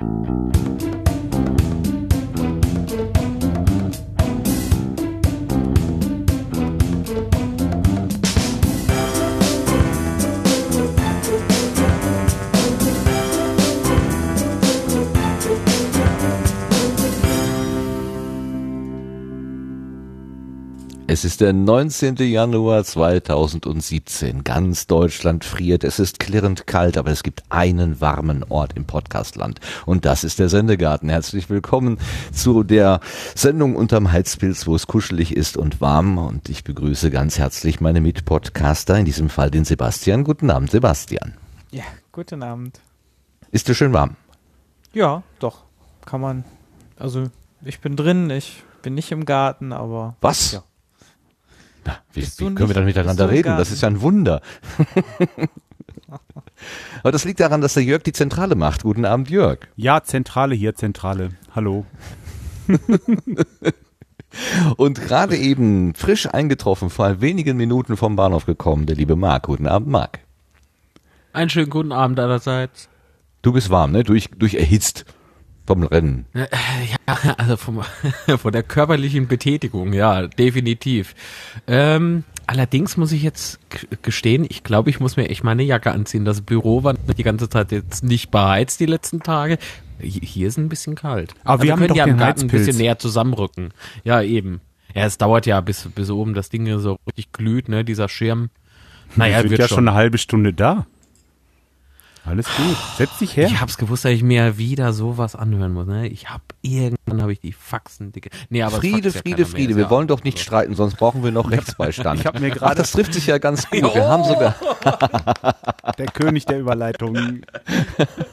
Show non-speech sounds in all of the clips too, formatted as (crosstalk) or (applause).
Thank you. Es ist der 19. Januar 2017. Ganz Deutschland friert. Es ist klirrend kalt, aber es gibt einen warmen Ort im Podcastland. Und das ist der Sendegarten. Herzlich willkommen zu der Sendung unterm Heizpilz, wo es kuschelig ist und warm. Und ich begrüße ganz herzlich meine Mitpodcaster, in diesem Fall den Sebastian. Guten Abend, Sebastian. Ja, guten Abend. Ist dir schön warm? Ja, doch. Kann man. Also, ich bin drin, ich bin nicht im Garten, aber. Was? Ja. Na, wie, wie können wir nicht- dann miteinander reden? Das ist ja ein Wunder. (laughs) Aber das liegt daran, dass der Jörg die Zentrale macht. Guten Abend, Jörg. Ja, Zentrale hier, Zentrale. Hallo. (laughs) Und gerade eben frisch eingetroffen, vor wenigen Minuten vom Bahnhof gekommen, der liebe Marc. Guten Abend, Marc. Einen schönen guten Abend allerseits. Du bist warm, ne? Durch, durch erhitzt vom Rennen. Äh, Ja, also vom, (laughs) von der körperlichen Betätigung, ja, definitiv. Ähm, allerdings muss ich jetzt gestehen, ich glaube, ich muss mir echt meine Jacke anziehen. Das Büro war die ganze Zeit jetzt nicht beheizt die letzten Tage. Hi- Hier ist ein bisschen kalt. Aber wir haben können doch ja im Garten ein bisschen näher zusammenrücken. Ja, eben. Ja, es dauert ja, bis, bis oben das Ding so richtig glüht, ne, dieser Schirm. Naja, Wir sind wird ja schon. schon eine halbe Stunde da. Alles gut. Setz dich her. Ich hab's gewusst, dass ich mir wieder sowas anhören muss. Ne? Ich hab irgendwann habe ich die Faxen dicke. Nee, aber Friede, Friede, Friede. Wir ja wollen doch nicht so. streiten, sonst brauchen wir noch Rechtsbeistand. ich hab mir gerade- das trifft sich ja ganz gut. Wir haben sogar, (laughs) Der König der Überleitung.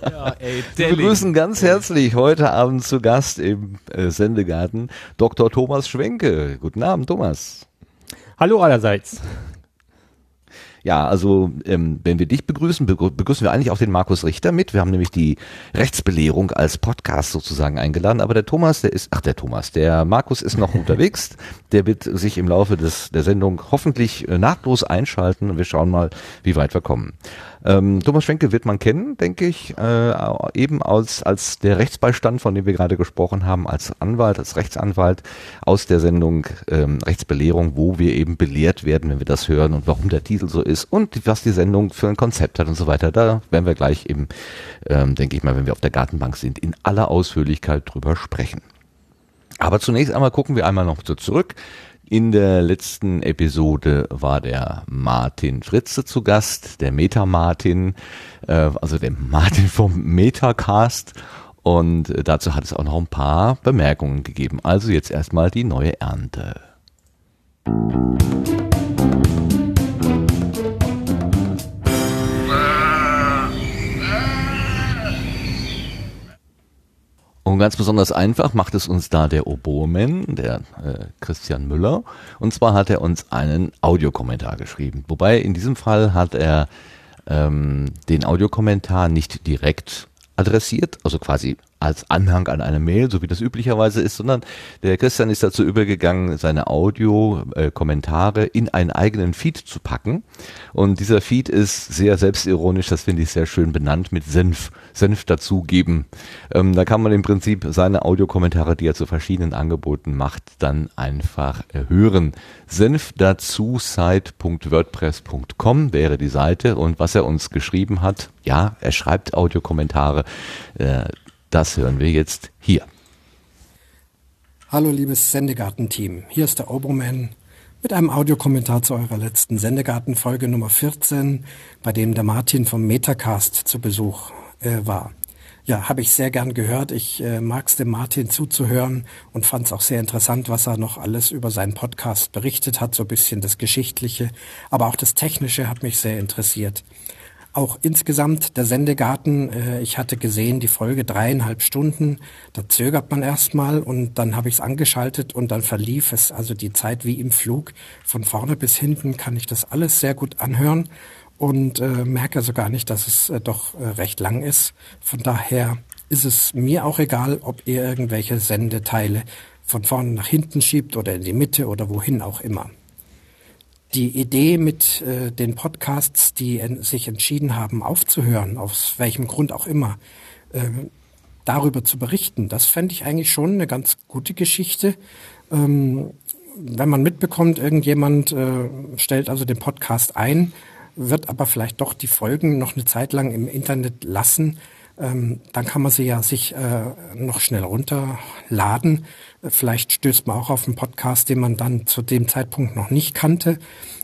Ja, ey, wir begrüßen ganz herzlich heute Abend zu Gast im äh, Sendegarten Dr. Thomas Schwenke. Guten Abend, Thomas. Hallo allerseits. Ja, also ähm, wenn wir dich begrüßen, begrü- begrüßen wir eigentlich auch den Markus Richter mit. Wir haben nämlich die Rechtsbelehrung als Podcast sozusagen eingeladen. Aber der Thomas, der ist, ach der Thomas, der Markus ist noch (laughs) unterwegs. Der wird sich im Laufe des, der Sendung hoffentlich äh, nahtlos einschalten. Und wir schauen mal, wie weit wir kommen. Ähm, Thomas Schwenke wird man kennen, denke ich, äh, eben als, als der Rechtsbeistand, von dem wir gerade gesprochen haben, als Anwalt, als Rechtsanwalt aus der Sendung ähm, Rechtsbelehrung, wo wir eben belehrt werden, wenn wir das hören und warum der Titel so ist und was die Sendung für ein Konzept hat und so weiter. Da werden wir gleich eben, ähm, denke ich mal, wenn wir auf der Gartenbank sind, in aller Ausführlichkeit drüber sprechen. Aber zunächst einmal gucken wir einmal noch so zurück. In der letzten Episode war der Martin Fritze zu Gast, der Meta Martin, äh, also der Martin (laughs) vom Metacast. Und äh, dazu hat es auch noch ein paar Bemerkungen gegeben. Also jetzt erstmal die neue Ernte. Und ganz besonders einfach macht es uns da der Oboeman, der äh, Christian Müller. Und zwar hat er uns einen Audiokommentar geschrieben. Wobei in diesem Fall hat er ähm, den Audiokommentar nicht direkt adressiert, also quasi als Anhang an eine Mail, so wie das üblicherweise ist, sondern der Christian ist dazu übergegangen, seine Audio-Kommentare in einen eigenen Feed zu packen. Und dieser Feed ist sehr selbstironisch, das finde ich sehr schön benannt, mit Senf, Senf dazugeben. Ähm, da kann man im Prinzip seine Audiokommentare, die er zu verschiedenen Angeboten macht, dann einfach äh, hören. Senf dazu site.wordpress.com wäre die Seite und was er uns geschrieben hat, ja, er schreibt Audiokommentare, äh, das hören wir jetzt hier. Hallo liebes Sendegarten-Team, hier ist der Oberman mit einem Audiokommentar zu eurer letzten Sendegarten-Folge Nummer 14, bei dem der Martin vom Metacast zu Besuch äh, war. Ja, habe ich sehr gern gehört. Ich äh, mag es dem Martin zuzuhören und fand es auch sehr interessant, was er noch alles über seinen Podcast berichtet hat, so ein bisschen das Geschichtliche, aber auch das Technische hat mich sehr interessiert. Auch insgesamt der Sendegarten, äh, ich hatte gesehen, die Folge dreieinhalb Stunden, da zögert man erstmal und dann habe ich es angeschaltet und dann verlief es, also die Zeit wie im Flug. Von vorne bis hinten kann ich das alles sehr gut anhören und äh, merke also gar nicht, dass es äh, doch äh, recht lang ist. Von daher ist es mir auch egal, ob ihr irgendwelche Sendeteile von vorne nach hinten schiebt oder in die Mitte oder wohin auch immer. Die Idee mit äh, den Podcasts, die en sich entschieden haben aufzuhören, aus welchem Grund auch immer, äh, darüber zu berichten, das fände ich eigentlich schon eine ganz gute Geschichte. Ähm, wenn man mitbekommt, irgendjemand äh, stellt also den Podcast ein, wird aber vielleicht doch die Folgen noch eine Zeit lang im Internet lassen, ähm, dann kann man sie ja sich äh, noch schnell runterladen. Vielleicht stößt man auch auf einen Podcast, den man dann zu dem Zeitpunkt noch nicht kannte.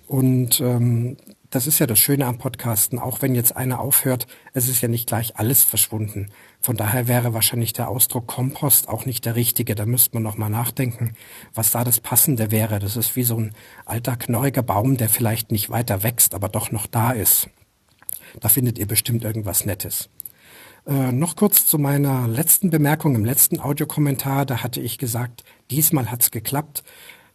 Und ähm, das ist ja das Schöne am Podcasten. Auch wenn jetzt einer aufhört, es ist ja nicht gleich alles verschwunden. Von daher wäre wahrscheinlich der Ausdruck Kompost auch nicht der richtige. Da müsste man noch mal nachdenken, was da das Passende wäre. Das ist wie so ein alter knorriger Baum, der vielleicht nicht weiter wächst, aber doch noch da ist. Da findet ihr bestimmt irgendwas Nettes. Äh, noch kurz zu meiner letzten Bemerkung im letzten Audiokommentar. Da hatte ich gesagt, diesmal hat's geklappt.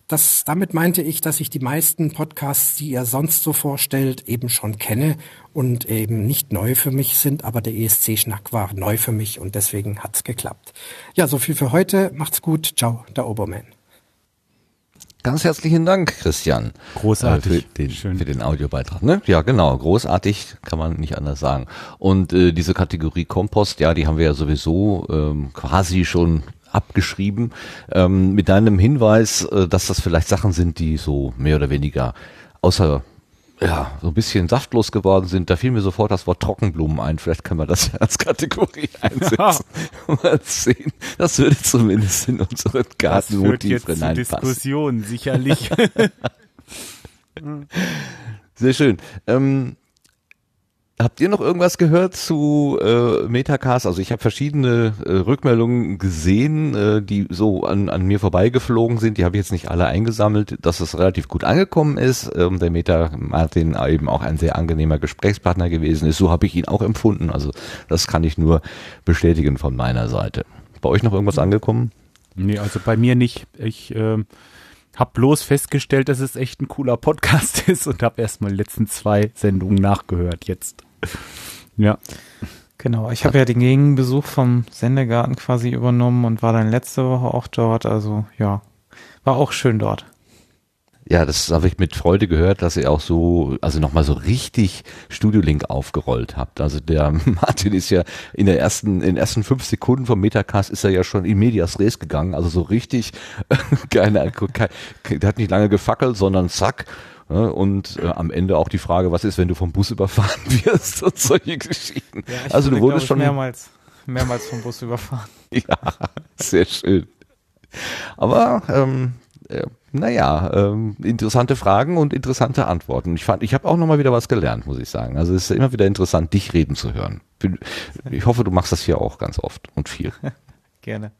Das, damit meinte ich, dass ich die meisten Podcasts, die ihr sonst so vorstellt, eben schon kenne und eben nicht neu für mich sind, aber der ESC-Schnack war neu für mich und deswegen hat's geklappt. Ja, so viel für heute. Macht's gut. Ciao, der Oberman. Ganz herzlichen Dank, Christian. Großartig. Äh, für, den, Schön. für den Audiobeitrag. Ne? Ja, genau. Großartig kann man nicht anders sagen. Und äh, diese Kategorie Kompost, ja, die haben wir ja sowieso ähm, quasi schon abgeschrieben, ähm, mit deinem Hinweis, äh, dass das vielleicht Sachen sind, die so mehr oder weniger außer ja, so ein bisschen saftlos geworden sind. Da fiel mir sofort das Wort Trockenblumen ein. Vielleicht können wir das ja als Kategorie (laughs) einsetzen. Mal sehen. Das würde zumindest in unseren Gartenmotiv reinpassen. Diskussion, sicherlich. (laughs) Sehr schön. Ähm, Habt ihr noch irgendwas gehört zu äh, Metacast? Also ich habe verschiedene äh, Rückmeldungen gesehen, äh, die so an, an mir vorbeigeflogen sind. Die habe ich jetzt nicht alle eingesammelt, dass es relativ gut angekommen ist. Ähm, der Meta Martin eben auch ein sehr angenehmer Gesprächspartner gewesen ist. So habe ich ihn auch empfunden. Also das kann ich nur bestätigen von meiner Seite. Bei euch noch irgendwas angekommen? Nee, also bei mir nicht. Ich äh, habe bloß festgestellt, dass es echt ein cooler Podcast (laughs) ist und habe erstmal die letzten zwei Sendungen nachgehört jetzt. (laughs) Ja. Genau, ich habe ja den Gegenbesuch vom Sendegarten quasi übernommen und war dann letzte Woche auch dort. Also ja, war auch schön dort. Ja, das habe ich mit Freude gehört, dass ihr auch so, also nochmal so richtig Studio Link aufgerollt habt. Also der (laughs) Martin ist ja in der ersten, in den ersten fünf Sekunden vom Metacast ist er ja schon in Medias Res gegangen. Also so richtig, (laughs) keine, keine, der hat nicht lange gefackelt, sondern zack und äh, am Ende auch die Frage, was ist, wenn du vom Bus (laughs) überfahren wirst und solche Geschichten. Ja, also du wurdest schon mehrmals, mehrmals vom Bus überfahren. (laughs) ja, sehr schön. Aber ähm, äh, naja, ähm, interessante Fragen und interessante Antworten. Ich fand, ich habe auch noch mal wieder was gelernt, muss ich sagen. Also es ist immer wieder interessant, dich reden zu hören. Ich hoffe, du machst das hier auch ganz oft und viel. (laughs) Gerne.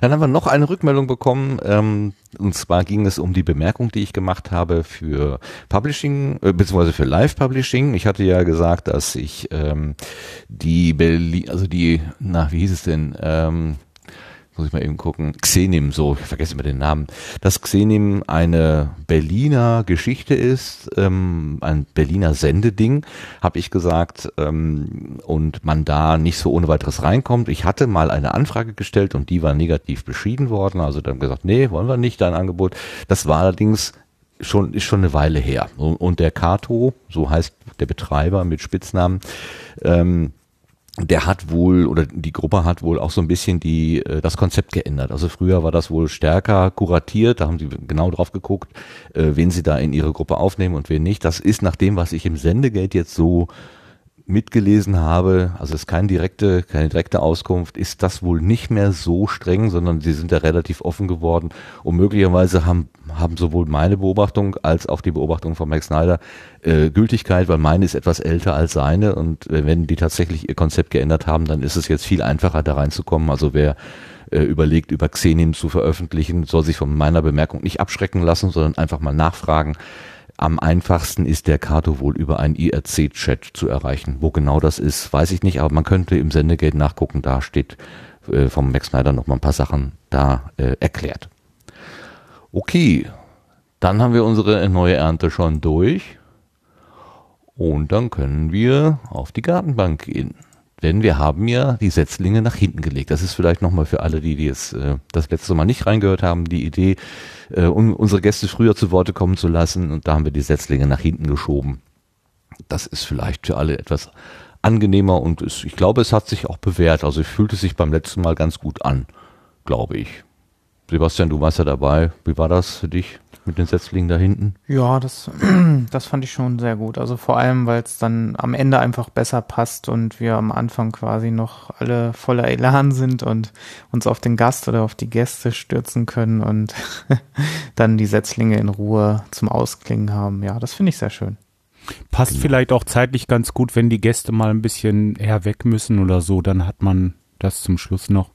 Dann haben wir noch eine Rückmeldung bekommen, ähm, und zwar ging es um die Bemerkung, die ich gemacht habe für Publishing, äh, beziehungsweise für Live-Publishing. Ich hatte ja gesagt, dass ich ähm, die Berlin, also die, na, wie hieß es denn, ähm, muss ich mal eben gucken, Xenim, so, ich vergesse immer den Namen, dass Xenim eine Berliner Geschichte ist, ähm, ein Berliner Sendeding, habe ich gesagt, ähm, und man da nicht so ohne weiteres reinkommt. Ich hatte mal eine Anfrage gestellt und die war negativ beschieden worden, also dann gesagt, nee, wollen wir nicht, dein Angebot. Das war allerdings schon, ist schon eine Weile her. Und der Kato, so heißt der Betreiber mit Spitznamen, ähm, der hat wohl oder die Gruppe hat wohl auch so ein bisschen die äh, das Konzept geändert. Also früher war das wohl stärker kuratiert, da haben sie genau drauf geguckt, äh, wen sie da in ihre Gruppe aufnehmen und wen nicht. Das ist nach dem, was ich im Sendegate jetzt so mitgelesen habe, also es ist keine direkte, keine direkte Auskunft, ist das wohl nicht mehr so streng, sondern sie sind da relativ offen geworden. Und möglicherweise haben, haben sowohl meine Beobachtung als auch die Beobachtung von Max Snyder äh, Gültigkeit, weil meine ist etwas älter als seine. Und äh, wenn die tatsächlich ihr Konzept geändert haben, dann ist es jetzt viel einfacher da reinzukommen. Also wer äh, überlegt, über Xenim zu veröffentlichen, soll sich von meiner Bemerkung nicht abschrecken lassen, sondern einfach mal nachfragen am einfachsten ist der Kato wohl über einen IRC-Chat zu erreichen. Wo genau das ist, weiß ich nicht, aber man könnte im Sendegate nachgucken, da steht äh, vom Max noch mal ein paar Sachen da äh, erklärt. Okay, dann haben wir unsere neue Ernte schon durch und dann können wir auf die Gartenbank gehen. Denn wir haben ja die Setzlinge nach hinten gelegt. Das ist vielleicht nochmal für alle, die, die jetzt äh, das letzte Mal nicht reingehört haben, die Idee, äh, um unsere Gäste früher zu Worte kommen zu lassen. Und da haben wir die Setzlinge nach hinten geschoben. Das ist vielleicht für alle etwas angenehmer und es, ich glaube, es hat sich auch bewährt. Also fühlte sich beim letzten Mal ganz gut an, glaube ich. Sebastian, du warst ja dabei. Wie war das für dich mit den Setzlingen da hinten? Ja, das, (clears throat) das fand ich schon sehr gut. Also vor allem, weil es dann am Ende einfach besser passt und wir am Anfang quasi noch alle voller Elan sind und uns auf den Gast oder auf die Gäste stürzen können und (laughs) dann die Setzlinge in Ruhe zum Ausklingen haben. Ja, das finde ich sehr schön. Passt genau. vielleicht auch zeitlich ganz gut, wenn die Gäste mal ein bisschen eher weg müssen oder so, dann hat man das zum Schluss noch.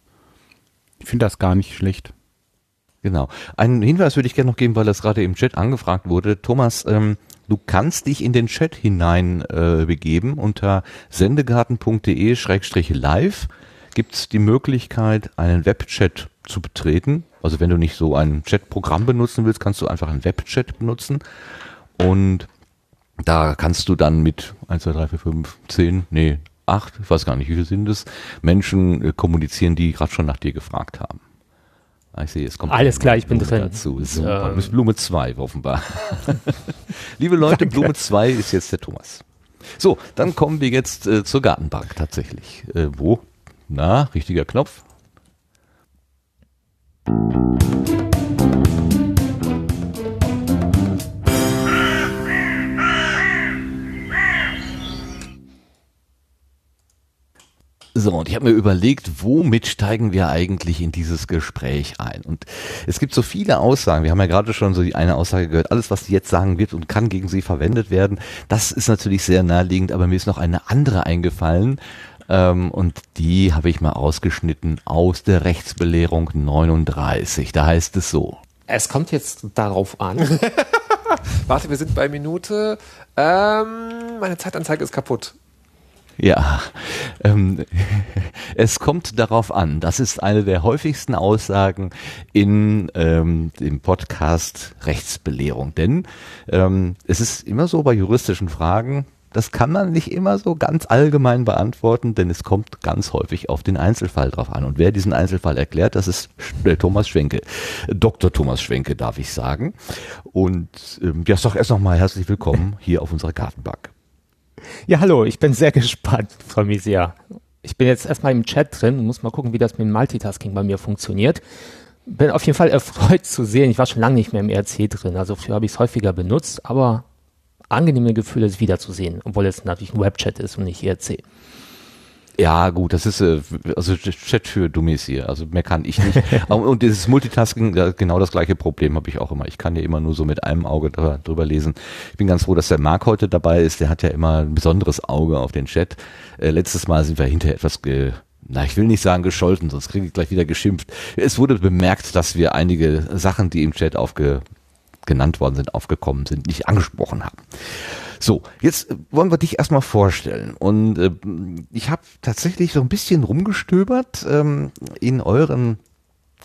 Ich finde das gar nicht schlecht. Genau. Einen Hinweis würde ich gerne noch geben, weil das gerade im Chat angefragt wurde. Thomas, ähm, du kannst dich in den Chat hinein äh, begeben. Unter sendegarten.de-live gibt es die Möglichkeit, einen Webchat zu betreten. Also wenn du nicht so ein Chatprogramm benutzen willst, kannst du einfach einen Webchat benutzen. Und da kannst du dann mit 1, 2, 3, 4, 5, 10, nee, 8, ich weiß gar nicht, wie viele sind es, Menschen äh, kommunizieren, die gerade schon nach dir gefragt haben. Ah, ich sehe, es kommt alles klar, ich bin drin. Dazu. Super. Ähm. Blume 2 offenbar. (laughs) Liebe Leute, Danke. Blume 2 ist jetzt der Thomas. So, dann kommen wir jetzt äh, zur Gartenbank tatsächlich. Äh, wo? Na, richtiger Knopf. So, und ich habe mir überlegt, womit steigen wir eigentlich in dieses Gespräch ein? Und es gibt so viele Aussagen. Wir haben ja gerade schon so die eine Aussage gehört. Alles, was sie jetzt sagen wird und kann gegen sie verwendet werden, das ist natürlich sehr naheliegend. Aber mir ist noch eine andere eingefallen. Ähm, und die habe ich mal ausgeschnitten aus der Rechtsbelehrung 39. Da heißt es so. Es kommt jetzt darauf an. (laughs) Warte, wir sind bei Minute. Ähm, meine Zeitanzeige ist kaputt. Ja, ähm, (laughs) es kommt darauf an. Das ist eine der häufigsten Aussagen in ähm, dem Podcast Rechtsbelehrung. Denn ähm, es ist immer so bei juristischen Fragen, das kann man nicht immer so ganz allgemein beantworten, denn es kommt ganz häufig auf den Einzelfall drauf an. Und wer diesen Einzelfall erklärt, das ist äh, Thomas Schwenke. Dr. Thomas Schwenke, darf ich sagen. Und ähm, ja, doch erst nochmal herzlich willkommen hier auf unserer Gartenbank. Ja, hallo, ich bin sehr (laughs) gespannt, Frau Misia. Ich bin jetzt erstmal im Chat drin und muss mal gucken, wie das mit dem Multitasking bei mir funktioniert. Bin auf jeden Fall (laughs) erfreut zu sehen. Ich war schon lange nicht mehr im ERC drin, also früher habe ich es häufiger benutzt, aber angenehme Gefühle, es wiederzusehen, obwohl es natürlich ein Webchat ist und nicht ERC. Ja, gut, das ist äh, also Chat für Dummies hier. Also mehr kann ich nicht. (laughs) und dieses Multitasking, genau das gleiche Problem habe ich auch immer. Ich kann ja immer nur so mit einem Auge drüber, lesen. Ich bin ganz froh, dass der Marc heute dabei ist. Der hat ja immer ein besonderes Auge auf den Chat. Äh, letztes Mal sind wir hinterher etwas ge na, ich will nicht sagen gescholten, sonst kriege ich gleich wieder geschimpft. Es wurde bemerkt, dass wir einige Sachen, die im Chat aufge, genannt worden sind, aufgekommen sind, nicht angesprochen haben. So, jetzt wollen wir dich erstmal vorstellen. Und äh, ich habe tatsächlich so ein bisschen rumgestöbert ähm, in euren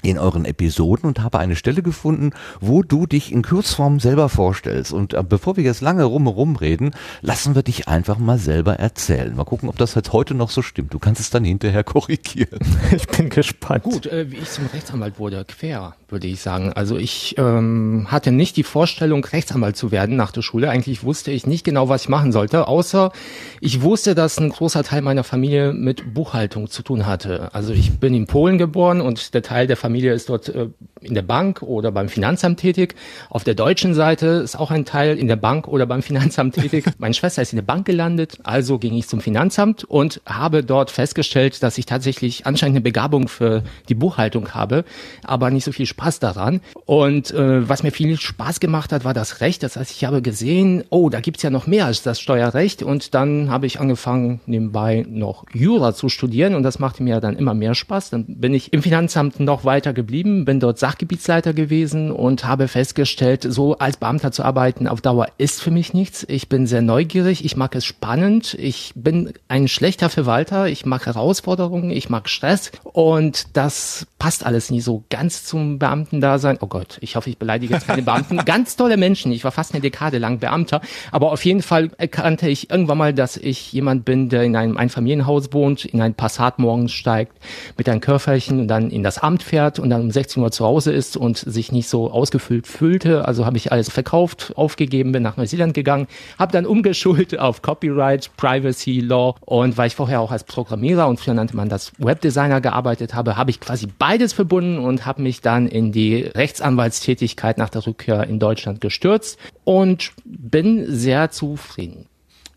in euren Episoden und habe eine Stelle gefunden, wo du dich in Kurzform selber vorstellst. Und äh, bevor wir jetzt lange rum reden, lassen wir dich einfach mal selber erzählen. Mal gucken, ob das jetzt heute noch so stimmt. Du kannst es dann hinterher (laughs) korrigieren. Ich bin gespannt. Gut, äh, wie ich zum Rechtsanwalt wurde, quer, würde ich sagen. Also ich ähm, hatte nicht die Vorstellung, Rechtsanwalt zu werden nach der Schule. Eigentlich wusste ich nicht genau, was ich machen sollte, außer ich wusste, dass ein großer Teil meiner Familie mit Buchhaltung zu tun hatte. Also ich bin in Polen geboren und der Teil der Familie ist dort äh, in der Bank oder beim Finanzamt tätig. Auf der deutschen Seite ist auch ein Teil in der Bank oder beim Finanzamt tätig. (laughs) Meine Schwester ist in der Bank gelandet, also ging ich zum Finanzamt und habe dort festgestellt, dass ich tatsächlich anscheinend eine Begabung für die Buchhaltung habe, aber nicht so viel Spaß daran. Und äh, was mir viel Spaß gemacht hat, war das Recht. Das heißt, ich habe gesehen, oh, da gibt's ja noch mehr als das Steuerrecht. Und dann habe ich angefangen, nebenbei noch Jura zu studieren und das machte mir dann immer mehr Spaß. Dann bin ich im Finanzamt noch weiter weiter geblieben, bin dort Sachgebietsleiter gewesen und habe festgestellt, so als Beamter zu arbeiten auf Dauer ist für mich nichts. Ich bin sehr neugierig, ich mag es spannend, ich bin ein schlechter Verwalter, ich mag Herausforderungen, ich mag Stress und das passt alles nie so ganz zum Beamtendasein. Oh Gott, ich hoffe, ich beleidige jetzt keine Beamten. (laughs) Ganz tolle Menschen, ich war fast eine Dekade lang Beamter, aber auf jeden Fall erkannte ich irgendwann mal, dass ich jemand bin, der in einem Einfamilienhaus wohnt, in ein Passat morgens steigt, mit einem Körferchen und dann in das Amt fährt und dann um 16 Uhr zu Hause Hause ist und sich nicht so ausgefüllt fühlte. Also habe ich alles verkauft, aufgegeben, bin nach Neuseeland gegangen, habe dann umgeschult (laughs) auf Copyright, Privacy Law und weil ich vorher auch als Programmierer und früher nannte man das Webdesigner gearbeitet habe, habe ich quasi beides verbunden und habe mich dann in die Rechtsanwaltstätigkeit nach der Rückkehr in Deutschland gestürzt und bin sehr zufrieden.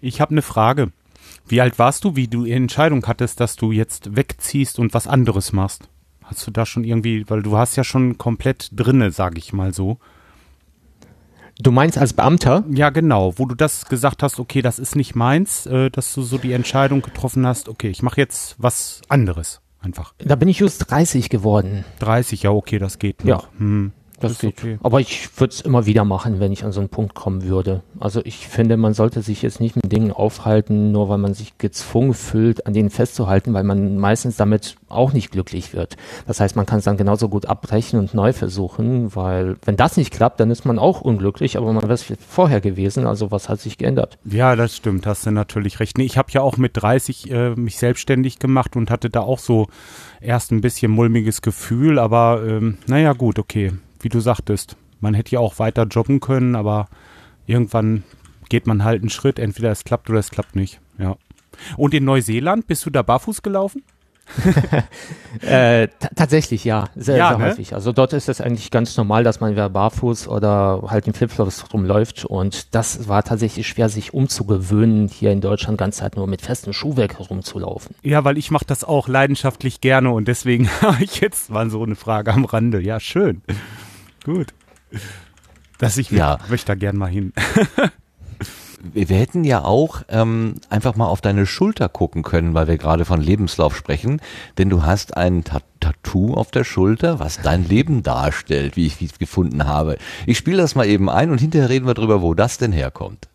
Ich habe eine Frage. Wie alt warst du, wie du die Entscheidung hattest, dass du jetzt wegziehst und was anderes machst? Hast du da schon irgendwie, weil du hast ja schon komplett drinne, sage ich mal so. Du meinst als Beamter? Ja, genau, wo du das gesagt hast, okay, das ist nicht meins, äh, dass du so die Entscheidung getroffen hast, okay, ich mache jetzt was anderes einfach. Da bin ich just 30 geworden. 30, ja, okay, das geht noch. Ja. Hm. Das, geht. Okay. Aber ich würde es immer wieder machen, wenn ich an so einen Punkt kommen würde. Also ich finde, man sollte sich jetzt nicht mit Dingen aufhalten, nur weil man sich gezwungen fühlt, an denen festzuhalten, weil man meistens damit auch nicht glücklich wird. Das heißt, man kann es dann genauso gut abbrechen und neu versuchen, weil wenn das nicht klappt, dann ist man auch unglücklich, aber man wäre es vorher gewesen. Also was hat sich geändert? Ja, das stimmt, hast du natürlich recht. Nee, ich habe ja auch mit 30 äh, mich selbstständig gemacht und hatte da auch so erst ein bisschen mulmiges Gefühl, aber ähm, naja, gut, okay wie du sagtest, man hätte ja auch weiter jobben können, aber irgendwann geht man halt einen Schritt, entweder es klappt oder es klappt nicht. Ja. Und in Neuseeland bist du da barfuß gelaufen? (laughs) äh, tatsächlich ja, sehr, ja, sehr ne? häufig. Also dort ist es eigentlich ganz normal, dass man wieder barfuß oder halt in Flipflops rumläuft und das war tatsächlich schwer, sich umzugewöhnen, hier in Deutschland ganz halt nur mit festem Schuhwerk herumzulaufen. Ja, weil ich mache das auch leidenschaftlich gerne und deswegen (laughs) habe ich jetzt mal so eine Frage am Rande. Ja, schön. Gut. Dass ich ja. möchte da gern mal hin. (laughs) wir, wir hätten ja auch ähm, einfach mal auf deine Schulter gucken können, weil wir gerade von Lebenslauf sprechen. Denn du hast ein Ta Tattoo auf der Schulter, was dein Leben darstellt, wie ich es gefunden habe. Ich spiele das mal eben ein und hinterher reden wir drüber, wo das denn herkommt.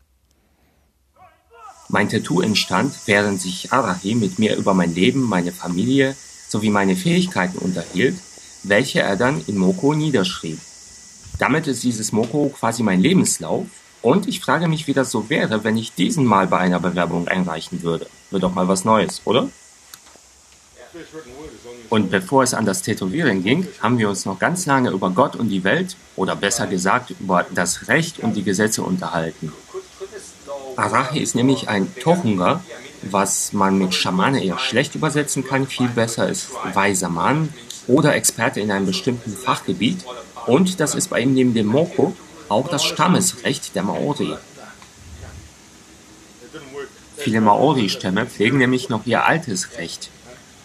Mein Tattoo entstand, während sich Arahi mit mir über mein Leben, meine Familie sowie meine Fähigkeiten unterhielt, welche er dann in Moko niederschrieb. Damit ist dieses Moko quasi mein Lebenslauf und ich frage mich, wie das so wäre, wenn ich diesen mal bei einer Bewerbung einreichen würde. Wird doch mal was Neues, oder? Und bevor es an das Tätowieren ging, haben wir uns noch ganz lange über Gott und die Welt, oder besser gesagt über das Recht und die Gesetze unterhalten. Arahi ist nämlich ein Tochunga, was man mit Schamane eher schlecht übersetzen kann. Viel besser ist weiser Mann oder Experte in einem bestimmten Fachgebiet. Und das ist bei ihm neben dem Moko auch das Stammesrecht der Maori. Viele Maori-Stämme pflegen nämlich noch ihr altes Recht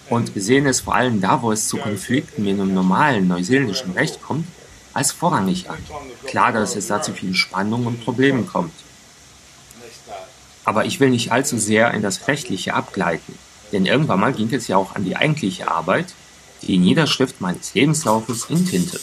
und sehen es vor allem da, wo es zu Konflikten mit dem normalen neuseeländischen Recht kommt, als vorrangig an. Klar, dass es da zu vielen Spannungen und Problemen kommt. Aber ich will nicht allzu sehr in das Rechtliche abgleiten, denn irgendwann mal ging es ja auch an die eigentliche Arbeit, die Niederschrift meines Lebenslaufes in Tinte.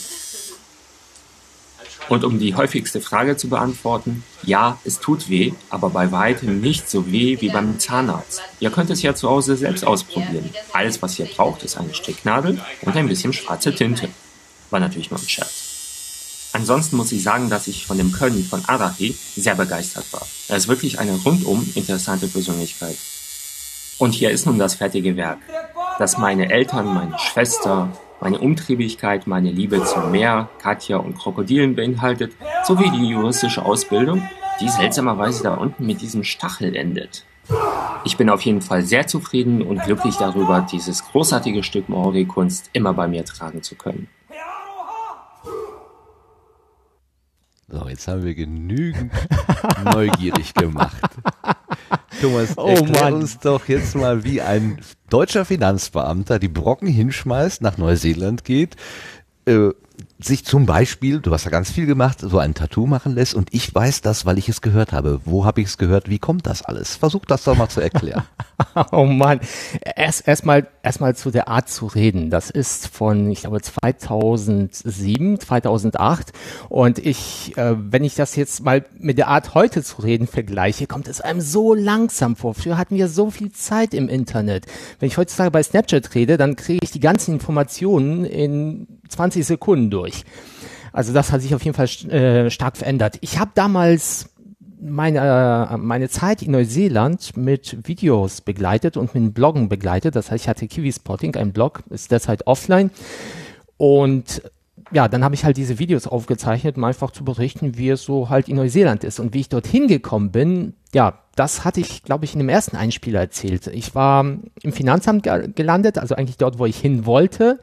Und um die häufigste Frage zu beantworten, ja, es tut weh, aber bei weitem nicht so weh wie beim Zahnarzt. Ihr könnt es ja zu Hause selbst ausprobieren. Alles, was ihr braucht, ist eine Stricknadel und ein bisschen schwarze Tinte. War natürlich nur ein Scherz. Ansonsten muss ich sagen, dass ich von dem Können von Arahi sehr begeistert war. Er ist wirklich eine rundum interessante Persönlichkeit. Und hier ist nun das fertige Werk, das meine Eltern, meine Schwester, meine Umtriebigkeit, meine Liebe zum Meer, Katja und Krokodilen beinhaltet, sowie die juristische Ausbildung, die seltsamerweise da unten mit diesem Stachel endet. Ich bin auf jeden Fall sehr zufrieden und glücklich darüber, dieses großartige Stück Maori-Kunst immer bei mir tragen zu können. So, jetzt haben wir genügend neugierig gemacht. (laughs) Thomas, oh erklär Mann. uns doch jetzt mal, wie ein deutscher Finanzbeamter die Brocken hinschmeißt, nach Neuseeland geht, äh, sich zum Beispiel, du hast ja ganz viel gemacht, so ein Tattoo machen lässt und ich weiß das, weil ich es gehört habe. Wo habe ich es gehört? Wie kommt das alles? Versuch das doch mal zu erklären. (laughs) oh Mann, erst erstmal erstmal zu der Art zu reden. Das ist von ich glaube 2007, 2008 und ich, äh, wenn ich das jetzt mal mit der Art heute zu reden vergleiche, kommt es einem so langsam vor. Früher hatten wir so viel Zeit im Internet. Wenn ich heutzutage bei Snapchat rede, dann kriege ich die ganzen Informationen in 20 Sekunden durch. Also das hat sich auf jeden Fall äh, stark verändert. Ich habe damals meine, äh, meine Zeit in Neuseeland mit Videos begleitet und mit Bloggen begleitet. Das heißt, ich hatte Kiwi Spotting, ein Blog, ist derzeit offline. Und ja, dann habe ich halt diese Videos aufgezeichnet, um einfach zu berichten, wie es so halt in Neuseeland ist. Und wie ich dorthin gekommen bin, ja, das hatte ich, glaube ich, in dem ersten Einspieler erzählt. Ich war im Finanzamt gelandet, also eigentlich dort, wo ich hin wollte.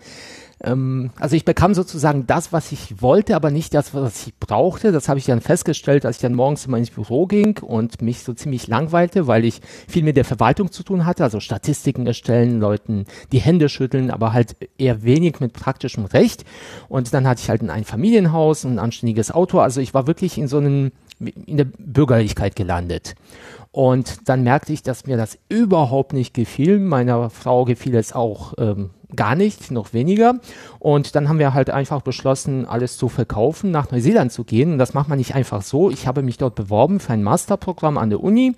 Ähm, also ich bekam sozusagen das, was ich wollte, aber nicht das, was ich brauchte. Das habe ich dann festgestellt, als ich dann morgens immer ins Büro ging und mich so ziemlich langweilte, weil ich viel mit der Verwaltung zu tun hatte, also Statistiken erstellen, Leuten die Hände schütteln, aber halt eher wenig mit praktischem Recht. Und dann hatte ich halt ein Einfamilienhaus, ein anständiges Auto. Also ich war wirklich in so einem in der Bürgerlichkeit gelandet. Und dann merkte ich, dass mir das überhaupt nicht gefiel. Meiner Frau gefiel es auch ähm, gar nicht, noch weniger. Und dann haben wir halt einfach beschlossen, alles zu verkaufen, nach Neuseeland zu gehen. Und das macht man nicht einfach so. Ich habe mich dort beworben für ein Masterprogramm an der Uni,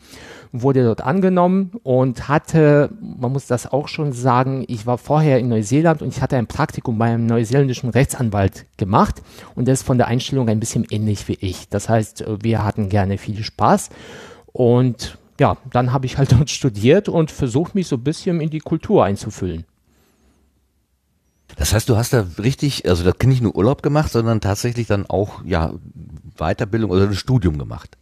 wurde dort angenommen und hatte, man muss das auch schon sagen, ich war vorher in Neuseeland und ich hatte ein Praktikum bei einem neuseeländischen Rechtsanwalt gemacht und der ist von der Einstellung ein bisschen ähnlich wie ich. Das heißt, wir hatten gerne viel Spaß. Und ja, dann habe ich halt (laughs) dort studiert und versucht, mich so ein bisschen in die Kultur einzufüllen. Das heißt, du hast da richtig, also das nicht nur Urlaub gemacht, sondern tatsächlich dann auch ja Weiterbildung oder ein Studium gemacht.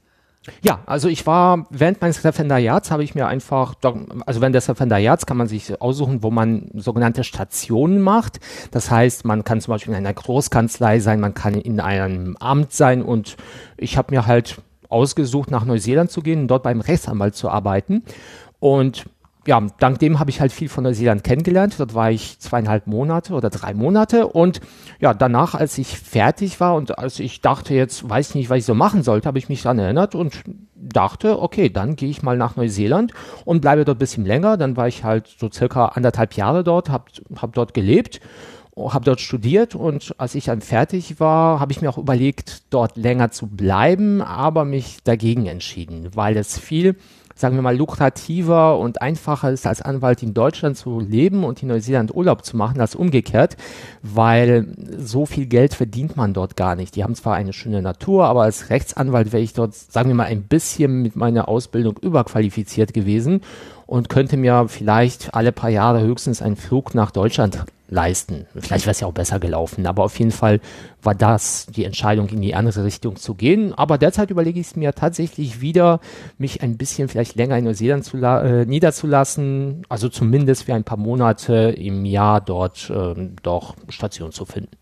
Ja, also ich war während meines Referendariats habe ich mir einfach, also während des Referendariats kann man sich aussuchen, wo man sogenannte Stationen macht. Das heißt, man kann zum Beispiel in einer Großkanzlei sein, man kann in einem Amt sein und ich habe mir halt ausgesucht, nach Neuseeland zu gehen und dort beim Rechtsanwalt zu arbeiten. Und ja, dank dem habe ich halt viel von Neuseeland kennengelernt. Dort war ich zweieinhalb Monate oder drei Monate. Und ja, danach, als ich fertig war und als ich dachte, jetzt weiß ich nicht, was ich so machen sollte, habe ich mich daran erinnert und dachte, okay, dann gehe ich mal nach Neuseeland und bleibe dort ein bisschen länger. Dann war ich halt so circa anderthalb Jahre dort, habe hab dort gelebt habe dort studiert und als ich dann fertig war, habe ich mir auch überlegt, dort länger zu bleiben, aber mich dagegen entschieden, weil es viel, sagen wir mal, lukrativer und einfacher ist, als Anwalt in Deutschland zu leben und in Neuseeland Urlaub zu machen, als umgekehrt, weil so viel Geld verdient man dort gar nicht. Die haben zwar eine schöne Natur, aber als Rechtsanwalt wäre ich dort, sagen wir mal, ein bisschen mit meiner Ausbildung überqualifiziert gewesen und könnte mir vielleicht alle paar Jahre höchstens einen Flug nach Deutschland leisten. Vielleicht wäre es ja auch besser gelaufen, aber auf jeden Fall war das die Entscheidung, in die andere Richtung zu gehen. Aber derzeit überlege ich es mir tatsächlich wieder, mich ein bisschen vielleicht länger in Neuseeland zu äh, niederzulassen, also zumindest für ein paar Monate im Jahr dort äh, doch Station zu finden.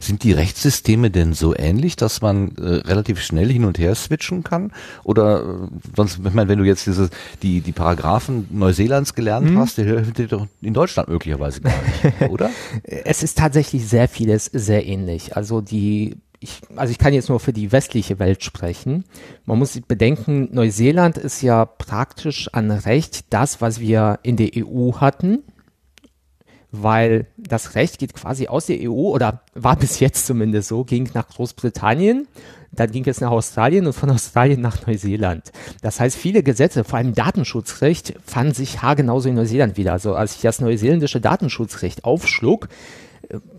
Sind die Rechtssysteme denn so ähnlich, dass man äh, relativ schnell hin und her switchen kann? Oder äh, sonst, ich meine, wenn du jetzt diese, die, die Paragraphen Neuseelands gelernt mhm. hast, die hilft dir doch in Deutschland möglicherweise gar nicht, (laughs) oder? Es ist tatsächlich sehr vieles sehr ähnlich. Also die ich, also ich kann jetzt nur für die westliche Welt sprechen. Man muss bedenken, Neuseeland ist ja praktisch an Recht das, was wir in der EU hatten weil das Recht geht quasi aus der EU oder war bis jetzt zumindest so, ging nach Großbritannien, dann ging es nach Australien und von Australien nach Neuseeland. Das heißt, viele Gesetze, vor allem Datenschutzrecht, fanden sich haargenauso in Neuseeland wieder. Also als ich das neuseeländische Datenschutzrecht aufschlug,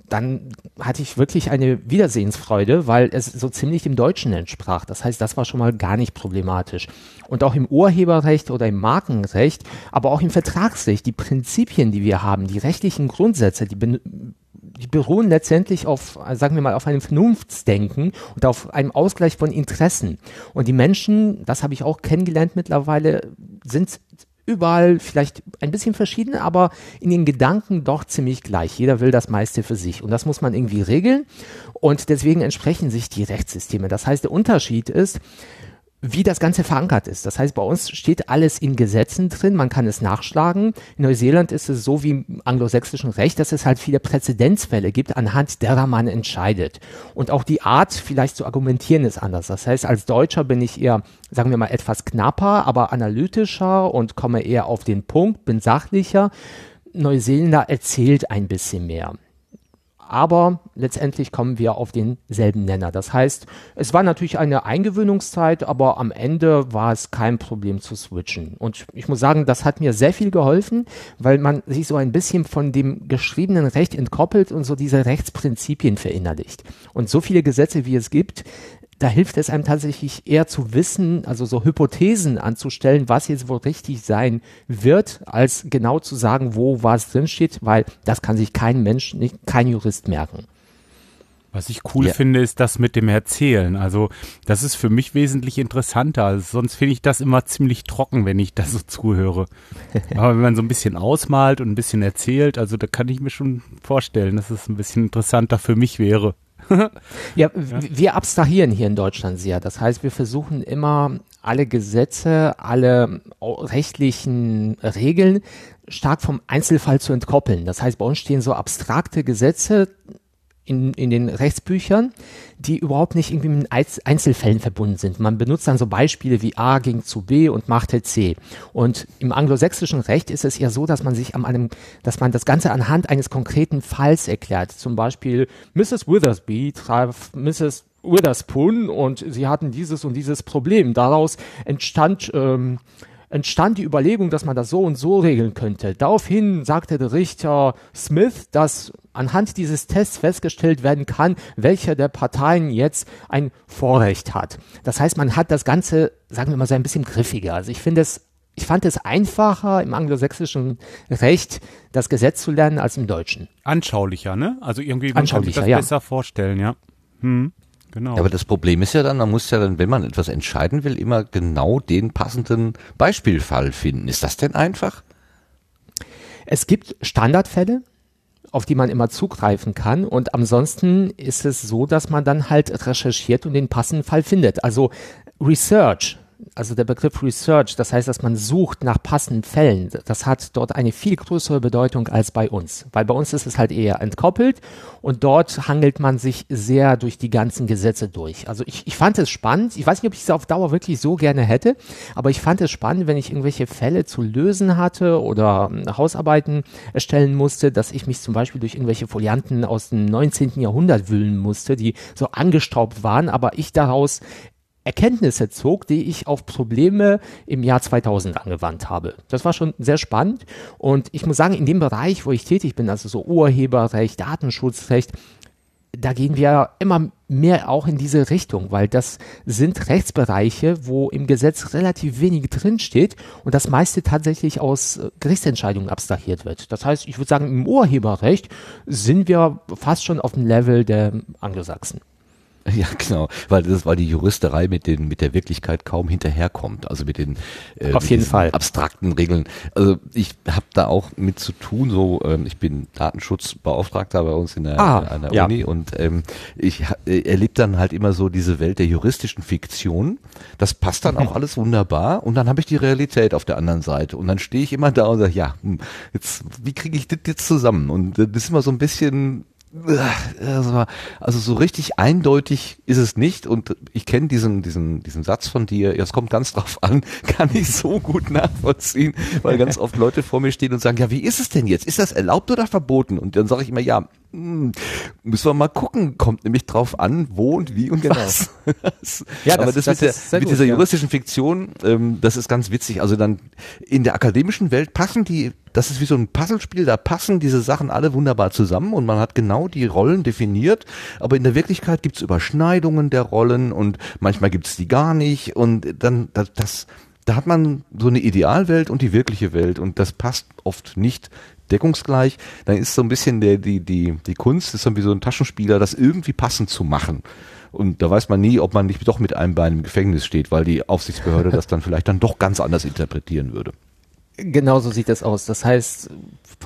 dann hatte ich wirklich eine Wiedersehensfreude, weil es so ziemlich dem Deutschen entsprach. Das heißt, das war schon mal gar nicht problematisch. Und auch im Urheberrecht oder im Markenrecht, aber auch im Vertragsrecht, die Prinzipien, die wir haben, die rechtlichen Grundsätze, die, die beruhen letztendlich auf, sagen wir mal, auf einem Vernunftsdenken und auf einem Ausgleich von Interessen. Und die Menschen, das habe ich auch kennengelernt mittlerweile, sind überall vielleicht ein bisschen verschieden, aber in den Gedanken doch ziemlich gleich. Jeder will das meiste für sich und das muss man irgendwie regeln und deswegen entsprechen sich die Rechtssysteme. Das heißt, der Unterschied ist, wie das Ganze verankert ist. Das heißt, bei uns steht alles in Gesetzen drin, man kann es nachschlagen. In Neuseeland ist es so wie im anglosächsischen Recht, dass es halt viele Präzedenzfälle gibt, anhand derer man entscheidet. Und auch die Art, vielleicht zu argumentieren, ist anders. Das heißt, als Deutscher bin ich eher, sagen wir mal, etwas knapper, aber analytischer und komme eher auf den Punkt, bin sachlicher. Neuseeländer erzählt ein bisschen mehr aber letztendlich kommen wir auf denselben Nenner. Das heißt, es war natürlich eine Eingewöhnungszeit, aber am Ende war es kein Problem zu switchen. Und ich muss sagen, das hat mir sehr viel geholfen, weil man sich so ein bisschen von dem geschriebenen Recht entkoppelt und so diese Rechtsprinzipien verinnerlicht. Und so viele Gesetze, wie es gibt, da hilft es einem tatsächlich eher zu wissen, also so Hypothesen anzustellen, was jetzt wohl richtig sein wird, als genau zu sagen, wo was drinsteht, weil das kann sich kein Mensch, nicht, kein Jurist merken. Was ich cool ja. finde, ist das mit dem Erzählen. Also das ist für mich wesentlich interessanter. Also, sonst finde ich das immer ziemlich trocken, wenn ich da so zuhöre. (laughs) Aber wenn man so ein bisschen ausmalt und ein bisschen erzählt, also da kann ich mir schon vorstellen, dass es ein bisschen interessanter für mich wäre. (laughs) ja, wir abstrahieren hier in Deutschland sehr. Das heißt, wir versuchen immer alle Gesetze, alle rechtlichen Regeln stark vom Einzelfall zu entkoppeln. Das heißt, bei uns stehen so abstrakte Gesetze in, in den Rechtsbüchern, die überhaupt nicht irgendwie mit Einzelfällen verbunden sind. Man benutzt dann so Beispiele wie A ging zu B und machte C. Und im anglosächsischen Recht ist es ja so, dass man sich an einem, dass man das Ganze anhand eines konkreten Falls erklärt. Zum Beispiel Mrs. Withersby traf Mrs. Witherspoon und sie hatten dieses und dieses Problem. Daraus entstand ähm, entstand die Überlegung, dass man das so und so regeln könnte. Daraufhin sagte der Richter Smith, dass anhand dieses Tests festgestellt werden kann, welcher der Parteien jetzt ein Vorrecht hat. Das heißt, man hat das Ganze, sagen wir mal, so ein bisschen griffiger. Also ich finde es ich fand es einfacher im anglosächsischen Recht, das Gesetz zu lernen, als im Deutschen. Anschaulicher, ne? Also irgendwie man kann sich das ja. besser vorstellen, ja. Hm. Genau. Ja, aber das Problem ist ja dann, man muss ja dann, wenn man etwas entscheiden will, immer genau den passenden Beispielfall finden. Ist das denn einfach? Es gibt Standardfälle, auf die man immer zugreifen kann. Und ansonsten ist es so, dass man dann halt recherchiert und den passenden Fall findet. Also Research also der Begriff Research, das heißt, dass man sucht nach passenden Fällen, das hat dort eine viel größere Bedeutung als bei uns. Weil bei uns ist es halt eher entkoppelt und dort hangelt man sich sehr durch die ganzen Gesetze durch. Also ich, ich fand es spannend. Ich weiß nicht, ob ich es auf Dauer wirklich so gerne hätte, aber ich fand es spannend, wenn ich irgendwelche Fälle zu lösen hatte oder hm, Hausarbeiten erstellen musste, dass ich mich zum Beispiel durch irgendwelche Folianten aus dem 19. Jahrhundert wühlen musste, die so angestaubt waren, aber ich daraus Erkenntnisse zog, die ich auf Probleme im Jahr 2000 angewandt habe. Das war schon sehr spannend und ich muss sagen, in dem Bereich, wo ich tätig bin, also so Urheberrecht, Datenschutzrecht, da gehen wir immer mehr auch in diese Richtung, weil das sind Rechtsbereiche, wo im Gesetz relativ wenig drinsteht und das meiste tatsächlich aus äh, Gerichtsentscheidungen abstrahiert wird. Das heißt, ich würde sagen, im Urheberrecht sind wir fast schon auf dem Level der Anglosachsen. (laughs) Ja, genau, weil das war die Juristerei mit den mit der Wirklichkeit kaum hinterherkommt, also mit den äh, auf jeden Fall abstrakten Regeln. Also ich habe da auch mit zu tun. So, ähm, ich bin Datenschutzbeauftragter bei uns in der, ah, an der ja. Uni und ähm, ich äh, erlebe dann halt immer so diese Welt der juristischen Fiktion. Das passt dann auch (laughs) alles wunderbar und dann habe ich die Realität auf der anderen Seite und dann stehe ich immer da und sage, ja, hm, jetzt wie kriege ich das jetzt zusammen? Und das ist immer so ein bisschen also so richtig eindeutig ist es nicht und ich kenne diesen diesen diesen Satz von dir, es kommt ganz drauf an, (laughs) kann ich so gut nachvollziehen, weil ganz oft Leute vor mir stehen und sagen, ja, wie ist es denn jetzt? Ist das erlaubt oder verboten? Und dann sage ich immer, ja, hm, müssen wir mal gucken, kommt nämlich drauf an, wo und wie und genau. was. (laughs) ja, Aber das, das, mit, der, mit dieser juristischen Fiktion, ähm, das ist ganz witzig. Also dann in der akademischen Welt passen die, das ist wie so ein Puzzlespiel, da passen diese Sachen alle wunderbar zusammen und man hat genau die Rollen definiert. Aber in der Wirklichkeit gibt's Überschneidungen der Rollen und manchmal gibt's die gar nicht und dann das, das da hat man so eine Idealwelt und die wirkliche Welt und das passt oft nicht deckungsgleich, dann ist so ein bisschen der, die, die, die Kunst, ist so wie so ein Taschenspieler, das irgendwie passend zu machen. Und da weiß man nie, ob man nicht doch mit einem Bein im Gefängnis steht, weil die Aufsichtsbehörde (laughs) das dann vielleicht dann doch ganz anders interpretieren würde. Genau so sieht das aus. Das heißt,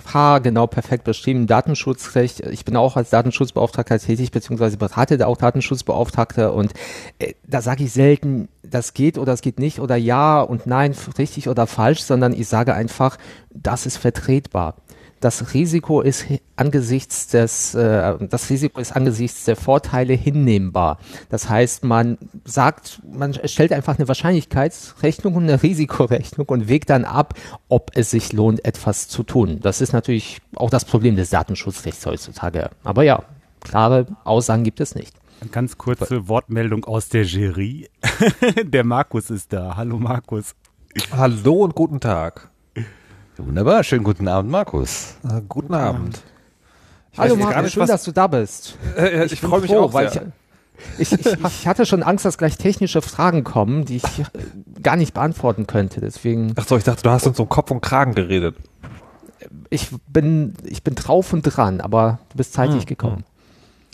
Paar genau perfekt beschrieben, Datenschutzrecht. Ich bin auch als Datenschutzbeauftragter tätig, beziehungsweise berate da auch Datenschutzbeauftragte und äh, da sage ich selten, das geht oder es geht nicht oder ja und nein, richtig oder falsch, sondern ich sage einfach, das ist vertretbar das Risiko ist angesichts des, äh, das Risiko ist angesichts der Vorteile hinnehmbar. Das heißt, man sagt, man stellt einfach eine Wahrscheinlichkeitsrechnung und eine Risikorechnung und wägt dann ab, ob es sich lohnt, etwas zu tun. Das ist natürlich auch das Problem des Datenschutzrechts heutzutage. Aber ja, klare Aussagen gibt es nicht. Eine ganz kurze Wortmeldung aus der Jury. (laughs) der Markus ist da. Hallo Markus. Hallo und guten Tag. Wunderbar, schönen guten Abend, Markus. Äh, guten Abend. Ich Hallo Markus, schön, dass du da bist. Äh, ich, ich freue mich froh, auch weil sehr. Ich, ich, ich, ich, hatte schon Angst, dass gleich technische Fragen kommen, die ich gar nicht beantworten könnte. Deswegen. Ach so, ich dachte, du hast uns um Kopf und Kragen geredet. Ich bin, ich bin drauf und dran, aber du bist zeitig hm, gekommen.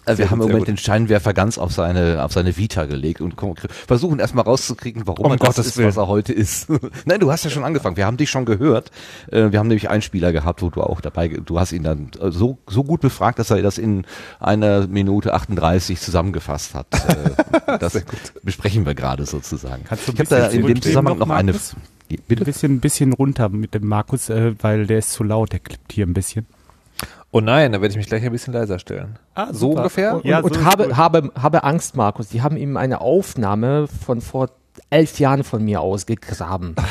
Also wir Sehr haben gut, im Moment den Scheinwerfer ganz auf seine, auf seine Vita gelegt und versuchen erstmal rauszukriegen, warum Um er das Gottes ist, Willen. was er heute ist. (laughs) Nein, du hast ja schon angefangen. Wir haben dich schon gehört. Äh, Wir haben nämlich einen Spieler gehabt, wo du auch dabei, du hast ihn dann äh, so, so gut befragt, dass er das in einer Minute 38 zusammengefasst hat. (laughs) Äh, Das besprechen wir gerade sozusagen. Kannst du ein ich habe da in dem Zusammenhang noch, noch eine, Markus? Ein bitte? bisschen, bisschen runter mit dem Markus, äh, weil der ist zu laut, der klippt hier ein bisschen. Oh nein, da werde ich mich gleich ein bisschen leiser stellen. Ah, so super. ungefähr? Und, Ja, und so ist habe, gut. habe, habe Angst, Markus. Die haben ihm eine Aufnahme von vor elf Jahren von mir ausgegraben. (laughs)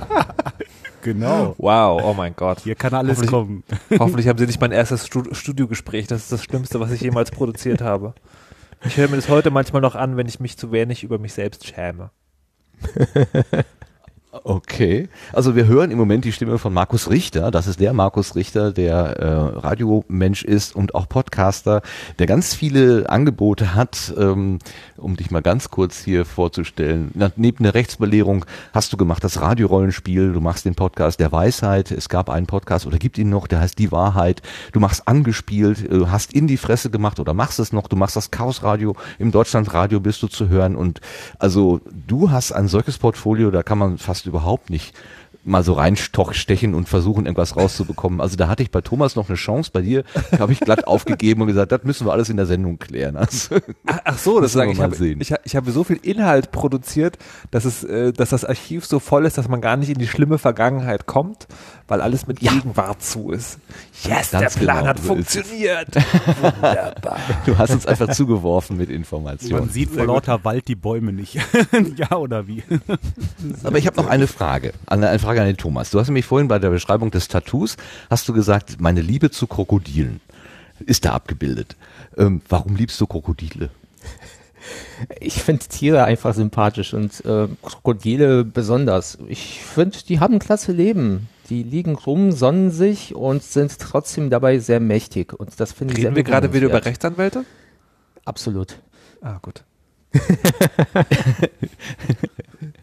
(laughs) Genau. Wow, oh mein Gott. Hier kann alles Hoffentlich- kommen. (laughs) Hoffentlich haben Sie nicht mein erstes Stu- Studiogespräch. Das ist das Schlimmste, was ich jemals produziert habe. Ich höre mir das heute manchmal noch an, wenn ich mich zu wenig über mich selbst schäme. Okay. Also wir hören im Moment die Stimme von Markus Richter. Das ist der Markus Richter, der äh, Radiomensch ist und auch Podcaster, der ganz viele Angebote hat. Ähm, um dich mal ganz kurz hier vorzustellen. Na, neben der Rechtsbelehrung hast du gemacht das Radiorollenspiel, du machst den Podcast der Weisheit. Es gab einen Podcast oder gibt ihn noch, der heißt Die Wahrheit. Du machst angespielt, äh, hast in die Fresse gemacht oder machst es noch. Du machst das Chaosradio. Im Deutschlandradio bist du zu hören. Und also du hast ein solches Portfolio, da kann man fast überhaupt nicht mal so reinstechen und versuchen, irgendwas rauszubekommen. Also da hatte ich bei Thomas noch eine Chance, bei dir habe ich glatt (laughs) aufgegeben und gesagt, das müssen wir alles in der Sendung klären. (laughs) Also, Ach, ach so, das Müssen wir sage ich. mal Habe, sehen. ich, ich habe so viel Inhalt produziert, dass es, äh, dass das Archiv so voll ist, dass man gar nicht in die schlimme Vergangenheit kommt, weil alles mit Ja. Gegenwart zu ist. Yes, Ganz der Plan genau, hat so funktioniert. (laughs) Wunderbar. du hast uns einfach zugeworfen mit Informationen. Man sieht vor lauter Wald die Bäume nicht. (laughs) ja, oder wie? (laughs) Aber ich habe noch eine Frage, eine, eine Frage an den Thomas. Du hast nämlich vorhin bei der Beschreibung des Tattoos, hast du gesagt, meine Liebe zu Krokodilen ist da abgebildet. Ähm, warum liebst du Krokodile? Ich finde Tiere einfach sympathisch und äh, Krokodile besonders. Ich finde, die haben ein klasse Leben. Die liegen rum, sonnen sich und sind trotzdem dabei sehr mächtig. Und das finde ich Reden wir gerade wieder über. Rechtsanwälte? Absolut. Ah, gut. (laughs) (laughs)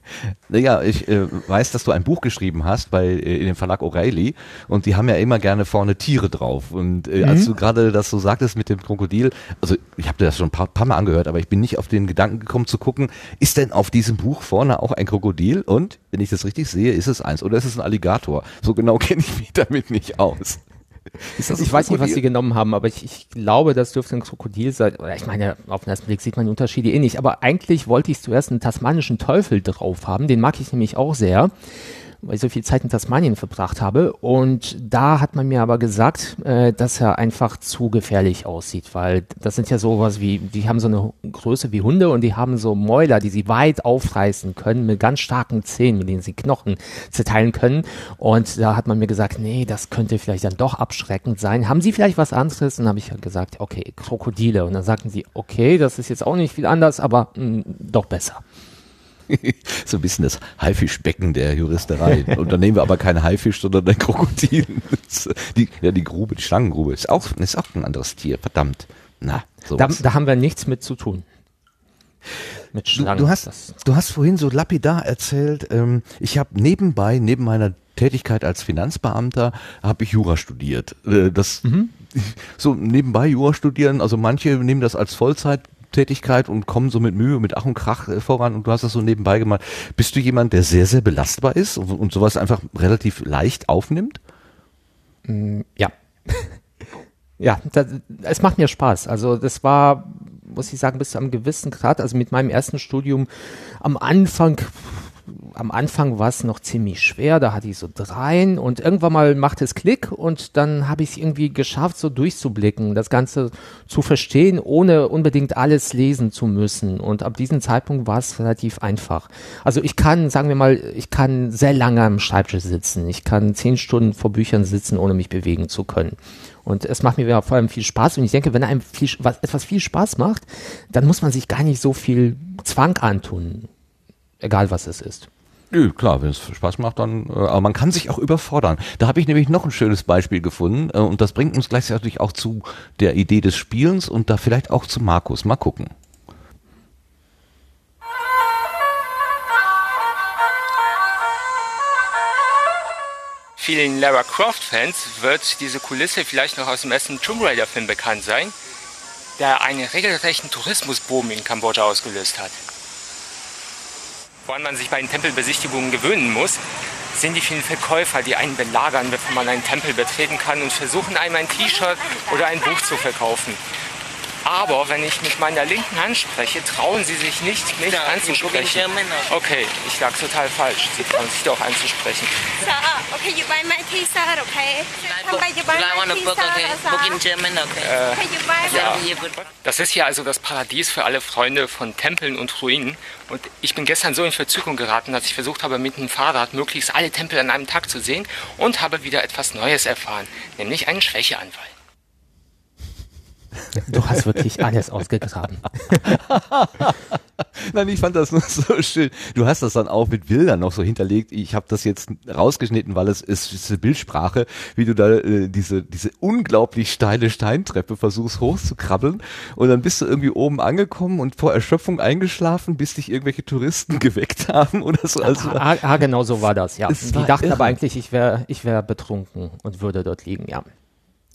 Naja, ich äh, weiß, dass du ein Buch geschrieben hast bei äh, in dem Verlag O'Reilly und die haben ja immer gerne vorne Tiere drauf. Und äh, als du gerade das so sagtest mit dem Krokodil, also ich habe dir das schon ein paar, paar Mal angehört, aber ich bin nicht auf den Gedanken gekommen zu gucken, ist denn auf diesem Buch vorne auch ein Krokodil? Und wenn ich das richtig sehe, ist es eins oder ist es ein Alligator? So genau (laughs) kenne ich mich damit nicht aus. (laughs) Ich weiß nicht, was sie genommen haben, aber ich, ich glaube, das dürfte ein Krokodil sein. Oder ich meine, auf den ersten Blick sieht man die Unterschiede eh nicht. Aber eigentlich wollte ich zuerst einen tasmanischen Teufel drauf haben. Den mag ich nämlich auch sehr, weil ich so viel Zeit in Tasmanien verbracht habe. Und da hat man mir aber gesagt, äh, dass er einfach zu gefährlich aussieht, weil das sind ja sowas wie, die haben so eine Größe wie Hunde und die haben so Mäuler, die sie weit aufreißen können mit ganz starken Zähnen, mit denen sie Knochen zerteilen können. Und da hat man mir gesagt, nee, das könnte vielleicht dann doch abschreckend sein. Haben Sie vielleicht was anderes? Und dann habe ich halt gesagt, okay, Krokodile. Und dann sagten sie, okay, das ist jetzt auch nicht viel anders, aber mh, doch besser. (laughs) so ein bisschen das Haifischbecken der Juristerei. Und dann nehmen wir aber keinen Haifisch, sondern ein Krokodil. Die, ja, die Grube, die Schlangengrube ist auch, ist auch ein anderes Tier, verdammt. Na, Da, da haben wir nichts mit zu tun. Mit Du, Schlangen. du, hast, Das- du hast vorhin so lapidar erzählt, ähm, ich habe nebenbei, neben meiner Tätigkeit als Finanzbeamter, habe ich Jura studiert. Äh, das (laughs) so nebenbei Jura studieren, also manche nehmen das als Vollzeittätigkeit und kommen so mit Mühe, mit Ach und Krach äh, voran und du hast das so nebenbei gemacht. Bist du jemand, der sehr, sehr belastbar ist und, und sowas einfach relativ leicht aufnimmt? Ja. (laughs) ja, das, es macht mir Spaß. Also das war, muss ich sagen, bis zu einem gewissen Grad, also mit meinem ersten Studium am Anfang, am Anfang war es noch ziemlich schwer, da hatte ich so dreien und irgendwann mal macht es Klick und dann habe ich es irgendwie geschafft, so durchzublicken, das Ganze zu verstehen, ohne unbedingt alles lesen zu müssen. Und ab diesem Zeitpunkt war es relativ einfach. Also ich kann, sagen wir mal, ich kann sehr lange am Schreibtisch sitzen. Ich kann zehn Stunden vor Büchern sitzen, ohne mich bewegen zu können. Und es macht mir vor allem viel Spaß. Und ich denke, wenn einem viel, was, etwas viel Spaß macht, dann muss man sich gar nicht so viel Zwang antun. Egal was es ist. Nö, klar, wenn es Spaß macht, dann, äh, aber man kann sich auch überfordern. Da habe ich nämlich noch ein schönes Beispiel gefunden äh, und das bringt uns gleichzeitig auch zu der Idee des Spielens und da vielleicht auch zu Markus. Mal gucken. Vielen Lara Croft-Fans wird diese Kulisse vielleicht noch aus dem ersten Tomb Raider-Film bekannt sein. der einen regelrechten Tourismusboom in Kambodscha ausgelöst hat. Woran man sich bei den Tempelbesichtigungen gewöhnen muss, sind die vielen Verkäufer, die einen belagern, bevor man einen Tempel betreten kann und versuchen einem ein T-Shirt oder ein Buch zu verkaufen. Aber wenn ich mit meiner linken Hand spreche, trauen sie sich nicht, mich anzusprechen. Okay, ich lag total falsch. Sie trauen sich doch anzusprechen. Okay, you buy my T-shirt, okay? Somebody you buy I want my a book, T-shirt, okay. sir. Book in German, okay. Ja. Das ist hier also das Paradies für alle Freunde von Tempeln und Ruinen. Und ich bin gestern so in Verzückung geraten, dass ich versucht habe, mit dem Fahrrad möglichst alle Tempel an einem Tag zu sehen und habe wieder etwas Neues erfahren, nämlich einen Schwächeanfall. Du hast wirklich alles ausgegraben. (laughs) Nein, ich fand das nur so schön. Du hast das dann auch mit Bildern noch so hinterlegt. Ich habe das jetzt rausgeschnitten, weil es ist, ist eine Bildsprache, wie du da äh, diese diese unglaublich steile Steintreppe versuchst hochzukrabbeln und dann bist du irgendwie oben angekommen und vor Erschöpfung eingeschlafen, bis dich irgendwelche Touristen (laughs) geweckt haben oder so. Also Ah, ah, genau so war das, ja. Die dachten irre. aber eigentlich, ich wäre ich wär betrunken und würde dort liegen, ja.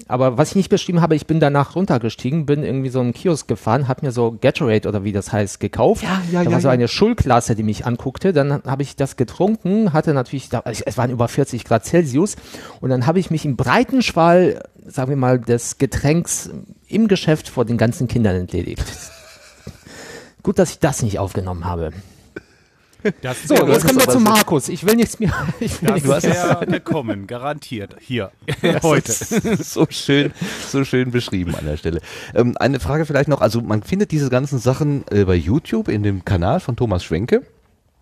Aber was ich nicht beschrieben habe, ich bin danach runtergestiegen, bin irgendwie so einen Kiosk gefahren, habe mir so Gatorade oder wie das heißt gekauft. Ja, ja, da ja, war so ja. eine Schulklasse, die mich anguckte. Dann habe ich das getrunken, hatte natürlich, also es waren über 40 Grad Celsius. Und dann habe ich mich im breiten Schwall, sagen wir mal, des Getränks im Geschäft vor den ganzen Kindern entledigt. (laughs) Gut, dass ich das nicht aufgenommen habe. Das So, jetzt kommen wir zu Markus. Ich will nichts mehr. (laughs) Ich will das nichts mehr. wäre gekommen, garantiert. Hier, (laughs) Das heute. ist so schön, so schön beschrieben an der Stelle. Ähm, eine Frage vielleicht noch, also man findet diese ganzen Sachen äh, bei YouTube in dem Kanal von Thomas Schwenke.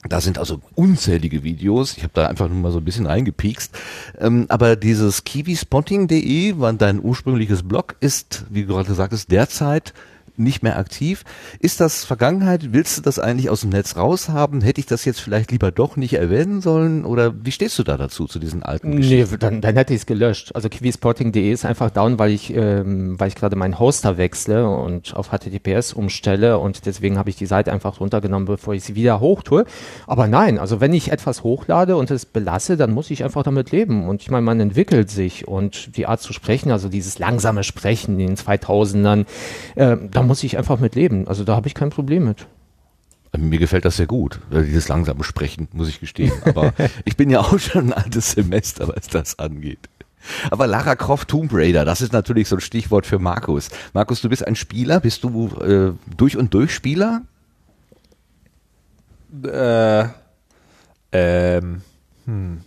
Da sind also unzählige Videos. Ich habe da einfach nur mal so ein bisschen reingepiekst. Ähm, aber dieses kiwispotting.de, war dein ursprüngliches Blog, ist, wie du gerade sagtest, derzeit nicht mehr aktiv. Ist das Vergangenheit? Willst du das eigentlich aus dem Netz raushaben? Hätte ich das jetzt vielleicht lieber doch nicht erwähnen sollen? Oder wie stehst du da dazu, zu diesen alten Nee, dann, dann hätte ich es gelöscht. Also kiwispotting.de ist einfach down, weil ich, ähm, weil ich gerade meinen Hoster wechsle und auf HTTPS umstelle und deswegen habe ich die Seite einfach runtergenommen, bevor ich sie wieder hochtue. Aber nein, also wenn ich etwas hochlade und es belasse, dann muss ich einfach damit leben. Und ich meine, man entwickelt sich und die Art zu sprechen, also dieses langsame Sprechen in den 2000ern, äh, da muss ich einfach mit leben. Also da habe ich kein Problem mit. Mir gefällt das sehr gut, äh, dieses langsame Sprechen, muss ich gestehen. Aber (laughs) ich bin ja auch schon ein altes Semester, was das angeht. Aber Lara Croft Tomb Raider, das ist natürlich so ein Stichwort für Markus. Markus, du bist ein Spieler, bist du äh, durch und durch Spieler? Äh, ähm, hm.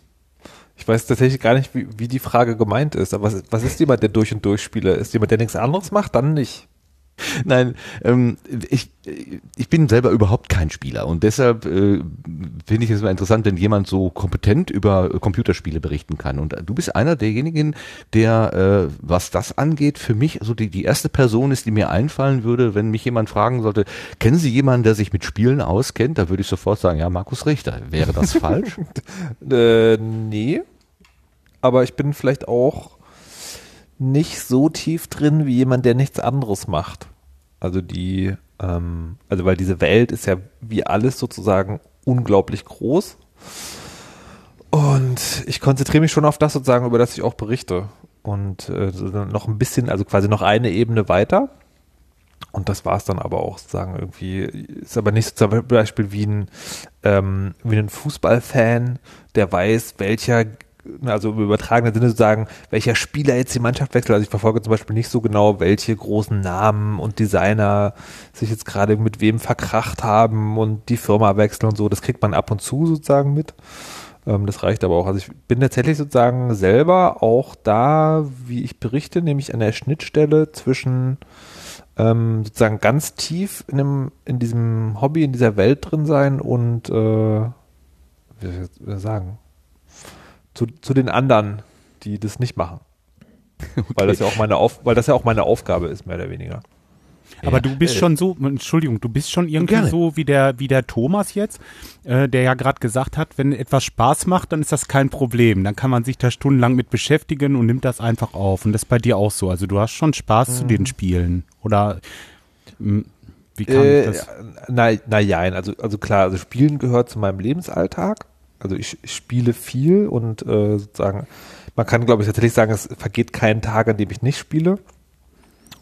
Ich weiß tatsächlich gar nicht, wie, wie die Frage gemeint ist. Aber was, was ist jemand, der durch und durch Spieler ist? Jemand, der nichts anderes macht? Dann nicht. Nein, ähm, ich, ich bin selber überhaupt kein Spieler und deshalb äh, finde ich es immer interessant, wenn jemand so kompetent über Computerspiele berichten kann. Und du bist einer derjenigen, der, äh, was das angeht, für mich so die, die erste Person ist, die mir einfallen würde, wenn mich jemand fragen sollte, kennen Sie jemanden, der sich mit Spielen auskennt? Da würde ich sofort sagen, ja, Markus Richter. Wäre das (laughs) falsch? Äh, nee. Aber ich bin vielleicht auch nicht so tief drin wie jemand, der nichts anderes macht. Also die, ähm, also weil diese Welt ist ja wie alles sozusagen unglaublich groß. Und ich konzentriere mich schon auf das sozusagen, über das ich auch berichte. Und äh, noch ein bisschen, also quasi noch eine Ebene weiter. Und das war es dann aber auch sozusagen irgendwie, ist aber nicht so zum Beispiel wie ein, ähm, wie ein Fußballfan, der weiß, welcher, also im übertragenen Sinne sozusagen, welcher Spieler jetzt die Mannschaft wechselt. Also ich verfolge zum Beispiel nicht so genau, welche großen Namen und Designer sich jetzt gerade mit wem verkracht haben und die Firma wechseln und so. Das kriegt man ab und zu sozusagen mit. Ähm, das reicht aber auch. Also ich bin tatsächlich sozusagen selber auch da, wie ich berichte, nämlich an der Schnittstelle zwischen ähm, sozusagen ganz tief in, dem, in diesem Hobby, in dieser Welt drin sein und äh, wie soll ich sagen, zu, zu den anderen, die das nicht machen. (laughs) Weil das ja auch meine Auf, weil das ja auch meine Aufgabe ist, mehr oder weniger. Aber Ja, du bist äh, schon so, Entschuldigung, du bist schon irgendwie Gerne. so wie der, wie der Thomas jetzt, äh, der ja gerade gesagt hat, wenn etwas Spaß macht, dann ist das kein Problem. Dann kann man sich da stundenlang mit beschäftigen und nimmt das einfach auf. Und das ist bei dir auch so. Also du hast schon Spaß zu den Spielen. Oder mh, wie kann Äh, ich das? na, na ja, also, also klar, also Spielen gehört zu meinem Lebensalltag. Also ich, ich spiele viel und äh, sozusagen, man kann glaube ich tatsächlich sagen, es vergeht kein Tag, an dem ich nicht spiele.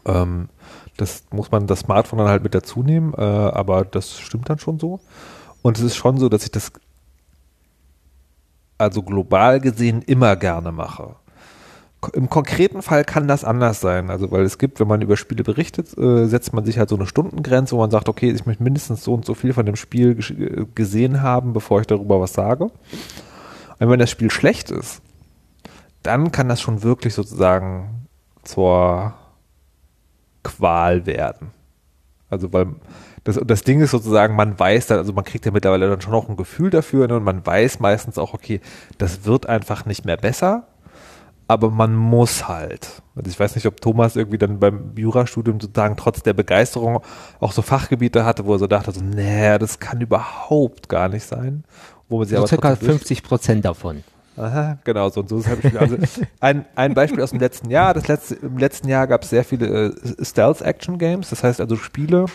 Ähm, das muss man das Smartphone dann halt mit dazu nehmen, äh, aber das stimmt dann schon so. Und es ist schon so, dass ich das also global gesehen immer gerne mache. Im konkreten Fall kann das anders sein. Also, weil es gibt, wenn man über Spiele berichtet, äh, setzt man sich halt so eine Stundengrenze, wo man sagt, okay, ich möchte mindestens so und so viel von dem Spiel äh, gesehen haben, bevor ich darüber was sage. Und wenn das Spiel schlecht ist, dann kann das schon wirklich sozusagen zur Qual werden. Also, weil das, das Ding ist sozusagen, man weiß dann, also man kriegt ja mittlerweile dann schon auch ein Gefühl dafür ne, und man weiß meistens auch, okay, das wird einfach nicht mehr besser, aber man muss halt. Also ich weiß nicht, ob Thomas irgendwie dann beim Jurastudium sozusagen trotz der Begeisterung auch so Fachgebiete hatte, wo er so dachte, so, nee, das kann überhaupt gar nicht sein. Wo man sich so aber circa 50 Prozent davon. Aha, genau, so und so ist halt Also ein, ein Beispiel aus dem letzten Jahr. Das letzte, Im letzten Jahr gab es sehr viele äh, Stealth-Action-Games, das heißt also Spiele,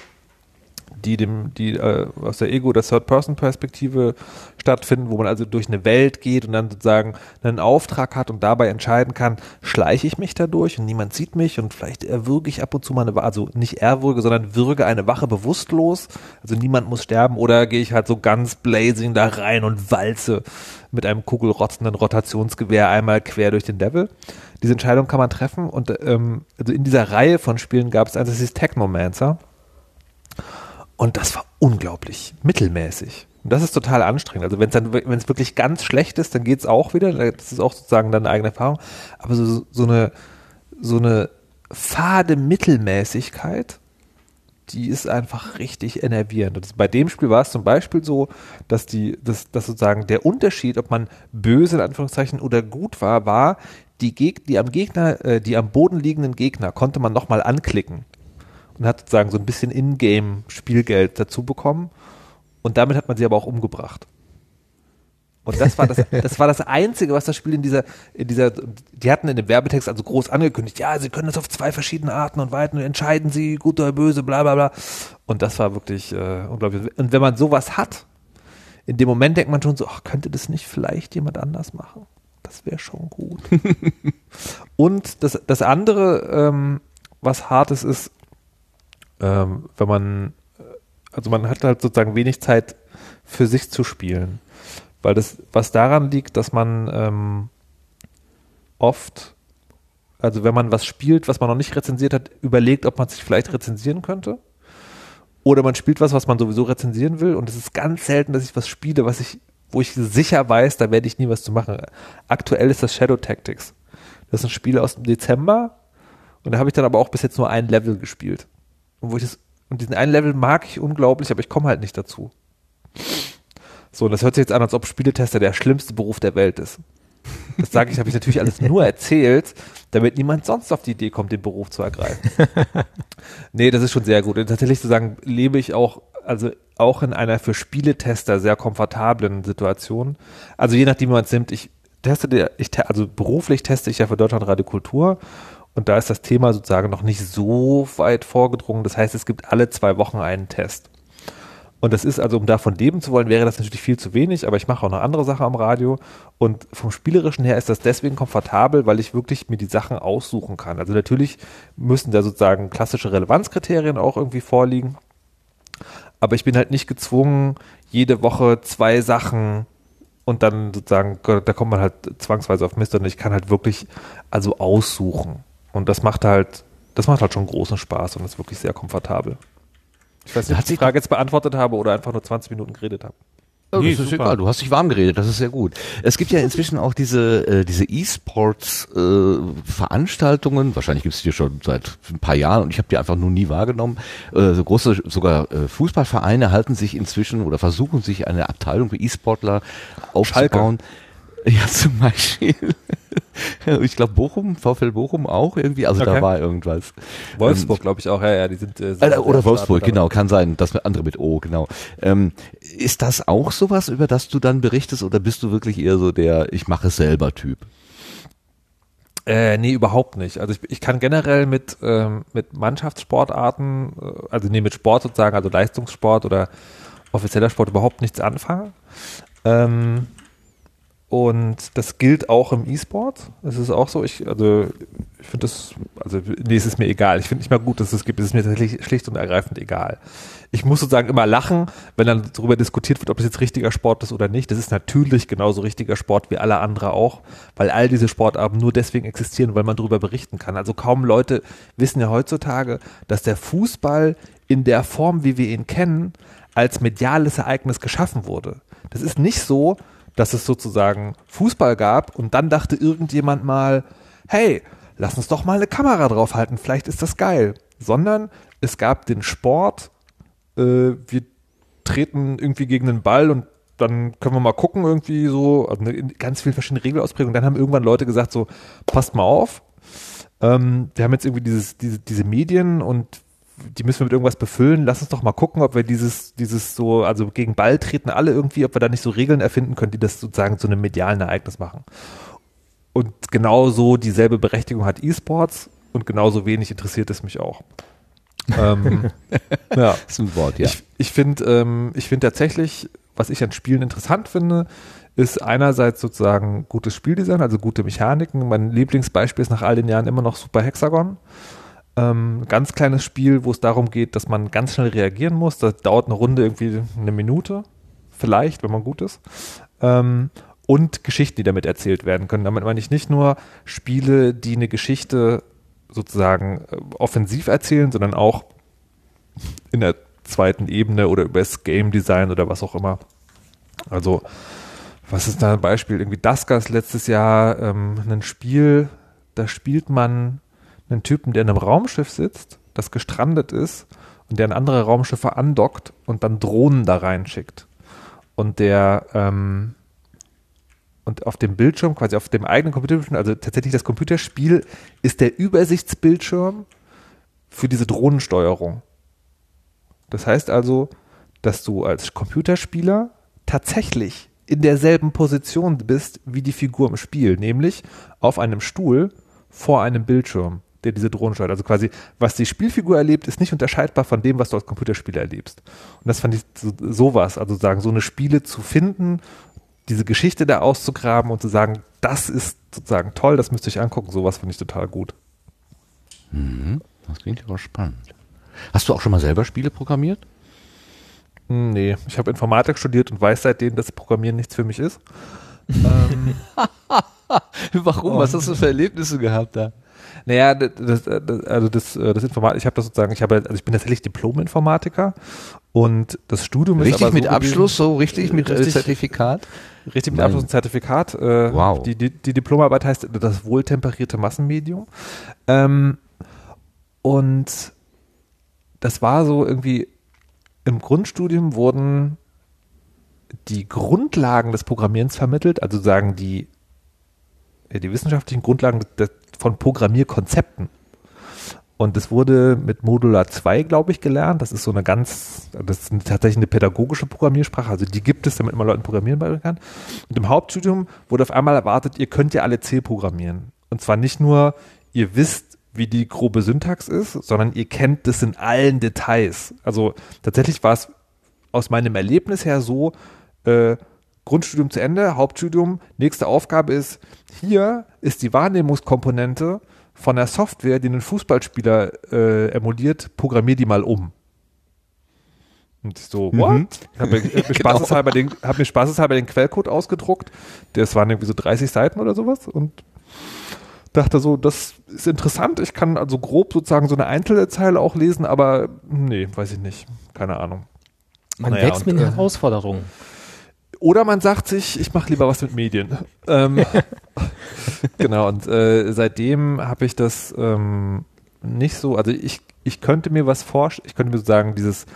die dem, die äh, aus der Ego- oder Third-Person-Perspektive stattfinden, wo man also durch eine Welt geht und dann sozusagen einen Auftrag hat und dabei entscheiden kann, schleiche ich mich dadurch und niemand sieht mich und vielleicht erwürge ich ab und zu mal eine, also nicht erwürge, sondern würge eine Wache bewusstlos, also niemand muss sterben oder gehe ich halt so ganz blazing da rein und walze mit einem kugelrotzenden Rotationsgewehr einmal quer durch den Level. Diese Entscheidung kann man treffen und ähm, also in dieser Reihe von Spielen gab es eins, das ist Technomancer. Und das war unglaublich mittelmäßig. Und das ist total anstrengend. Also wenn es wirklich ganz schlecht ist, dann geht es auch wieder. Das ist auch sozusagen dann eine eigene Erfahrung. Aber so, so eine, so eine fade Mittelmäßigkeit, die ist einfach richtig enervierend. Und bei dem Spiel war es zum Beispiel so, dass die, dass, dass sozusagen der Unterschied, ob man böse in Anführungszeichen oder gut war, war, die, Geg die am Gegner, äh, die am Boden liegenden Gegner konnte man nochmal anklicken und hat sozusagen so ein bisschen Ingame-Spielgeld dazu bekommen. Und damit hat man sie aber auch umgebracht. Und das war das, (laughs) das war das Einzige, was das Spiel in dieser, in dieser, die hatten in dem Werbetext also groß angekündigt, ja, sie können das auf zwei verschiedene Arten und Weiten entscheiden sie, gut oder böse, bla bla bla. Und das war wirklich äh, unglaublich. Und wenn man sowas hat, in dem Moment denkt man schon so, ach, könnte das nicht vielleicht jemand anders machen? Das wäre schon gut. (laughs) und das, das andere, ähm, was hartes ist, ähm, wenn man, also man hat halt sozusagen wenig Zeit für sich zu spielen. Weil das, was daran liegt, dass man ähm, oft, also wenn man was spielt, was man noch nicht rezensiert hat, überlegt, ob man sich vielleicht rezensieren könnte. Oder man spielt was, was man sowieso rezensieren will. Und es ist ganz selten, dass ich was spiele, was ich, wo ich sicher weiß, da werde ich nie was zu machen. Aktuell ist das Shadow Tactics. Das ist ein Spiel aus dem Dezember. Und da habe ich dann aber auch bis jetzt nur ein Level gespielt. Und wo ich das, und diesen einen Level mag ich unglaublich, aber ich komme halt nicht dazu. So, und das hört sich jetzt an, als ob Spieletester der schlimmste Beruf der Welt ist. Das sage ich, habe ich natürlich alles nur erzählt, damit niemand sonst auf die Idee kommt, den Beruf zu ergreifen. (laughs) nee, das ist schon sehr gut. Und tatsächlich zu sagen, lebe ich auch, also auch in einer für Spieletester sehr komfortablen Situation. Also je nachdem, wie man es nimmt, ich teste, ich, also beruflich teste ich ja für Deutschland Radio Kultur und da ist das Thema sozusagen noch nicht so weit vorgedrungen. Das heißt, es gibt alle zwei Wochen einen Test. Und das ist also, um davon leben zu wollen, wäre das natürlich viel zu wenig, aber ich mache auch noch andere Sachen am Radio. Und vom Spielerischen her ist das deswegen komfortabel, weil ich wirklich mir die Sachen aussuchen kann. Also natürlich müssen da sozusagen klassische Relevanzkriterien auch irgendwie vorliegen. Aber ich bin halt nicht gezwungen, jede Woche zwei Sachen und dann sozusagen, da kommt man halt zwangsweise auf Mist und ich kann halt wirklich also aussuchen. Und das macht halt, das macht halt schon großen Spaß und ist wirklich sehr komfortabel. Ich weiß nicht, ob ich die Frage jetzt beantwortet habe oder einfach nur 20 Minuten geredet habe. Oh, nee, das ist egal. Du hast dich warm geredet, das ist sehr gut. Es gibt ja (laughs) inzwischen auch diese äh, diese E-Sports äh, Veranstaltungen. Wahrscheinlich gibt es die schon seit ein paar Jahren und ich habe die einfach nur nie wahrgenommen. Äh, so große sogar äh, Fußballvereine halten sich inzwischen oder versuchen sich eine Abteilung für E-Sportler aufzubauen. Schalke. Ja, zum Beispiel. (laughs) ich glaube Bochum, VfL Bochum auch irgendwie, also okay. da war irgendwas. Wolfsburg, ähm, glaube ich auch, ja, ja, die sind. Äh, äh, oder Wolfsburg, genau, kann sein, das andere mit O, genau. Ähm, ist das auch sowas, über das du dann berichtest, oder bist du wirklich eher so der Ich mache es selber Typ? Äh, nee, überhaupt nicht. Also ich, ich kann generell mit, ähm, mit Mannschaftssportarten, äh, also nee, mit Sport sozusagen, also Leistungssport oder offizieller Sport überhaupt nichts anfangen. Ähm, Und das gilt auch im E-Sport. Es ist auch so, ich, also, ich finde das, also, nee, es ist mir egal. Ich finde nicht mal gut, dass es gibt. Es ist mir tatsächlich schlicht und ergreifend egal. Ich muss sozusagen immer lachen, wenn dann darüber diskutiert wird, ob das jetzt richtiger Sport ist oder nicht. Das ist natürlich genauso richtiger Sport wie alle andere auch, weil all diese Sportarten nur deswegen existieren, weil man darüber berichten kann. Also kaum Leute wissen ja heutzutage, dass der Fußball in der Form, wie wir ihn kennen, als mediales Ereignis geschaffen wurde. Das ist nicht so, dass es sozusagen Fußball gab und dann dachte irgendjemand mal, hey, lass uns doch mal eine Kamera draufhalten, vielleicht ist das geil. Sondern es gab den Sport, äh, wir treten irgendwie gegen den Ball und dann können wir mal gucken, irgendwie so, also ganz viele verschiedene Regelausprägungen. Dann haben irgendwann Leute gesagt, so, passt mal auf, ähm, wir haben jetzt irgendwie dieses, diese, diese Medien und die müssen wir mit irgendwas befüllen. Lass uns doch mal gucken, ob wir dieses, dieses so, also gegen Ball treten alle irgendwie, ob wir da nicht so Regeln erfinden können, die das sozusagen zu einem medialen Ereignis machen. Und genauso dieselbe Berechtigung hat E-Sports und genauso wenig interessiert es mich auch. ähm, (laughs) ja. Das ist ein Wort, ja. Ich, ich finde ähm, ich finde tatsächlich, was ich an Spielen interessant finde, ist einerseits sozusagen gutes Spieldesign, also gute Mechaniken. Mein Lieblingsbeispiel ist nach all den Jahren immer noch Super Hexagon. Ähm, ganz kleines Spiel, wo es darum geht, dass man ganz schnell reagieren muss. Das dauert eine Runde irgendwie eine Minute, vielleicht, wenn man gut ist. Ähm, und Geschichten, die damit erzählt werden können. Damit meine ich nicht nur Spiele, die eine Geschichte sozusagen äh, offensiv erzählen, sondern auch in der zweiten Ebene oder über das Game Design oder was auch immer. Also, was ist da ein Beispiel? Irgendwie Daskas letztes Jahr ähm, ein Spiel, da spielt man einen Typen, der in einem Raumschiff sitzt, das gestrandet ist und der an andere Raumschiffe andockt und dann Drohnen da reinschickt. Und der ähm, und auf dem Bildschirm, quasi auf dem eigenen Computerbildschirm, also tatsächlich das Computerspiel ist der Übersichtsbildschirm für diese Drohnensteuerung. Das heißt also, dass du als Computerspieler tatsächlich in derselben Position bist wie die Figur im Spiel, nämlich auf einem Stuhl vor einem Bildschirm der diese Drohnen steuert. Also quasi, was die Spielfigur erlebt, ist nicht unterscheidbar von dem, was du als Computerspieler erlebst. Und das fand ich so, sowas, also sagen, so eine Spiele zu finden, diese Geschichte da auszugraben und zu sagen, das ist sozusagen toll, das müsst ihr euch angucken, sowas finde ich total gut. Mhm, das klingt aber spannend. Hast du auch schon mal selber Spiele programmiert? Hm, nee, ich habe Informatik studiert und weiß seitdem, dass Programmieren nichts für mich ist. (laughs) ähm, Warum? Was hast du für Erlebnisse gehabt da? Naja, das, das, also das, äh, das Informatik, ich habe das sozusagen, ich habe, also ich bin tatsächlich Diplom-Informatiker und das Studium richtig ist aber so mit Abschluss, so richtig mit äh, richtig, Zertifikat? Richtig mit Nein. Abschluss und Zertifikat. Äh, wow. Die, die, die Diplomarbeit heißt das wohltemperierte Massenmedium. Ähm, und das war so irgendwie, im Grundstudium wurden die Grundlagen des Programmierens vermittelt, also sagen die, die wissenschaftlichen Grundlagen des, von Programmierkonzepten. Und das wurde mit Modular 2, glaube ich, gelernt. Das ist so eine ganz, das ist tatsächlich eine pädagogische Programmiersprache. Also die gibt es, damit man Leuten Programmieren kann. Und im Hauptstudium wurde auf einmal erwartet, ihr könnt ja alle C programmieren. Und zwar nicht nur, ihr wisst, wie die grobe Syntax ist, sondern ihr kennt das in allen Details. Also tatsächlich war es aus meinem Erlebnis her so, äh, Grundstudium zu Ende, Hauptstudium, nächste Aufgabe ist, hier ist die Wahrnehmungskomponente von der Software, die einen Fußballspieler äh, emuliert, programmier die mal um. Und ich so, mhm. what? Mhm. Ich habe mir, hab mir, (laughs) genau. spaßeshalber den, hab mir spaßeshalber den Quellcode ausgedruckt. Das waren irgendwie so 30 Seiten oder sowas und dachte so, das ist interessant. Ich kann also grob sozusagen so eine Einzelzeile auch lesen, aber nee, weiß ich nicht. Keine Ahnung. Man naja, wächst mit einer äh, Herausforderung. Oder man sagt sich, ich mache lieber was mit Medien. ähm, (laughs) genau, und äh, seitdem habe ich das ähm, nicht so, also ich, ich könnte mir was vorstellen, ich könnte mir sozusagen dieses,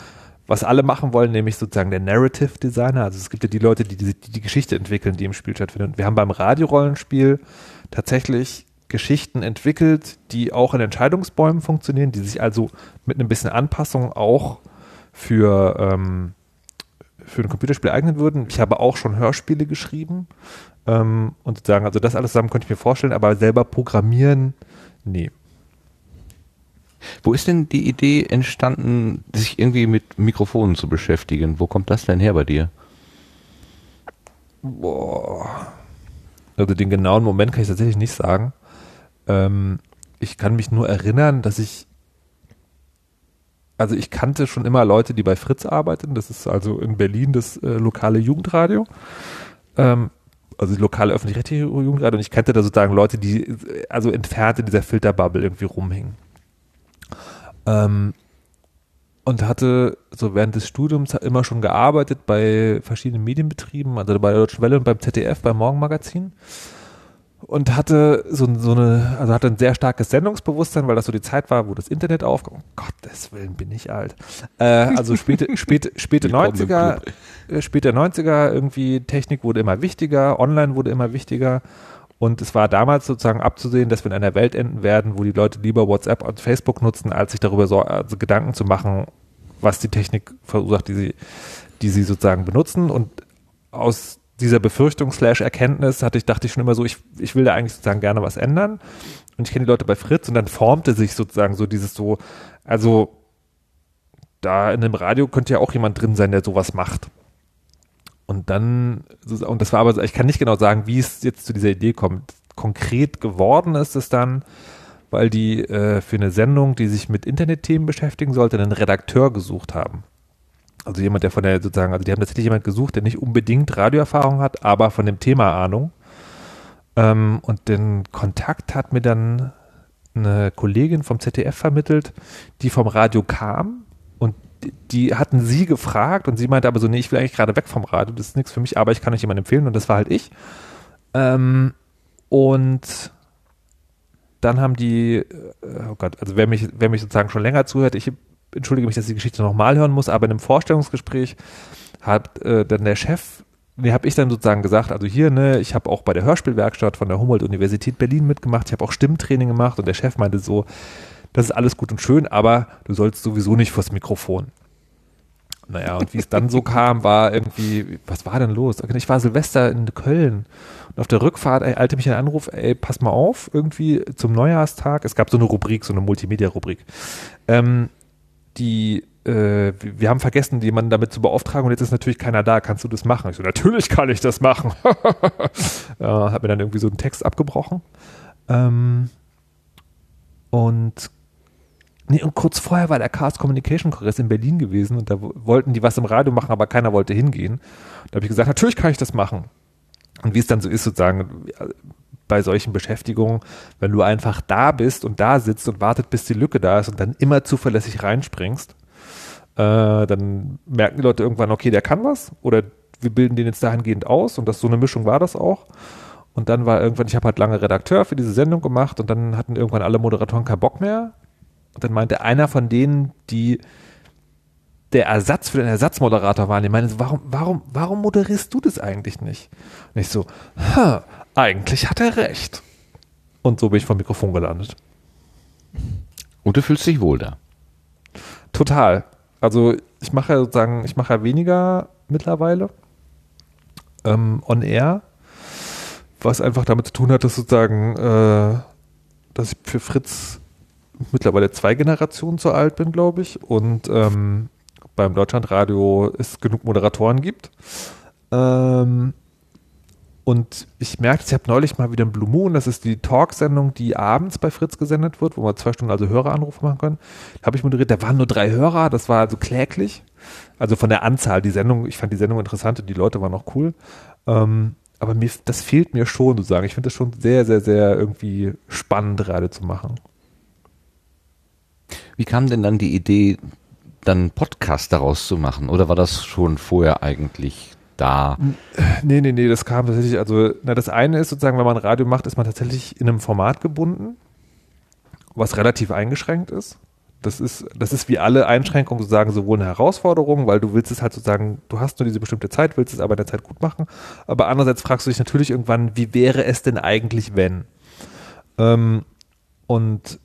was alle machen wollen, nämlich sozusagen der Narrative Designer. Also es gibt ja die Leute, die die, die, die Geschichte entwickeln, die im Spiel stattfindet. Wir haben beim Radiorollenspiel tatsächlich Geschichten entwickelt, die auch in Entscheidungsbäumen funktionieren, die sich also mit ein bisschen Anpassung auch für ähm, für ein Computerspiel eignen würden. Ich habe auch schon Hörspiele geschrieben ähm, und sagen, also das alles zusammen könnte ich mir vorstellen, aber selber programmieren, nee. Wo ist denn die Idee entstanden, sich irgendwie mit Mikrofonen zu beschäftigen? Wo kommt das denn her bei dir? Boah. Also den genauen Moment kann ich tatsächlich nicht sagen. Ähm, ich kann mich nur erinnern, dass ich also ich kannte schon immer Leute, die bei Fritz arbeiten. Das ist also in Berlin das äh, lokale Jugendradio. Ähm, also die lokale öffentlich-rechtliche Jugendradio. Und ich kannte da sozusagen Leute, die äh, also entfernt in dieser Filterbubble irgendwie rumhingen. Ähm, und hatte so während des Studiums immer schon gearbeitet bei verschiedenen Medienbetrieben, also bei der Deutschen Welle und beim ZDF, beim Morgenmagazin und hatte so, so eine, also hatte ein sehr starkes Sendungsbewusstsein, weil das so die Zeit war, wo das Internet aufkam. Um Gottes Willen bin ich alt. Äh, also späte, (laughs) späte, späte 90er, äh, späte 90er irgendwie, Technik wurde immer wichtiger, online wurde immer wichtiger. Und es war damals sozusagen abzusehen, dass wir in einer Welt enden werden, wo die Leute lieber WhatsApp und Facebook nutzen, als sich darüber so also Gedanken zu machen, was die Technik verursacht, die sie, die sie sozusagen benutzen. Und aus dieser Befürchtung slash Erkenntnis hatte ich, dachte ich schon immer so, ich, ich will da eigentlich sozusagen gerne was ändern. Und ich kenne die Leute bei Fritz und dann formte sich sozusagen so dieses so, also da in einem Radio könnte ja auch jemand drin sein, der sowas macht. Und dann, und das war aber, ich kann nicht genau sagen, wie es jetzt zu dieser Idee kommt. Konkret geworden ist es dann, weil die äh, für eine Sendung, die sich mit Internetthemen beschäftigen sollte, einen Redakteur gesucht haben. Also jemand, der von der sozusagen, also die haben tatsächlich jemand gesucht, der nicht unbedingt Radioerfahrung hat, aber von dem Thema Ahnung. Ähm, und den Kontakt hat mir dann eine Kollegin vom ZDF vermittelt, die vom Radio kam und die, die hatten sie gefragt und sie meinte aber so, nee, ich will eigentlich gerade weg vom Radio, das ist nichts für mich, aber ich kann euch jemanden empfehlen und das war halt ich. Ähm, und dann haben die, äh, oh Gott, also wer mich, wer mich sozusagen schon länger zuhört, ich entschuldige mich, dass ich die Geschichte nochmal hören muss, aber in einem Vorstellungsgespräch hat äh, dann der Chef, nee, habe ich dann sozusagen gesagt, also hier, ne, ich habe auch bei der Hörspielwerkstatt von der Humboldt-Universität Berlin mitgemacht, ich habe auch Stimmtraining gemacht und der Chef meinte so, das ist alles gut und schön, aber du sollst sowieso nicht vors Mikrofon. Naja, und wie es dann so kam, war irgendwie, was war denn los? Ich war Silvester in Köln und auf der Rückfahrt eilte mich ein Anruf, ey, pass mal auf, irgendwie zum Neujahrstag. Es gab so eine Rubrik, so eine Multimedia-Rubrik. Ähm, die äh, wir haben vergessen, jemanden damit zu beauftragen und jetzt ist natürlich keiner da. Kannst du das machen? Ich so, natürlich kann ich das machen. (laughs) ja, hat mir dann irgendwie so einen Text abgebrochen. Ähm, und Nee, und kurz vorher war der Chaos Communication Kongress in Berlin gewesen und da wollten die was im Radio machen, aber keiner wollte hingehen. Da habe ich gesagt, natürlich kann ich das machen. Und wie es dann so ist, sozusagen, bei solchen Beschäftigungen, wenn du einfach da bist und da sitzt und wartet, bis die Lücke da ist und dann immer zuverlässig reinspringst, äh, dann merken die Leute irgendwann, okay, der kann was oder wir bilden den jetzt dahingehend aus und das so eine Mischung war das auch. Und dann war irgendwann, ich habe halt lange Redakteur für diese Sendung gemacht und dann hatten irgendwann alle Moderatoren keinen Bock mehr. Und dann meinte einer von denen, die der Ersatz für den Ersatzmoderator waren, die meinte, warum, warum, warum moderierst du das eigentlich nicht? Und ich so, ha, eigentlich hat er recht. Und so bin ich vom Mikrofon gelandet. Und du fühlst dich wohl da? Total. Also ich mache ja sozusagen, ich mache ja weniger mittlerweile ähm, on air, was einfach damit zu tun hat, dass sozusagen, äh, dass ich für Fritz mittlerweile zwei Generationen zu alt bin, glaube ich, und ähm, beim Deutschlandradio es genug Moderatoren gibt. Ähm, und ich merke, ich habe neulich mal wieder ein Blue Moon, das ist die Talksendung, die abends bei Fritz gesendet wird, wo wir zwei Stunden also Höreranrufe machen können. Da habe ich moderiert, da waren nur drei Hörer, das war also kläglich. Also von der Anzahl, die Sendung, ich fand die Sendung interessant und die Leute waren auch cool. Ähm, aber mir, das fehlt mir schon, sozusagen. Ich finde das schon sehr, sehr, sehr irgendwie spannend gerade zu machen. Wie kam denn dann die Idee, dann Podcast daraus zu machen? Oder war das schon vorher eigentlich da? Nee, nee, nee, das kam tatsächlich, also, na, das eine ist sozusagen, wenn man Radio macht, ist man tatsächlich in einem Format gebunden, was relativ eingeschränkt ist. Das ist, das ist wie alle Einschränkungen sozusagen sowohl eine Herausforderung, weil du willst es halt sozusagen, du hast nur diese bestimmte Zeit, willst es aber in der Zeit gut machen. Aber andererseits fragst du dich natürlich irgendwann, wie wäre es denn eigentlich, wenn? Ähm, und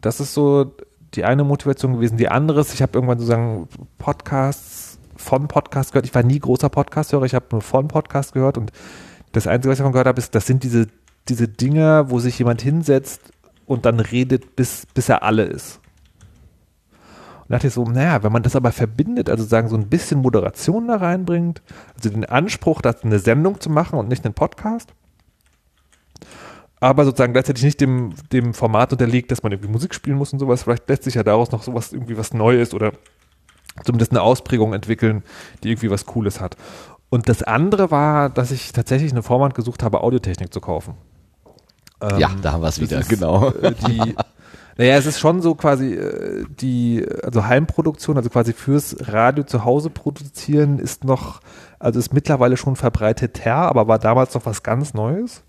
das ist so die eine Motivation gewesen. Die andere ist, ich habe irgendwann sozusagen Podcasts von Podcast gehört. Ich war nie großer Podcast-Hörer, ich habe nur von Podcast gehört und das Einzige, was ich davon gehört habe, ist, das sind diese, diese Dinge, wo sich jemand hinsetzt und dann redet, bis, bis er alle ist. Und dachte ich so, naja, wenn man das aber verbindet, also sagen, so ein bisschen Moderation da reinbringt, also den Anspruch, das eine Sendung zu machen und nicht einen Podcast, aber sozusagen gleichzeitig nicht dem, dem Format unterliegt, dass man irgendwie Musik spielen muss und sowas. Vielleicht lässt sich ja daraus noch sowas irgendwie was Neues oder zumindest eine Ausprägung entwickeln, die irgendwie was Cooles hat. Und das andere war, dass ich tatsächlich eine Vorwand gesucht habe, Audiotechnik zu kaufen. ja, da haben wir es wieder, ist, genau. äh, Die, (laughs) naja, es ist schon so quasi äh, die, also Heimproduktion, also quasi fürs Radio zu Hause produzieren, ist noch, also ist mittlerweile schon verbreitet her, aber war damals noch was ganz Neues.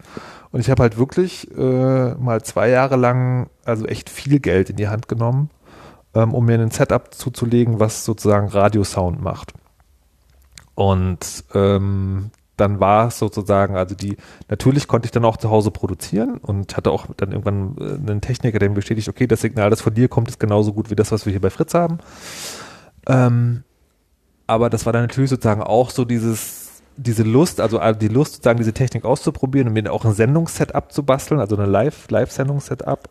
Und ich habe halt wirklich äh, mal zwei Jahre lang, also echt viel Geld in die Hand genommen, ähm, um mir ein Setup zuzulegen, was sozusagen Radiosound macht. Und ähm, dann war es sozusagen, also die, natürlich konnte ich dann auch zu Hause produzieren und hatte auch dann irgendwann äh, einen Techniker, der mir bestätigt, okay, das Signal, das von dir kommt, ist genauso gut wie das, was wir hier bei Fritz haben. Ähm, aber das war dann natürlich sozusagen auch so dieses, diese Lust, also äh, die Lust, sozusagen diese Technik auszuprobieren und mir auch ein Sendungssetup zu basteln, also eine Live, Live-Sendungssetup,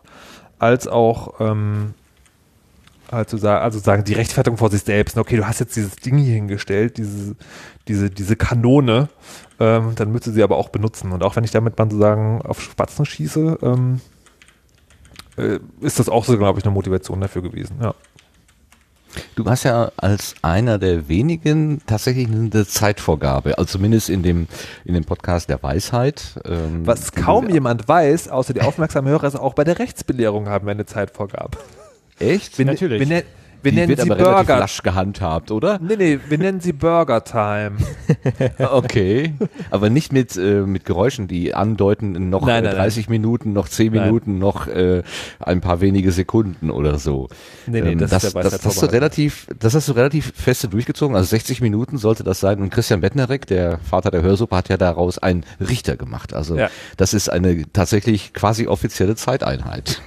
als auch ähm, also, sagen, also sagen die Rechtfertigung vor sich selbst. Okay, du hast jetzt dieses Ding hier hingestellt, diese, diese, diese Kanone, ähm, dann müsste sie aber auch benutzen. Und auch wenn ich damit mal sozusagen auf Spatzen schieße, ähm, äh, ist das auch so, glaube ich, eine Motivation dafür gewesen. Ja. Du hast ja als einer der wenigen tatsächlich eine Zeitvorgabe, also zumindest in dem, in dem Podcast der Weisheit. Ähm, Was kaum jemand weiß, außer die aufmerksamen Hörer, ist auch bei der Rechtsbelehrung haben wir eine Zeitvorgabe. Echt? Wir, Natürlich. Wir, wir Die nennen wird sie aber relativ Burger. lasch gehandhabt, oder? Nee, nee, wir nennen sie Burger Time. (laughs) Okay. Aber nicht mit, äh, mit Geräuschen, die andeuten, noch Nein, äh, nein, 30 Minuten, noch 10 Nein. Minuten, noch äh, ein paar wenige Sekunden oder so. Ähm, Nee, nee, das das, ist der das, das, hast du relativ, das hast du relativ feste durchgezogen. Also 60 Minuten sollte das sein. Und Christian Bettnerek, der Vater der Hörsuppe, hat ja daraus einen Richter gemacht. Also Ja. das ist eine tatsächlich quasi offizielle Zeiteinheit.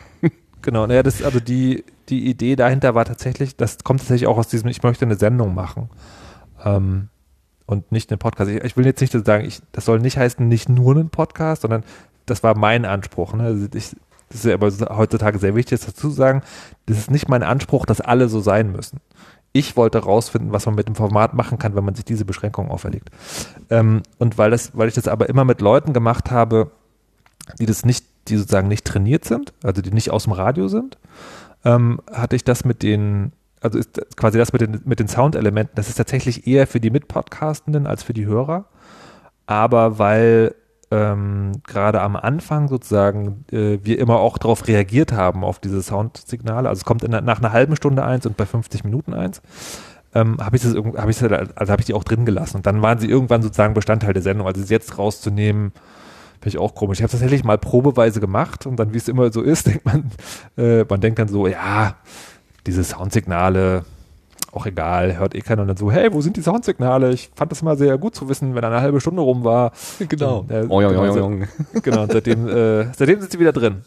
Genau, naja, das, also die, die Idee dahinter war tatsächlich, das kommt tatsächlich auch aus diesem, ich möchte eine Sendung machen. Ähm, und nicht einen Podcast. Ich, ich will jetzt nicht sagen, ich, das soll nicht heißen, nicht nur einen Podcast, sondern das war mein Anspruch. Ne? Also ich, das ist ja aber heutzutage sehr wichtig, das dazu zu sagen, das ist nicht mein Anspruch, dass alle so sein müssen. Ich wollte rausfinden, was man mit dem Format machen kann, wenn man sich diese Beschränkungen auferlegt. Ähm, und weil das, weil ich das aber immer mit Leuten gemacht habe, die das nicht, die sozusagen nicht trainiert sind, also die nicht aus dem Radio sind, ähm, hatte ich das mit den, also ist quasi das mit den, mit den Soundelementen, das ist tatsächlich eher für die Mitpodcastenden als für die Hörer. Aber weil ähm, gerade am Anfang sozusagen äh, wir immer auch darauf reagiert haben, auf diese Soundsignale, also es kommt in, nach einer halben Stunde eins und bei 50 Minuten eins, ähm, habe ich das habe ich also habe ich die auch drin gelassen. Und dann waren sie irgendwann sozusagen Bestandteil der Sendung. Also sie jetzt rauszunehmen, finde ich auch komisch. Ich habe tatsächlich mal probeweise gemacht und dann, wie es immer so ist, (laughs) denkt man, äh, man denkt dann so, ja, diese Soundsignale, auch egal, hört eh keiner und dann so, hey, wo sind die Soundsignale? Ich fand das mal sehr gut zu wissen, wenn eine halbe Stunde rum war. Genau. Äh, Oing, genau, oing, oing. genau, und seitdem, äh, seitdem sind sie wieder drin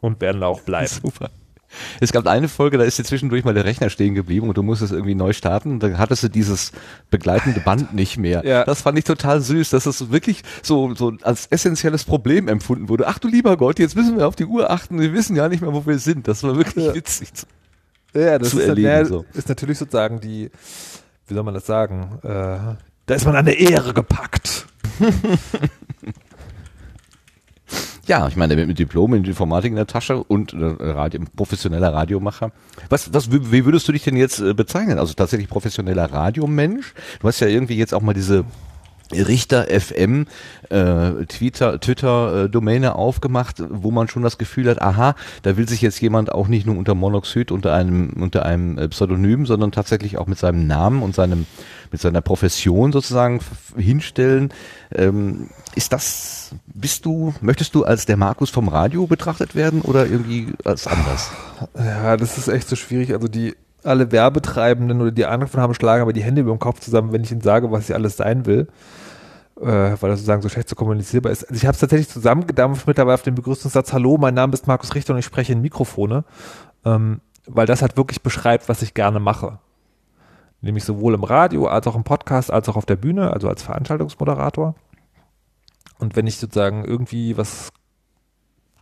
und werden da auch bleiben. (laughs) Super. (laughs) Es gab eine Folge, da ist dir zwischendurch mal der Rechner stehen geblieben und du musstest irgendwie neu starten. Und dann hattest du dieses begleitende Band (laughs) nicht mehr. Ja. Das fand ich total süß, dass das wirklich so, so als essentielles Problem empfunden wurde. Ach du lieber Gott, jetzt müssen wir auf die Uhr achten. Wir wissen ja nicht mehr, wo wir sind. Das war wirklich Ja. witzig. Ja, das zu ist, erleben, ja, so. ist natürlich sozusagen die, wie soll man das sagen? Äh, da ist man an der Ehre gepackt. (laughs) Ja, ich meine, mit Diplom in Informatik in der Tasche und äh, Radio, professioneller Radiomacher. Was, was, wie würdest du dich denn jetzt äh, bezeichnen? Also tatsächlich professioneller Radiomensch? Du hast ja irgendwie jetzt auch mal diese Richter FM äh, Twitter Twitter äh, Domäne aufgemacht, wo man schon das Gefühl hat, aha, da will sich jetzt jemand auch nicht nur unter Monoxid unter einem unter einem äh, Pseudonym, sondern tatsächlich auch mit seinem Namen und seinem mit seiner Profession sozusagen hinstellen. Ähm, ist das bist du möchtest du als der Markus vom Radio betrachtet werden oder irgendwie als anders? Ja, das ist echt so schwierig. Also die alle Werbetreibenden oder die davon haben, schlagen aber die Hände über den Kopf zusammen, wenn ich ihnen sage, was ich alles sein will. Äh, weil das sozusagen so schlecht zu kommunizierbar ist. Also ich habe es tatsächlich zusammengedampft mittlerweile auf den Begrüßungssatz, hallo, mein Name ist Markus Richter und ich spreche in Mikrofone. Ähm, weil das halt wirklich beschreibt, was ich gerne mache. Nämlich sowohl im Radio als auch im Podcast, als auch auf der Bühne, also als Veranstaltungsmoderator. Und wenn ich sozusagen irgendwie was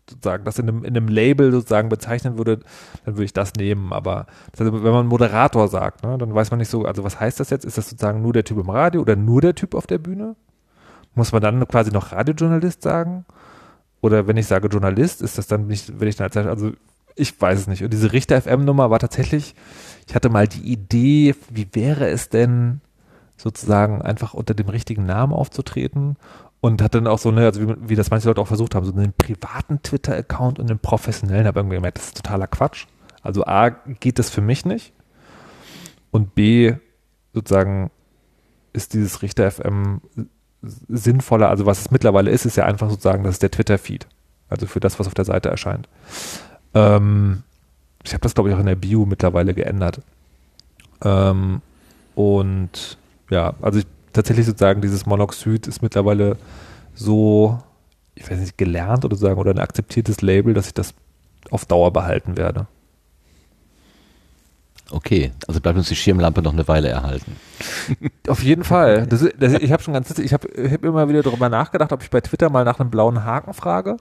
sozusagen das in einem, in einem Label sozusagen bezeichnen würde, dann würde ich das nehmen. Aber heißt, wenn man Moderator sagt, ne, dann weiß man nicht so, also was heißt das jetzt? Ist das sozusagen nur der Typ im Radio oder nur der Typ auf der Bühne? Muss man dann quasi noch Radiojournalist sagen? oder wenn ich sage Journalist, ist das dann nicht, wenn ich dann als, also ich weiß es nicht. Und diese Richter FM-Nummer war tatsächlich, ich hatte mal die Idee, wie wäre es denn sozusagen einfach unter dem richtigen Namen aufzutreten und hatte dann auch so eine, also wie, wie, das manche Leute auch versucht haben, so einen privaten Twitter-Account und einen professionellen, habe irgendwie gemerkt, das ist totaler Quatsch. Also A, geht das für mich nicht und B, sozusagen ist dieses Richter FM sinnvoller, also was es mittlerweile ist, ist ja einfach sozusagen, das ist der Twitter-Feed. Also für das, was auf der Seite erscheint. Ähm, ich habe das, glaube ich, auch in der Bio mittlerweile geändert. Ähm, und ja, also ich, tatsächlich sozusagen dieses Monoxid ist mittlerweile so, ich weiß nicht, gelernt oder sagen, oder ein akzeptiertes Label, dass ich das auf Dauer behalten werde. Okay, also bleibt uns die Schirmlampe noch eine Weile erhalten. (laughs) Auf jeden Fall. (laughs) Das, das, ich habe schon ganz, ich habe hab immer wieder darüber nachgedacht, ob ich bei Twitter mal nach einem blauen Haken frage.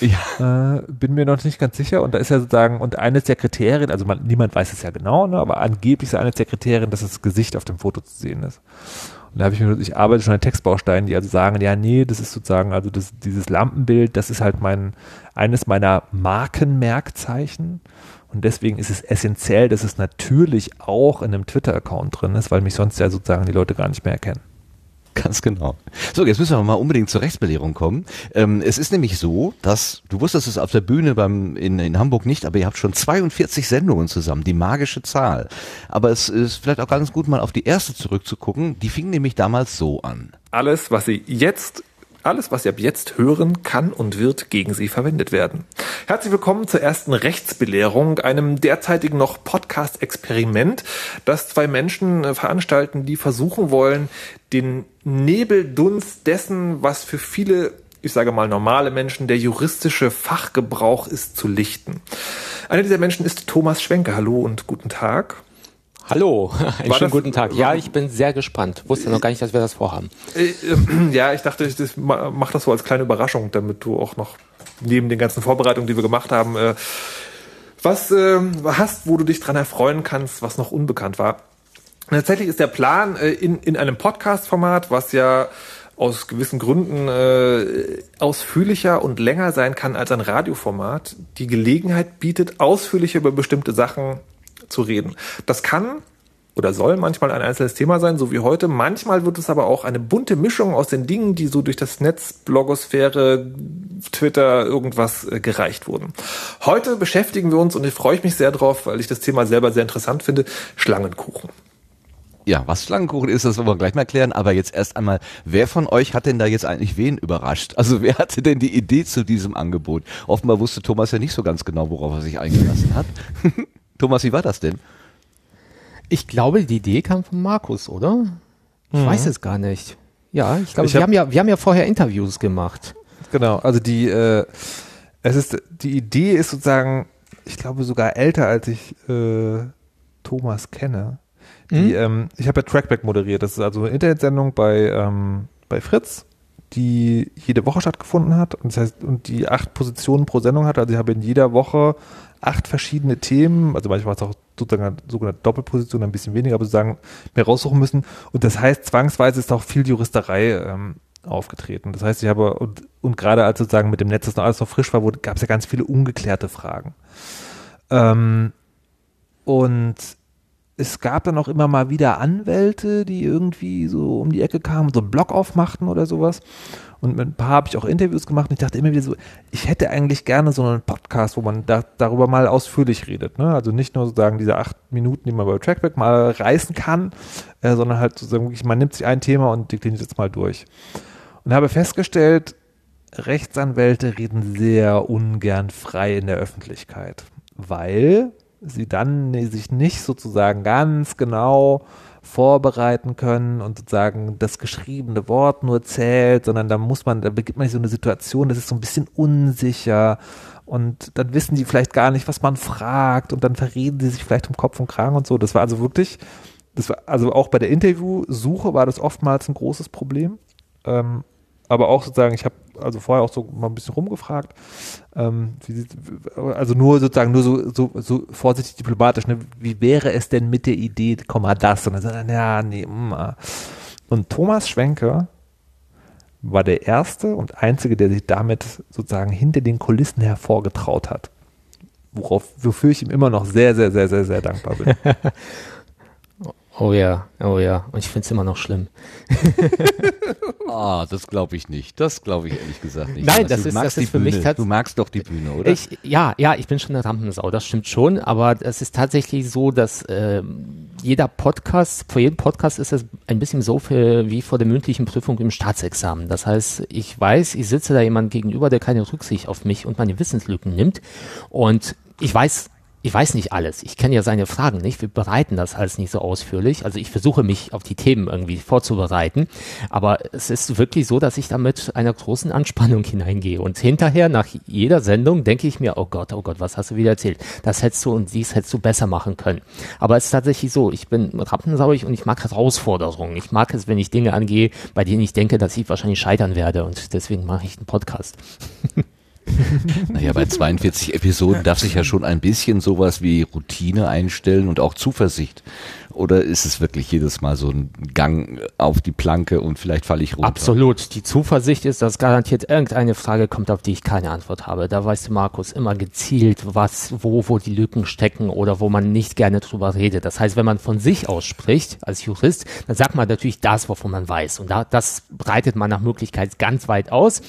Ja. Äh, bin mir noch nicht ganz sicher. Und da ist ja sozusagen, und eines der Kriterien, also man, niemand weiß es ja genau, ne, aber angeblich ist eines der Kriterien, dass das Gesicht auf dem Foto zu sehen ist. Und da habe ich mir, ich arbeite schon an Textbausteinen, die also sagen, ja, nee, das ist sozusagen, also das, dieses Lampenbild, das ist halt mein, eines meiner Markenmerkzeichen. Und deswegen ist es essentiell, dass es natürlich auch in einem Twitter-Account drin ist, weil mich sonst ja sozusagen die Leute gar nicht mehr erkennen. (laughs) Ganz genau. So, jetzt müssen wir mal unbedingt zur Rechtsbelehrung kommen. Ähm, es ist nämlich so, dass, du wusstest es auf der Bühne beim, in, in Hamburg nicht, aber ihr habt schon 42 Sendungen zusammen, die magische Zahl. Aber es ist vielleicht auch ganz gut, mal auf die erste zurückzugucken. Die fing nämlich damals so an. Alles, was Sie jetzt alles, was Sie ab jetzt hören, kann und wird gegen Sie verwendet werden. Herzlich willkommen zur ersten Rechtsbelehrung, einem derzeitigen noch Podcast-Experiment, das zwei Menschen äh, veranstalten, die versuchen wollen, den Nebeldunst dessen, was für viele ich sage mal normale Menschen, der juristische Fachgebrauch ist, zu lichten. Einer dieser Menschen ist Thomas Schwenke. Hallo und guten Tag. Hallo, einen War schönen guten Tag. Ja, ich bin sehr gespannt. Wusste noch gar nicht, dass wir das vorhaben. Äh, äh, ja, ich dachte, ich mach das so als kleine Überraschung, damit du auch noch neben den ganzen Vorbereitungen, die wir gemacht haben, äh, was hast, wo du dich dran erfreuen kannst, was noch unbekannt war. Tatsächlich ist der Plan in, in einem Podcast-Format, was ja aus gewissen Gründen äh, ausführlicher und länger sein kann als ein Radioformat, die Gelegenheit bietet, ausführlicher über bestimmte Sachen zu reden. Das kann oder soll manchmal ein einzelnes Thema sein, so wie heute. Manchmal wird es aber auch eine bunte Mischung aus den Dingen, die so durch das Netz, Blogosphäre, Twitter, irgendwas äh, gereicht wurden. Heute beschäftigen wir uns, und ich freue mich sehr drauf, weil ich das Thema selber sehr interessant finde, Schlangenkuchen. Ja, was Schlangenkuchen ist, das wollen wir gleich mal klären. Aber jetzt erst einmal, wer von euch hat denn da jetzt eigentlich wen überrascht? Also wer hatte denn die Idee zu diesem Angebot? Offenbar wusste Thomas ja nicht so ganz genau, worauf er sich eingelassen hat. (laughs) Thomas, wie war das denn? Ich glaube, die Idee kam von Markus, oder? Ich mhm. weiß es gar nicht. Ja, ich glaube, ich wir hab, haben ja, wir haben ja vorher Interviews gemacht. Genau, also die, äh, es ist, die Idee ist sozusagen, ich glaube sogar älter als ich äh, Thomas kenne. Die, mhm. ähm, ich habe ja Trackback moderiert. Das ist also eine Internetsendung bei, ähm, bei Fritz, die jede Woche stattgefunden hat. Und das heißt, und die acht Positionen pro Sendung hat. Also ich habe in jeder Woche acht verschiedene Themen, also manchmal auch sozusagen eine sogenannte Doppelposition, ein bisschen weniger, aber sozusagen mehr raussuchen müssen. Und das heißt, zwangsweise ist auch viel Juristerei ähm, aufgetreten. Das heißt, ich habe, und, und gerade als sozusagen mit dem Netz das noch alles noch frisch war, gab es ja ganz viele ungeklärte Fragen. Ähm, und es gab dann auch immer mal wieder Anwälte, die irgendwie so um die Ecke kamen, so einen Blog aufmachten oder sowas. Und mit ein paar habe ich auch Interviews gemacht und ich dachte immer wieder so, ich hätte eigentlich gerne so einen Podcast, wo man da, darüber mal ausführlich redet. Ne? Also nicht nur sozusagen diese acht Minuten, die man bei Trackback mal reißen kann, äh, sondern halt sozusagen wirklich, man nimmt sich ein Thema und dekliniert jetzt mal durch. Und habe festgestellt, Rechtsanwälte reden sehr ungern frei in der Öffentlichkeit, weil sie dann sich nicht sozusagen ganz genau vorbereiten können und sozusagen das geschriebene Wort nur zählt, sondern da muss man, da begibt man sich so eine Situation, das ist so ein bisschen unsicher und dann wissen die vielleicht gar nicht, was man fragt und dann verreden sie sich vielleicht um Kopf und Kragen und so. Das war also wirklich, das war also auch bei der Interviewsuche war das oftmals ein großes Problem. Ähm, aber auch sozusagen, ich habe also vorher auch so mal ein bisschen rumgefragt, ähm, wie, also nur sozusagen nur so, so, so vorsichtig diplomatisch, ne? wie wäre es denn mit der Idee, komm mal das? Und dann sagt er, ja, nee, mh. Mm, ah. Und Thomas Schwenke war der erste und einzige, der sich damit sozusagen hinter den Kulissen hervorgetraut hat. Worauf, wofür ich ihm immer noch sehr, sehr, sehr, sehr, sehr dankbar bin. (laughs) Oh ja, oh ja. Und ich finde es immer noch schlimm. (laughs) Ah, das glaube ich nicht. Das glaube ich ehrlich gesagt nicht. Nein, das du ist- magst das ist für mich Bühne. tats- Du magst doch die Bühne, oder? Ich, ja, ja, ich bin schon eine Rampensau, das stimmt schon, aber es ist tatsächlich so, dass ähm, jeder Podcast, vor jedem Podcast ist es ein bisschen so für, wie vor der mündlichen Prüfung im Staatsexamen. Das heißt, ich weiß, ich sitze da jemand gegenüber, der keine Rücksicht auf mich und meine Wissenslücken nimmt und ich weiß, ich weiß nicht alles. Ich kenne ja seine Fragen nicht. Wir bereiten das alles nicht so ausführlich. Also ich versuche mich auf die Themen irgendwie vorzubereiten. Aber es ist wirklich so, dass ich da mit einer großen Anspannung (laughs) hineingehe. Und hinterher, nach jeder Sendung, denke ich mir, oh Gott, oh Gott, was hast du wieder erzählt? Das hättest du und dies hättest du besser machen können. Aber es ist tatsächlich so, ich bin rappensauig und ich mag Herausforderungen. Ich mag es, wenn ich Dinge angehe, bei denen ich denke, dass ich wahrscheinlich scheitern werde. Und deswegen mache ich einen Podcast. (laughs) (laughs) Naja, bei 42 Episoden darf sich ja schon ein bisschen sowas wie Routine einstellen und auch Zuversicht. Oder ist es wirklich jedes Mal so ein Gang auf die Planke und vielleicht falle ich runter? Absolut. Die Zuversicht ist, dass garantiert irgendeine Frage kommt, auf die ich keine Antwort habe. Da weißt du, Markus, immer gezielt, was, wo, wo die Lücken stecken oder wo man nicht gerne drüber redet. Das heißt, wenn man von sich aus spricht, als Jurist, dann sagt man natürlich das, wovon man weiß. Und da, das breitet man nach Möglichkeit ganz weit aus.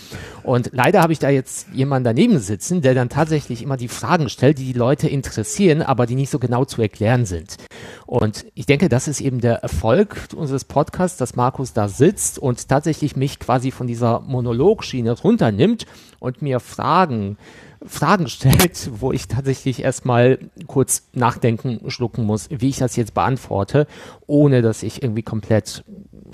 Und leider habe ich da jetzt jemanden daneben sitzen, der dann tatsächlich immer die Fragen stellt, die die Leute interessieren, aber die nicht so genau zu erklären sind. Und ich denke, das ist eben der Erfolg unseres Podcasts, dass Markus da sitzt und tatsächlich mich quasi von dieser Monologschiene runternimmt und mir Fragen, Fragen (laughs) stellt, wo ich tatsächlich erstmal kurz nachdenken, schlucken muss, wie ich das jetzt beantworte, ohne dass ich irgendwie komplett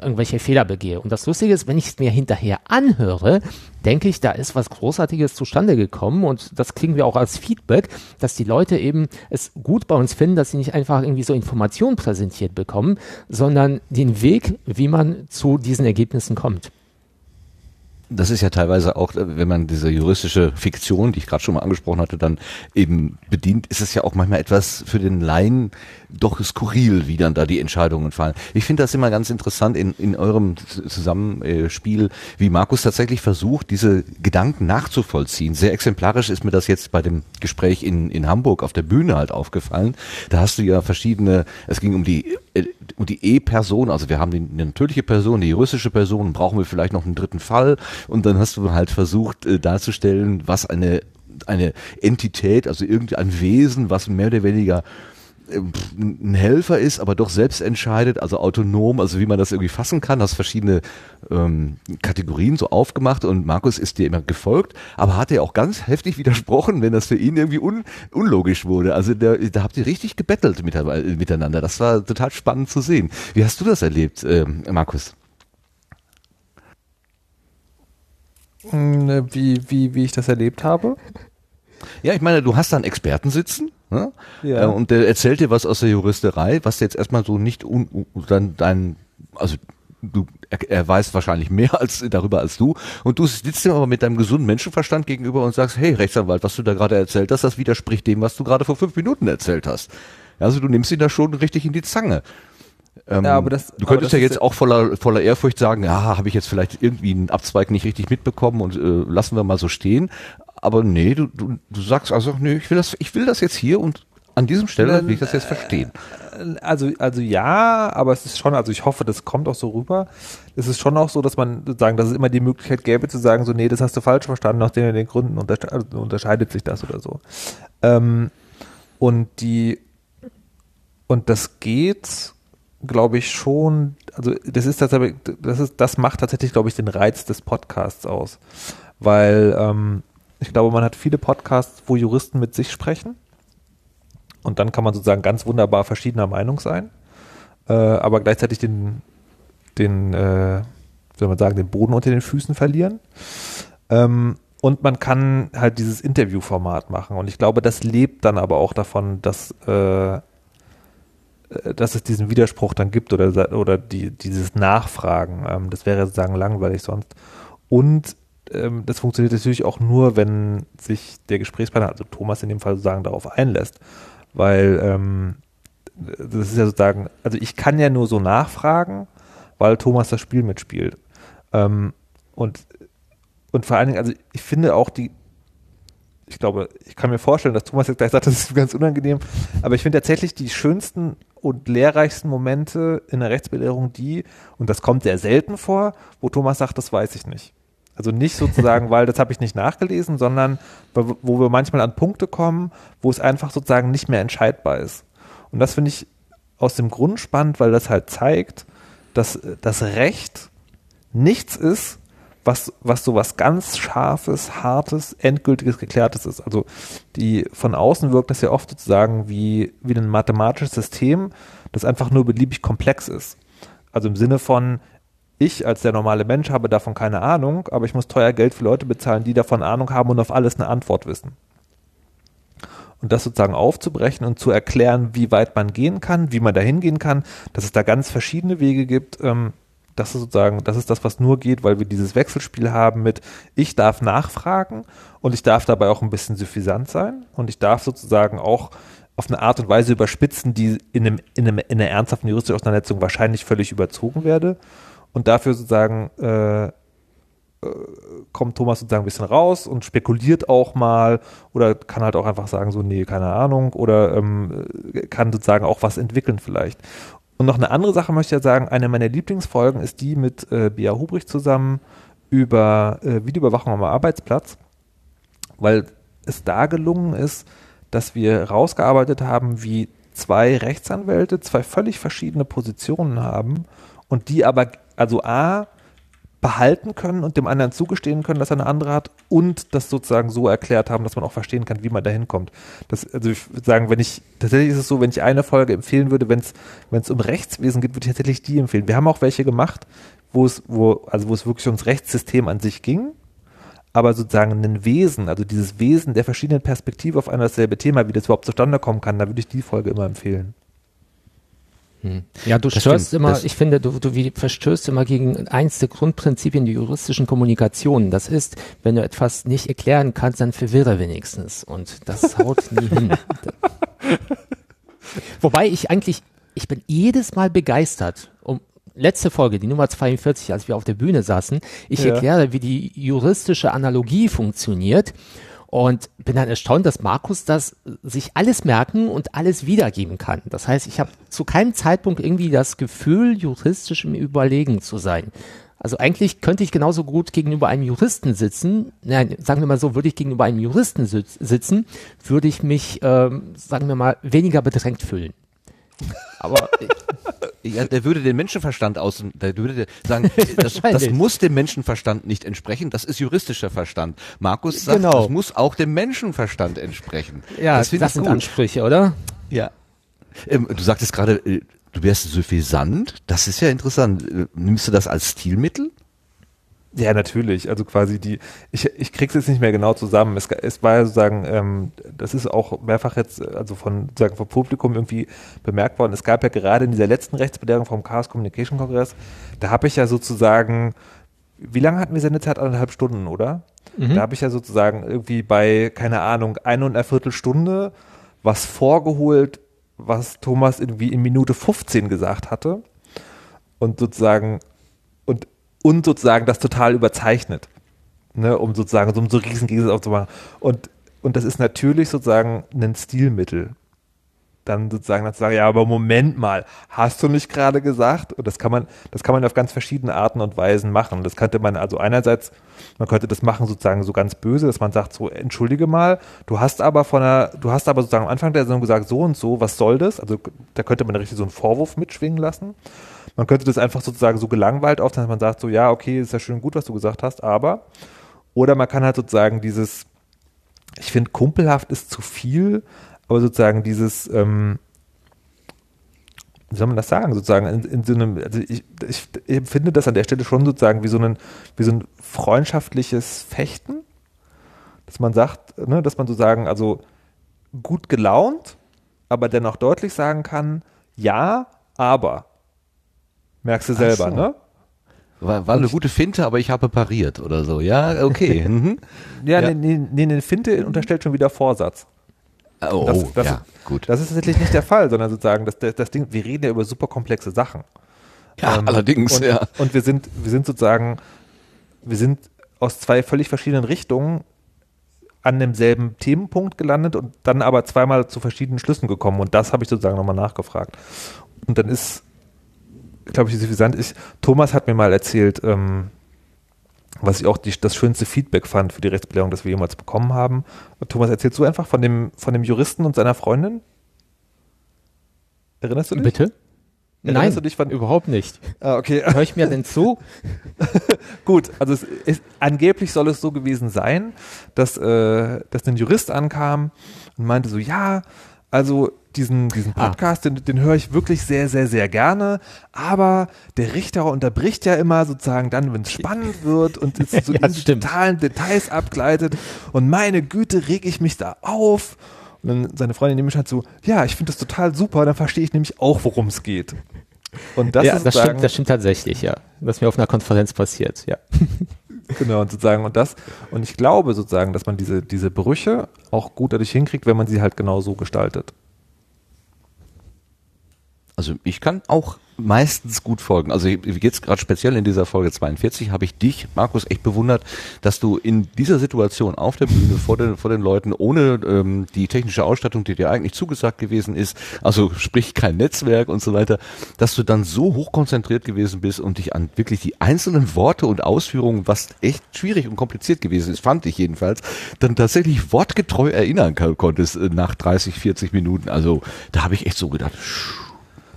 irgendwelche Fehler begehe. Und das Lustige ist, wenn ich es mir hinterher anhöre, denke ich, da ist was Großartiges zustande gekommen und das kriegen wir auch als Feedback, dass die Leute eben es gut bei uns finden, dass sie nicht einfach irgendwie so Informationen präsentiert bekommen, sondern den Weg, wie man zu diesen Ergebnissen kommt. Das ist ja teilweise auch, äh, wenn man diese juristische Fiktion, die ich gerade schon mal angesprochen hatte, dann eben bedient, ist es ja auch manchmal etwas für den Laien doch skurril, wie dann da die Entscheidungen fallen. Ich finde das immer ganz interessant in, in eurem Zusammenspiel, wie Markus tatsächlich versucht, diese Gedanken nachzuvollziehen. Sehr exemplarisch ist mir das jetzt bei dem Gespräch in, in Hamburg auf der Bühne halt aufgefallen. Da hast du ja verschiedene, es ging um die, äh, um die E-Person, also wir haben die, natürliche Person, die juristische Person, brauchen wir vielleicht noch einen dritten Fall und dann hast du halt versucht äh, darzustellen, was eine eine Entität, also irgendein Wesen, was mehr oder weniger äh, ein Helfer ist, aber doch selbst entscheidet, also autonom, also wie man das irgendwie fassen kann, hast verschiedene ähm, Kategorien so aufgemacht und Markus ist dir immer gefolgt, aber hat er auch ganz heftig widersprochen, wenn das für ihn irgendwie un, unlogisch wurde. Also da, da habt ihr richtig gebettelt mit, miteinander. Das war total spannend zu sehen. Wie hast du das erlebt, ähm, Markus? Mm, Wie, wie, wie ich das erlebt habe. Ja, ich meine, du hast da einen Experten sitzen, ne? Ja. Äh, und der erzählt dir was aus der Juristerei, was jetzt erstmal so nicht un, un, dann dein, also du, er, er weiß wahrscheinlich mehr (laughs) als darüber als du und du sitzt ihm aber mit deinem gesunden Menschenverstand gegenüber und sagst, hey Rechtsanwalt, was du da gerade erzählt hast, das widerspricht dem, was du gerade vor fünf Minuten erzählt hast. Also du nimmst ihn da schon richtig in die Zange. Ähm, Ja, aber das- du könntest das ja jetzt auch voller, voller Ehrfurcht sagen, ja, habe ich jetzt vielleicht irgendwie einen Abzweig nicht richtig mitbekommen und äh, lassen wir mal so stehen. Aber nee, du, du, du sagst also, nee, ich will das, ich will das jetzt hier und an diesem Stelle will ich das jetzt verstehen. Also, also ja, aber es ist schon, also ich hoffe, das kommt auch so rüber. Es ist schon auch so, dass man sozusagen, dass es immer die Möglichkeit gäbe zu sagen, so, nee, das hast du falsch verstanden, aus den, den Gründen untersche also unterscheidet sich das oder so. Ähm, und die, und das geht, glaube ich, schon, also das ist tatsächlich, das ist, das macht tatsächlich, glaube ich, den Reiz des Podcasts aus. Weil ähm, ich glaube, man hat viele Podcasts, wo Juristen mit sich sprechen. Und dann kann man sozusagen ganz wunderbar verschiedener Meinung sein, äh, aber gleichzeitig den, den äh, soll man sagen, den Boden unter den Füßen verlieren. Ähm, und man kann halt dieses Interviewformat machen. Und ich glaube, das lebt dann aber auch davon, dass, äh, dass es diesen Widerspruch dann gibt oder, oder die, dieses Nachfragen. Ähm, das wäre sozusagen langweilig sonst. Und ähm, das funktioniert natürlich auch nur, wenn sich der Gesprächspartner, also Thomas in dem Fall sozusagen darauf einlässt. Weil ähm, das ist ja sozusagen, also ich kann ja nur so nachfragen, weil Thomas das Spiel mitspielt. Ähm, und, und vor allen Dingen, also ich finde auch die, ich glaube, ich kann mir vorstellen, dass Thomas jetzt gleich sagt, das ist ganz unangenehm, aber ich finde tatsächlich die schönsten und lehrreichsten Momente in der Rechtsbelehrung die, und das kommt sehr selten vor, wo Thomas sagt, das weiß ich nicht. Also nicht sozusagen, (laughs) weil das habe ich nicht nachgelesen, sondern wo wir manchmal an Punkte kommen, wo es einfach sozusagen nicht mehr entscheidbar ist. Und das finde ich aus dem Grund spannend, weil das halt zeigt, dass das Recht nichts ist, was, was so was ganz Scharfes, Hartes, Endgültiges, Geklärtes ist. Also die von außen wirkt das ja oft sozusagen wie, wie ein mathematisches System, das einfach nur beliebig komplex ist. Also im Sinne von, ich als der normale Mensch habe davon keine Ahnung, aber ich muss teuer Geld für Leute bezahlen, die davon Ahnung haben und auf alles eine Antwort wissen. Und das sozusagen aufzubrechen und zu erklären, wie weit man gehen kann, wie man da hingehen kann, dass es da ganz verschiedene Wege gibt, ähm, das ist sozusagen, das ist das, was nur geht, weil wir dieses Wechselspiel haben mit, ich darf nachfragen und ich darf dabei auch ein bisschen suffisant sein und ich darf sozusagen auch auf eine Art und Weise überspitzen, die in, einem, in, einem, in einer ernsthaften juristischen Auseinandersetzung wahrscheinlich völlig überzogen werde. Und dafür sozusagen äh, äh, kommt Thomas sozusagen ein bisschen raus und spekuliert auch mal oder kann halt auch einfach sagen, so, nee, keine Ahnung, oder ähm, kann sozusagen auch was entwickeln vielleicht. Und noch eine andere Sache möchte ich ja sagen, eine meiner Lieblingsfolgen ist die mit äh, Bea Hubrich zusammen über äh, Videoüberwachung am Arbeitsplatz, weil es da gelungen ist, dass wir rausgearbeitet haben, wie zwei Rechtsanwälte zwei völlig verschiedene Positionen haben und die aber, also A, behalten können und dem anderen zugestehen können, dass er eine andere hat und das sozusagen so erklärt haben, dass man auch verstehen kann, wie man da hinkommt. Das, also ich würde sagen, wenn ich, tatsächlich ist es so, wenn ich eine Folge empfehlen würde, wenn es, wenn es um Rechtswesen geht, würde ich tatsächlich die empfehlen. Wir haben auch welche gemacht, wo es, wo, also wo es wirklich ums Rechtssystem an sich ging, aber sozusagen ein Wesen, also dieses Wesen der verschiedenen Perspektive auf ein dasselbe Thema, wie das überhaupt zustande kommen kann, da würde ich die Folge immer empfehlen. Hm. Ja, du das störst stimmt, immer, ich finde, du, du verstößt immer gegen eins der Grundprinzipien der juristischen Kommunikation. Das ist, wenn du etwas nicht erklären kannst, dann verwirre wenigstens. Und das (laughs) haut nie hin. Wobei ich eigentlich, ich bin jedes Mal begeistert, um letzte Folge, die Nummer 42, als wir auf der Bühne saßen, ich ja. erkläre, wie die juristische Analogie funktioniert und bin dann erstaunt, dass Markus das sich alles merken und alles wiedergeben kann. Das heißt, ich habe zu keinem Zeitpunkt irgendwie das Gefühl, juristisch im Überlegen zu sein. Also eigentlich könnte ich genauso gut gegenüber einem Juristen sitzen. Nein, sagen wir mal so, würde ich gegenüber einem Juristen sitzen, würde ich mich, ähm, sagen wir mal, weniger bedrängt fühlen. Aber ja, der würde den Menschenverstand aus, der würde sagen, (laughs) das, das, muss dem Menschenverstand nicht entsprechen. Das ist juristischer Verstand. Markus sagt, genau. das muss auch dem Menschenverstand entsprechen. Ja, das, das sind gut. Ansprüche, oder? Ja. Ähm, du sagtest gerade, äh, du wärst suffisant. Das ist ja interessant. Äh, nimmst du das als Stilmittel? Ja, natürlich. Also quasi die, ich, ich krieg's jetzt nicht mehr genau zusammen. Es, es war ja sozusagen, ähm, das ist auch mehrfach jetzt, also von, sozusagen vom Publikum irgendwie bemerkt worden. Es gab ja gerade in dieser letzten Rechtsbelehrung vom Chaos Communication Kongress, da habe ich ja sozusagen, wie lange hatten wir Sendezeit? Anderthalb Stunden, oder? Mhm. Da habe ich ja sozusagen irgendwie bei, keine Ahnung, eine und eine Viertelstunde was vorgeholt, was Thomas irgendwie in Minute 15 gesagt hatte. Und sozusagen, und sozusagen das total überzeichnet, ne, um sozusagen so, um so riesen Gegensatz aufzumachen. Und, und das ist natürlich sozusagen ein Stilmittel. Dann sozusagen zu sagen, ja, aber Moment mal, hast du nicht gerade gesagt? Und das kann man, das kann man auf ganz verschiedene Arten und Weisen machen. Das könnte man also einerseits, man könnte das machen sozusagen so ganz böse, dass man sagt so, entschuldige mal, du hast aber von einer, du hast aber sozusagen am Anfang der Sendung gesagt, so und so, was soll das? Also da könnte man richtig so einen Vorwurf mitschwingen lassen. Man könnte das einfach sozusagen so gelangweilt aufnehmen, dass man sagt, so ja, okay, ist ja schön gut, was du gesagt hast, aber. Oder man kann halt sozusagen dieses, ich finde, kumpelhaft ist zu viel, aber sozusagen dieses, ähm, wie soll man das sagen, sozusagen, in, in so einem, also ich, ich, ich empfinde das an der Stelle schon sozusagen wie so ein, wie so ein freundschaftliches Fechten, dass man sagt, ne, dass man sozusagen, also gut gelaunt, aber dennoch deutlich sagen kann, ja, aber. Merkst du selber, so. ne? War, war eine gute Finte, aber ich habe pariert oder so. Ja, okay. (laughs) mhm. Ja, ja. Nee, nee, eine Finte unterstellt schon wieder Vorsatz. Oh, das, das, ja, gut. Das ist tatsächlich nicht der Fall, sondern sozusagen, das, das Ding, wir reden ja über super komplexe Sachen. Ja, ähm, allerdings, und, ja. Und wir sind, wir sind sozusagen, wir sind aus zwei völlig verschiedenen Richtungen an demselben Themenpunkt gelandet und dann aber zweimal zu verschiedenen Schlüssen gekommen. Und das habe ich sozusagen nochmal nachgefragt. Und dann ist, glaube ich, suffisant ist, Thomas hat mir mal erzählt, ähm, was ich auch die, das schönste Feedback fand für die Rechtsbelehrung, das wir jemals bekommen haben. Thomas, erzählst du einfach von dem, von dem Juristen und seiner Freundin? Erinnerst du dich? Bitte? Erinnerst Nein, du dich von, überhaupt nicht. Ah, okay. (laughs) Hör ich mir denn zu? (laughs) Gut, also es ist, angeblich soll es so gewesen sein, dass, äh, dass ein Jurist ankam und meinte so, ja, also diesen, diesen Ah. Podcast, den, den höre ich wirklich sehr, sehr, sehr gerne, aber der Richter unterbricht ja immer sozusagen dann, wenn es spannend wird und (laughs) es so Ja, in totalen Details abgleitet und meine Güte, reg ich mich da auf. Und dann seine Freundin nämlich halt so, ja, ich finde das total super, dann verstehe ich nämlich auch, worum es geht. Und das ja, ist das stimmt, das stimmt tatsächlich, ja. Das ist mir auf einer Konferenz passiert, ja. (laughs) Genau, und sozusagen, und das, und ich glaube sozusagen, dass man diese, diese Brüche auch gut dadurch hinkriegt, wenn man sie halt genau so gestaltet. Also ich kann auch meistens gut folgen. Also jetzt gerade speziell in dieser Folge 42 habe ich dich, Markus, echt bewundert, dass du in dieser Situation auf der Bühne vor den, vor den Leuten ohne ähm, die technische Ausstattung, die dir eigentlich zugesagt gewesen ist, also sprich kein Netzwerk und so weiter, dass du dann so hochkonzentriert gewesen bist und dich an wirklich die einzelnen Worte und Ausführungen, was echt schwierig und kompliziert gewesen ist, fand ich jedenfalls, dann tatsächlich wortgetreu erinnern konntest äh, nach 30, 40 Minuten. Also da habe ich echt so gedacht,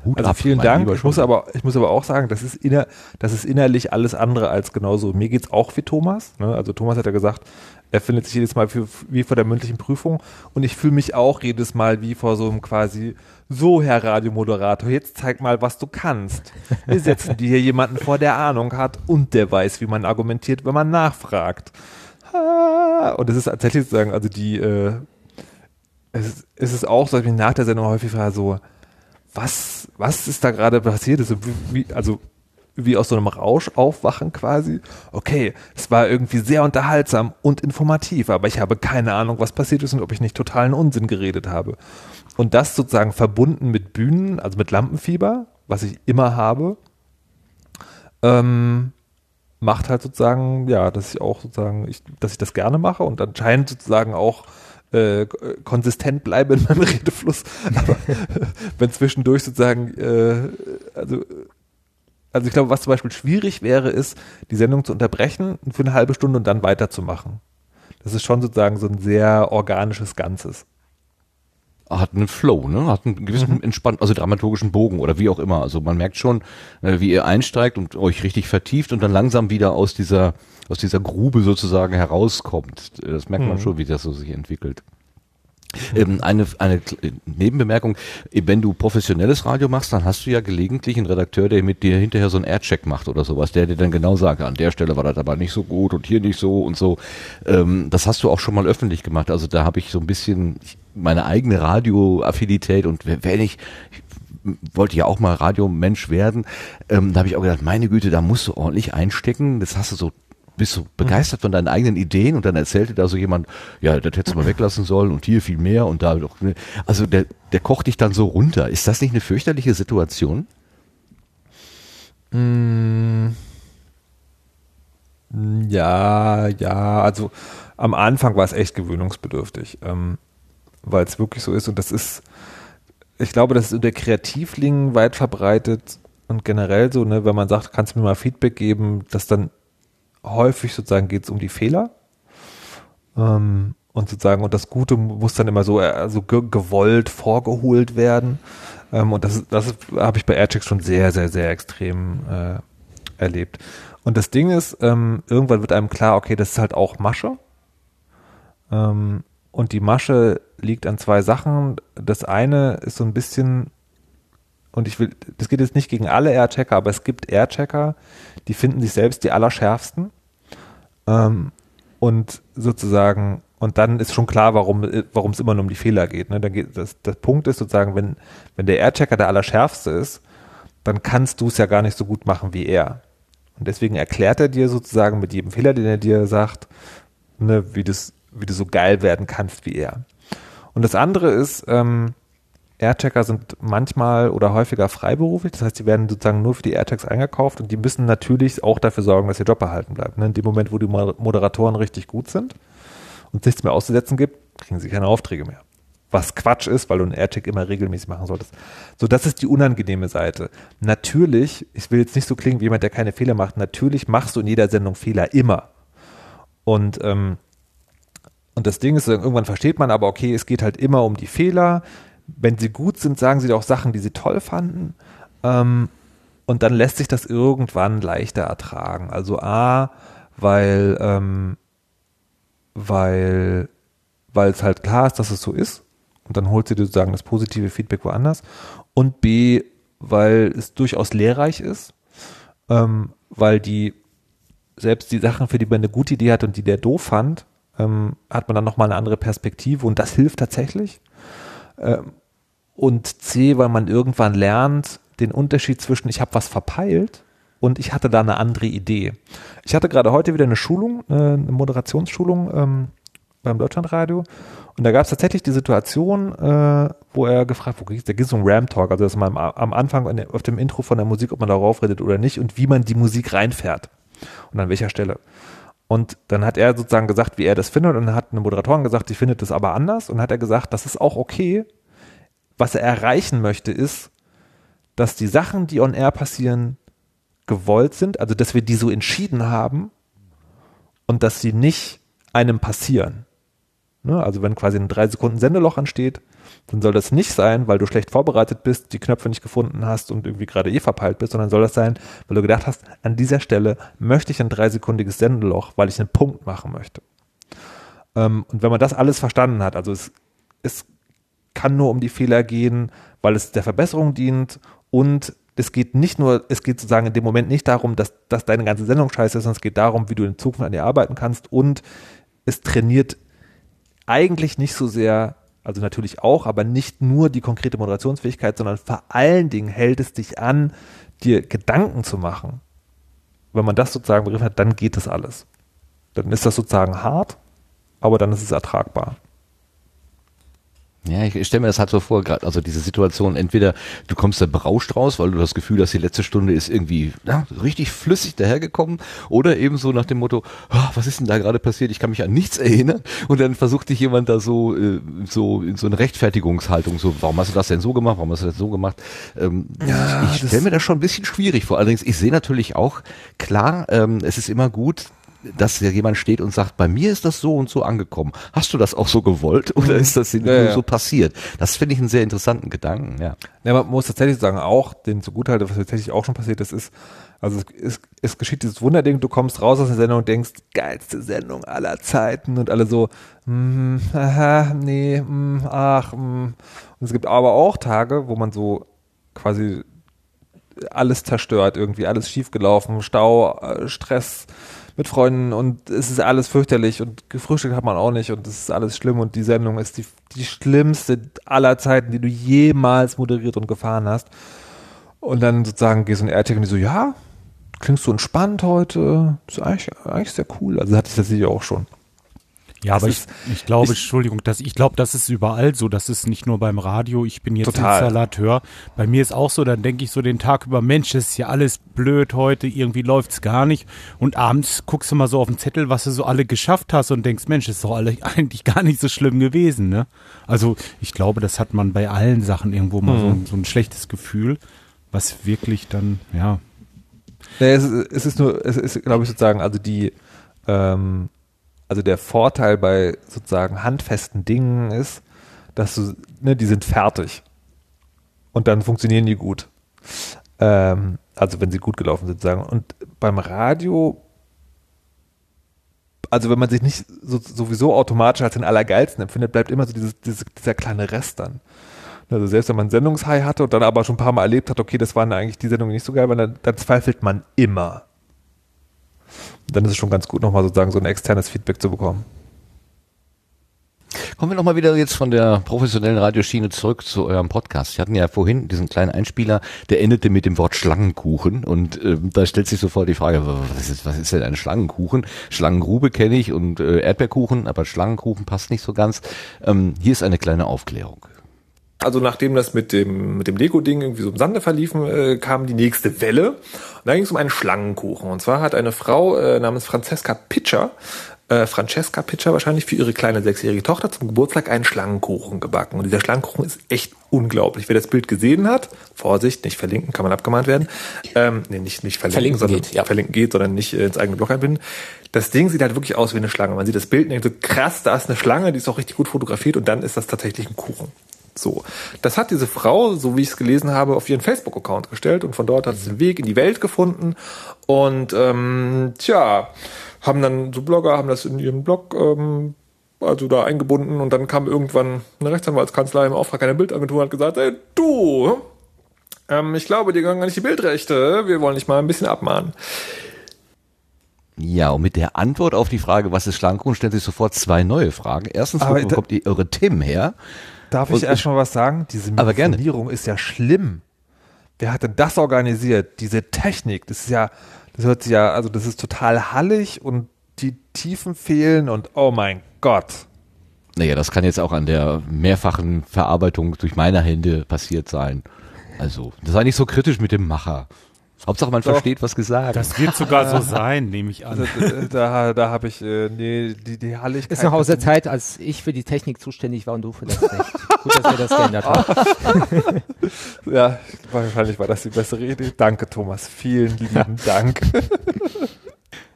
Hut Also ab, vielen Dank. Ich muss aber, ich muss aber auch sagen, das ist, inner, das ist innerlich alles andere als genauso. Mir geht's auch wie Thomas. Ne? Also Thomas hat ja gesagt, er findet sich jedes Mal für, wie vor der mündlichen Prüfung und ich fühle mich auch jedes Mal wie vor so einem quasi, so Herr Radiomoderator, jetzt zeig mal, was du kannst. Wir setzen dir hier jemanden vor, der Ahnung hat und der weiß, wie man argumentiert, wenn man nachfragt. Und es ist tatsächlich sozusagen, also die, äh, es, ist- es ist auch so, dass ich mich nach der Sendung häufig frage, so, was, was ist da gerade passiert? Also wie, also wie aus so einem Rausch aufwachen quasi. Okay, es war irgendwie sehr unterhaltsam und informativ, aber ich habe keine Ahnung, was passiert ist und ob ich nicht totalen Unsinn geredet habe. Und das sozusagen verbunden mit Bühnen, also mit Lampenfieber, was ich immer habe, ähm, macht halt sozusagen, ja, dass ich auch sozusagen, ich, dass ich das gerne mache und anscheinend sozusagen auch äh, konsistent bleibe in meinem (laughs) Redefluss. Aber wenn zwischendurch sozusagen, äh, also, also ich glaube, was zum Beispiel schwierig wäre, ist, die Sendung zu unterbrechen für eine halbe Stunde und dann weiterzumachen. Das ist schon sozusagen so ein sehr organisches Ganzes. Hat einen Flow, ne? Hat einen gewissen entspannten, also dramaturgischen Bogen oder wie auch immer. Also man merkt schon, äh, wie ihr einsteigt und euch richtig vertieft und dann langsam wieder aus dieser aus dieser Grube sozusagen herauskommt. Das merkt man Mhm. schon, wie das so sich entwickelt. Ähm, eine, eine Kl- Nebenbemerkung, wenn du professionelles Radio machst, dann hast du ja gelegentlich einen Redakteur, der mit dir hinterher so einen Aircheck macht oder sowas, der dir dann genau sagt, an der Stelle war das aber nicht so gut und hier nicht so und so. Ähm, das hast du auch schon mal öffentlich gemacht. Also da habe ich so ein bisschen meine eigene Radioaffinität und wenn ich, ich wollte ja auch mal Radiomensch werden, ähm, da habe ich auch gedacht, meine Güte, da musst du ordentlich einstecken. Das hast du so bist du begeistert von deinen eigenen Ideen und dann erzählte da so jemand, ja, das hättest du mal weglassen sollen und hier viel mehr und da doch. ne. Also der, der kocht dich dann so runter. Ist das nicht eine fürchterliche Situation? Mm. Ja, ja, also am Anfang war es echt gewöhnungsbedürftig, ähm, weil es wirklich so ist. Und das ist, ich glaube, das ist unter Kreativlingen weit verbreitet und generell so, ne, wenn man sagt, kannst du mir mal Feedback geben, dass dann häufig sozusagen geht es um die Fehler. Ähm, und sozusagen und das Gute muss dann immer so also ge gewollt vorgeholt werden. Ähm, und das das habe ich bei Airchecks schon sehr sehr sehr extrem äh, erlebt. Und das Ding ist ähm, irgendwann wird einem klar okay das ist halt auch Masche. Ähm, und die Masche liegt an zwei Sachen das eine ist so ein bisschen und ich will, das geht jetzt nicht gegen alle Airchecker, aber es gibt Airchecker, die finden sich selbst die allerschärfsten. Ähm, und sozusagen, und dann ist schon klar, warum es immer nur um die Fehler geht. Ne? Dann geht das, der Punkt ist sozusagen, wenn, wenn der Airchecker der allerschärfste ist, dann kannst du es ja gar nicht so gut machen wie er. Und deswegen erklärt er dir sozusagen mit jedem Fehler, den er dir sagt, ne, wie, das, wie du so geil werden kannst wie er. Und das andere ist, ähm, Airchecker sind manchmal oder häufiger freiberuflich. Das heißt, die werden sozusagen nur für die Airtags eingekauft und die müssen natürlich auch dafür sorgen, dass ihr Job erhalten bleibt. Ne? In dem Moment, wo die Moderatoren richtig gut sind und nichts mehr auszusetzen gibt, kriegen sie keine Aufträge mehr. Was Quatsch ist, weil du einen Airtag immer regelmäßig machen solltest. So, das ist die unangenehme Seite. Natürlich, ich will jetzt nicht so klingen wie jemand, der keine Fehler macht, natürlich machst du in jeder Sendung Fehler immer. Und ähm, und das Ding ist, irgendwann versteht man aber, okay, es geht halt immer um die Fehler. Wenn sie gut sind, sagen sie auch Sachen, die sie toll fanden. Ähm, und dann lässt sich das irgendwann leichter ertragen. Also A, weil, ähm, weil, weil es halt klar ist, dass es so ist. Und dann holt sie sozusagen das positive Feedback woanders. Und B, weil es durchaus lehrreich ist. Ähm, weil die, selbst die Sachen, für die man eine gute Idee hat und die der doof fand, ähm, hat man dann nochmal eine andere Perspektive und das hilft tatsächlich. Ähm, und C, weil man irgendwann lernt, den Unterschied zwischen ich habe was verpeilt und ich hatte da eine andere Idee. Ich hatte gerade heute wieder eine Schulung, äh, eine Moderationsschulung ähm, beim Deutschlandradio und da gab es tatsächlich die Situation, äh, wo er gefragt, ging da ging es um Ram Talk, also dass man am, am Anfang auf dem Intro von der Musik, ob man darauf redet oder nicht und wie man die Musik reinfährt und an welcher Stelle. Und dann hat er sozusagen gesagt, wie er das findet und dann hat eine Moderatorin gesagt, sie findet das aber anders und hat er gesagt, das ist auch okay. Was er erreichen möchte ist, dass die Sachen, die on air passieren, gewollt sind, also dass wir die so entschieden haben und dass sie nicht einem passieren. Ne? Also wenn quasi ein drei Sekunden Sendeloch ansteht, dann soll das nicht sein, weil du schlecht vorbereitet bist, die Knöpfe nicht gefunden hast und irgendwie gerade eh verpeilt bist, sondern soll das sein, weil du gedacht hast, an dieser Stelle möchte ich ein dreisekundiges Sendeloch, weil ich einen Punkt machen möchte. Ähm, und wenn man das alles verstanden hat, also es, es kann nur um die Fehler gehen, weil es der Verbesserung dient und es geht nicht nur, es geht sozusagen in dem Moment nicht darum, dass, dass deine ganze Sendung scheiße ist, sondern es geht darum, wie du in Zukunft an dir arbeiten kannst und es trainiert eigentlich nicht so sehr also natürlich auch, aber nicht nur die konkrete Moderationsfähigkeit, sondern vor allen Dingen hält es dich an, dir Gedanken zu machen. Wenn man das sozusagen begriffen hat, dann geht das alles. Dann ist das sozusagen hart, aber dann ist es ertragbar. Ja, ich stelle mir das halt so vor, gerade also diese Situation, entweder du kommst da berauscht raus, weil du das Gefühl hast, die letzte Stunde ist irgendwie ja, richtig flüssig dahergekommen, oder eben so nach dem Motto, oh, was ist denn da gerade passiert? Ich kann mich an nichts erinnern. Und dann versucht dich jemand da so äh, so in so eine Rechtfertigungshaltung, so, warum hast du das denn so gemacht? Warum hast du das so gemacht? Ähm, ja, ich stelle mir das schon ein bisschen schwierig vor. Allerdings, ich sehe natürlich auch klar, ähm, es ist immer gut, dass ja jemand steht und sagt, bei mir ist das so und so angekommen. Hast du das auch so gewollt oder ist das ja, nur ja. so passiert? Das finde ich einen sehr interessanten Gedanken, ja. Ja, man muss tatsächlich sagen, auch den zugutehalte, was tatsächlich auch schon passiert ist, ist, also es, es, es geschieht dieses Wunderding, du kommst raus aus der Sendung und denkst, geilste Sendung aller Zeiten und alle so, mm, aha, nee, mm, ach, mm. Und es gibt aber auch Tage, wo man so quasi alles zerstört, irgendwie alles schiefgelaufen, Stau, äh, Stress, mit Freunden und es ist alles fürchterlich und gefrühstückt hat man auch nicht und es ist alles schlimm und die Sendung ist die, die schlimmste aller Zeiten, die du jemals moderiert und gefahren hast. Und dann sozusagen gehst du in RTL und die so, ja, klingst du entspannt heute, ist eigentlich, eigentlich sehr cool. Also hatte ich das sicher auch schon. Ja, das aber ich, ich glaube, ich, Entschuldigung, dass ich glaube, das ist überall so. Das ist nicht nur beim Radio. Ich bin jetzt total. Installateur. Bei mir ist auch so, dann denke ich so den Tag über, Mensch, das ist ja alles blöd heute, irgendwie läuft's gar nicht. Und abends guckst du mal so auf den Zettel, was du so alle geschafft hast und denkst, Mensch, ist doch alle, (laughs) eigentlich gar nicht so schlimm gewesen, ne? Also ich glaube, das hat man bei allen Sachen irgendwo mal mhm. so, so, ein schlechtes Gefühl, was wirklich dann, ja. Nee, es, ist, es ist nur, es ist, glaube ich, sozusagen, also die, ähm, also der Vorteil bei sozusagen handfesten Dingen ist, dass du, ne, die sind fertig. Und dann funktionieren die gut. Ähm, also wenn sie gut gelaufen sind, sagen. Und beim Radio, also wenn man sich nicht so, sowieso automatisch als den Allergeilsten empfindet, bleibt immer so dieses, dieses, dieser kleine Rest dann. Also selbst wenn man Sendungshigh hatte und dann aber schon ein paar Mal erlebt hat, okay, das waren eigentlich die Sendungen nicht so geil, weil dann, dann zweifelt man immer dann ist es schon ganz gut, nochmal sozusagen so ein externes Feedback zu bekommen. Kommen wir nochmal wieder jetzt von der professionellen Radioschiene zurück zu eurem Podcast. Wir hatten ja vorhin diesen kleinen Einspieler, der endete mit dem Wort Schlangenkuchen und äh, da stellt sich sofort die Frage, was ist, was ist denn ein Schlangenkuchen? Schlangengrube kenne ich und äh, Erdbeerkuchen, aber Schlangenkuchen passt nicht so ganz. Ähm, hier ist eine kleine Aufklärung. Also nachdem das mit dem, mit dem Lego-Ding irgendwie so im Sande verliefen, äh, kam die nächste Welle. Und da ging es um einen Schlangenkuchen. Und zwar hat eine Frau äh, namens Francesca Pitcher, äh, Francesca Pitcher wahrscheinlich für ihre kleine sechsjährige Tochter zum Geburtstag einen Schlangenkuchen gebacken. Und dieser Schlangenkuchen ist echt unglaublich. Wer das Bild gesehen hat, Vorsicht, nicht verlinken, kann man abgemahnt werden. Ähm, nee, nicht, nicht verlinken, Verlinken sondern geht, ja. verlinken geht, sondern nicht äh, ins eigene Blog einbinden. Das Ding sieht halt wirklich aus wie eine Schlange. Man sieht das Bild und denkt so, krass, da ist eine Schlange, die ist auch richtig gut fotografiert und dann ist das tatsächlich ein Kuchen. So. Das hat diese Frau, so wie ich es gelesen habe, auf ihren Facebook-Account gestellt und von dort hat es den Weg in die Welt gefunden. Und ähm, tja, haben dann so Blogger, haben das in ihrem Blog ähm, also da eingebunden und dann kam irgendwann eine Rechtsanwaltskanzlei im Auftrag einer Bildagentur und hat gesagt, ey, du, ähm, ich glaube, dir gehören gar nicht die Bildrechte, wir wollen dich mal ein bisschen abmahnen. Ja, und mit der Antwort auf die Frage, was ist Schlangenkuchen, stellen sich sofort zwei neue Fragen. Erstens, wo bekommt ihr eure Themen her? Darf ich Und- erst mal was sagen? Diese. Mikrofonierung ist ja schlimm. Wer hat denn das organisiert? Diese Technik, das ist ja, das hört sich ja, also das ist total hallig und die Tiefen fehlen und oh mein Gott. Naja, das kann jetzt auch an der mehrfachen Verarbeitung durch meine Hände passiert sein. Also, das war nicht so kritisch mit dem Macher. Hauptsache, man Doch. versteht, was gesagt. Das wird sogar so (laughs) sein, nehme ich an. Äh, da da habe ich, äh, nee, die, die Halligkeit. Ist noch aus der Zeit, als ich für die Technik zuständig war und du für das Recht. Gut, dass wir das geändert haben. (laughs) Ja, wahrscheinlich war das die bessere Idee. Danke, Thomas. Vielen lieben (laughs) Dank.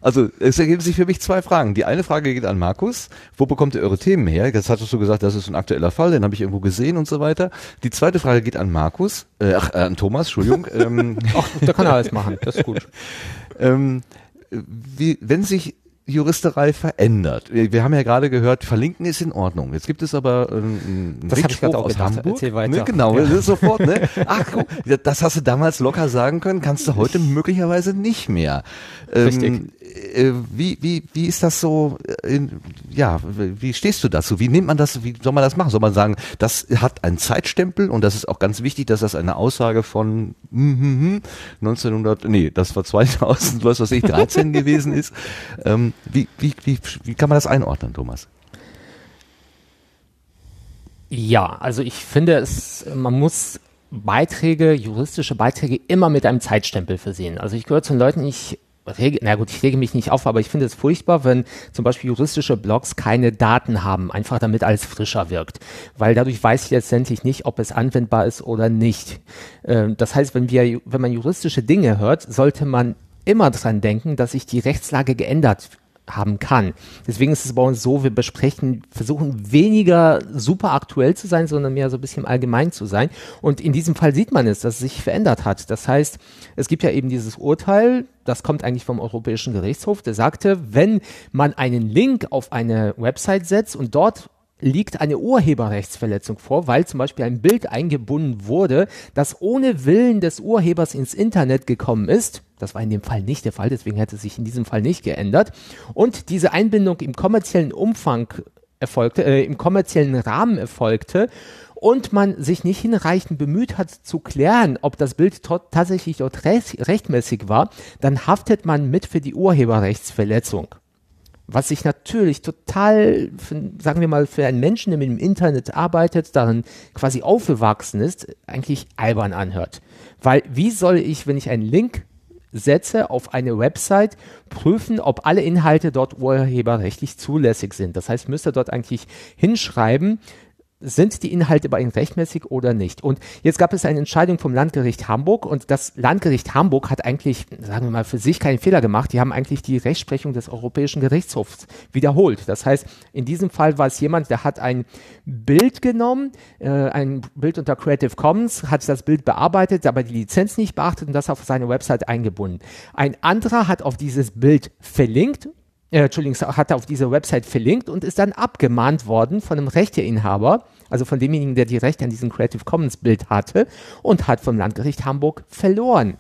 Also, es ergeben sich für mich zwei Fragen. Die eine Frage geht an Markus. Wo bekommt ihr eure Themen her? Jetzt hattest du gesagt, das ist ein aktueller Fall, den habe ich irgendwo gesehen und so weiter. Die zweite Frage geht an Markus, äh, ach, äh, an Thomas, Entschuldigung. (laughs) ähm, Ach, da kann er alles machen. Das ist gut. (laughs) ähm, wie, wenn sich Juristerei verändert. Wir, haben ja gerade gehört, verlinken ist in Ordnung. Jetzt gibt es aber einen Das hab ich Richtspruch grad auch aus gedacht. Hamburg. Erzähl weiter. Ne, genau, Ja. (laughs) das sofort. Ne? Ach, guck, das hast du damals locker sagen können, kannst du heute möglicherweise nicht mehr. Ähm, Richtig. Äh, wie, wie, wie ist das so? äh, In, ja, wie stehst du dazu? Wie nimmt man das? Wie soll man das machen? Soll man sagen, das hat einen Zeitstempel und das ist auch ganz wichtig, dass das eine Aussage von mhm, 1900, nee, das war 2000, was weiß ich, 13 gewesen ist. Ähm, wie, wie, wie, wie kann man das einordnen, Thomas? Ja, also ich finde es, man muss Beiträge, juristische Beiträge immer mit einem Zeitstempel versehen. Also ich gehöre zu den Leuten, ich rege, na gut, ich rege mich nicht auf, aber ich finde es furchtbar, wenn zum Beispiel juristische Blogs keine Daten haben, einfach damit alles frischer wirkt. Weil dadurch weiß ich letztendlich nicht, ob es anwendbar ist oder nicht. Ähm, Das heißt, wenn wir, wenn man juristische Dinge hört, sollte man immer dran denken, dass sich die Rechtslage geändert haben kann. Deswegen ist es bei uns so, wir besprechen, versuchen weniger super aktuell zu sein, sondern mehr so ein bisschen allgemein zu sein. Und in diesem Fall sieht man es, dass es sich verändert hat. Das heißt, es gibt ja eben dieses Urteil, das kommt eigentlich vom Europäischen Gerichtshof, der sagte, wenn man einen Link auf eine Website setzt und dort liegt eine Urheberrechtsverletzung vor, weil zum Beispiel ein Bild eingebunden wurde, das ohne Willen des Urhebers ins Internet gekommen ist. Das war in dem Fall nicht der Fall, deswegen hätte es sich in diesem Fall nicht geändert. Und diese Einbindung im kommerziellen Umfang erfolgte, äh, im kommerziellen Rahmen erfolgte und man sich nicht hinreichend bemüht hat zu klären, ob das Bild tatsächlich dort recht, rechtmäßig war, dann haftet man mit für die Urheberrechtsverletzung was sich natürlich total, sagen wir mal, für einen Menschen, der mit dem Internet arbeitet, darin quasi aufgewachsen ist, eigentlich albern anhört. Weil wie soll ich, wenn ich einen Link setze auf eine Website, prüfen, ob alle Inhalte dort urheberrechtlich zulässig sind. Das heißt, müsste dort eigentlich hinschreiben, sind die Inhalte bei Ihnen rechtmäßig oder nicht? Und jetzt gab es eine Entscheidung vom Landgericht Hamburg und das Landgericht Hamburg hat eigentlich, sagen wir mal, für sich keinen Fehler gemacht. Die haben eigentlich die Rechtsprechung des Europäischen Gerichtshofs wiederholt. Das heißt, in diesem Fall war es jemand, der hat ein Bild genommen, äh, ein Bild unter Creative Commons, hat das Bild bearbeitet, aber die Lizenz nicht beachtet und das auf seine Website eingebunden. Ein anderer hat auf dieses Bild verlinkt äh, Entschuldigung, hat er auf diese Website verlinkt und ist dann abgemahnt worden von einem Rechteinhaber, also von demjenigen, der die Rechte an diesem Creative Commons Bild hatte und hat vom Landgericht Hamburg verloren.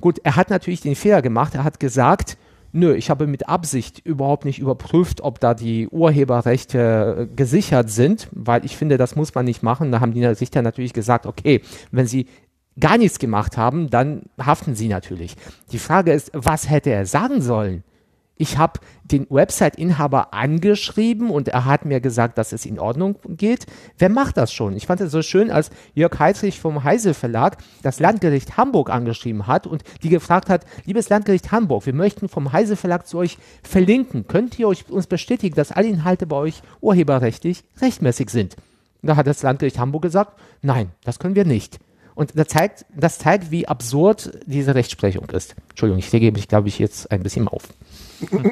Gut, er hat natürlich den Fehler gemacht, er hat gesagt, nö, ich habe mit Absicht überhaupt nicht überprüft, ob da die Urheberrechte äh, gesichert sind, weil ich finde, das muss man nicht machen. Da haben die Richter natürlich gesagt, okay, wenn sie gar nichts gemacht haben, dann haften sie natürlich. Die Frage ist, was hätte er sagen sollen? Ich habe den Website-Inhaber angeschrieben und er hat mir gesagt, dass es in Ordnung geht. Wer macht das schon? Ich fand es so schön, als Jörg Heidrich vom Heise Verlag das Landgericht Hamburg angeschrieben hat und die gefragt hat, liebes Landgericht Hamburg, wir möchten vom Heise Verlag zu euch verlinken. Könnt ihr euch, uns bestätigen, dass alle Inhalte bei euch urheberrechtlich rechtmäßig sind? Da hat das Landgericht Hamburg gesagt, nein, das können wir nicht. Und das zeigt, das zeigt, wie absurd diese Rechtsprechung ist. Entschuldigung, ich rege mich, glaube ich, jetzt ein bisschen auf. (laughs)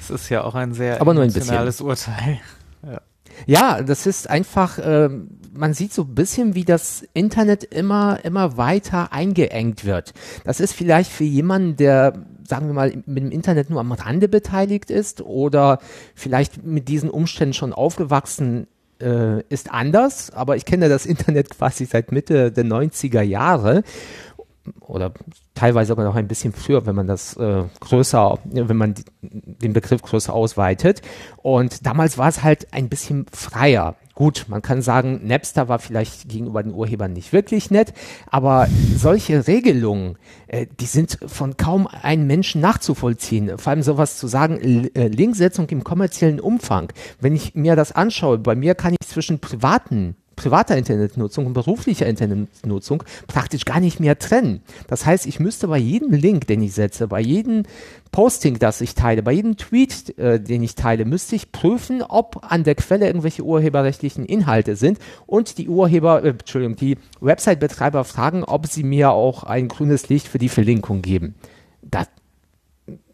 Es ist ja auch ein sehr Aber nur ein emotionales Urteil. Ja. Ja, das ist einfach, äh, man sieht so ein bisschen, wie das Internet immer, immer weiter eingeengt wird. Das ist vielleicht für jemanden, der, sagen wir mal, mit dem Internet nur am Rande beteiligt ist oder vielleicht mit diesen Umständen schon aufgewachsen äh, ist anders, aber ich kenne das Internet (laughs) quasi seit Mitte der 90er Jahre oder teilweise sogar noch ein bisschen früher, wenn man das äh, größer, wenn man den Begriff größer ausweitet. Und damals war es halt ein bisschen freier. Gut, man kann sagen, Napster war vielleicht gegenüber den Urhebern nicht wirklich nett, aber solche Regelungen, äh, die sind von kaum einem Menschen nachzuvollziehen. Vor allem sowas zu sagen, L äh, Linksetzung im kommerziellen Umfang. Wenn ich mir das anschaue, bei mir kann ich zwischen privaten privater Internetnutzung und beruflicher Internetnutzung praktisch gar nicht mehr trennen. Das heißt, ich müsste bei jedem Link, den ich setze, bei jedem Posting, das ich teile, bei jedem Tweet, äh, den ich teile, müsste ich prüfen, ob an der Quelle irgendwelche urheberrechtlichen Inhalte sind und die Urheber, äh, Entschuldigung, die Website-Betreiber fragen, ob sie mir auch ein grünes Licht für die Verlinkung geben. Das,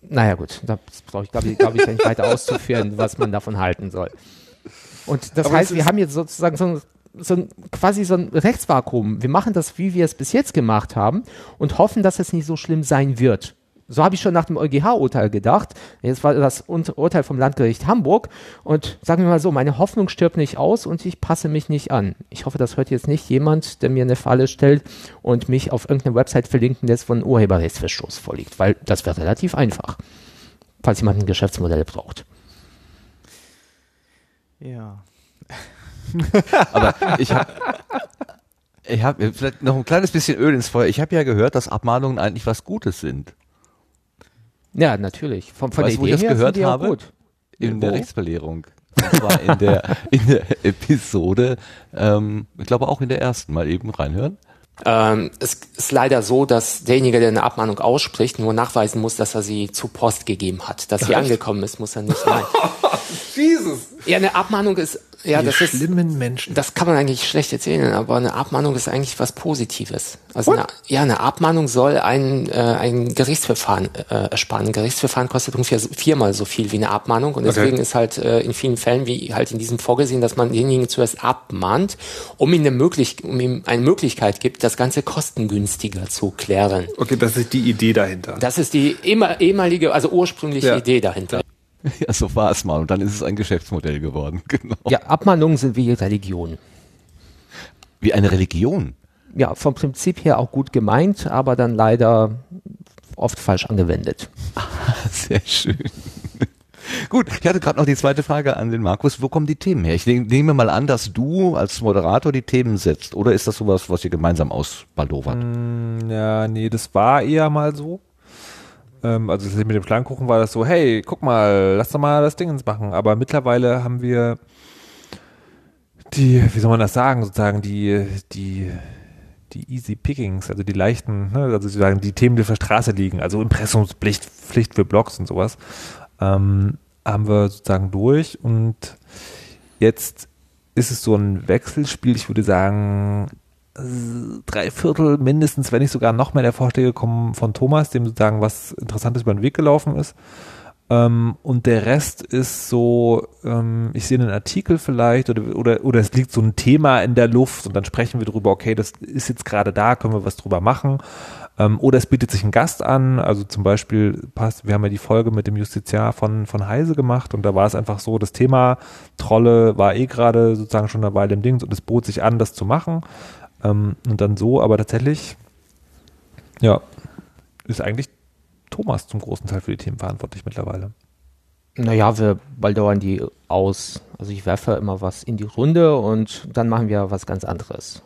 naja gut, da brauche ich, glaube ich, glaub ich, nicht weiter auszuführen, was man davon halten soll. Und das Aber heißt, wir haben jetzt sozusagen so ein, so ein, quasi so ein Rechtsvakuum. Wir machen das, wie wir es bis jetzt gemacht haben und hoffen, dass es nicht so schlimm sein wird. So habe ich schon nach dem EuGH-Urteil gedacht. Jetzt war das Urteil vom Landgericht Hamburg. Und sagen wir mal so, meine Hoffnung stirbt nicht aus und ich passe mich nicht an. Ich hoffe, das hört jetzt nicht jemand, der mir eine Falle stellt und mich auf irgendeine Website verlinken lässt, wo ein Urheberrechtsverstoß vorliegt. Weil das wäre relativ einfach, falls jemand ein Geschäftsmodell braucht. Ja. (laughs) Aber ich habe ich hab vielleicht noch ein kleines bisschen Öl ins Feuer. Ich habe ja gehört, dass Abmahnungen eigentlich was Gutes sind. Ja, natürlich. Von, von Weißt du, wo der ich Idee das gehört habe? gut. In der Wo? Rechtsbelehrung. Und zwar in der, (laughs) in der Episode, ähm, ich glaube auch in der ersten, mal eben reinhören. Ähm, es ist leider so, dass derjenige, der eine Abmahnung ausspricht, nur nachweisen muss, dass er sie zur Post gegeben hat. Dass sie angekommen ist, muss er nicht. Nein. (laughs) Jesus. Ja, eine Abmahnung ist, ja, Die das ist, schlimmen Menschen. das kann man eigentlich schlecht erzählen, aber eine Abmahnung ist eigentlich was Positives. Also eine, ja, eine Abmahnung soll ein, äh, ein Gerichtsverfahren äh, ersparen. Ein Gerichtsverfahren kostet ungefähr viermal so viel wie eine Abmahnung und deswegen ist halt äh, in vielen Fällen, wie halt in diesem vorgesehen, dass man denjenigen zuerst abmahnt, um ihm eine, möglich um ihm eine Möglichkeit gibt, das Ganze kostengünstiger zu klären. Okay, das ist die Idee dahinter. Das ist die immer, ehemalige, also ursprüngliche Ja. Idee dahinter. (laughs) Ja, so war es mal. Und dann ist es ein Geschäftsmodell geworden. (laughs) Genau. Ja, Abmahnungen sind wie Religion. Wie eine Religion. ja, vom Prinzip her auch gut gemeint, aber dann leider oft falsch angewendet. (laughs) Sehr schön. Gut, ich hatte gerade noch die zweite Frage an den Markus. Wo kommen die Themen her? Ich ne- nehme mal an, dass du als Moderator die Themen setzt. Oder ist das sowas, was ihr gemeinsam ausbaldowert? Ja, nee, das war eher mal so. Ähm, also mit dem Schlangenkuchen war das so, hey, guck mal, lass doch mal das Ding ins machen. Aber mittlerweile haben wir die, wie soll man das sagen, sozusagen die, die, die easy pickings, also die leichten, ne, also sozusagen die Themen, die auf der Straße liegen, also Impressumspflicht Pflicht für Blogs und sowas, ähm, haben wir sozusagen durch und jetzt ist es so ein Wechselspiel, ich würde sagen, drei Viertel mindestens, wenn nicht sogar noch mehr der Vorschläge kommen von Thomas, dem sozusagen was Interessantes über den Weg gelaufen ist. Ähm, und der Rest ist so, ähm, ich sehe einen Artikel vielleicht oder, oder, oder es liegt so ein Thema in der Luft und dann sprechen wir drüber, okay, das ist jetzt gerade da, können wir was drüber machen. Ähm, oder es bietet sich ein Gast an, also zum Beispiel passt, wir haben ja die Folge mit dem Justiziar von, von Heise gemacht und da war es einfach so, das Thema Trolle war eh gerade sozusagen schon eine Weile im Ding und es bot sich an, das zu machen. Ähm, und dann so, aber tatsächlich, ja, ist eigentlich Thomas zum großen Teil für die Themen verantwortlich mittlerweile. Naja, wir baldauern die aus. Also ich werfe immer was in die Runde und dann machen wir was ganz anderes.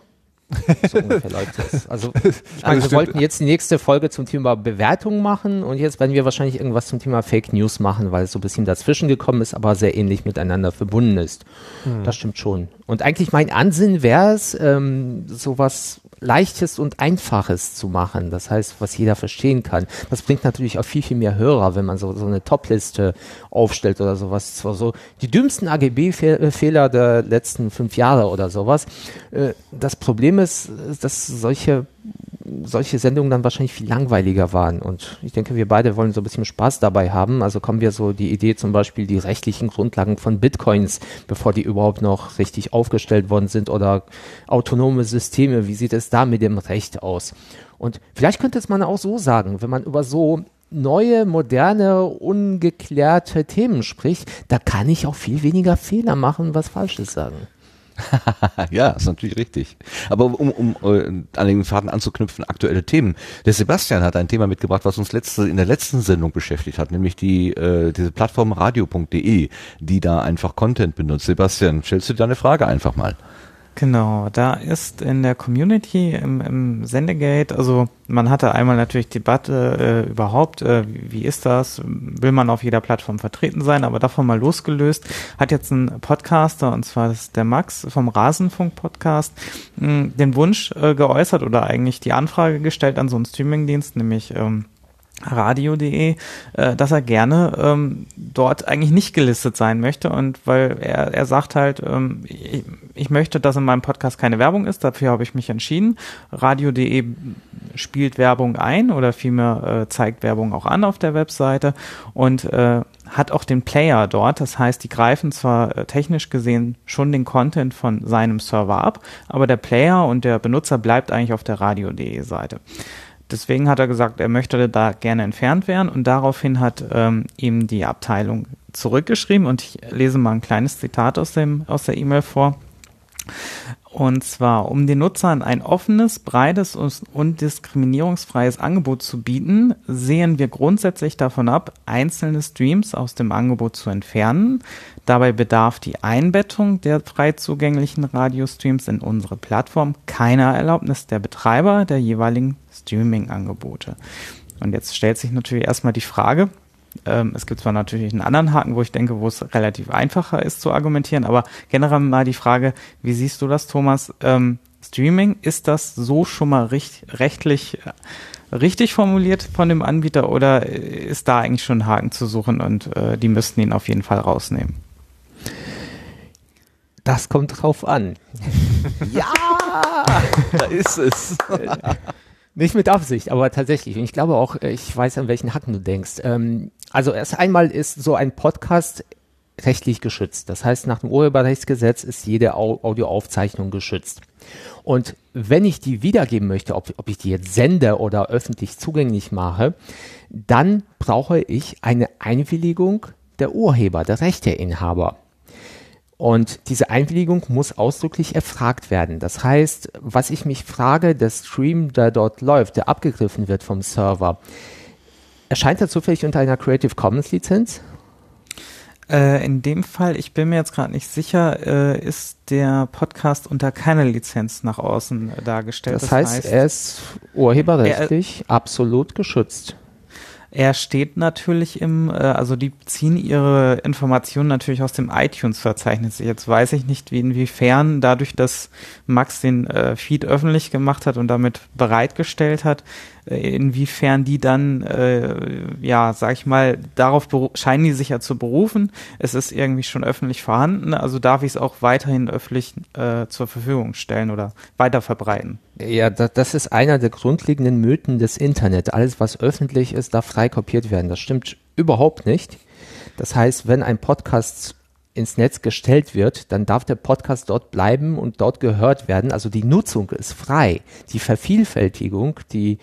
(laughs) So ungefähr läuft das. Also, (laughs) also wir wollten jetzt die nächste Folge zum Thema Bewertung machen und jetzt werden wir wahrscheinlich irgendwas zum Thema Fake News machen, weil es so ein bisschen dazwischen gekommen ist, aber sehr ähnlich miteinander verbunden ist. Hm. Das stimmt schon. Und eigentlich mein Ansinn wäre es, ähm, sowas Leichtes und Einfaches zu machen. Das heißt, was jeder verstehen kann. Das bringt natürlich auch viel, viel mehr Hörer, wenn man so, so eine Topliste aufstellt oder sowas. Zwar so die dümmsten AGB-Fehler der letzten fünf Jahre oder sowas. Äh, das Problem ist, dass solche solche Sendungen dann wahrscheinlich viel langweiliger waren. Und ich denke, wir beide wollen so ein bisschen Spaß dabei haben. Also kommen wir so die Idee zum Beispiel die rechtlichen Grundlagen von Bitcoins, bevor die überhaupt noch richtig aufgestellt worden sind oder autonome Systeme. Wie sieht es da mit dem Recht aus? Und vielleicht könnte es man auch so sagen, wenn man über so neue, moderne, ungeklärte Themen spricht, da kann ich auch viel weniger Fehler machen, was Falsches sagen. (laughs) ja, ist natürlich richtig. Aber um, um uh, an den Faden anzuknüpfen, aktuelle Themen. Der Sebastian hat ein Thema mitgebracht, was uns letzte, in der letzten Sendung beschäftigt hat, nämlich die äh, diese Plattform radio.de, die da einfach Content benutzt. Sebastian, stellst du deine Frage einfach mal? Genau, da ist in der Community im, im Sendegate, also man hatte einmal natürlich Debatte äh, überhaupt, äh, wie ist das, will man auf jeder Plattform vertreten sein, aber davon mal losgelöst, hat jetzt ein Podcaster, und zwar ist der Max vom Rasenfunk-Podcast, den Wunsch äh, geäußert oder eigentlich die Anfrage gestellt an so einen Streamingdienst, nämlich ähm, radio.de, äh, dass er gerne ähm, dort eigentlich nicht gelistet sein möchte und weil er, er sagt halt, ähm, ich, ich möchte, dass in meinem Podcast keine Werbung ist, dafür habe ich mich entschieden. Radio.de spielt Werbung ein oder vielmehr äh, zeigt Werbung auch an auf der Webseite und äh, hat auch den Player dort. Das heißt, die greifen zwar äh, technisch gesehen schon den Content von seinem Server ab, aber der Player und der Benutzer bleibt eigentlich auf der Radio.de Seite. Deswegen hat er gesagt, er möchte da gerne entfernt werden und daraufhin hat ähm, ihm die Abteilung zurückgeschrieben und ich lese mal ein kleines Zitat aus, dem, aus der E-Mail vor. Und zwar, um den Nutzern ein offenes, breites und diskriminierungsfreies Angebot zu bieten, sehen wir grundsätzlich davon ab, einzelne Streams aus dem Angebot zu entfernen. Dabei bedarf die Einbettung der frei zugänglichen Radiostreams in unsere Plattform keiner Erlaubnis der Betreiber der jeweiligen Streaming-Angebote. Und jetzt stellt sich natürlich erstmal die Frage, ähm, es gibt zwar natürlich einen anderen Haken, wo ich denke, wo es relativ einfacher ist zu argumentieren, aber generell mal die Frage, wie siehst du das, Thomas? Ähm, Streaming, ist das so schon mal recht, rechtlich äh, richtig formuliert von dem Anbieter oder ist da eigentlich schon ein Haken zu suchen und äh, die müssten ihn auf jeden Fall rausnehmen? Das kommt drauf an. (laughs) ja, da ist es. (laughs) Nicht mit Absicht, aber tatsächlich. Und ich glaube auch, äh, ich weiß, an welchen Hacken du denkst. Ähm, also erst einmal ist so ein Podcast rechtlich geschützt. Das heißt, nach dem Urheberrechtsgesetz ist jede Audioaufzeichnung geschützt. Und wenn ich die wiedergeben möchte, ob, ob ich die jetzt sende oder öffentlich zugänglich mache, dann brauche ich eine Einwilligung der Urheber, der Rechteinhaber. Und diese Einwilligung muss ausdrücklich erfragt werden. Das heißt, was ich mich frage, der Stream, der dort läuft, der abgegriffen wird vom Server, erscheint er zufällig unter einer Creative Commons Lizenz? Äh, in dem Fall, ich bin mir jetzt gerade nicht sicher, äh, ist der Podcast unter keiner Lizenz nach außen dargestellt. Das, das heißt, heißt, er ist urheberrechtlich er, absolut geschützt. Er steht natürlich im, äh, also die ziehen ihre Informationen natürlich aus dem iTunes-Verzeichnis. Jetzt weiß ich nicht, wie, inwiefern dadurch, dass Max den äh, Feed öffentlich gemacht hat und damit bereitgestellt hat, inwiefern die dann, äh, ja, sag ich mal, darauf scheinen die sich ja zu berufen. Es ist irgendwie schon öffentlich vorhanden, also darf ich es auch weiterhin öffentlich äh, zur Verfügung stellen oder weiter verbreiten. Ja, das ist einer der grundlegenden Mythen des Internet. Alles, was öffentlich ist, darf frei kopiert werden. Das stimmt überhaupt nicht. Das heißt, wenn ein Podcast ins Netz gestellt wird, dann darf der Podcast dort bleiben und dort gehört werden. Also die Nutzung ist frei. Die Vervielfältigung, die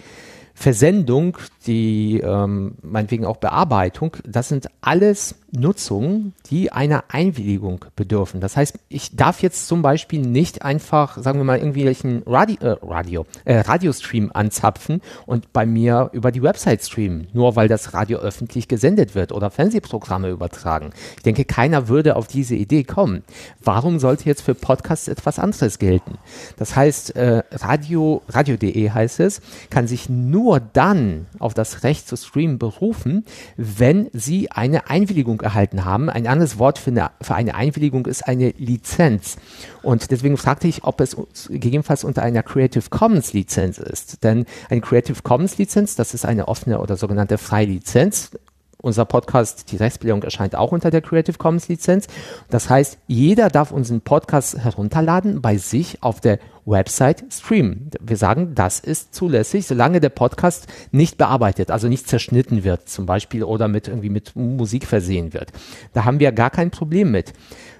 Versendung, die ähm, meinetwegen auch Bearbeitung, das sind alles Nutzung, die einer Einwilligung bedürfen. Das heißt, ich darf jetzt zum Beispiel nicht einfach, sagen wir mal, irgendwelchen Radio, äh, Radio, äh, Radiostream anzapfen und bei mir über die Website streamen, nur weil das Radio öffentlich gesendet wird oder Fernsehprogramme übertragen. Ich denke, keiner würde auf diese Idee kommen. Warum sollte jetzt für Podcasts etwas anderes gelten? Das heißt, äh, Radio, radio.de heißt es, kann sich nur dann auf das Recht zu streamen berufen, wenn sie eine Einwilligung erhalten haben. Ein anderes Wort für eine, für eine Einwilligung ist eine Lizenz. Und deswegen fragte ich, ob es gegebenenfalls unter einer Creative Commons Lizenz ist. Denn eine Creative Commons Lizenz, das ist eine offene oder sogenannte freie Lizenz. Unser Podcast, die Rechtsbelehrung erscheint auch unter der Creative Commons Lizenz. Das heißt, jeder darf unseren Podcast herunterladen, bei sich auf der Website streamen. Wir sagen, das ist zulässig, solange der Podcast nicht bearbeitet, also nicht zerschnitten wird, zum Beispiel, oder mit irgendwie mit Musik versehen wird. Da haben wir gar kein Problem mit.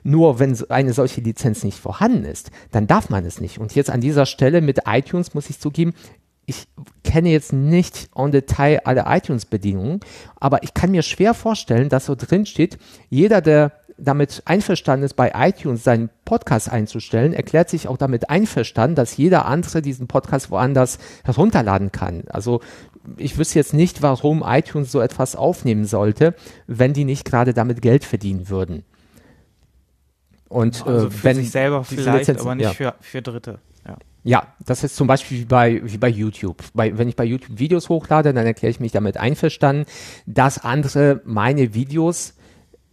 Nur wenn eine solche Lizenz nicht vorhanden ist, dann darf man es nicht. Und jetzt an dieser Stelle mit iTunes muss ich zugeben, ich kenne jetzt nicht en Detail alle iTunes-Bedingungen, aber ich kann mir schwer vorstellen, dass so drin steht, jeder, der damit einverstanden ist, bei iTunes seinen Podcast einzustellen, erklärt sich auch damit einverstanden, dass jeder andere diesen Podcast woanders herunterladen kann. Also ich wüsste jetzt nicht, warum iTunes so etwas aufnehmen sollte, wenn die nicht gerade damit Geld verdienen würden. Und also äh, wenn sich selber vielleicht, Lizenzen, aber nicht ja. für, für Dritte. Ja. Ja, das ist zum Beispiel wie bei, wie bei YouTube. Bei, wenn ich bei YouTube Videos hochlade, dann erkläre ich mich damit einverstanden, dass andere meine Videos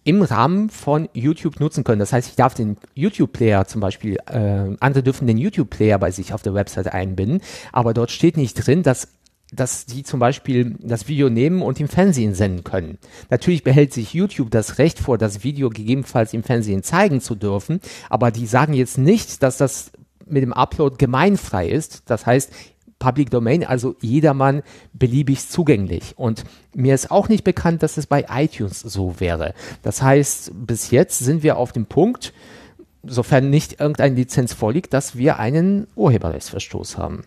im Rahmen von YouTube nutzen können. Das heißt, ich darf den YouTube-Player zum Beispiel, äh, andere dürfen den YouTube-Player bei sich auf der Website einbinden, aber dort steht nicht drin, dass dass die zum Beispiel das Video nehmen und im Fernsehen senden können. Natürlich behält sich YouTube das Recht vor, das Video gegebenenfalls im Fernsehen zeigen zu dürfen, aber die sagen jetzt nicht, dass das mit dem Upload gemeinfrei ist. Das heißt, Public Domain, also jedermann beliebig zugänglich. Und mir ist auch nicht bekannt, dass es bei iTunes so wäre. Das heißt, bis jetzt sind wir auf dem Punkt, sofern nicht irgendeine Lizenz vorliegt, dass wir einen Urheberrechtsverstoß haben.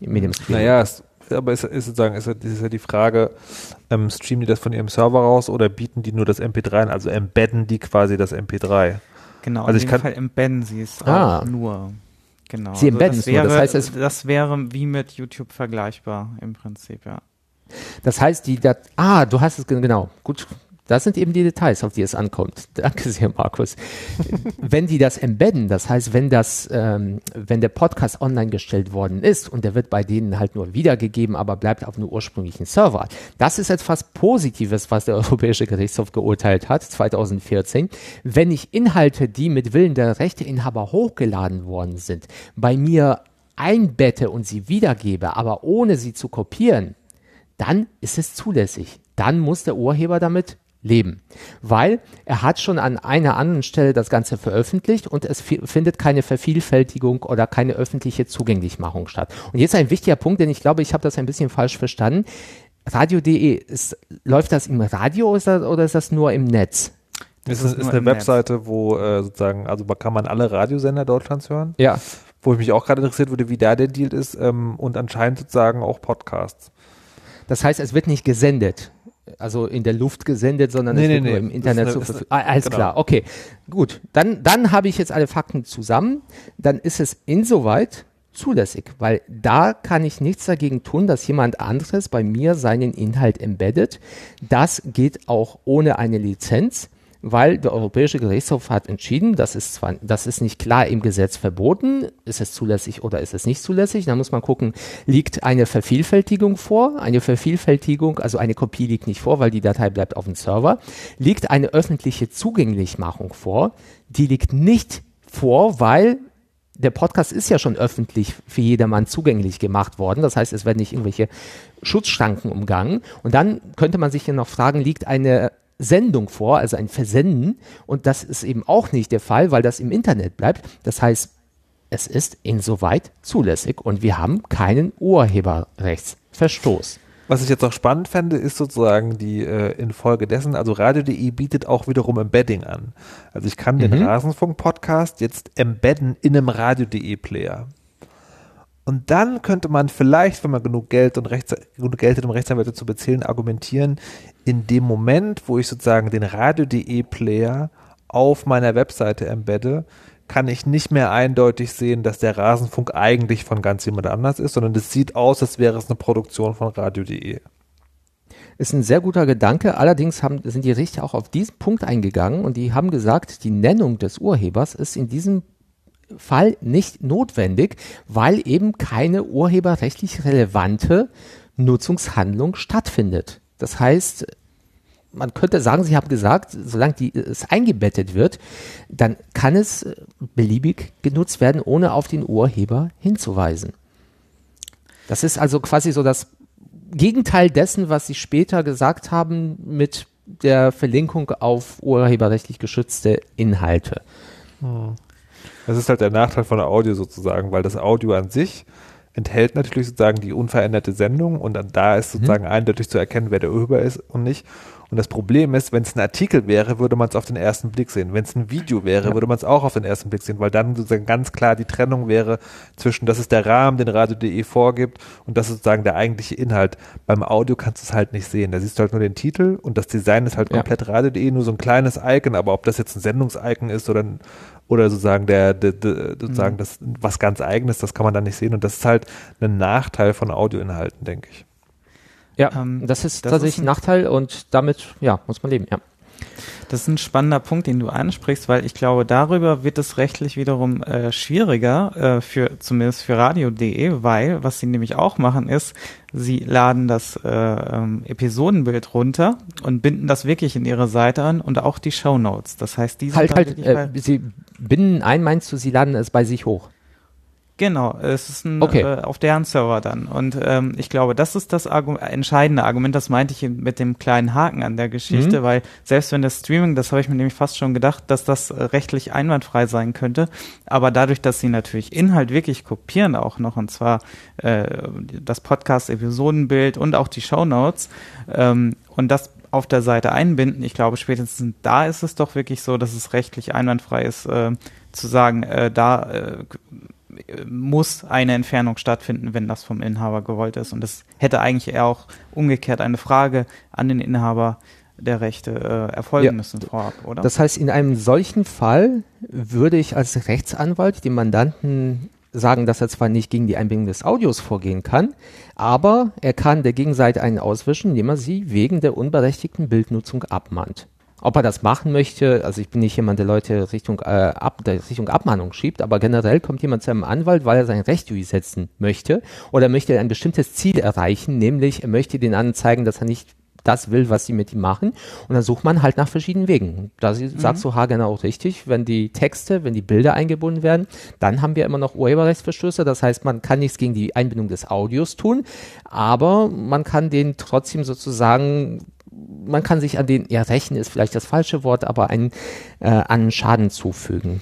Mit dem Naja, es, aber ist, ist, sozusagen, ist, ist ja die Frage, ähm, streamen die das von ihrem Server raus oder bieten die nur das MP3 an, also embedden die quasi das MP3? Genau, also in dem Fall embedden sie es ah. auch nur. Genau. Sie also embedden das wäre, das heißt, es das wäre wie mit YouTube vergleichbar im Prinzip, ja. Das heißt, die, dat ah, du hast es genau, gut, das sind eben die Details, auf die es ankommt. (laughs) Danke sehr, Markus. wenn die das embedden, das heißt, wenn das, ähm, wenn der Podcast online gestellt worden ist und der wird bei denen halt nur wiedergegeben, aber bleibt auf einem ursprünglichen Server, das ist etwas Positives, was der (laughs) Europäische Gerichtshof geurteilt hat, 2014. Wenn ich Inhalte, die mit Willen der Rechteinhaber hochgeladen worden sind, bei mir einbette und sie wiedergebe, aber ohne sie zu kopieren, dann ist es zulässig. Dann muss der Urheber damit leben. Weil er hat schon an einer anderen Stelle das Ganze veröffentlicht und es findet keine Vervielfältigung oder keine öffentliche Zugänglichmachung statt. Und jetzt ein wichtiger Punkt, denn ich glaube, ich habe das ein bisschen falsch verstanden. Radio.de, läuft das im Radio oder ist das, oder ist das nur im Netz? Das ist, ist eine Webseite, Netz. wo äh, sozusagen, also kann man alle Radiosender Deutschlands hören. Ja. Wo ich mich auch gerade interessiert würde, wie da der Deal ist ähm, und anscheinend sozusagen auch Podcasts. Das heißt, es wird nicht gesendet also in der Luft gesendet, sondern nee, es nee, wird nee. nur im Internet zur Verfügung. Ah, alles genau. klar, okay. Gut, dann, dann habe ich jetzt alle Fakten zusammen. Dann ist es insoweit zulässig, weil da kann ich nichts dagegen tun, dass jemand anderes bei mir seinen Inhalt embeddet. Das geht auch ohne eine Lizenz weil der Europäische Gerichtshof hat entschieden, das ist zwar, das ist nicht klar im Gesetz verboten, ist es zulässig oder ist es nicht zulässig. Da muss man gucken, liegt eine Vervielfältigung vor? Eine Vervielfältigung, also eine Kopie liegt nicht vor, weil die Datei bleibt auf dem Server. Liegt eine öffentliche Zugänglichmachung vor? Die liegt nicht vor, weil der Podcast ist ja schon öffentlich für jedermann zugänglich gemacht worden. Das heißt, es werden nicht irgendwelche Schutzschranken umgangen. Und dann könnte man sich ja noch fragen, liegt eine Sendung vor, also ein Versenden. Und das ist eben auch nicht der Fall, weil das im Internet bleibt. Das heißt, es ist insoweit zulässig und wir haben keinen Urheberrechtsverstoß. Was ich jetzt auch spannend fände, ist sozusagen die äh, infolgedessen, also Radio.de bietet auch wiederum Embedding an. Also ich kann mhm. den Rasenfunk-Podcast jetzt embedden in einem Radio.de Player. Und dann könnte man vielleicht, wenn man genug Geld und Rechts, genug Geld hat, um Rechtsanwälte zu bezahlen, argumentieren, in dem Moment, wo ich sozusagen den Radio.de Player auf meiner Webseite embedde, kann ich nicht mehr eindeutig sehen, dass der Rasenfunk eigentlich von ganz jemand anders ist, sondern es sieht aus, als wäre es eine Produktion von Radio.de. Ist ein sehr guter Gedanke. Allerdings haben, sind die Richter auch auf diesen Punkt eingegangen und die haben gesagt, die Nennung des Urhebers ist in diesem Fall nicht notwendig, weil eben keine urheberrechtlich relevante Nutzungshandlung stattfindet. Das heißt, man könnte sagen, Sie haben gesagt, solange die, es eingebettet wird, dann kann es beliebig genutzt werden, ohne auf den Urheber hinzuweisen. Das ist also quasi so das Gegenteil dessen, was Sie später gesagt haben mit der Verlinkung auf urheberrechtlich geschützte Inhalte. Hm. Das ist halt der Nachteil von Audio sozusagen, weil das Audio an sich enthält natürlich sozusagen die unveränderte Sendung und dann da ist mhm. sozusagen mhm. eindeutig zu erkennen, wer der Urheber ist und nicht. Und das Problem ist, wenn es ein Artikel wäre, würde man es auf den ersten Blick sehen. Wenn es ein Video wäre, ja. würde man es auch auf den ersten Blick sehen, weil dann sozusagen ganz klar die Trennung wäre zwischen, das ist der Rahmen, den Radio.de vorgibt und das ist sozusagen der eigentliche Inhalt. Beim Audio kannst du es halt nicht sehen. Da siehst du halt nur den Titel und das Design ist halt ja. komplett Radio.de, nur so ein kleines Icon, aber ob das jetzt ein Sendungsicon ist oder ein, oder sozusagen der, der, der sozusagen mhm. das was ganz eigenes, das kann man dann nicht sehen und das ist halt ein Nachteil von Audioinhalten, denke ich. Ja, ähm, das ist das tatsächlich ist ein Nachteil und damit, ja, muss man leben, ja. Das ist ein spannender Punkt, den du ansprichst, weil ich glaube, darüber wird es rechtlich wiederum äh, schwieriger, äh, für zumindest für radio.de, weil was sie nämlich auch machen ist, sie laden das äh, ähm, Episodenbild runter und binden das wirklich in ihre Seite an und auch die Show Notes. Das heißt, die halt halt, äh, sie binden ein, meinst du, sie laden es bei sich hoch? Genau, es ist ein, okay. äh, auf deren Server dann. Und ähm, ich glaube, das ist das Argu entscheidende Argument, das meinte ich mit dem kleinen Haken an der Geschichte, mhm. weil selbst wenn das Streaming, das habe ich mir nämlich fast schon gedacht, dass das äh, rechtlich einwandfrei sein könnte, aber dadurch, dass sie natürlich Inhalt wirklich kopieren auch noch, und zwar äh, das Podcast-Episodenbild und auch die Show Notes, ähm, und das auf der Seite einbinden, ich glaube, spätestens da ist es doch wirklich so, dass es rechtlich einwandfrei ist, äh, zu sagen, äh, da äh, muss eine Entfernung stattfinden, wenn das vom Inhaber gewollt ist. Und das hätte eigentlich eher auch umgekehrt eine Frage an den Inhaber der Rechte äh, erfolgen ja. müssen vorab, oder? Das heißt, in einem solchen Fall würde ich als Rechtsanwalt dem Mandanten sagen, dass er zwar nicht gegen die Einbindung des Audios vorgehen kann, aber er kann der Gegenseite einen auswischen, indem er sie wegen der unberechtigten Bildnutzung abmahnt. Ob er das machen möchte, also ich bin nicht jemand, der Leute Richtung, äh, Ab, der Richtung Abmahnung schiebt, aber generell kommt jemand zu einem Anwalt, weil er sein Recht durchsetzen möchte oder möchte ein bestimmtes Ziel erreichen, nämlich er möchte den anderen zeigen, dass er nicht das will, was sie mit ihm machen. Und dann sucht man halt nach verschiedenen Wegen. Da mhm. sagst du Hagen auch richtig, wenn die Texte, wenn die Bilder eingebunden werden, dann haben wir immer noch Urheberrechtsverstöße. Das heißt, man kann nichts gegen die Einbindung des Audios tun, aber man kann den trotzdem sozusagen man kann sich an den, ja, rächen ist vielleicht das falsche Wort, aber einen, äh, an Schaden zufügen.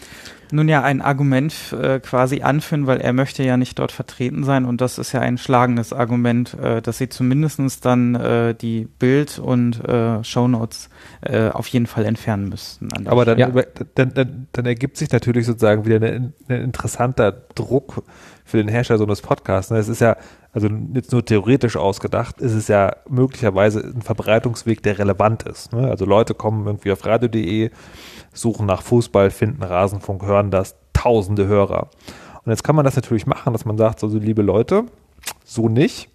Nun ja, ein Argument äh, quasi anführen, weil er möchte ja nicht dort vertreten sein und das ist ja ein schlagendes Argument, äh, dass sie zumindestens dann äh, die Bild- und äh, Shownotes äh, auf jeden Fall entfernen müssten. Aber dann, ja. über, dann, dann, dann, ergibt sich natürlich sozusagen wieder ein, ein interessanter Druck für den Hersteller so eines Podcasts. Ne? Es ist ja, also jetzt nur theoretisch ausgedacht, ist es ja möglicherweise ein Verbreitungsweg, der relevant ist. Ne? Also Leute kommen irgendwie auf radio.de, suchen nach Fußball, finden Rasenfunk, hören das, tausende Hörer. Und jetzt kann man das natürlich machen, dass man sagt, so also, liebe Leute, so nicht.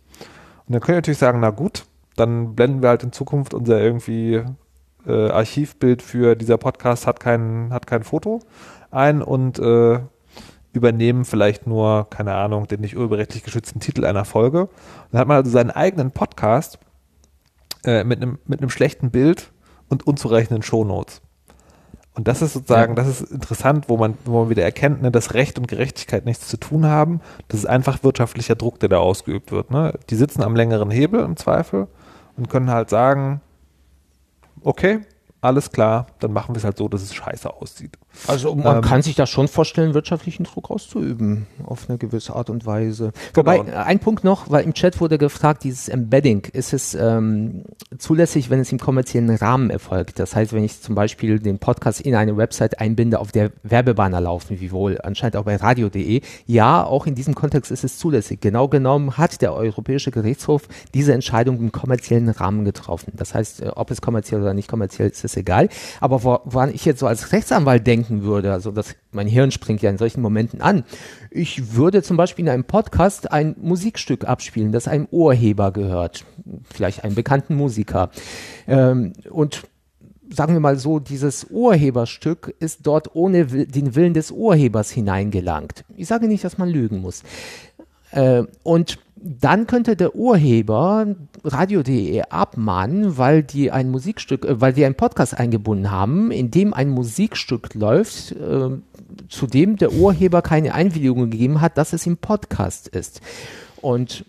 Und dann können wir natürlich sagen, na gut, dann blenden wir halt in Zukunft unser irgendwie äh, Archivbild für dieser Podcast hat kein, hat kein Foto ein und äh, übernehmen vielleicht nur, keine Ahnung, den nicht urheberrechtlich geschützten Titel einer Folge. dann hat man also seinen eigenen Podcast äh, mit einem mit einem schlechten Bild und unzureichenden Shownotes. Und das ist sozusagen, das ist interessant, wo man, wo man wieder erkennt, ne, dass Recht und Gerechtigkeit nichts zu tun haben. Das ist einfach wirtschaftlicher Druck, der da ausgeübt wird. Ne? Die sitzen am längeren Hebel im Zweifel und können halt sagen, okay, alles klar, dann machen wir es halt so, dass es scheiße aussieht. Also man Ähm, kann sich da schon vorstellen, wirtschaftlichen Druck auszuüben, auf eine gewisse Art und Weise. Wobei, Genau. äh, ein Punkt noch, weil im Chat wurde gefragt, dieses Embedding, ist es ähm, zulässig, wenn es im kommerziellen Rahmen erfolgt? Das heißt, wenn ich zum Beispiel den Podcast in eine Website einbinde, auf der Werbebanner laufen, wie wohl anscheinend auch bei radio.de, ja, auch in diesem Kontext ist es zulässig. Genau genommen hat der Europäische Gerichtshof diese Entscheidung im kommerziellen Rahmen getroffen. Das heißt, äh, ob es kommerziell oder nicht kommerziell ist, ist egal. Aber wo- woran ich jetzt so als Rechtsanwalt denken würde, also das, mein Hirn springt ja in solchen Momenten an. Ich würde zum Beispiel in einem Podcast ein Musikstück abspielen, das einem Urheber gehört, vielleicht einem bekannten Musiker. Ähm, und sagen wir mal so, dieses Urheberstück ist dort ohne den Willen des Urhebers hineingelangt. Ich sage nicht, dass man lügen muss. Äh, und dann könnte der Urheber radio.de abmahnen, weil die ein Musikstück, äh, weil die einen Podcast eingebunden haben, in dem ein Musikstück läuft, äh, zu dem der Urheber keine Einwilligung gegeben hat, dass es im Podcast ist. Und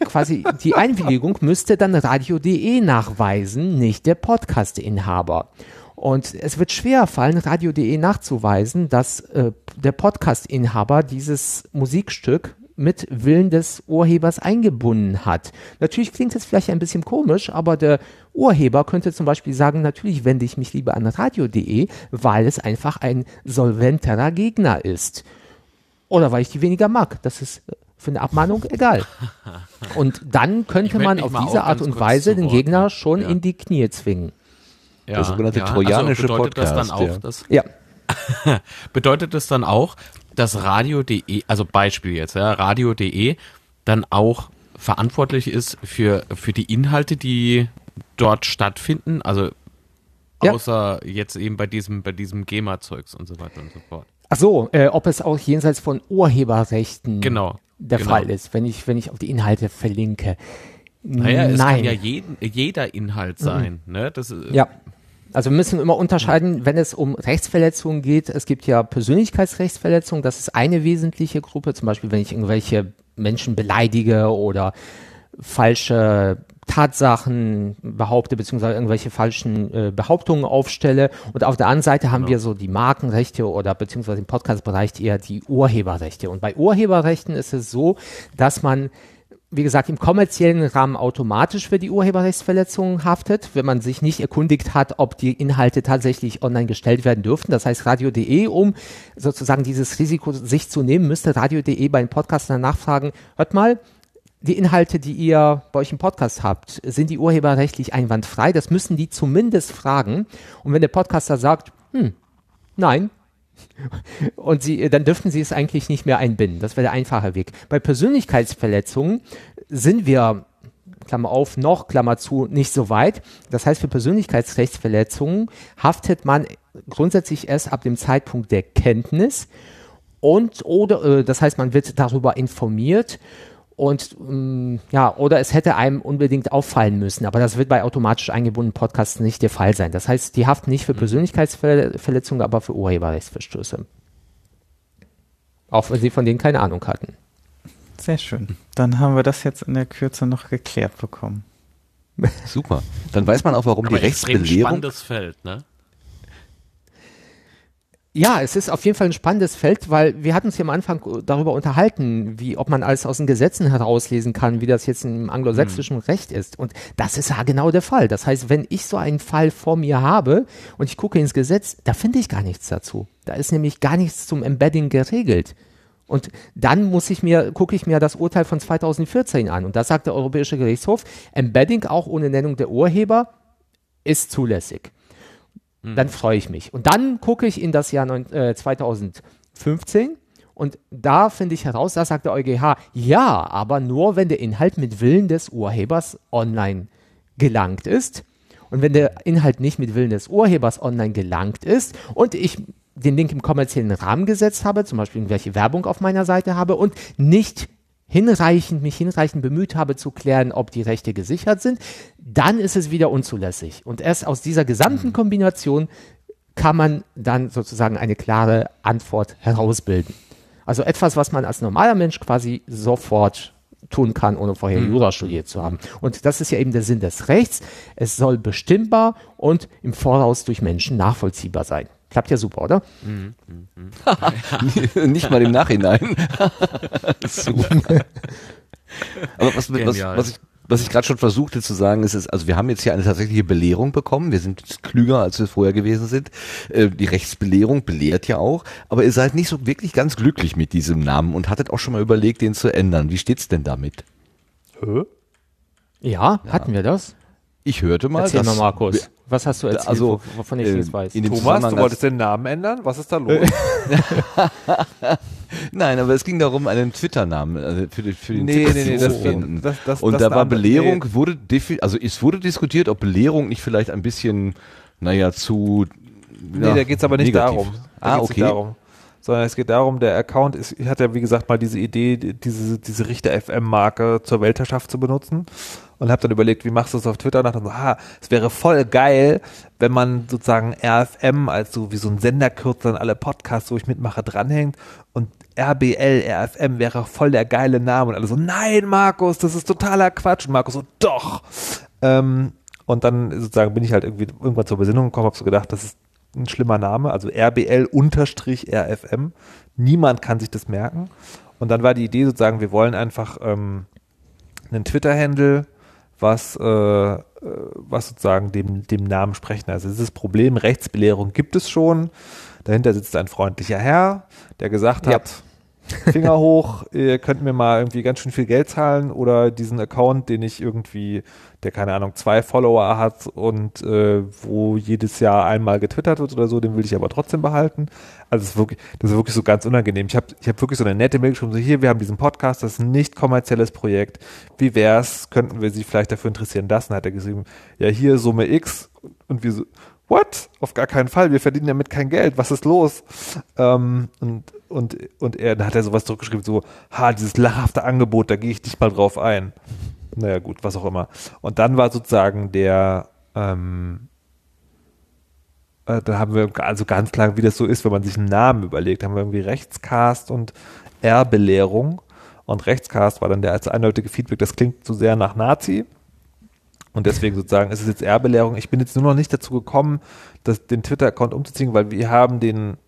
quasi die Einwilligung müsste dann radio.de nachweisen, nicht der Podcast-Inhaber. Und es wird schwer fallen, radio.de nachzuweisen, dass äh, der Podcast-Inhaber dieses Musikstück mit Willen des Urhebers eingebunden hat. Natürlich klingt es vielleicht ein bisschen komisch, aber der Urheber könnte zum Beispiel sagen, natürlich wende ich mich lieber an radio.de, weil es einfach ein solventerer Gegner ist. Oder weil ich die weniger mag. Das ist für eine Abmahnung (laughs) egal. Und dann könnte man auf diese Art und Weise den Gegner ne? schon Ja. in die Knie zwingen. Ja, Der sogenannte ja. trojanische also bedeutet das Podcast, dann auch, ja. dass, Ja. (laughs) bedeutet das dann auch, dass radio.de, also Beispiel jetzt, ja, radio.de dann auch verantwortlich ist für, für die Inhalte, die dort stattfinden, also Ja. außer jetzt eben bei diesem, bei diesem GEMA-Zeugs und so weiter und so fort. Ach so, äh, ob es auch jenseits von Urheberrechten Genau. der genau. Fall ist, wenn ich, wenn ich auf die Inhalte verlinke. Naja, es Nein. kann ja jeden, jeder Inhalt sein, ne? Das, ist- Ja. Also wir müssen immer unterscheiden, wenn es um Rechtsverletzungen geht. Es gibt ja Persönlichkeitsrechtsverletzungen, das ist eine wesentliche Gruppe. Zum Beispiel, wenn ich irgendwelche Menschen beleidige oder falsche Tatsachen behaupte, beziehungsweise irgendwelche falschen äh, Behauptungen aufstelle. Und auf der anderen Seite haben wir so die Markenrechte oder beziehungsweise im Podcast-Bereich eher die Urheberrechte. Und bei Urheberrechten ist es so, dass man wie gesagt, im kommerziellen Rahmen automatisch für die Urheberrechtsverletzungen haftet, wenn man sich nicht erkundigt hat, ob die Inhalte tatsächlich online gestellt werden dürften. Das heißt, radio.de, um sozusagen dieses Risiko sich zu nehmen, müsste radio.de bei den Podcastern nachfragen, hört mal, die Inhalte, die ihr bei euch im Podcast habt, sind die urheberrechtlich einwandfrei? Das müssen die zumindest fragen. Und wenn der Podcaster sagt, hm, nein, und sie, dann dürften sie es eigentlich nicht mehr einbinden. Das wäre der einfache Weg. Bei Persönlichkeitsverletzungen sind wir, Klammer auf, noch, Klammer zu, nicht so weit. Das heißt, für Persönlichkeitsrechtsverletzungen haftet man grundsätzlich erst ab dem Zeitpunkt der Kenntnis und oder, äh, das heißt, man wird darüber informiert und ähm, ja, oder es hätte einem unbedingt auffallen müssen, aber das wird bei automatisch eingebundenen Podcasts nicht der Fall sein. Das heißt, die haften nicht für Persönlichkeitsverletzungen, aber für Urheberrechtsverstöße. Auch wenn sie von denen keine Ahnung hatten. Sehr schön. Dann haben wir das jetzt in der Kürze noch geklärt bekommen. Super. Dann weiß man auch, warum Aber die Rechtsbelehrung. spannendes Feld, ne? Ja, es ist auf jeden Fall ein spannendes Feld, weil wir hatten uns ja am Anfang darüber unterhalten, wie ob man alles aus den Gesetzen herauslesen kann, wie das jetzt im anglosächsischen Recht ist. Und das ist ja genau der Fall. Das heißt, wenn ich so einen Fall vor mir habe und ich gucke ins Gesetz, da finde ich gar nichts dazu. Da ist nämlich gar nichts zum Embedding geregelt. Und dann muss ich mir, gucke ich mir das Urteil von 2014 an. Und da sagt der Europäische Gerichtshof, Embedding auch ohne Nennung der Urheber ist zulässig. Dann freue ich mich. Und dann gucke ich in das Jahr neun, äh, 2015 und da finde ich heraus, da sagt der EuGH, ja, aber nur, wenn der Inhalt mit Willen des Urhebers online gelangt ist. Und wenn der Inhalt nicht mit Willen des Urhebers online gelangt ist und ich den Link im kommerziellen Rahmen gesetzt habe, zum Beispiel irgendwelche Werbung auf meiner Seite habe und nicht hinreichend, mich hinreichend bemüht habe zu klären, ob die Rechte gesichert sind, dann ist es wieder unzulässig. Und erst aus dieser gesamten Kombination kann man dann sozusagen eine klare Antwort herausbilden. Also etwas, was man als normaler Mensch quasi sofort tun kann, ohne vorher Jura studiert zu haben. Und das ist ja eben der Sinn des Rechts. Es soll bestimmbar und im Voraus durch Menschen nachvollziehbar sein. Klappt ja super, oder? (laughs) Nicht mal im Nachhinein. Super. (laughs) Aber was, was, was ich, was ich gerade schon versuchte zu sagen, ist, ist, also wir haben jetzt hier eine tatsächliche Belehrung bekommen. Wir sind jetzt klüger, als wir vorher gewesen sind. Äh, Die Rechtsbelehrung belehrt ja auch. Aber ihr seid nicht so wirklich ganz glücklich mit diesem Namen und hattet auch schon mal überlegt, den zu ändern. Wie steht's denn damit? Ja, hatten wir das? Ich hörte mal, Erzähl mal, dass- Markus. Was hast du erzählt, also, wo- wovon ich äh, nichts weiß? Thomas, du wolltest den Namen ändern? Was ist da los? (laughs) Nein, aber es ging darum, einen Twitter-Namen also für, den- für den Nee, Twitter nee, nee, zu das- finden. das- das- Und das da war Name- Belehrung, nee. wurde also es wurde diskutiert, ob Belehrung nicht vielleicht ein bisschen, naja, zu Nee, da geht's aber nicht negativ. darum. Da Ah, okay. Darum. Sondern es geht darum, der Account ist, hatte ja wie gesagt mal diese Idee, die- diese, diese Richter-FM-Marke zur Weltherrschaft zu benutzen und habe dann überlegt, wie machst du es auf Twitter und dachte so, ah, es wäre voll geil, wenn man sozusagen RFM als so wie so ein Senderkürzel an alle Podcasts, wo ich mitmache, dranhängt und RBL, RFM wäre voll der geile Name und alle so, nein, Markus, das ist totaler Quatsch und Markus so, doch. Ähm, und dann sozusagen bin ich halt irgendwie irgendwann zur Besinnung gekommen, habe so gedacht, das ist ein schlimmer Name, also RBL-RFM. Niemand kann sich das merken. Und dann war die Idee sozusagen, wir wollen einfach ähm, einen Twitter-Handle, was, äh, äh, was sozusagen dem, dem Namen sprechen. Also dieses Problem Rechtsbelehrung gibt es schon. Dahinter sitzt ein freundlicher Herr, der gesagt Ja. hat, Finger hoch, ihr könnt mir mal irgendwie ganz schön viel Geld zahlen oder diesen Account, den ich irgendwie, der keine Ahnung, zwei Follower hat und äh, wo jedes Jahr einmal getwittert wird oder so, den will ich aber trotzdem behalten. Also das ist wirklich, das ist wirklich so ganz unangenehm. Ich habe ich hab wirklich so eine nette Mail geschrieben, so hier, wir haben diesen Podcast, das ist ein nicht kommerzielles Projekt. Wie wär's? Könnten wir Sie vielleicht dafür interessieren? Das dann hat er geschrieben, ja hier Summe X und wir so, what? Auf gar keinen Fall, wir verdienen damit kein Geld, was ist los? Ähm, und, und, und er, dann hat er sowas zurückgeschrieben, so, ha, dieses lachhafte Angebot, da gehe ich nicht mal drauf ein. Naja, gut, was auch immer. Und dann war sozusagen der, ähm, äh, da haben wir also ganz klar, wie das so ist, wenn man sich einen Namen überlegt, haben wir irgendwie Rechtscast und R-Belehrung. Und Rechtscast war dann der als eindeutige Feedback, das klingt zu sehr nach Nazi. Und deswegen sozusagen ist es jetzt R-Belehrung. Ich bin jetzt nur noch nicht dazu gekommen, das, den Twitter-Account umzuziehen, weil wir haben den,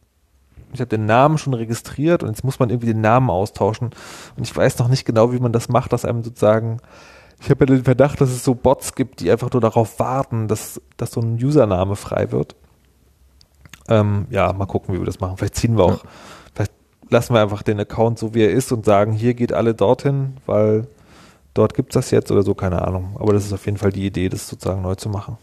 ich habe den Namen schon registriert und jetzt muss man irgendwie den Namen austauschen. Und ich weiß noch nicht genau, wie man das macht, dass einem sozusagen, ich habe ja den Verdacht, dass es so Bots gibt, die einfach nur darauf warten, dass, dass so ein Username frei wird. Ähm, ja, mal gucken, wie wir das machen. Vielleicht ziehen wir auch, vielleicht lassen wir einfach den Account so, wie er ist und sagen, hier geht alle dorthin, weil dort gibt's das jetzt oder so, keine Ahnung. Aber das ist auf jeden Fall die Idee, das sozusagen neu zu machen.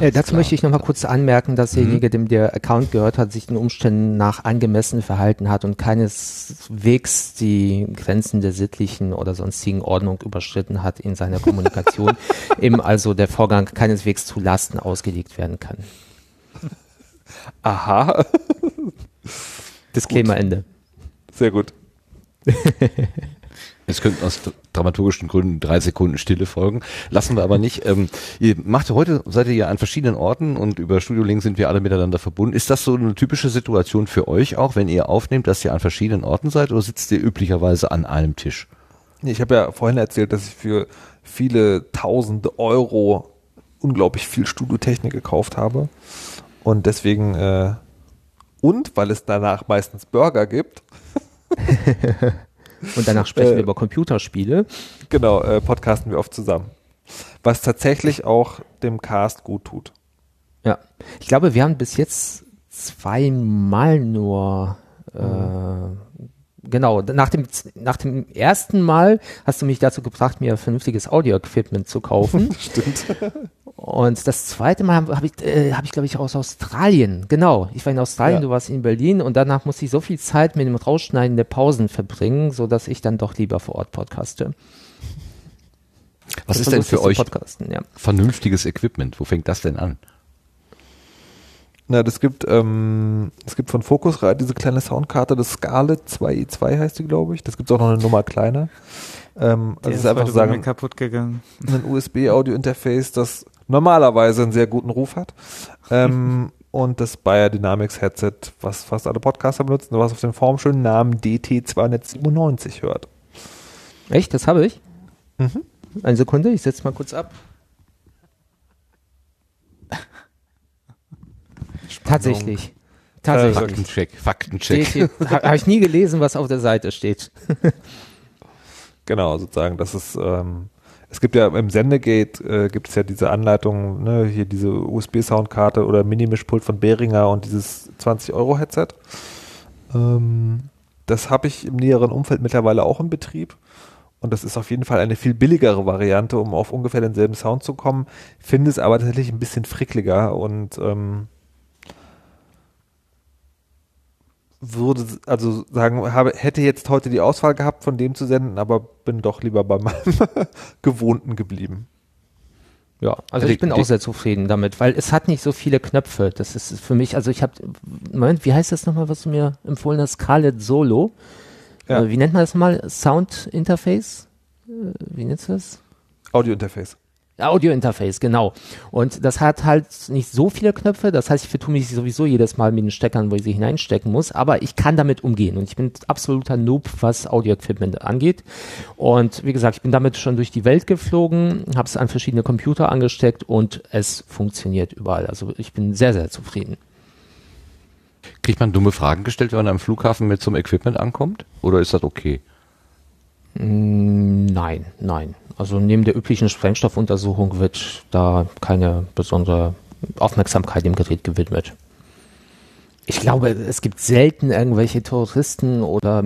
Äh, dazu möchte ich noch mal kurz anmerken, dass Mhm. derjenige, dem der Account gehört hat, sich den Umständen nach angemessen verhalten hat und keineswegs die Grenzen der sittlichen oder sonstigen Ordnung überschritten hat in seiner Kommunikation. (laughs) Eben also der Vorgang keineswegs zu Lasten ausgelegt werden kann. Aha, Disclaimer Ende. sehr gut. (laughs) Es könnten aus dramaturgischen Gründen drei Sekunden Stille folgen. Lassen wir aber nicht. Ähm, ihr macht heute, seid ihr ja an verschiedenen Orten und über Studio Link sind wir alle miteinander verbunden. Ist das so eine typische Situation für euch auch, wenn ihr aufnehmt, dass ihr an verschiedenen Orten seid oder sitzt ihr üblicherweise an einem Tisch? Ich habe ja vorhin erzählt, dass ich für viele tausende Euro unglaublich viel Studiotechnik gekauft habe. Und deswegen, äh, und weil es danach meistens Burger gibt, (laughs) (laughs) Und danach sprechen Äh, wir über Computerspiele. genau, äh, podcasten wir oft zusammen. Was tatsächlich auch dem Cast gut tut. Ja. Ich glaube, wir haben bis jetzt zweimal nur äh, genau, nach dem nach dem ersten Mal hast du mich dazu gebracht, mir vernünftiges Audio-Equipment zu kaufen. (laughs) Stimmt. Und das zweite Mal habe hab ich, äh, hab ich glaube ich, aus Australien. Genau, ich war in Australien, Ja. du warst in Berlin und danach musste ich so viel Zeit mit dem Rausschneiden der Pausen verbringen, so dass ich dann doch lieber vor Ort podcaste. Was Das ist denn für euch ja. vernünftiges Equipment? Wo fängt das denn an? Na, das gibt, ähm, es gibt von Focusrite diese kleine Soundkarte, das Scarlett 2i2 heißt die, glaube ich. Das gibt auch noch eine Nummer kleiner. Ähm, also es ist einfach sagen, kaputt gegangen. ein USB-Audio-Interface, das normalerweise einen sehr guten Ruf hat. Ähm, (laughs) und das Bayer Dynamics Headset, was fast alle Podcaster benutzen, was auf den formschönen Namen DT297 hört. Echt, das habe ich? Mhm. Eine Sekunde, ich setze mal kurz ab. Tatsächlich. Tatsächlich. Faktencheck, Faktencheck. Habe ich nie gelesen, was auf der Seite steht. (laughs) Genau, sozusagen, das ist, ähm, es gibt ja im Sendegate äh, gibt es ja diese Anleitung, ne, hier diese USB-Soundkarte oder Mini-Mischpult von Behringer und dieses 20-Euro-Headset. Ähm, das habe ich im näheren Umfeld mittlerweile auch im Betrieb. Und das ist auf jeden Fall eine viel billigere Variante, um auf ungefähr denselben Sound zu kommen. Finde es aber tatsächlich ein bisschen frickliger und ähm, würde also sagen, habe, hätte jetzt heute die Auswahl gehabt, von dem zu senden, aber bin doch lieber bei meinem (laughs) Gewohnten geblieben. Ja, also ich bin auch sehr zufrieden damit, weil es hat nicht so viele Knöpfe. Das ist für mich, also ich habe, Moment, wie heißt das nochmal, was du mir empfohlen hast? Scarlett Solo. Ja. Äh, wie nennt man das mal? Sound Interface? Äh, Wie nennt das? Audio-Interface. Audio-Interface, genau. Und das hat halt nicht so viele Knöpfe. Das heißt, ich vertue mich sowieso jedes Mal mit den Steckern, wo ich sie hineinstecken muss. Aber ich kann damit umgehen. Und ich bin absoluter Noob, was Audio-Equipment angeht. Und wie gesagt, ich bin damit schon durch die Welt geflogen, habe es an verschiedene Computer angesteckt und es funktioniert überall. Also ich bin sehr, sehr zufrieden. Kriegt man dumme Fragen gestellt, wenn man am Flughafen mit einem Equipment ankommt? Oder ist das okay? Mm, Nein, nein. Also neben der üblichen Sprengstoffuntersuchung wird da keine besondere Aufmerksamkeit dem Gerät gewidmet. Ich glaube, es gibt selten irgendwelche Terroristen oder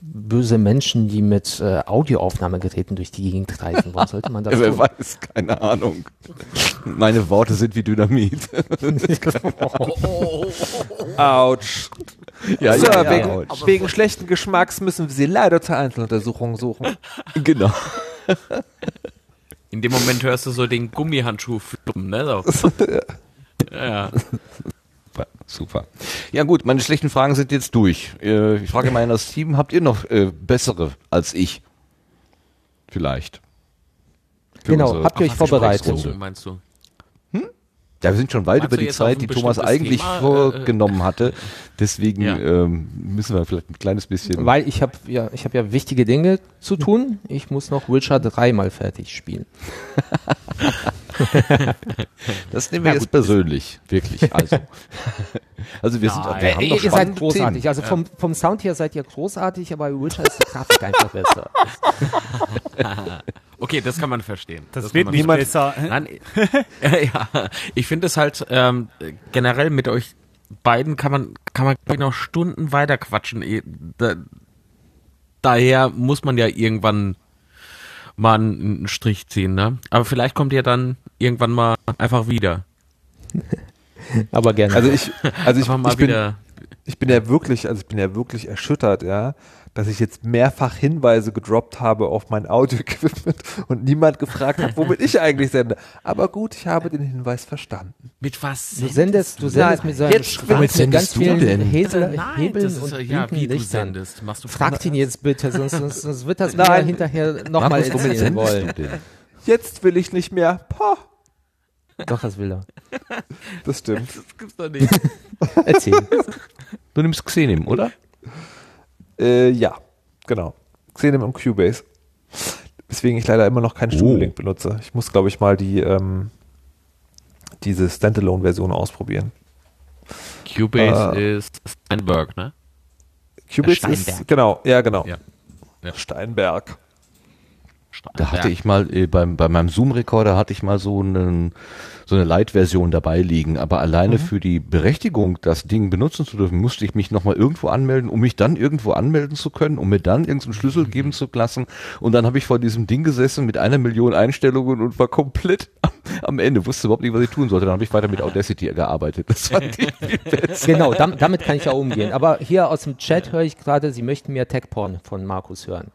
böse Menschen, die mit äh, Audioaufnahmegeräten durch die Gegend reisen. Warum sollte man das (laughs) Wer tun? weiß, keine Ahnung. Meine Worte sind wie Dynamit. (laughs) Autsch. Ja, so, ja, ja, wegen, Autsch. wegen schlechten Geschmacks müssen wir sie leider zur Einzeluntersuchung suchen. (laughs) Genau. In dem Moment hörst du so den Gummihandschuh fluppen, ne? So. (laughs) ja. Super, super. Ja gut, meine schlechten Fragen sind jetzt durch. Äh, Ich frage mal in das Team, habt ihr noch äh, bessere als ich? Vielleicht. Für Genau, habt ihr euch Ach, vorbereitet? Meinst du? Ja, wir sind schon weit Meinst über die Zeit, die Thomas eigentlich Thema, äh, vorgenommen hatte. Deswegen Ja. ähm, müssen wir vielleicht ein kleines bisschen. Weil ich habe ja, ich habe ja wichtige Dinge zu tun. Ich muss noch Witcher 3 mal fertig spielen. (laughs) das nehmen wir jetzt persönlich, wirklich. Also, (laughs) also wir sind, Nein. wir haben Ihr, noch ihr seid großartig. Also vom, vom Sound her seid ihr großartig, aber Witcher ist die Grafik einfach besser. (laughs) Okay, das kann man verstehen. Das, kann wird nicht niemand- besser. Nein, (laughs) ja, ich finde es halt ähm, generell mit euch beiden kann man kann man noch Stunden weiter quatschen. Eh, Da, daher muss man ja irgendwann mal einen Strich ziehen, ne? Aber vielleicht kommt ihr dann irgendwann mal einfach wieder. (laughs) Aber gerne. Also ich, also ich, Einfach mal ich, bin, wieder. ich bin ja wirklich, also ich bin ja wirklich erschüttert, ja, dass ich jetzt mehrfach Hinweise gedroppt habe auf mein Audio-Equipment (laughs) und niemand gefragt hat, womit ich eigentlich sende. Aber gut, ich habe den Hinweis verstanden. Mit was? du sendest, du sendest mit so einem womit mit ganz sendest du vielen denn? Hebel, Nein, Hebeln das ist, und ja, wie du sendest. Machst du Fragt ihn jetzt bitte, (laughs) sonst, sonst, sonst wird das mir Nein. hinterher nochmal erzählen sendest wollen. Jetzt will ich nicht mehr. Pah, Doch, das will er. das stimmt. Das gibt's doch nicht. (laughs) Erzähl. Du nimmst Xenim, oder? Äh, ja, genau. Xenem und Cubase. Weswegen ich leider immer noch keinen Studio Link benutze. Ich muss, glaube ich, mal die ähm, diese Standalone-Version ausprobieren. Cubase Äh. ist Steinberg, ne? Cubase Steinberg. ist, genau, ja, genau. Ja. Ja. Steinberg. Da hatte ich mal äh, beim, bei meinem Zoom-Rekorder hatte ich mal so, einen, so eine Light-Version dabei liegen, aber alleine für die Berechtigung, das Ding benutzen zu dürfen, musste ich mich nochmal irgendwo anmelden, um mich dann irgendwo anmelden zu können, um mir dann irgendeinen Schlüssel geben zu lassen. Und dann habe ich vor diesem Ding gesessen mit einer Million Einstellungen und war komplett am, am Ende, wusste überhaupt nicht, was ich tun sollte. Dann habe ich weiter mit Audacity gearbeitet. Das fand (laughs) ich. Genau, dam, damit kann ich ja umgehen. Aber hier aus dem Chat höre ich gerade, Sie möchten mehr Tech-Porn von Markus hören.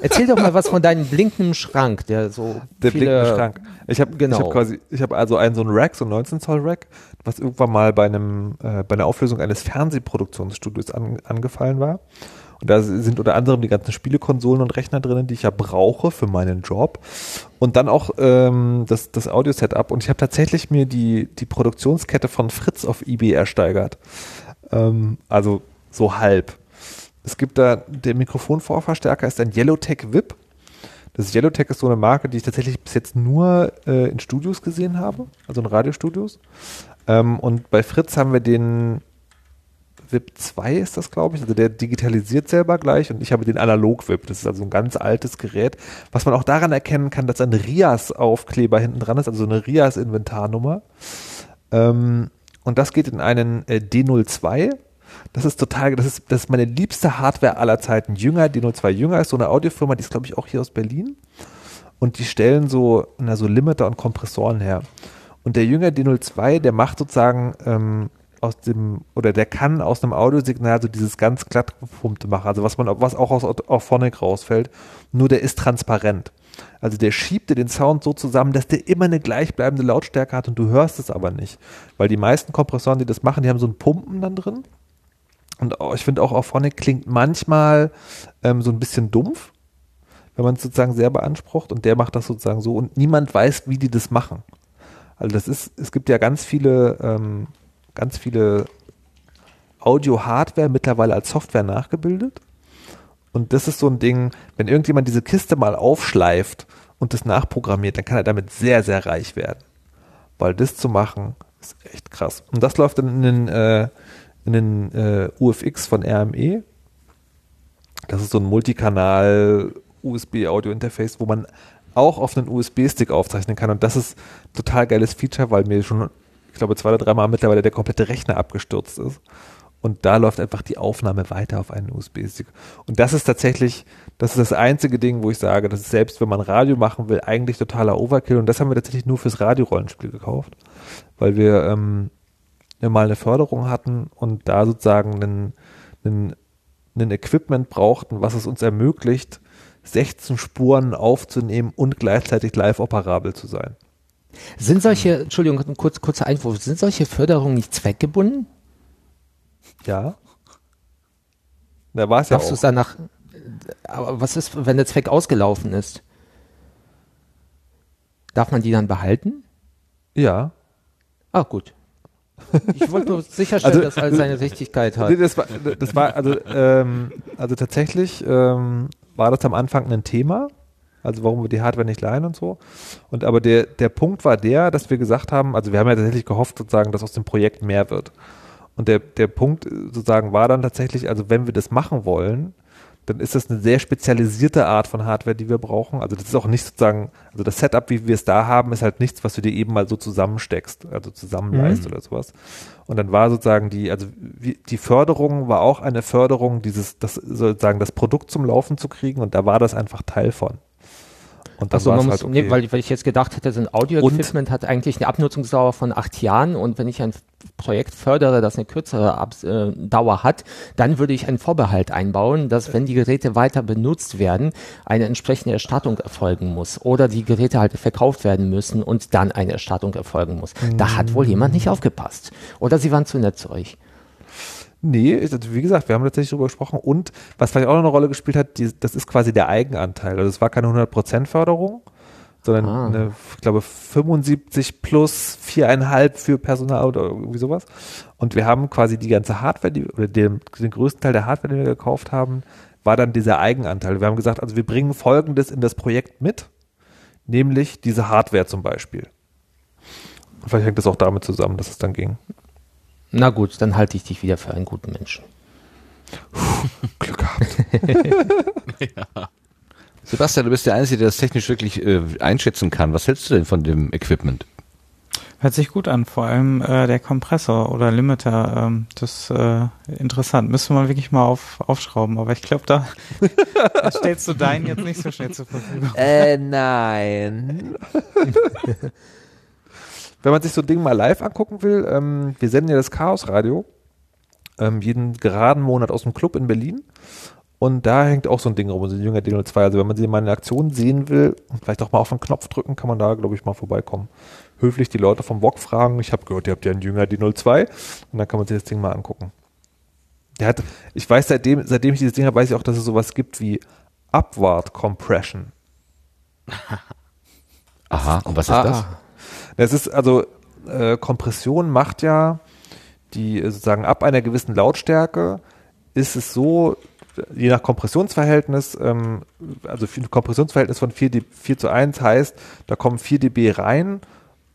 Erzähl doch mal was von deinem blinkenden Schrank, der so Der blinkende Schrank. Ich habe Genau. ich hab quasi, ich habe also einen so einen Rack, so einen 19 Zoll Rack, was irgendwann mal bei einem, äh, bei einer Auflösung eines Fernsehproduktionsstudios an, angefallen war. Und da sind unter anderem die ganzen Spielekonsolen und Rechner drinnen, die ich ja brauche für meinen Job. Und dann auch ähm, das, das Audio-Setup. Und ich habe tatsächlich mir die, die Produktionskette von Fritz auf eBay ersteigert. Ähm, also so halb. Es gibt da, der Mikrofonvorverstärker ist ein Yellowtech VIP. Das Yellowtech ist so eine Marke, die ich tatsächlich bis jetzt nur äh, in Studios gesehen habe, also in Radiostudios. Ähm, und bei Fritz haben wir den VIP 2 ist das, glaube ich. Also der digitalisiert selber gleich und ich habe den Analog-VIP. Das ist also ein ganz altes Gerät, was man auch daran erkennen kann, dass ein RIAS-Aufkleber hinten dran ist, also so eine RIAS-Inventarnummer. Ähm, und das geht in einen äh, D02. Das ist total, das ist, das ist meine liebste Hardware aller Zeiten. Jünger, D02 Jünger ist so eine Audiofirma, die ist, glaube ich, auch hier aus Berlin. Und die stellen so, na, so Limiter und Kompressoren her. Und der Jünger D02, der macht sozusagen ähm, aus dem, oder der kann aus einem Audiosignal so dieses ganz glatt gepumpte machen, also was man, was auch aus Auphonic rausfällt, nur der ist transparent. Also der schiebt dir den Sound so zusammen, dass der immer eine gleichbleibende Lautstärke hat und du hörst es aber nicht. Weil die meisten Kompressoren, die das machen, die haben so ein Pumpen dann drin. Und ich finde auch Auphonic klingt manchmal ähm, so ein bisschen dumpf, wenn man es sozusagen sehr beansprucht und der macht das sozusagen so und niemand weiß, wie die das machen. Also das ist, es gibt ja ganz viele ähm, ganz viele Audio-Hardware mittlerweile als Software nachgebildet. Und das ist so ein Ding, wenn irgendjemand diese Kiste mal aufschleift und das nachprogrammiert, dann kann er damit sehr, sehr reich werden. Weil das zu machen, ist echt krass. Und das läuft dann in den, äh, in den äh, UFX von RME. Das ist so ein Multikanal USB-Audio-Interface, wo man auch auf einen USB-Stick aufzeichnen kann. Und das ist total geiles Feature, weil mir schon ich glaube, zwei oder dreimal mittlerweile der komplette Rechner abgestürzt ist. Und da läuft einfach die Aufnahme weiter auf einen USB-Stick. Und das ist tatsächlich, das ist das einzige Ding, wo ich sage, das ist selbst, wenn man Radio machen will, eigentlich totaler Overkill. Und das haben wir tatsächlich nur fürs Radiorollenspiel gekauft, weil wir ähm, mal eine Förderung hatten und da sozusagen einen, einen, einen Equipment brauchten, was es uns ermöglicht, 16 Spuren aufzunehmen und gleichzeitig live operabel zu sein. Sind solche, Entschuldigung, ein kurz, kurzer Einwurf, sind solche Förderungen nicht zweckgebunden? Ja. Da war es ja Darfst du danach, aber was ist, wenn der Zweck ausgelaufen ist? Darf man die dann behalten? Ja. Ah, gut. Ich wollte nur sicherstellen, also, dass alles seine Richtigkeit hat. Das war, das war also, ähm, also tatsächlich ähm, war das am Anfang ein Thema also warum wir die Hardware nicht leihen und so. Und aber der, der Punkt war der, dass wir gesagt haben, also wir haben ja tatsächlich gehofft sozusagen, dass aus dem Projekt mehr wird. Und der, der Punkt sozusagen war dann tatsächlich, also wenn wir das machen wollen, dann ist das eine sehr spezialisierte Art von Hardware, die wir brauchen. Also das ist auch nicht sozusagen, also das Setup, wie wir es da haben, ist halt nichts, was du dir eben mal so zusammensteckst, also zusammenleist mhm. oder sowas. Und dann war sozusagen die, also die Förderung war auch eine Förderung, dieses, das sozusagen das Produkt zum Laufen zu kriegen und da war das einfach Teil von. Und das also man muss, halt okay. nee, weil, weil ich jetzt gedacht hätte, so ein Audio-Equipment hat eigentlich eine Abnutzungsdauer von acht Jahren und wenn ich ein Projekt fördere, das eine kürzere Ab äh, Dauer hat, dann würde ich einen Vorbehalt einbauen, dass wenn die Geräte weiter benutzt werden, eine entsprechende Erstattung erfolgen muss oder die Geräte halt verkauft werden müssen und dann eine Erstattung erfolgen muss. Mhm. Da hat wohl jemand nicht aufgepasst. Oder sie waren zu nett zu euch. Nee, wie gesagt, wir haben tatsächlich darüber gesprochen. Und was vielleicht auch noch eine Rolle gespielt hat, die, das ist quasi der Eigenanteil. Also es war keine 100% Förderung, sondern ah. eine, ich glaube 75 plus 4,5 für Personal oder irgendwie sowas. Und wir haben quasi die ganze Hardware, die, oder den, den größten Teil der Hardware, den wir gekauft haben, war dann dieser Eigenanteil. Wir haben gesagt, also wir bringen Folgendes in das Projekt mit, nämlich diese Hardware zum Beispiel. vielleicht hängt das auch damit zusammen, dass es dann ging. Na gut, dann halte ich dich wieder für einen guten Menschen. Glück gehabt. (laughs) ja. Sebastian, du bist der Einzige, der das technisch wirklich äh, einschätzen kann. Was hältst du denn von dem Equipment? Hört sich gut an, vor allem äh, der Kompressor oder Limiter, ähm, das ist äh, interessant. Müssen wir mal wirklich mal auf, aufschrauben, aber ich glaube, da, (laughs) da stellst du deinen jetzt nicht so schnell zur Verfügung. Äh, nein. (laughs) wenn man sich so ein Ding mal live angucken will, ähm, wir senden ja das Chaos Radio ähm, jeden geraden Monat aus dem Club in Berlin. Und da hängt auch so ein Ding rum, so ein Jünger D02. Also wenn man sie mal in Aktion sehen will und vielleicht auch mal auf den Knopf drücken, kann man da, glaube ich, mal vorbeikommen. Höflich die Leute vom VOG fragen. Ich habe gehört, ihr habt ja einen Jünger D02. Und dann kann man sich das Ding mal angucken. Der hat, ich weiß seitdem, seitdem ich dieses Ding habe, weiß ich auch, dass es sowas gibt wie Upward Compression. (laughs) Aha, und was ist ah, das? Es ist also, äh, Kompression macht ja die sozusagen ab einer gewissen Lautstärke ist es so, je nach Kompressionsverhältnis, ähm, also ein Kompressionsverhältnis von 4, 4 zu 1 heißt, da kommen 4 dB rein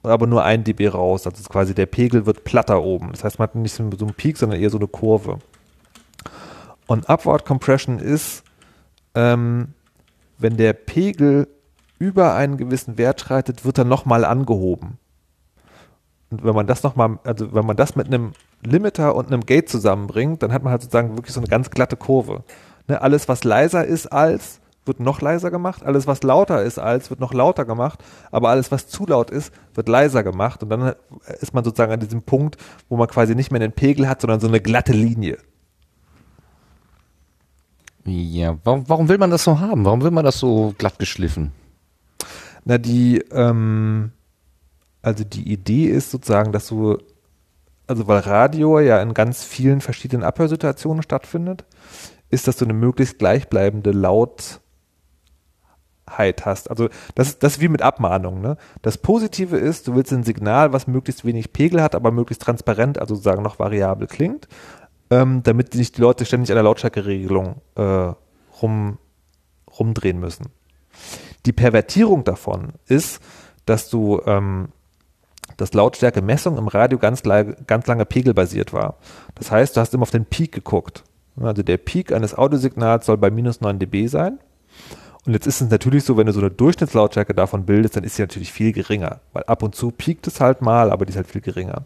aber nur ein dB raus. Also quasi der Pegel wird platter oben. Das heißt, man hat nicht so einen Peak, sondern eher so eine Kurve. Und Upward Compression ist, ähm, wenn der Pegel über einen gewissen Wert schreitet, wird er nochmal angehoben. Und wenn man das nochmal, also wenn man das mit einem Limiter und einem Gate zusammenbringt, dann hat man halt sozusagen wirklich so eine ganz glatte Kurve. Ne, alles, was leiser ist als, wird noch leiser gemacht. Alles, was lauter ist als, wird noch lauter gemacht. Aber alles, was zu laut ist, wird leiser gemacht. Und dann ist man sozusagen an diesem Punkt, wo man quasi nicht mehr den Pegel hat, sondern so eine glatte Linie. Ja, warum, warum will man das so haben? Warum will man das so glatt geschliffen? Na, die, ähm, also die Idee ist sozusagen, dass du, also weil Radio ja in ganz vielen verschiedenen Abhörsituationen stattfindet, ist, dass du eine möglichst gleichbleibende Lautheit hast. Also das, das ist wie mit Abmahnung. Ne? Das Positive ist, du willst ein Signal, was möglichst wenig Pegel hat, aber möglichst transparent, also sozusagen noch variabel klingt ähm, damit sich die Leute ständig an der Lautstärkeregelung äh, rum, rumdrehen müssen. Die Pervertierung davon ist, dass du ähm, dass Lautstärkemessung im Radio ganz, ganz lange pegelbasiert war. Das heißt, du hast immer auf den Peak geguckt. Also der Peak eines Audiosignals soll bei minus 9 dB sein. Und jetzt ist es natürlich so, wenn du so eine Durchschnittslautstärke davon bildest, dann ist sie natürlich viel geringer. Weil ab und zu piekt es halt mal, aber die ist halt viel geringer.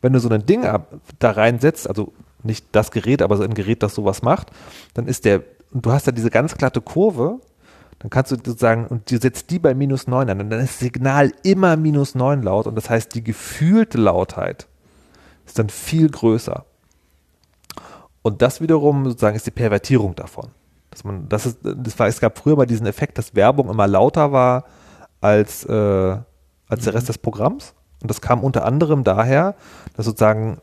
Wenn du so ein Ding da reinsetzt, also nicht das Gerät, aber so ein Gerät, das sowas macht, dann ist der, und du hast ja diese ganz glatte Kurve, dann kannst du sozusagen, und du setzt die bei minus 9 an, und dann ist das Signal immer minus 9 laut, und das heißt, die gefühlte Lautheit ist dann viel größer. Und das wiederum sozusagen ist die Pervertierung davon. Dass man, das ist, das war, es gab früher mal diesen Effekt, dass Werbung immer lauter war als, äh, als der Rest mhm. des Programms. Und das kam unter anderem daher, dass sozusagen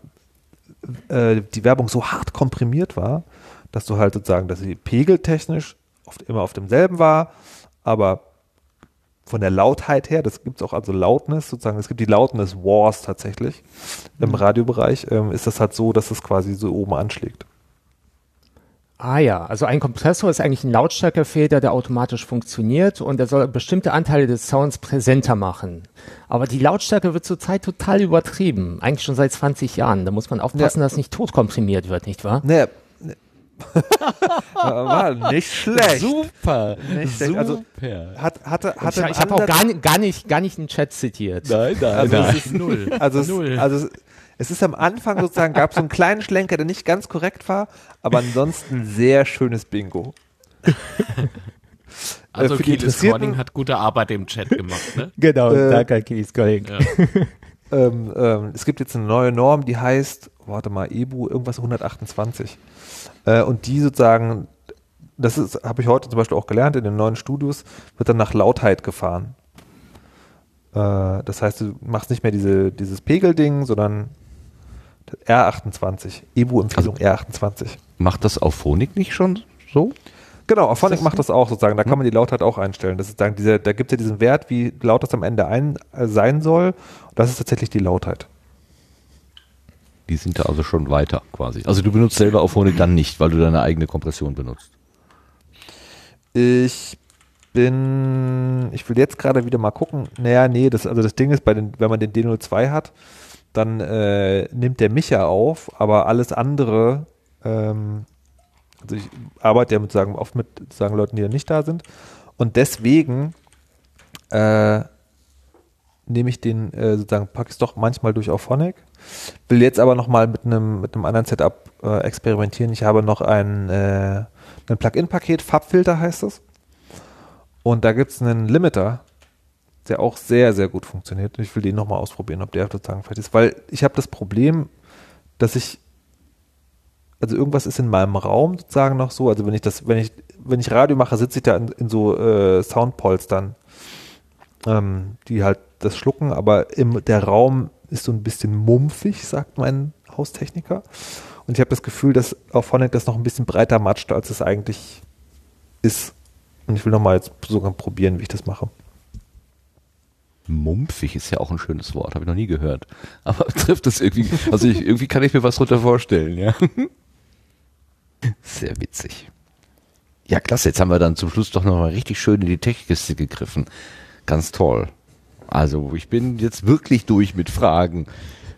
äh, die Werbung so hart komprimiert war, dass du halt sozusagen, dass sie pegeltechnisch oft immer auf demselben war, aber von der Lautheit her, das gibt es auch also Lautness sozusagen, es gibt die Loudness Wars tatsächlich im mhm. Radiobereich, ähm, ist das halt so, dass es quasi so oben anschlägt. Ah ja, also ein Kompressor ist eigentlich ein Lautstärkefeder, der automatisch funktioniert und der soll bestimmte Anteile des Sounds präsenter machen. Aber die Lautstärke wird zurzeit total übertrieben, eigentlich schon seit 20 Jahren. Da muss man aufpassen, ja. dass nicht totkomprimiert wird, nicht wahr? Nee. (laughs) war nicht schlecht. Super. Nicht schlecht. Also, hat, hatte, hatte ich ich habe auch gar, gar, nicht, gar nicht einen Chat zitiert. Nein, nein, also nein. Es ist null. (laughs) Also, null. also es ist am Anfang sozusagen, gab es so einen kleinen Schlenker, der nicht ganz korrekt war, aber ansonsten sehr schönes Bingo. (laughs) Also äh, Keith Corning hat gute Arbeit im Chat gemacht, ne? Genau, äh, danke Keith Corning. Ja. ähm, ähm, es gibt jetzt eine neue Norm, die heißt, warte mal, EBU irgendwas 128. Äh, und die sozusagen, das ist, habe ich heute zum Beispiel auch gelernt, in den neuen Studios wird dann nach Lautheit gefahren. Äh, das heißt, du machst nicht mehr diese, dieses Pegelding, sondern R28, EBU-Empfehlung also, R28. Macht das auf Phonik nicht schon so? Genau, auf Phonic macht das auch sozusagen. Da kann hm. man die Lautheit auch einstellen. Das ist dann diese, da gibt es ja diesen Wert, wie laut das am Ende ein, äh, sein soll. Und das ist tatsächlich die Lautheit. Die sind da also schon weiter quasi. Also du benutzt selber auf Phonik dann nicht, weil du deine eigene Kompression benutzt. Ich bin, ich will jetzt gerade wieder mal gucken. Naja, nee, das, also das Ding ist, bei den, wenn man den D02 hat, dann äh, nimmt der mich ja auf, aber alles andere, ähm, also ich arbeite ja mit sagen, oft mit sagen Leuten, die ja nicht da sind. Und deswegen äh, nehme ich den, äh, sozusagen, packe ich es doch manchmal durch auf Phonic. Will jetzt aber nochmal mit einem mit anderen Setup äh, experimentieren. Ich habe noch ein, äh, ein Plugin-Paket, Farbfilter heißt es. Und da gibt es einen Limiter, der auch sehr, sehr gut funktioniert. Ich will den nochmal ausprobieren, ob der sozusagen vielleicht ist. Weil ich habe das Problem, dass ich, also irgendwas ist in meinem Raum sozusagen noch so, also wenn ich das, wenn ich, wenn ich Radio mache, sitze ich da in, in so äh, Soundpolstern, ähm, die halt das schlucken, aber im, der Raum ist so ein bisschen mumpfig, sagt mein Haustechniker. Und ich habe das Gefühl, dass auf Phonic das noch ein bisschen breiter matscht, als es eigentlich ist. Und ich will nochmal jetzt sogar probieren, wie ich das mache. Mumpfig ist ja auch ein schönes Wort, habe ich noch nie gehört. Aber (laughs) trifft das irgendwie, also ich, irgendwie kann ich mir was drunter vorstellen, ja. Sehr witzig. Ja, klasse, jetzt haben wir dann zum Schluss doch nochmal richtig schön in die Techkiste gegriffen. Ganz toll. Also ich bin jetzt wirklich durch mit Fragen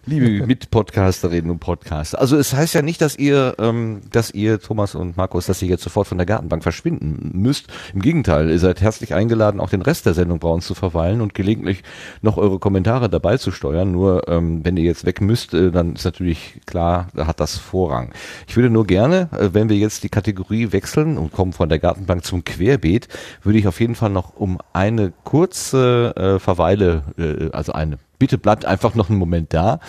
liebe Mitpodcasterinnen und Podcaster. Also es heißt ja nicht, dass ihr, ähm, dass ihr, Thomas und Markus, dass ihr jetzt sofort von der Gartenbank verschwinden müsst. Im Gegenteil, ihr seid herzlich eingeladen, auch den Rest der Sendung bei uns zu verweilen und gelegentlich noch eure Kommentare dabei zu steuern. Nur ähm, wenn ihr jetzt weg müsst, äh, dann ist natürlich klar, da hat das Vorrang. Ich würde nur gerne, äh, wenn wir jetzt die Kategorie wechseln und kommen von der Gartenbank zum Querbeet, würde ich auf jeden Fall noch um eine kurze äh, Verweile, äh, also eine bitte bleibt einfach noch einen Moment da,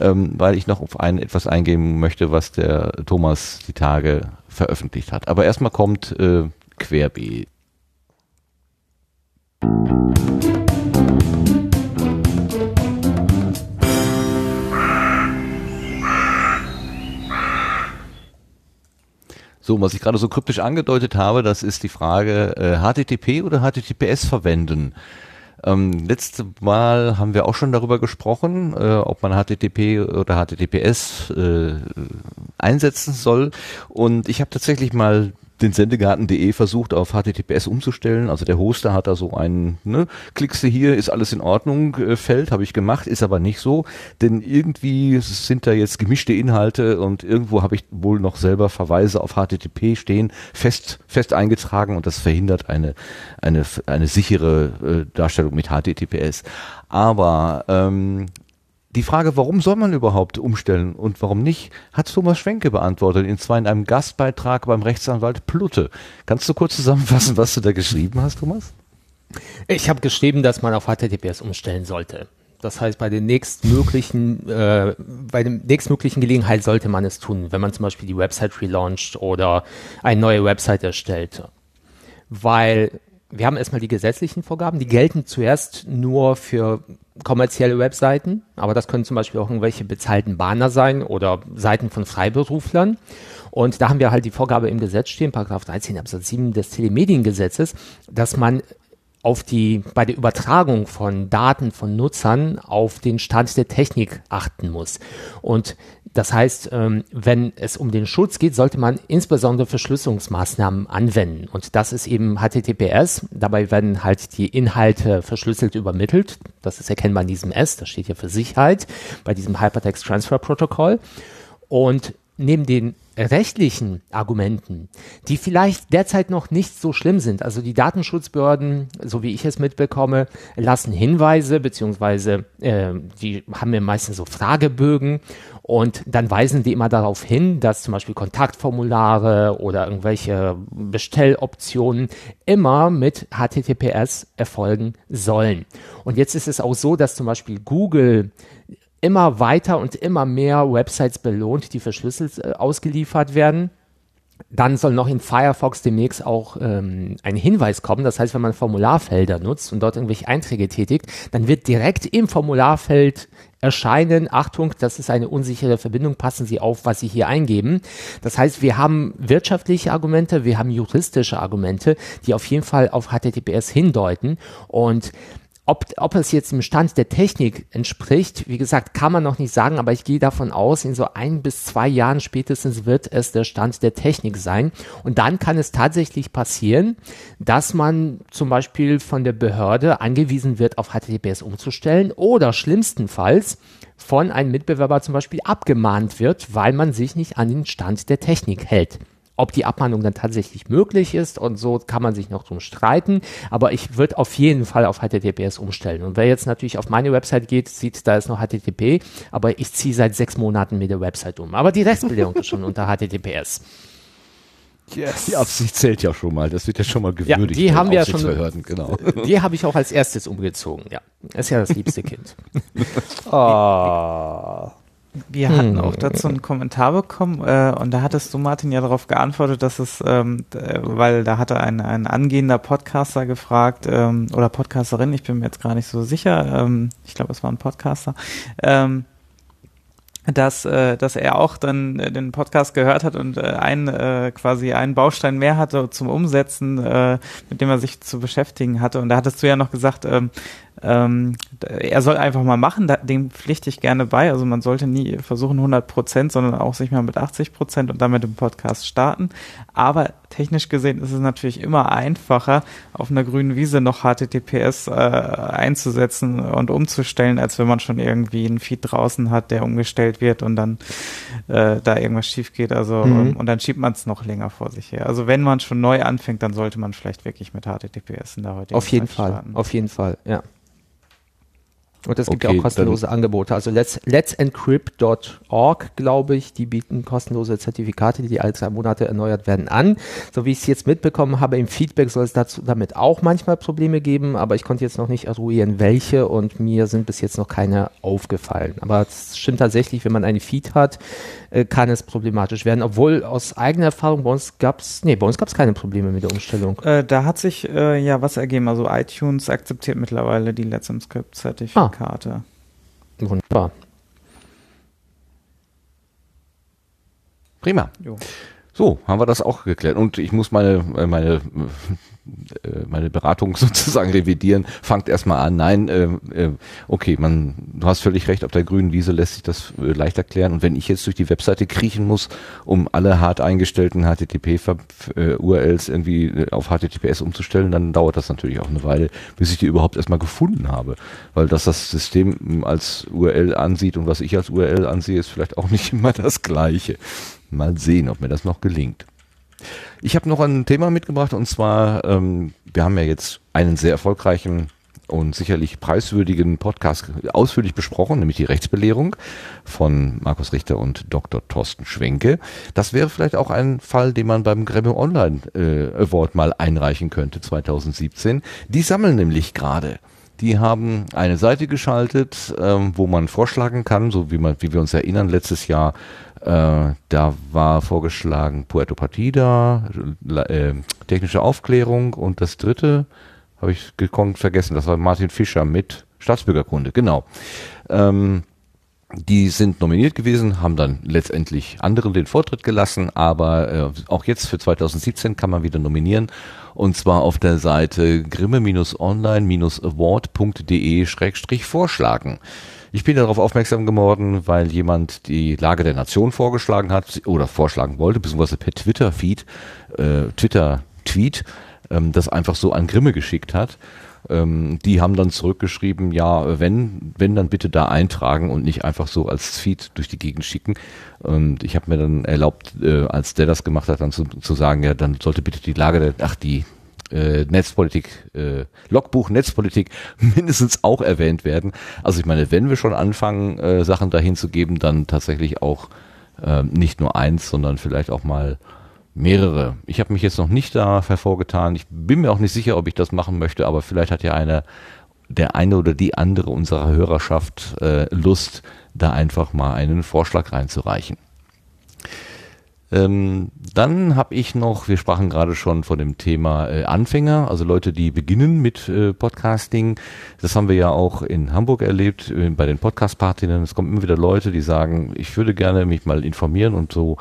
ähm, weil ich noch auf ein etwas eingehen möchte, was der Thomas die Tage veröffentlicht hat. Aber erstmal kommt äh, Querbeet. So, was ich gerade so kryptisch angedeutet habe, das ist die Frage, äh, HTTP oder HTTPS verwenden. Ähm, letzte Mal haben wir auch schon darüber gesprochen, äh, ob man HTTP oder HTTPS äh, einsetzen soll. Und ich habe tatsächlich mal den Sendegarten.de versucht auf HTTPS umzustellen. Also der Hoster hat da so einen, ne, klickst du hier, ist alles in Ordnung, äh, Feld, habe ich gemacht, ist aber nicht so, denn irgendwie sind da jetzt gemischte Inhalte und irgendwo habe ich wohl noch selber Verweise auf HTTP stehen, fest, fest eingetragen und das verhindert eine, eine, eine sichere äh, Darstellung mit HTTPS. Aber ähm, die Frage, warum soll man überhaupt umstellen und warum nicht, hat Thomas Schwenke beantwortet, und zwar in einem Gastbeitrag beim Rechtsanwalt Plutte. Kannst du kurz zusammenfassen, was du da geschrieben hast, Thomas? Ich habe geschrieben, dass man auf HTTPS umstellen sollte. Das heißt, bei den nächstmöglichen, äh, bei der nächstmöglichen Gelegenheit sollte man es tun, wenn man zum Beispiel die Website relauncht oder eine neue Website erstellt. Weil wir haben erstmal die gesetzlichen Vorgaben, die gelten zuerst nur für kommerzielle Webseiten, aber das können zum Beispiel auch irgendwelche bezahlten Banner sein oder Seiten von Freiberuflern. Und da haben wir halt die Vorgabe im Gesetz stehen, Paragraph 13 Absatz 7 des Telemediengesetzes, dass man auf die, bei der Übertragung von Daten von Nutzern auf den Stand der Technik achten muss. Und das heißt, ähm, wenn es um den Schutz geht, sollte man insbesondere Verschlüsselungsmaßnahmen anwenden. Und das ist eben HTTPS. Dabei werden halt die Inhalte verschlüsselt übermittelt. Das ist erkennbar in diesem S, das steht ja für Sicherheit, bei diesem Hypertext Transfer Protocol. Und neben den rechtlichen Argumenten, die vielleicht derzeit noch nicht so schlimm sind. Also die Datenschutzbehörden, so wie ich es mitbekomme, lassen Hinweise, beziehungsweise äh, die haben ja meistens so Fragebögen und dann weisen die immer darauf hin, dass zum Beispiel Kontaktformulare oder irgendwelche Bestelloptionen immer mit HTTPS erfolgen sollen. Und jetzt ist es auch so, dass zum Beispiel Google immer weiter und immer mehr Websites belohnt, die verschlüsselt äh, ausgeliefert werden. Dann soll noch in Firefox demnächst auch ähm, ein Hinweis kommen. Das heißt, wenn man Formularfelder nutzt und dort irgendwelche Einträge tätigt, dann wird direkt im Formularfeld erscheinen, Achtung, das ist eine unsichere Verbindung, passen Sie auf, was Sie hier eingeben. Das heißt, wir haben wirtschaftliche Argumente, wir haben juristische Argumente, die auf jeden Fall auf HTTPS hindeuten und ob, ob es jetzt im Stand der Technik entspricht, wie gesagt, kann man noch nicht sagen, aber ich gehe davon aus, in so ein bis zwei Jahren spätestens wird es der Stand der Technik sein. Und dann kann es tatsächlich passieren, dass man zum Beispiel von der Behörde angewiesen wird, auf HTTPS umzustellen oder schlimmstenfalls von einem Mitbewerber zum Beispiel abgemahnt wird, weil man sich nicht an den Stand der Technik hält. Ob die Abmahnung dann tatsächlich möglich ist und so kann man sich noch drum streiten, aber ich würde auf jeden Fall auf HTTPS umstellen. Und wer jetzt natürlich auf meine Website geht, sieht, da ist noch HTTP, aber ich ziehe seit sechs Monaten mit der Website um. Aber die Restbelegung ist schon (laughs) unter HTTPS. Yes. Die Absicht zählt ja schon mal. Das wird ja schon mal gewürdigt. Ja, die haben wir ja schon. Genau. (laughs) Die habe ich auch als erstes umgezogen. Ja, ist ja das liebste Kind. oh. (laughs) Wir hatten auch dazu einen Kommentar bekommen äh, und da hattest du, Martin, ja darauf geantwortet, dass es, ähm, äh, weil da hatte ein, ein angehender Podcaster gefragt ähm, oder Podcasterin, ich bin mir jetzt gar nicht so sicher, ähm, ich glaube, es war ein Podcaster, ähm, dass, äh, dass er auch dann äh, den Podcast gehört hat und äh, ein, äh, quasi einen Baustein mehr hatte zum Umsetzen, äh, mit dem er sich zu beschäftigen hatte. Und da hattest du ja noch gesagt, ähm, Ähm, er soll einfach mal machen, dem pflichte ich gerne bei. Also man sollte nie versuchen 100 Prozent, sondern auch sich mal mit 80 Prozent und dann mit dem Podcast starten. Aber technisch gesehen ist es natürlich immer einfacher, auf einer grünen Wiese noch HTTPS äh, einzusetzen und umzustellen, als wenn man schon irgendwie einen Feed draußen hat, der umgestellt wird und dann äh, da irgendwas schief geht. Also mhm. und dann schiebt man es noch länger vor sich her. Also wenn man schon neu anfängt, dann sollte man vielleicht wirklich mit HTTPS in der heutigen Auf jeden Zeit Fall, starten. auf jeden Fall, ja. Und es gibt okay, ja auch kostenlose Angebote. Also let's, let'sencrypt.org, glaube ich, die bieten kostenlose Zertifikate, die alle zwei Monate erneuert werden, an. So wie ich es jetzt mitbekommen habe, im Feedback soll es dazu damit auch manchmal Probleme geben, aber ich konnte jetzt noch nicht eruieren, welche und mir sind bis jetzt noch keine aufgefallen. Aber es stimmt tatsächlich, wenn man einen Feed hat, äh, kann es problematisch werden. Obwohl aus eigener Erfahrung bei uns gab es, nee, bei uns gab es keine Probleme mit der Umstellung. Äh, da hat sich äh, ja was ergeben. Also iTunes akzeptiert mittlerweile die Let's Encrypt-Zertifikate. Ah. Karte. Wunderbar. Prima. Jo. So, haben wir das auch geklärt. Und ich muss meine, meine meine Beratung (laughs) sozusagen revidieren, fangt erstmal an, nein, äh, äh, okay, man, du hast völlig recht, auf der grünen Wiese lässt sich das äh, leicht erklären. Und wenn ich jetzt durch die Webseite kriechen muss, um alle hart eingestellten HTTP-URLs äh, irgendwie äh, auf HTTPS umzustellen, dann dauert das natürlich auch eine Weile, bis ich die überhaupt erstmal gefunden habe. Weil dass das System als URL ansieht und was ich als URL ansehe, ist vielleicht auch nicht (laughs) immer das gleiche. Mal sehen, ob mir das noch gelingt. Ich habe noch ein Thema mitgebracht und zwar, ähm, wir haben ja jetzt einen sehr erfolgreichen und sicherlich preiswürdigen Podcast ausführlich besprochen, nämlich die Rechtsbelehrung von Markus Richter und Dr. Thorsten Schwenke. Das wäre vielleicht auch ein Fall, den man beim Grammy Online äh, Award mal einreichen könnte 2017. Die sammeln nämlich gerade. Die haben eine Seite geschaltet, ähm, wo man vorschlagen kann, so wie man, wie wir uns erinnern, letztes Jahr äh, da war vorgeschlagen Puerto Partida, äh, technische Aufklärung und das dritte habe ich vergessen, das war Martin Fischer mit Staatsbürgerkunde, genau. Ähm, die sind nominiert gewesen, haben dann letztendlich anderen den Vortritt gelassen, aber äh, auch jetzt für 2017 kann man wieder nominieren und zwar auf der Seite grimme-online-award.de-vorschlagen. Ich bin darauf aufmerksam geworden, weil jemand die Lage der Nation vorgeschlagen hat oder vorschlagen wollte, beziehungsweise per Twitter-Feed, äh, Twitter-Tweet, ähm, das einfach so an Grimme geschickt hat. Ähm, die haben dann zurückgeschrieben, ja, wenn, wenn dann bitte da eintragen und nicht einfach so als Feed durch die Gegend schicken. Und ich habe mir dann erlaubt, äh, als der das gemacht hat, dann zu, zu sagen, ja, dann sollte bitte die Lage der, ach, die äh, Netzpolitik, äh, Logbuch Netzpolitik (laughs) mindestens auch erwähnt werden. Also ich meine, wenn wir schon anfangen, äh, Sachen dahin zu geben, dann tatsächlich auch äh, nicht nur eins, sondern vielleicht auch mal mehrere. Ich habe mich jetzt noch nicht da hervorgetan. Ich bin mir auch nicht sicher, ob ich das machen möchte, aber vielleicht hat ja einer, der eine oder die andere unserer Hörerschaft äh, Lust, da einfach mal einen Vorschlag reinzureichen. Ähm, dann habe ich noch, wir sprachen gerade schon von dem Thema äh, Anfänger, also Leute, die beginnen mit äh, Podcasting. Das haben wir ja auch in Hamburg erlebt äh, bei den Podcast-Partinnen. Es kommen immer wieder Leute, die sagen, ich würde gerne mich mal informieren und so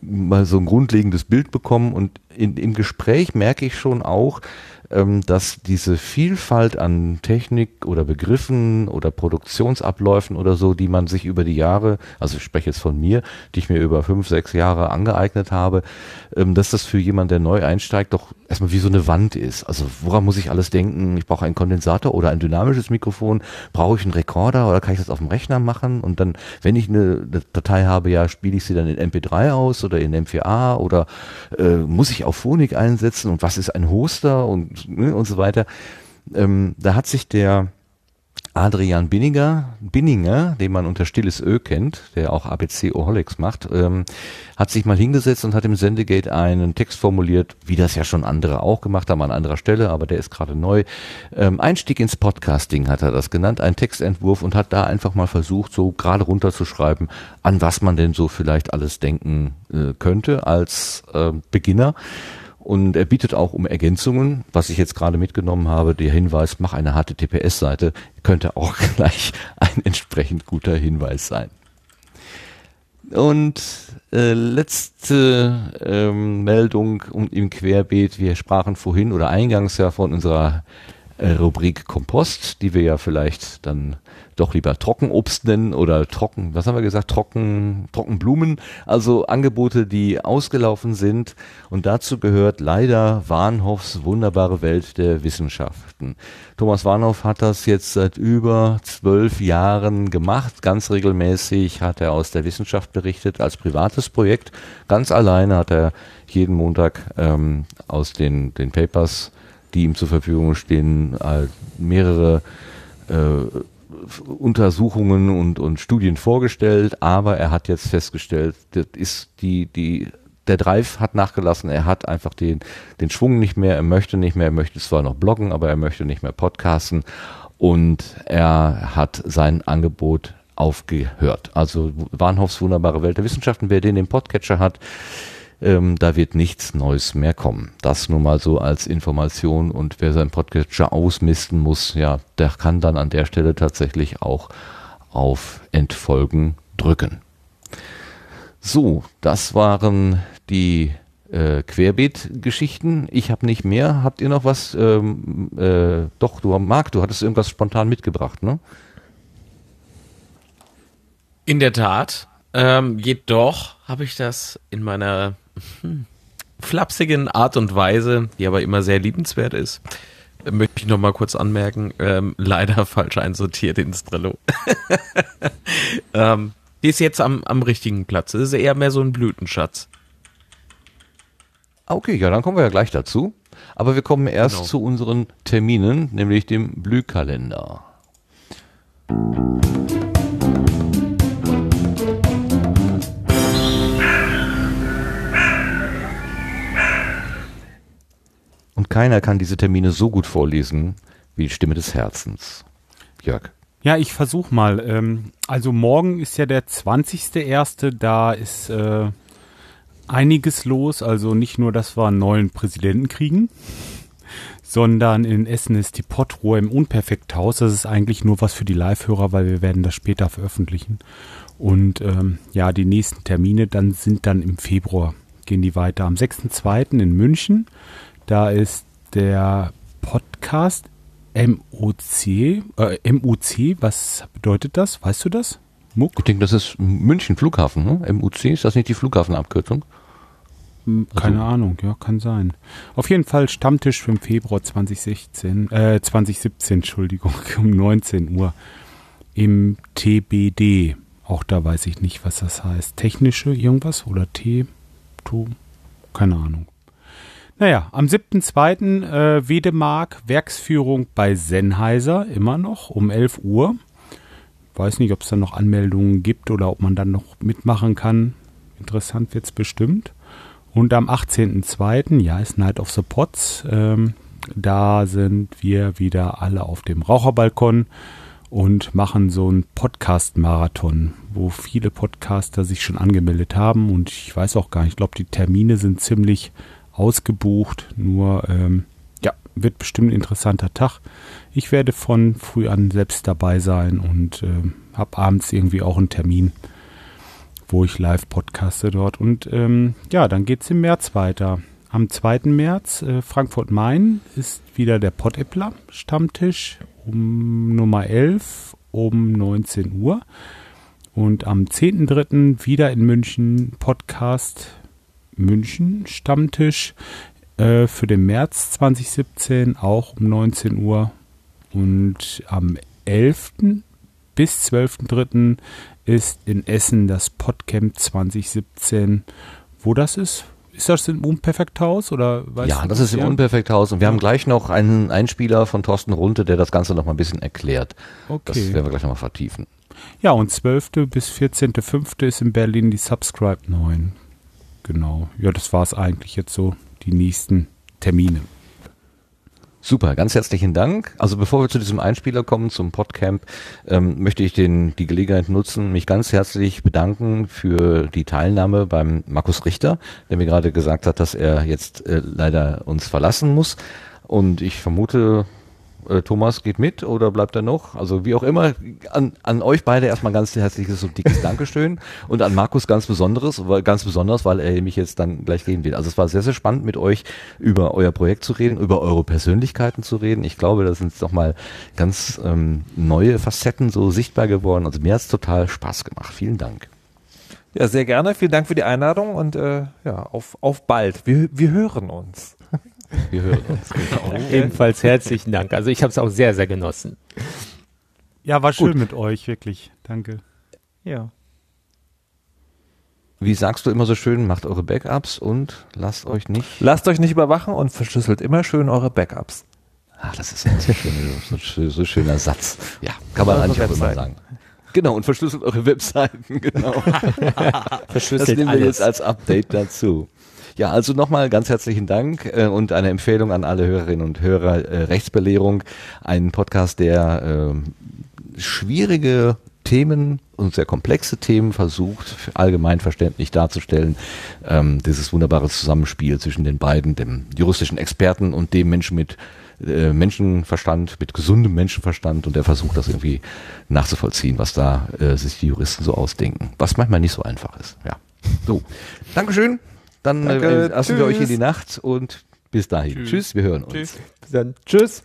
mal so ein grundlegendes Bild bekommen. Und in, im Gespräch merke ich schon auch, ähm, dass diese Vielfalt an Technik oder Begriffen oder Produktionsabläufen oder so, die man sich über die Jahre, also ich spreche jetzt von mir, die ich mir über fünf, sechs Jahre angeeignet habe, ähm, dass das für jemanden, der neu einsteigt, doch erstmal wie so eine Wand ist. Also woran muss ich alles denken? Ich brauche einen Kondensator oder ein dynamisches Mikrofon, brauche ich einen Rekorder oder kann ich das auf dem Rechner machen? Und dann, wenn ich eine Datei habe, ja, spiele ich sie dann in MP3 aus oder in M4A oder äh, muss ich auf Phonik einsetzen und was ist ein Hoster und ne, und so weiter. Ähm, da hat sich der Adrian Binninger, Binninger, den man unter Stilles Ö kennt, der auch ABC Oholics macht, ähm, hat sich mal hingesetzt und hat im Sendegate einen Text formuliert, wie das ja schon andere auch gemacht haben an anderer Stelle, aber der ist gerade neu. Ähm, Einstieg ins Podcasting hat er das genannt, ein Textentwurf und hat da einfach mal versucht, so gerade runterzuschreiben, an was man denn so vielleicht alles denken äh, könnte als äh, Beginner. Und er bietet auch um Ergänzungen, was ich jetzt gerade mitgenommen habe, der Hinweis, mach eine HTTPS-Seite, könnte auch (laughs) gleich ein entsprechend guter Hinweis sein. Und äh, letzte ähm, Meldung um, im Querbeet. Wir sprachen vorhin oder eingangs ja von unserer Rubrik Kompost, die wir ja vielleicht dann doch lieber Trockenobst nennen oder trocken, was haben wir gesagt, trocken, Trockenblumen, also Angebote, die ausgelaufen sind. Und dazu gehört leider Warnhoffs wunderbare Welt der Wissenschaften. Thomas Warnhoff hat das jetzt seit über zwölf Jahren gemacht. Ganz regelmäßig hat er aus der Wissenschaft berichtet als privates Projekt. Ganz alleine hat er jeden Montag ähm, aus den, den Papers, die ihm zur Verfügung stehen, äh, mehrere äh, Untersuchungen und, und Studien vorgestellt, aber er hat jetzt festgestellt, das ist die, die, der Drive hat nachgelassen, er hat einfach den, den Schwung nicht mehr, er möchte nicht mehr, er möchte zwar noch bloggen, aber er möchte nicht mehr podcasten. Und er hat sein Angebot aufgehört. Also Warnhoffs wunderbare Welt der Wissenschaften, wer den im Podcatcher hat, ähm, da wird nichts Neues mehr kommen. Das nur mal so als Information und wer seinen Podcatcher ausmisten muss, ja, der kann dann an der Stelle tatsächlich auch auf Entfolgen drücken. So, das waren die äh, Querbeet-Geschichten. Ich habe nicht mehr. Habt ihr noch was? Ähm, äh, doch, du Marc, du hattest irgendwas spontan mitgebracht, ne? In der Tat. Ähm, jedoch habe ich das in meiner flapsigen Art und Weise, die aber immer sehr liebenswert ist, möchte ich noch mal kurz anmerken, ähm, leider (laughs) falsch einsortiert ins Trello. (laughs) ähm, die ist jetzt am, am richtigen Platz. Das ist eher mehr so ein Blütenschatz. Okay, ja, dann kommen wir ja gleich dazu. Aber wir kommen erst Genau. zu unseren Terminen, nämlich dem Blühkalender. Und keiner kann diese Termine so gut vorlesen wie die Stimme des Herzens. Jörg. Ja, ich versuch mal. Ähm, also morgen ist ja der 20.01. Da ist äh, einiges los. Also nicht nur, dass wir einen neuen Präsidenten kriegen, (laughs) sondern in Essen ist die Pottruhe im Unperfekthaus. Das ist eigentlich nur was für die Live-Hörer, weil wir werden das später veröffentlichen. Und ähm, ja, die nächsten Termine dann sind dann im Februar, gehen die weiter. Am 6.2. in München, da ist der Podcast MOC, äh, MUC, was bedeutet das? Weißt du das? Muck? Ich denke, das ist München Flughafen, ne? MUC, ist das nicht die Flughafenabkürzung? Hm, Keine Ahnung, ja, kann sein. Auf jeden Fall Stammtisch für im Februar 2016, äh, 2017, Entschuldigung, (laughs) um 19 Uhr im TBD. Auch da weiß ich nicht, was das heißt. Technische irgendwas oder T, keine Ahnung. Naja, am 7.2. Äh, Wedemark, Werksführung bei Sennheiser, immer noch um 11 Uhr. Weiß nicht, ob es da noch Anmeldungen gibt oder ob man dann noch mitmachen kann. Interessant wird's bestimmt. Und am 18.02., ja, ist Night of the Pots. Ähm, da sind wir wieder alle auf dem Raucherbalkon und machen so einen Podcast-Marathon, wo viele Podcaster sich schon angemeldet haben. Und ich weiß auch gar nicht, ich glaube, die Termine sind ziemlich ausgebucht. Nur, ähm, ja, wird bestimmt ein interessanter Tag. Ich werde von früh an selbst dabei sein und ähm, habe abends irgendwie auch einen Termin wo ich live podcaste dort. Und ähm, ja, dann geht's im März weiter. Am 2. März, äh, Frankfurt-Main, ist wieder der Pottäppler Stammtisch um Nummer 11 um 19 Uhr. Und am 10.3. wieder in München Podcast München Stammtisch äh, für den März 2017 auch um 19 Uhr. Und am 11. bis 12.3. ist in Essen das Podcamp 2017. Wo das ist? Ist das im Unperfekthaus oder weißt ja, du das ist im ja? Unperfekthaus und wir haben gleich noch einen Einspieler von Thorsten Runte, der das Ganze noch mal ein bisschen erklärt. Das Okay. werden wir gleich noch mal vertiefen. Ja, und 12. bis 14.5. ist in Berlin die Subscribe 9. Genau. Ja, das war es eigentlich jetzt so, die nächsten Termine. Super, ganz herzlichen Dank. Also bevor wir zu diesem Einspieler kommen, zum Podcamp, ähm, möchte ich den, die Gelegenheit nutzen, mich ganz herzlich bedanken für die Teilnahme beim Markus Richter, der mir gerade gesagt hat, dass er jetzt äh, leider uns verlassen muss. Und ich vermute, Äh, Thomas geht mit oder bleibt er noch? Also wie auch immer, an, an euch beide erstmal ganz herzliches und dickes Dankeschön (laughs) und an Markus ganz besonderes, weil, ganz besonders, weil er mich jetzt dann gleich gehen wird. Also es war sehr, sehr spannend mit euch über euer Projekt zu reden, über eure Persönlichkeiten zu reden. Ich glaube, da sind doch mal ganz ähm, neue Facetten so sichtbar geworden. Also mir hat es total Spaß gemacht. Vielen Dank. Ja, sehr gerne. Vielen Dank für die Einladung und äh, ja, auf, auf bald. Wir, wir hören uns. Wir hören uns. Genau. (laughs) Ebenfalls herzlichen Dank. Also ich habe es auch sehr, sehr genossen. Ja, war schön Gut. mit euch, wirklich. Danke. Ja. Wie sagst du immer so schön, macht eure Backups und lasst euch nicht. Lasst euch nicht überwachen und verschlüsselt immer schön eure Backups. Ach, das ist ein so, so schöner Satz. Ja, kann man eigentlich auch immer sagen. Genau, und verschlüsselt eure Webseiten, genau. (laughs) verschlüsselt das nehmen wir alles. jetzt als Update dazu. Ja, also nochmal ganz herzlichen Dank äh, und eine Empfehlung an alle Hörerinnen und Hörer. Äh, Rechtsbelehrung, ein Podcast, der äh, schwierige Themen und sehr komplexe Themen versucht, allgemein verständlich darzustellen. Ähm, dieses wunderbare Zusammenspiel zwischen den beiden, dem juristischen Experten und dem Menschen mit äh, Menschenverstand, mit gesundem Menschenverstand und der versucht das irgendwie nachzuvollziehen, was da äh, sich die Juristen so ausdenken. Was manchmal nicht so einfach ist. Ja. So. Dankeschön. Dann äh, Danke, äh, lassen wir euch in die Nacht und bis dahin. Tschüss, Tschüss wir hören uns. Tschüss. Bis dann. Tschüss.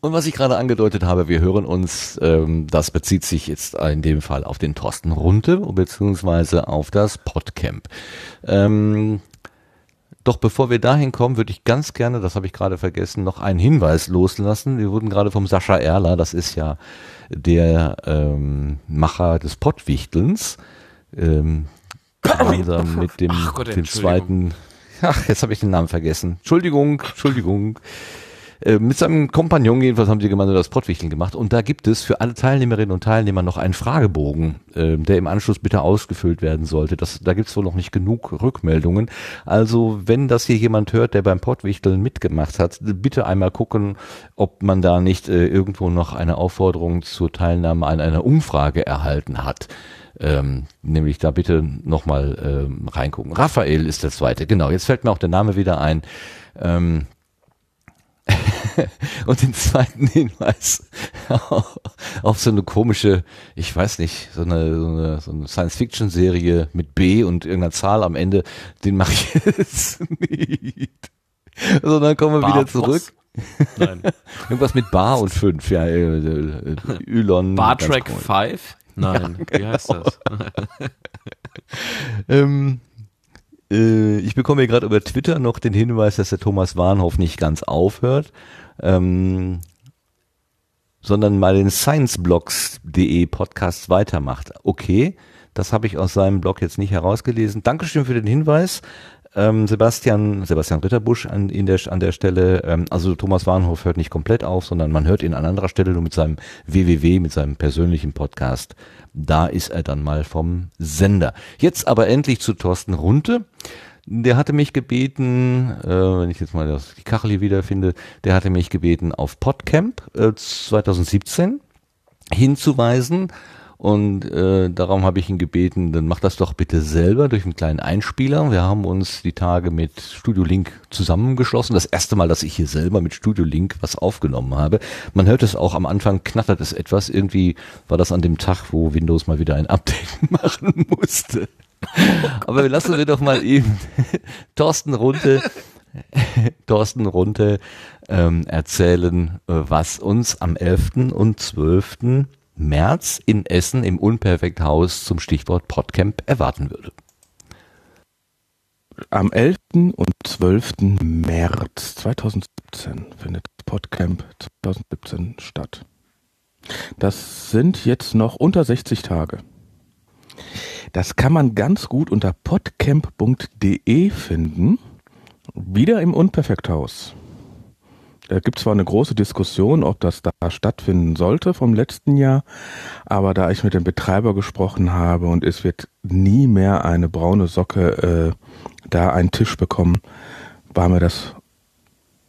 Und was ich gerade angedeutet habe, wir hören uns, ähm, das bezieht sich jetzt in dem Fall auf den Thorsten Runte, beziehungsweise auf das Podcamp. Ähm, doch bevor wir dahin kommen, würde ich ganz gerne, das habe ich gerade vergessen, noch einen Hinweis loslassen. Wir wurden gerade vom Sascha Erler, das ist ja der ähm, Macher des Pottwichtelns, ähm, gemeinsam mit dem, Ach Gott, dem zweiten. Ach, jetzt habe ich den Namen vergessen. Entschuldigung, Entschuldigung. Äh, mit seinem Kompagnon jedenfalls haben sie gemeinsam das Pottwichteln gemacht und da gibt es für alle Teilnehmerinnen und Teilnehmer noch einen Fragebogen, äh, der im Anschluss bitte ausgefüllt werden sollte. Das, da gibt es wohl noch nicht genug Rückmeldungen. Also wenn das hier jemand hört, der beim Pottwichteln mitgemacht hat, bitte einmal gucken, ob man da nicht äh, irgendwo noch eine Aufforderung zur Teilnahme an einer Umfrage erhalten hat. Ähm, nämlich da bitte nochmal ähm, reingucken. Raphael ist der zweite, genau. Jetzt fällt mir auch der Name wieder ein. Ähm, (laughs) und den zweiten Hinweis (laughs) auf so eine komische, ich weiß nicht, so eine, so eine, so eine Science-Fiction-Serie mit B und irgendeiner Zahl am Ende, den mache ich (laughs) jetzt nicht. So, dann kommen wir Bar wieder zurück. Nein. Irgendwas mit Bar und 5, ja. Äh, äh, Ylon. Bar Track 5? Nein, ja, genau. wie heißt das? (laughs) ähm, äh, ich bekomme hier gerade über Twitter noch den Hinweis, dass der Thomas Warnhoff nicht ganz aufhört, ähm, sondern mal den scienceblogs.de Podcast weitermacht. Okay, das habe ich aus seinem Blog jetzt nicht herausgelesen. Dankeschön für den Hinweis. Ähm, Sebastian, Sebastian Ritterbusch an, in der, an der Stelle, ähm, also Thomas Warnhof hört nicht komplett auf, sondern man hört ihn an anderer Stelle nur mit seinem WWW, mit seinem persönlichen Podcast. Da ist er dann mal vom Sender. Jetzt aber endlich zu Thorsten Runte. Der hatte mich gebeten, äh, wenn ich jetzt mal das, die Kachel hier wiederfinde, der hatte mich gebeten, auf Podcamp äh, 2017 hinzuweisen und äh, darum habe ich ihn gebeten, dann mach das doch bitte selber durch einen kleinen Einspieler. Wir haben uns die Tage mit Studio Link zusammengeschlossen. Das erste Mal, dass ich hier selber mit Studio Link was aufgenommen habe. Man hört es auch am Anfang, knattert es etwas. Irgendwie war das an dem Tag, wo Windows mal wieder ein Update (laughs) machen musste. Aber lassen wir doch mal eben (laughs) Thorsten Runte (laughs) Thorsten Runte ähm, erzählen, äh, was uns am 11. und 12. März in Essen im Unperfekthaus zum Stichwort Podcamp erwarten würde. Am 11. und 12. März 2017 findet Podcamp 2017 statt. Das sind jetzt noch unter 60 Tage. Das kann man ganz gut unter podcamp.de finden. Wieder im Unperfekthaus äh, gibt zwar eine große Diskussion, ob das da stattfinden sollte vom letzten Jahr, aber da ich mit dem Betreiber gesprochen habe und es wird nie mehr eine braune Socke äh, da einen Tisch bekommen, war mir das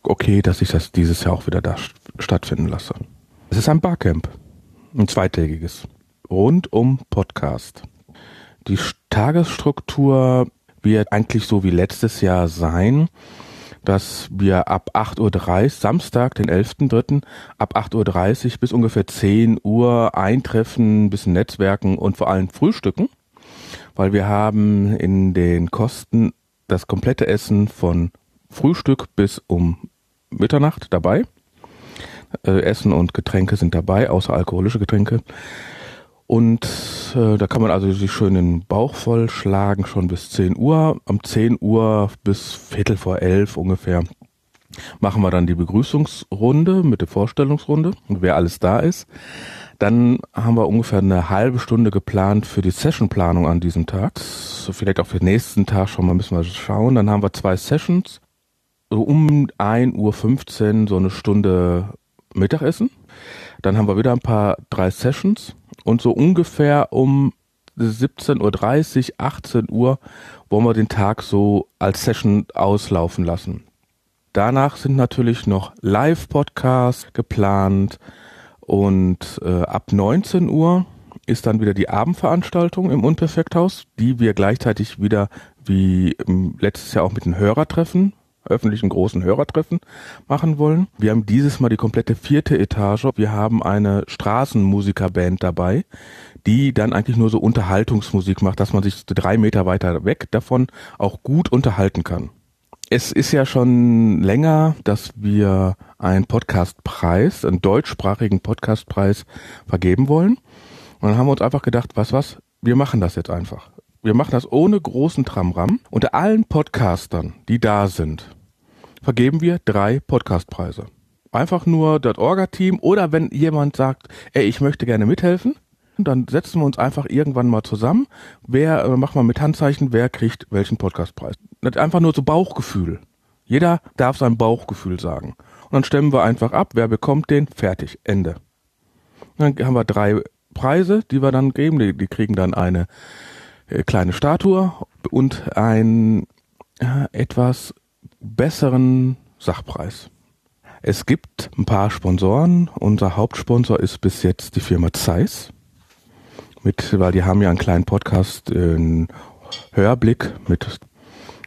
okay, dass ich das dieses Jahr auch wieder da stattfinden lasse. Es ist ein Barcamp, ein zweitägiges, rund um Podcast. Die Tagesstruktur wird eigentlich so wie letztes Jahr sein dass wir ab 8.30 Uhr, Samstag, den 11.3., ab 8.30 Uhr bis ungefähr 10 Uhr eintreffen, ein bisschen netzwerken und vor allem frühstücken, weil wir haben in den Kosten das komplette Essen von Frühstück bis um Mitternacht dabei. Äh, Essen und Getränke sind dabei, außer alkoholische Getränke. Und äh, da kann man also sich schön den Bauch voll schlagen, schon bis 10 Uhr. Am 10 Uhr bis Viertel vor elf ungefähr machen wir dann die Begrüßungsrunde mit der Vorstellungsrunde und wer alles da ist. Dann haben wir ungefähr eine halbe Stunde geplant für die Sessionplanung an diesem Tag. So vielleicht auch für den nächsten Tag schon mal müssen wir schauen. Dann haben wir zwei Sessions. So um 1.15 Uhr so eine Stunde Mittagessen. Dann haben wir wieder ein paar drei Sessions und so ungefähr um 17.30 Uhr, 18 Uhr wollen wir den Tag so als Session auslaufen lassen. Danach sind natürlich noch Live-Podcasts geplant und äh, ab 19 Uhr ist dann wieder die Abendveranstaltung im Unperfekthaus, die wir gleichzeitig wieder wie letztes Jahr auch mit den Hörertreffen öffentlichen großen Hörertreffen machen wollen. Wir haben dieses Mal die komplette vierte Etage. Wir haben eine Straßenmusikerband dabei, die dann eigentlich nur so Unterhaltungsmusik macht, dass man sich drei Meter weiter weg davon auch gut unterhalten kann. Es ist ja schon länger, dass wir einen Podcastpreis, einen deutschsprachigen Podcastpreis vergeben wollen. Und dann haben wir uns einfach gedacht, was was, wir machen das jetzt einfach. Wir machen das ohne großen Tramram. Unter allen Podcastern, die da sind, vergeben wir drei Podcastpreise. Einfach nur das Orga-Team oder wenn jemand sagt, ey, ich möchte gerne mithelfen, dann setzen wir uns einfach irgendwann mal zusammen. Wer, äh, mach mal mit Handzeichen, wer kriegt welchen Podcastpreis. Das ist einfach nur so Bauchgefühl. Jeder darf sein Bauchgefühl sagen. Und dann stemmen wir einfach ab, wer bekommt den, fertig, Ende. dann haben wir drei Preise, die wir dann geben. Die, die kriegen dann eine kleine Statue und ein äh, etwas besseren Sachpreis. Es gibt ein paar Sponsoren. Unser Hauptsponsor ist bis jetzt die Firma Zeiss. Mit, weil die haben ja einen kleinen Podcast, einen Hörblick mit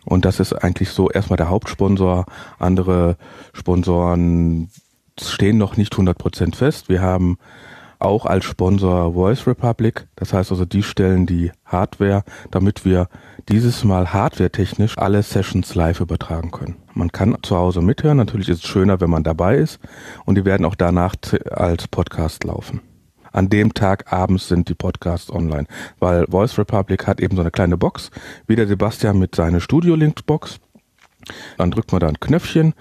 und das ist eigentlich so erstmal der Hauptsponsor. Andere Sponsoren stehen noch nicht 100% fest. Wir haben auch als Sponsor Voice Republic. Das heißt also, die stellen die Hardware, damit wir dieses Mal hardwaretechnisch alle Sessions live übertragen können. Man kann zu Hause mithören. Natürlich ist es schöner, wenn man dabei ist. Und die werden auch danach als Podcast laufen. An dem Tag abends sind die Podcasts online, weil Voice Republic hat eben so eine kleine Box, wie der Sebastian mit seiner Studio Links Box. Dann drückt man da ein Knöpfchen,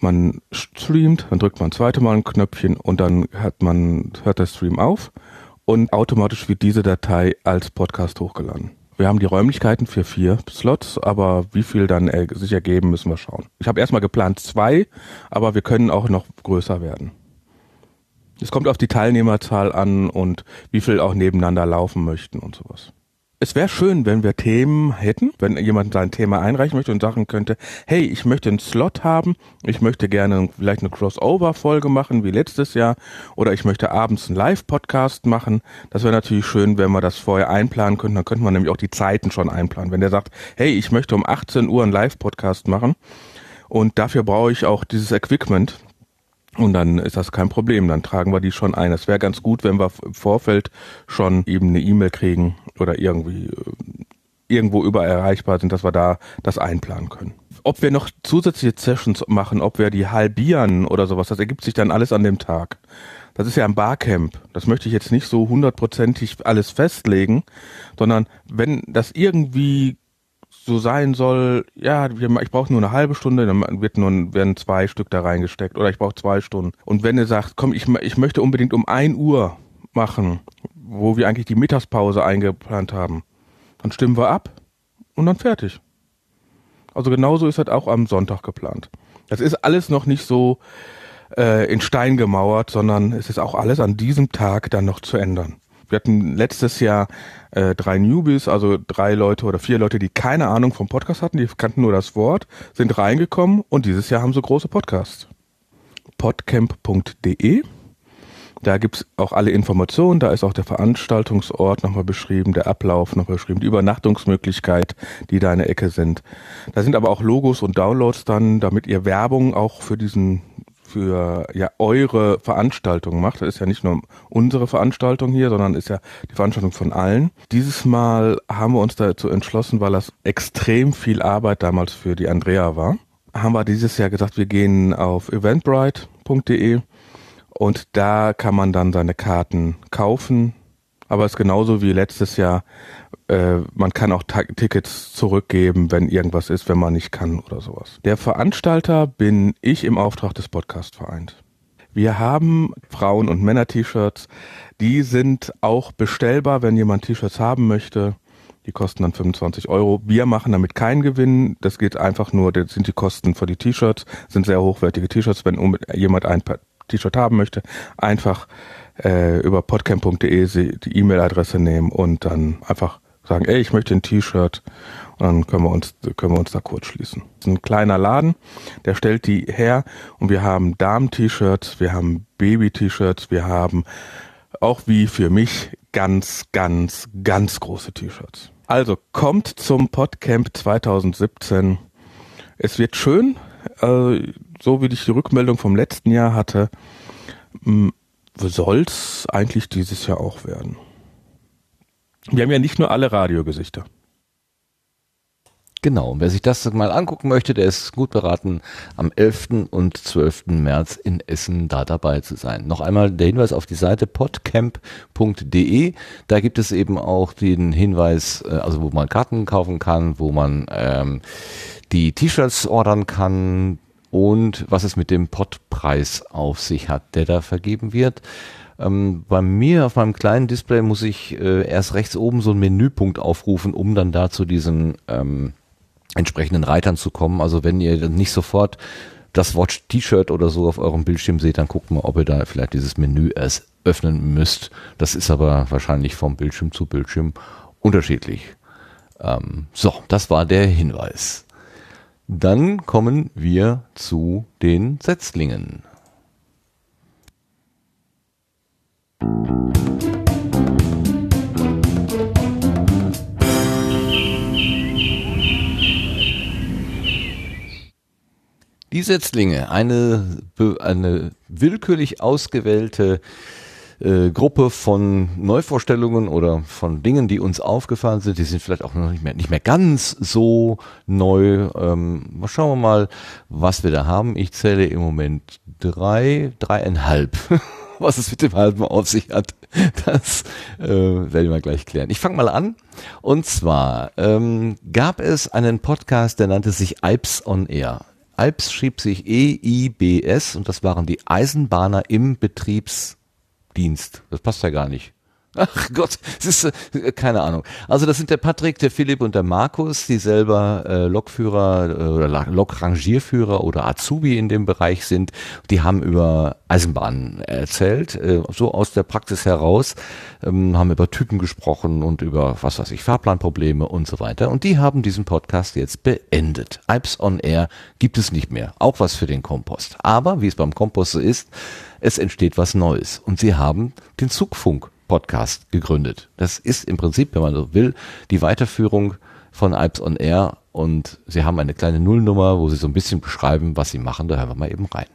man streamt, dann drückt man zweite Mal ein Knöpfchen und dann hat man, hört der Stream auf und automatisch wird diese Datei als Podcast hochgeladen. Wir haben die Räumlichkeiten für vier Slots, aber wie viel dann sich ergeben, müssen wir schauen. Ich habe erstmal geplant zwei, aber wir können auch noch größer werden. Es kommt auf die Teilnehmerzahl an und wie viel auch nebeneinander laufen möchten und sowas. Es wäre schön, wenn wir Themen hätten, wenn jemand sein Thema einreichen möchte und sagen könnte, hey, ich möchte einen Slot haben, ich möchte gerne vielleicht eine Crossover-Folge machen wie letztes Jahr oder ich möchte abends einen Live-Podcast machen. Das wäre natürlich schön, wenn wir das vorher einplanen könnten. Dann könnte man nämlich auch die Zeiten schon einplanen. Wenn der sagt, hey, ich möchte um 18 Uhr einen Live-Podcast machen und dafür brauche ich auch dieses Equipment, und dann ist das kein Problem, dann tragen wir die schon ein. Es wäre ganz gut, wenn wir im Vorfeld schon eben eine E-Mail kriegen oder irgendwie äh, irgendwo überall erreichbar sind, dass wir da das einplanen können. Ob wir noch zusätzliche Sessions machen, ob wir die halbieren oder sowas, das ergibt sich dann alles an dem Tag. Das ist ja ein Barcamp. Das möchte ich jetzt nicht so hundertprozentig alles festlegen, sondern wenn das irgendwie so sein soll, ja, ich brauche nur eine halbe Stunde, dann wird nur, werden zwei Stück da reingesteckt oder ich brauche zwei Stunden. Und wenn ihr sagt, komm, ich, ich möchte unbedingt um ein Uhr machen, wo wir eigentlich die Mittagspause eingeplant haben, dann stimmen wir ab und dann fertig. Also genauso ist das auch am Sonntag geplant. Das ist alles noch nicht so äh, in Stein gemauert, sondern es ist auch alles an diesem Tag dann noch zu ändern. Wir hatten letztes Jahr äh, drei Newbies, also drei Leute oder vier Leute, die keine Ahnung vom Podcast hatten, die kannten nur das Wort, sind reingekommen und dieses Jahr haben sie große Podcasts. Podcamp.de Da gibt's auch alle Informationen, da ist auch der Veranstaltungsort nochmal beschrieben, der Ablauf noch beschrieben, die Übernachtungsmöglichkeit, die da in der Ecke sind. Da sind aber auch Logos und Downloads dann, damit ihr Werbung auch für diesen für ja eure Veranstaltung macht. Das ist ja nicht nur unsere Veranstaltung hier, sondern ist ja die Veranstaltung von allen. Dieses Mal haben wir uns dazu entschlossen, weil das extrem viel Arbeit damals für die Andrea war. Haben wir dieses Jahr gesagt, wir gehen auf eventbrite.de und da kann man dann seine Karten kaufen. Aber es ist genauso wie letztes Jahr äh, man kann auch Tickets zurückgeben, wenn irgendwas ist, wenn man nicht kann oder sowas. Der Veranstalter bin ich im Auftrag des Podcastvereins. Wir haben Frauen- und Männer-T-Shirts. Die sind auch bestellbar, wenn jemand T-Shirts haben möchte. Die kosten dann 25 Euro. Wir machen damit keinen Gewinn. Das geht einfach nur, das sind die Kosten für die T-Shirts, sind sehr hochwertige T-Shirts. Wenn jemand ein T-Shirt haben möchte, einfach äh, über podcamp.de die E-Mail-Adresse nehmen und dann einfach sagen, ey, ich möchte ein T-Shirt und dann können wir uns können wir uns da kurz schließen. Das ist ein kleiner Laden, der stellt die her und wir haben Damen-T-Shirts, wir haben Baby-T-Shirts, wir haben auch wie für mich ganz, ganz, ganz große T-Shirts. Also kommt zum Podcamp 2017. Es wird schön, äh, so wie ich die Rückmeldung vom letzten Jahr hatte, soll's eigentlich dieses Jahr auch werden. Wir haben ja nicht nur alle Radiogesichter. Genau, und wer sich das mal angucken möchte, der ist gut beraten, am 11. und 12. März in Essen da dabei zu sein. Noch einmal der Hinweis auf die Seite podcamp.de. Da gibt es eben auch den Hinweis, äh, also wo man Karten kaufen kann, wo man ähm, die T-Shirts ordern kann und was es mit dem Podpreis auf sich hat, der da vergeben wird. Ähm, bei mir auf meinem kleinen Display muss ich äh, erst rechts oben so einen Menüpunkt aufrufen, um dann da zu diesen ähm, entsprechenden Reitern zu kommen. Also wenn ihr nicht sofort das Wort T-Shirt oder so auf eurem Bildschirm seht, dann guckt mal, ob ihr da vielleicht dieses Menü erst öffnen müsst. Das ist aber wahrscheinlich vom Bildschirm zu Bildschirm unterschiedlich. Ähm, so, das war der Hinweis. Dann kommen wir zu den Setzlingen. Die Setzlinge, eine, eine willkürlich ausgewählte äh, Gruppe von Neuvorstellungen oder von Dingen, die uns aufgefallen sind. Die sind vielleicht auch noch nicht mehr, nicht mehr ganz so neu. Ähm, schauen wir mal, was wir da haben. Ich zähle im Moment drei, dreieinhalb. (laughs) (laughs) was es mit dem halben auf sich hat, das äh, werden wir gleich klären. Ich fange mal an. Und zwar ähm, gab es einen Podcast, der nannte sich Alps on Air. Alps schrieb sich E-I-B-S und das waren die Eisenbahner im Betriebsdienst. Das passt ja gar nicht. Ach Gott, es ist äh, keine Ahnung. Also das sind der Patrick, der Philipp und der Markus, die selber äh, Lokführer äh, oder Lokrangierführer oder Azubi in dem Bereich sind. Die haben über Eisenbahnen erzählt, äh, so aus der Praxis heraus, ähm, haben über Typen gesprochen und über was weiß ich Fahrplanprobleme und so weiter. Und die haben diesen Podcast jetzt beendet. Alps on Air gibt es nicht mehr. Auch was für den Kompost. Aber wie es beim Kompost so ist, es entsteht was Neues. Und sie haben den Zugfunk Podcast gegründet. Das ist im Prinzip, wenn man so will, die Weiterführung von Alps on Air und sie haben eine kleine Nullnummer, wo sie so ein bisschen beschreiben, was sie machen. Da hören wir mal eben rein.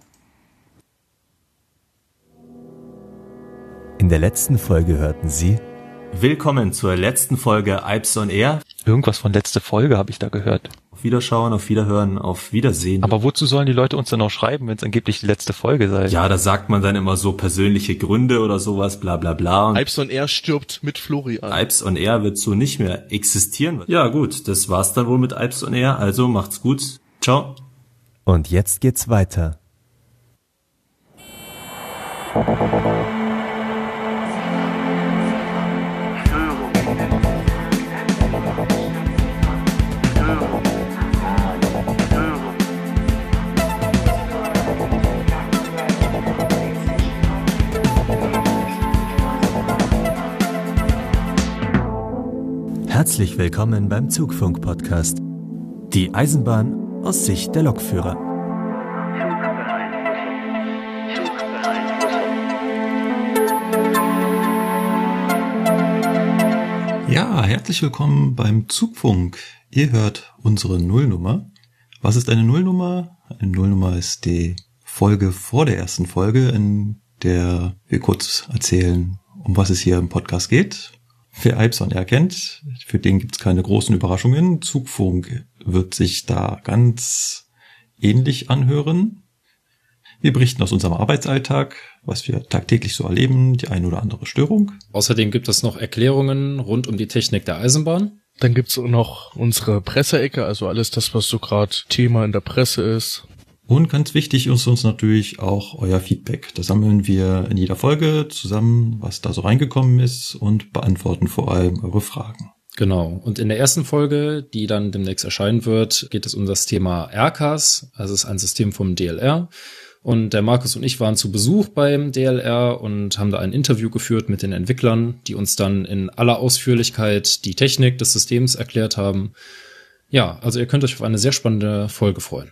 In der letzten Folge hörten Sie Willkommen zur letzten Folge Alps on Air. Irgendwas von letzte Folge habe ich da gehört. Auf Wiederschauen, auf Wiederhören, auf Wiedersehen. Aber wozu sollen die Leute uns dann noch schreiben, wenn es angeblich die letzte Folge sei? Ja, da sagt man dann immer so persönliche Gründe oder sowas, bla bla bla. Alps on Air stirbt mit Florian. Alps on Air wird so nicht mehr existieren. Ja gut, das war's dann wohl mit Alps on Air. Also macht's gut. Ciao. Und jetzt geht's weiter. Herzlich willkommen beim Zugfunk-Podcast. Die Eisenbahn aus Sicht der Lokführer. Ja, herzlich willkommen beim Zugfunk. Ihr hört unsere Nullnummer. Was ist eine Nullnummer? Eine Nullnummer ist die Folge vor der ersten Folge, in der wir kurz erzählen, um was es hier im Podcast geht Wer Ipson erkennt, für den gibt's keine großen Überraschungen. Zugfunk wird sich da ganz ähnlich anhören. Wir berichten aus unserem Arbeitsalltag, was wir tagtäglich so erleben, die eine oder andere Störung. Außerdem gibt es noch Erklärungen rund um die Technik der Eisenbahn. Dann gibt's noch unsere Presseecke, also alles das, was so gerade Thema in der Presse ist. Und ganz wichtig ist uns natürlich auch euer Feedback. Da sammeln wir in jeder Folge zusammen, was da so reingekommen ist und beantworten vor allem eure Fragen. Genau. Und in der ersten Folge, die dann demnächst erscheinen wird, geht es um das Thema RCAS. Also es ist ein System vom DLR. Und der Markus und ich waren zu Besuch beim DLR und haben da ein Interview geführt mit den Entwicklern, die uns dann in aller Ausführlichkeit die Technik des Systems erklärt haben. Ja, also ihr könnt euch auf eine sehr spannende Folge freuen.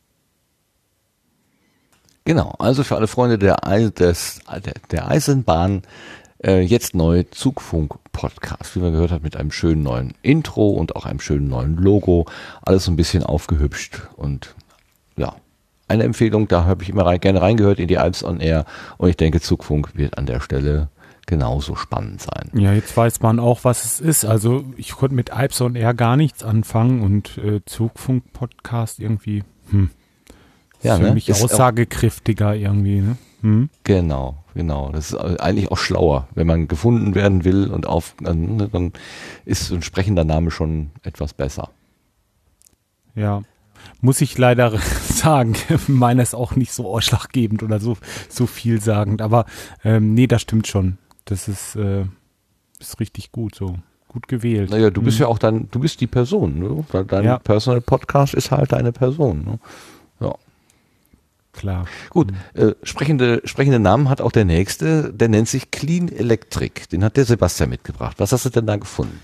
Genau, also für alle Freunde der, des, der Eisenbahn äh, jetzt neu Zugfunk-Podcast, wie man gehört hat, mit einem schönen neuen Intro und auch einem schönen neuen Logo. Alles so ein bisschen aufgehübscht und ja, eine Empfehlung, da habe ich immer rein, gerne reingehört in die Alps on Air und ich denke, Zugfunk wird an der Stelle genauso spannend sein. Ja, jetzt weiß man auch, was es ist. Also ich konnte mit Alps on Air gar nichts anfangen und äh, Zugfunk-Podcast irgendwie, hm. Ja, für ne? mich Ist auch- aussagekräftiger irgendwie, ne? Hm? Genau, genau. Das ist eigentlich auch schlauer. Wenn man gefunden werden will und auf, dann, ne, dann ist ein sprechender Name schon etwas besser. Ja. Muss ich leider (laughs) sagen, (laughs) meiner ist auch nicht so ausschlaggebend oder so, so vielsagend. Aber ähm, nee, das stimmt schon. Das ist, äh, ist richtig gut so. Gut gewählt. Naja, du bist Hm. ja auch dann, du bist die Person, ne? Dein Ja. Personal Podcast ist halt deine Person. Ne? Klar. Gut, äh, sprechende, sprechende Namen hat auch der nächste, der nennt sich Clean Electric. Den hat der Sebastian mitgebracht. Was hast du denn da gefunden?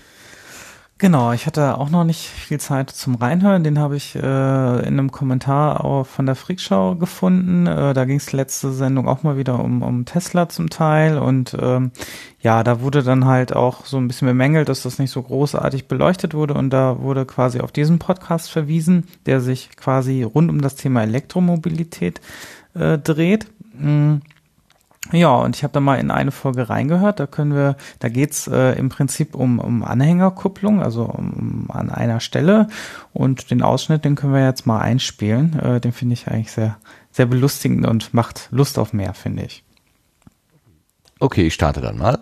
Genau, ich hatte auch noch nicht viel Zeit zum Reinhören. Den habe ich äh, in einem Kommentar auch von der Freakshow gefunden. Äh, da ging es letzte Sendung auch mal wieder um, um Tesla zum Teil. Und ähm, ja, da wurde dann halt auch so ein bisschen bemängelt, dass das nicht so großartig beleuchtet wurde. Und da wurde quasi auf diesen Podcast verwiesen, der sich quasi rund um das Thema Elektromobilität äh, dreht. Mm. Ja, und ich habe da mal in eine Folge reingehört. Da können wir, da geht's äh, im Prinzip um, um Anhängerkupplung, also um, an einer Stelle. Und den Ausschnitt, den können wir jetzt mal einspielen. Äh, den finde ich eigentlich sehr, sehr belustigend und macht Lust auf mehr, finde ich. Okay, ich starte dann mal.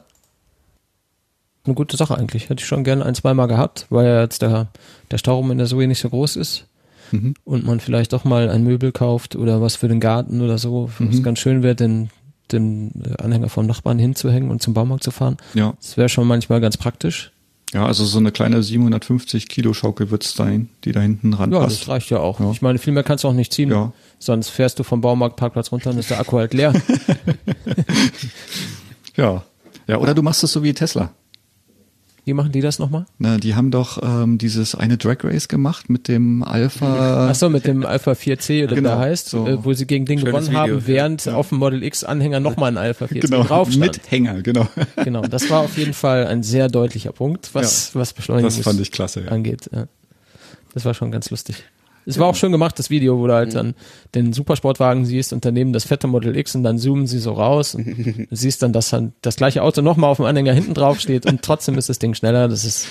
Eine gute Sache eigentlich. Hätte ich schon gerne ein, zweimal gehabt, weil ja jetzt der, der Stauraum in der Zoe nicht so groß ist. Mhm. Und man vielleicht doch mal ein Möbel kauft oder was für den Garten oder so, was Mhm. ganz schön wäre, den, den äh, Anhänger vom Nachbarn hinzuhängen und zum Baumarkt zu fahren. Ja. Das wäre schon manchmal ganz praktisch. Ja, also so eine kleine 750 Kilo Schaukel wird's sein, die da hinten Ja, ranpasst. das reicht ja auch. Ich meine, viel mehr kannst du auch nicht ziehen. Ja. Sonst fährst du vom Baumarktparkplatz runter und ist der Akku halt leer. (laughs) Ja. Ja, oder du machst es so wie Tesla. Wie machen die das nochmal? Na, die haben doch ähm, dieses eine Drag Race gemacht mit dem Alpha. Achso, mit dem Alpha 4C oder wie Genau, der heißt, so. äh, wo sie gegen den Schönes gewonnen haben, Video, während ja. auf dem Model X Anhänger nochmal ein Alpha 4C Genau, drauf stand. mit Hänger, genau. (laughs) Genau, das war auf jeden Fall ein sehr deutlicher Punkt, was, Ja, was Beschleunigung das fand ich klasse, ja. angeht. Ja. Das war schon ganz lustig. Es war auch schön gemacht, das Video, wo du halt dann den Supersportwagen siehst und daneben das fette Model X und dann zoomen sie so raus und (laughs) du siehst dann, dass dann das gleiche Auto nochmal auf dem Anhänger hinten drauf steht und trotzdem ist das Ding schneller. Das ist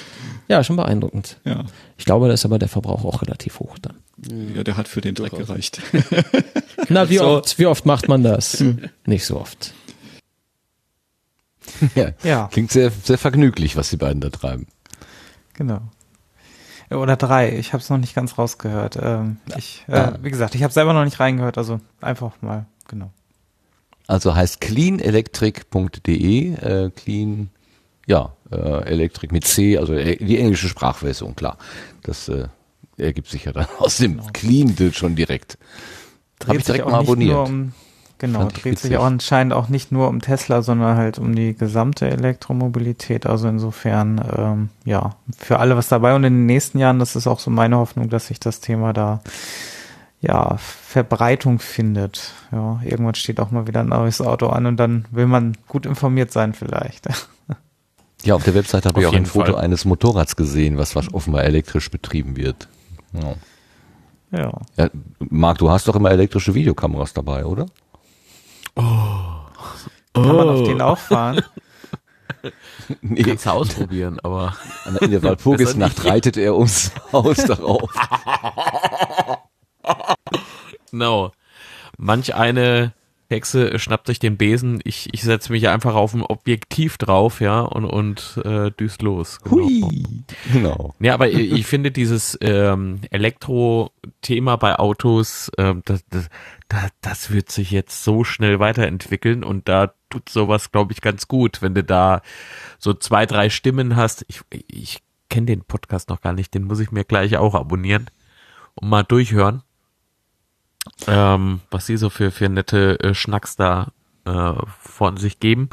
ja schon beeindruckend. Ja. Ich glaube, da ist aber der Verbrauch auch relativ hoch dann. Ja, der hat für den Dreck gereicht. (laughs) Na, wie oft, wie oft macht man das? Nicht so oft. Ja. Ja. Klingt sehr, sehr vergnüglich, was die beiden da treiben. Genau. Oder drei. Ich habe es noch nicht ganz rausgehört. Ähm, ich, äh, Ah. wie gesagt, ich habe selber noch nicht reingehört. Also einfach mal, genau. Also heißt cleanelectric.de, äh, clean, ja, äh, Electric mit C, also äh, die englische Sprachversion, klar. Das äh, ergibt sich ja dann (laughs) aus dem Clean schon direkt. Habe ich direkt mal abonniert. Um, genau, dreht sich auch anscheinend auch nicht nur um Tesla, sondern halt um die gesamte Elektromobilität. Also insofern, ähm, ja, für alle was dabei. Und in den nächsten Jahren, das ist auch so meine Hoffnung, dass sich das Thema da ja, Verbreitung findet. Ja, irgendwann steht auch mal wieder ein neues Auto an und dann will man gut informiert sein vielleicht. (laughs) Ja, auf der Webseite habe ich auch ein jeden Foto Fall. eines Motorrads gesehen, was, was offenbar elektrisch betrieben wird. Ja. Ja. ja. Marc, du hast doch immer elektrische Videokameras dabei, oder? Kann man Oh. auf den auch fahren? (laughs) Nee. Kannst du ausprobieren, aber. In der Walpurgisnacht reitet er ums Haus darauf. Genau. (laughs) Manch eine Hexe schnappt sich den Besen. Ich, ich setze mich einfach auf ein Objektiv drauf, ja, und, und äh, düst los. Genau. Hui. Genau. Ja, aber ich, ich finde dieses ähm, Elektro-Thema bei Autos, ähm, das, das, das, das wird sich jetzt so schnell weiterentwickeln und da tut sowas, glaube ich, ganz gut, wenn du da so zwei, drei Stimmen hast. Ich, ich kenne den Podcast noch gar nicht, den muss ich mir gleich auch abonnieren und mal durchhören, ähm, was sie so für, für nette äh, Schnacks da äh, von sich geben.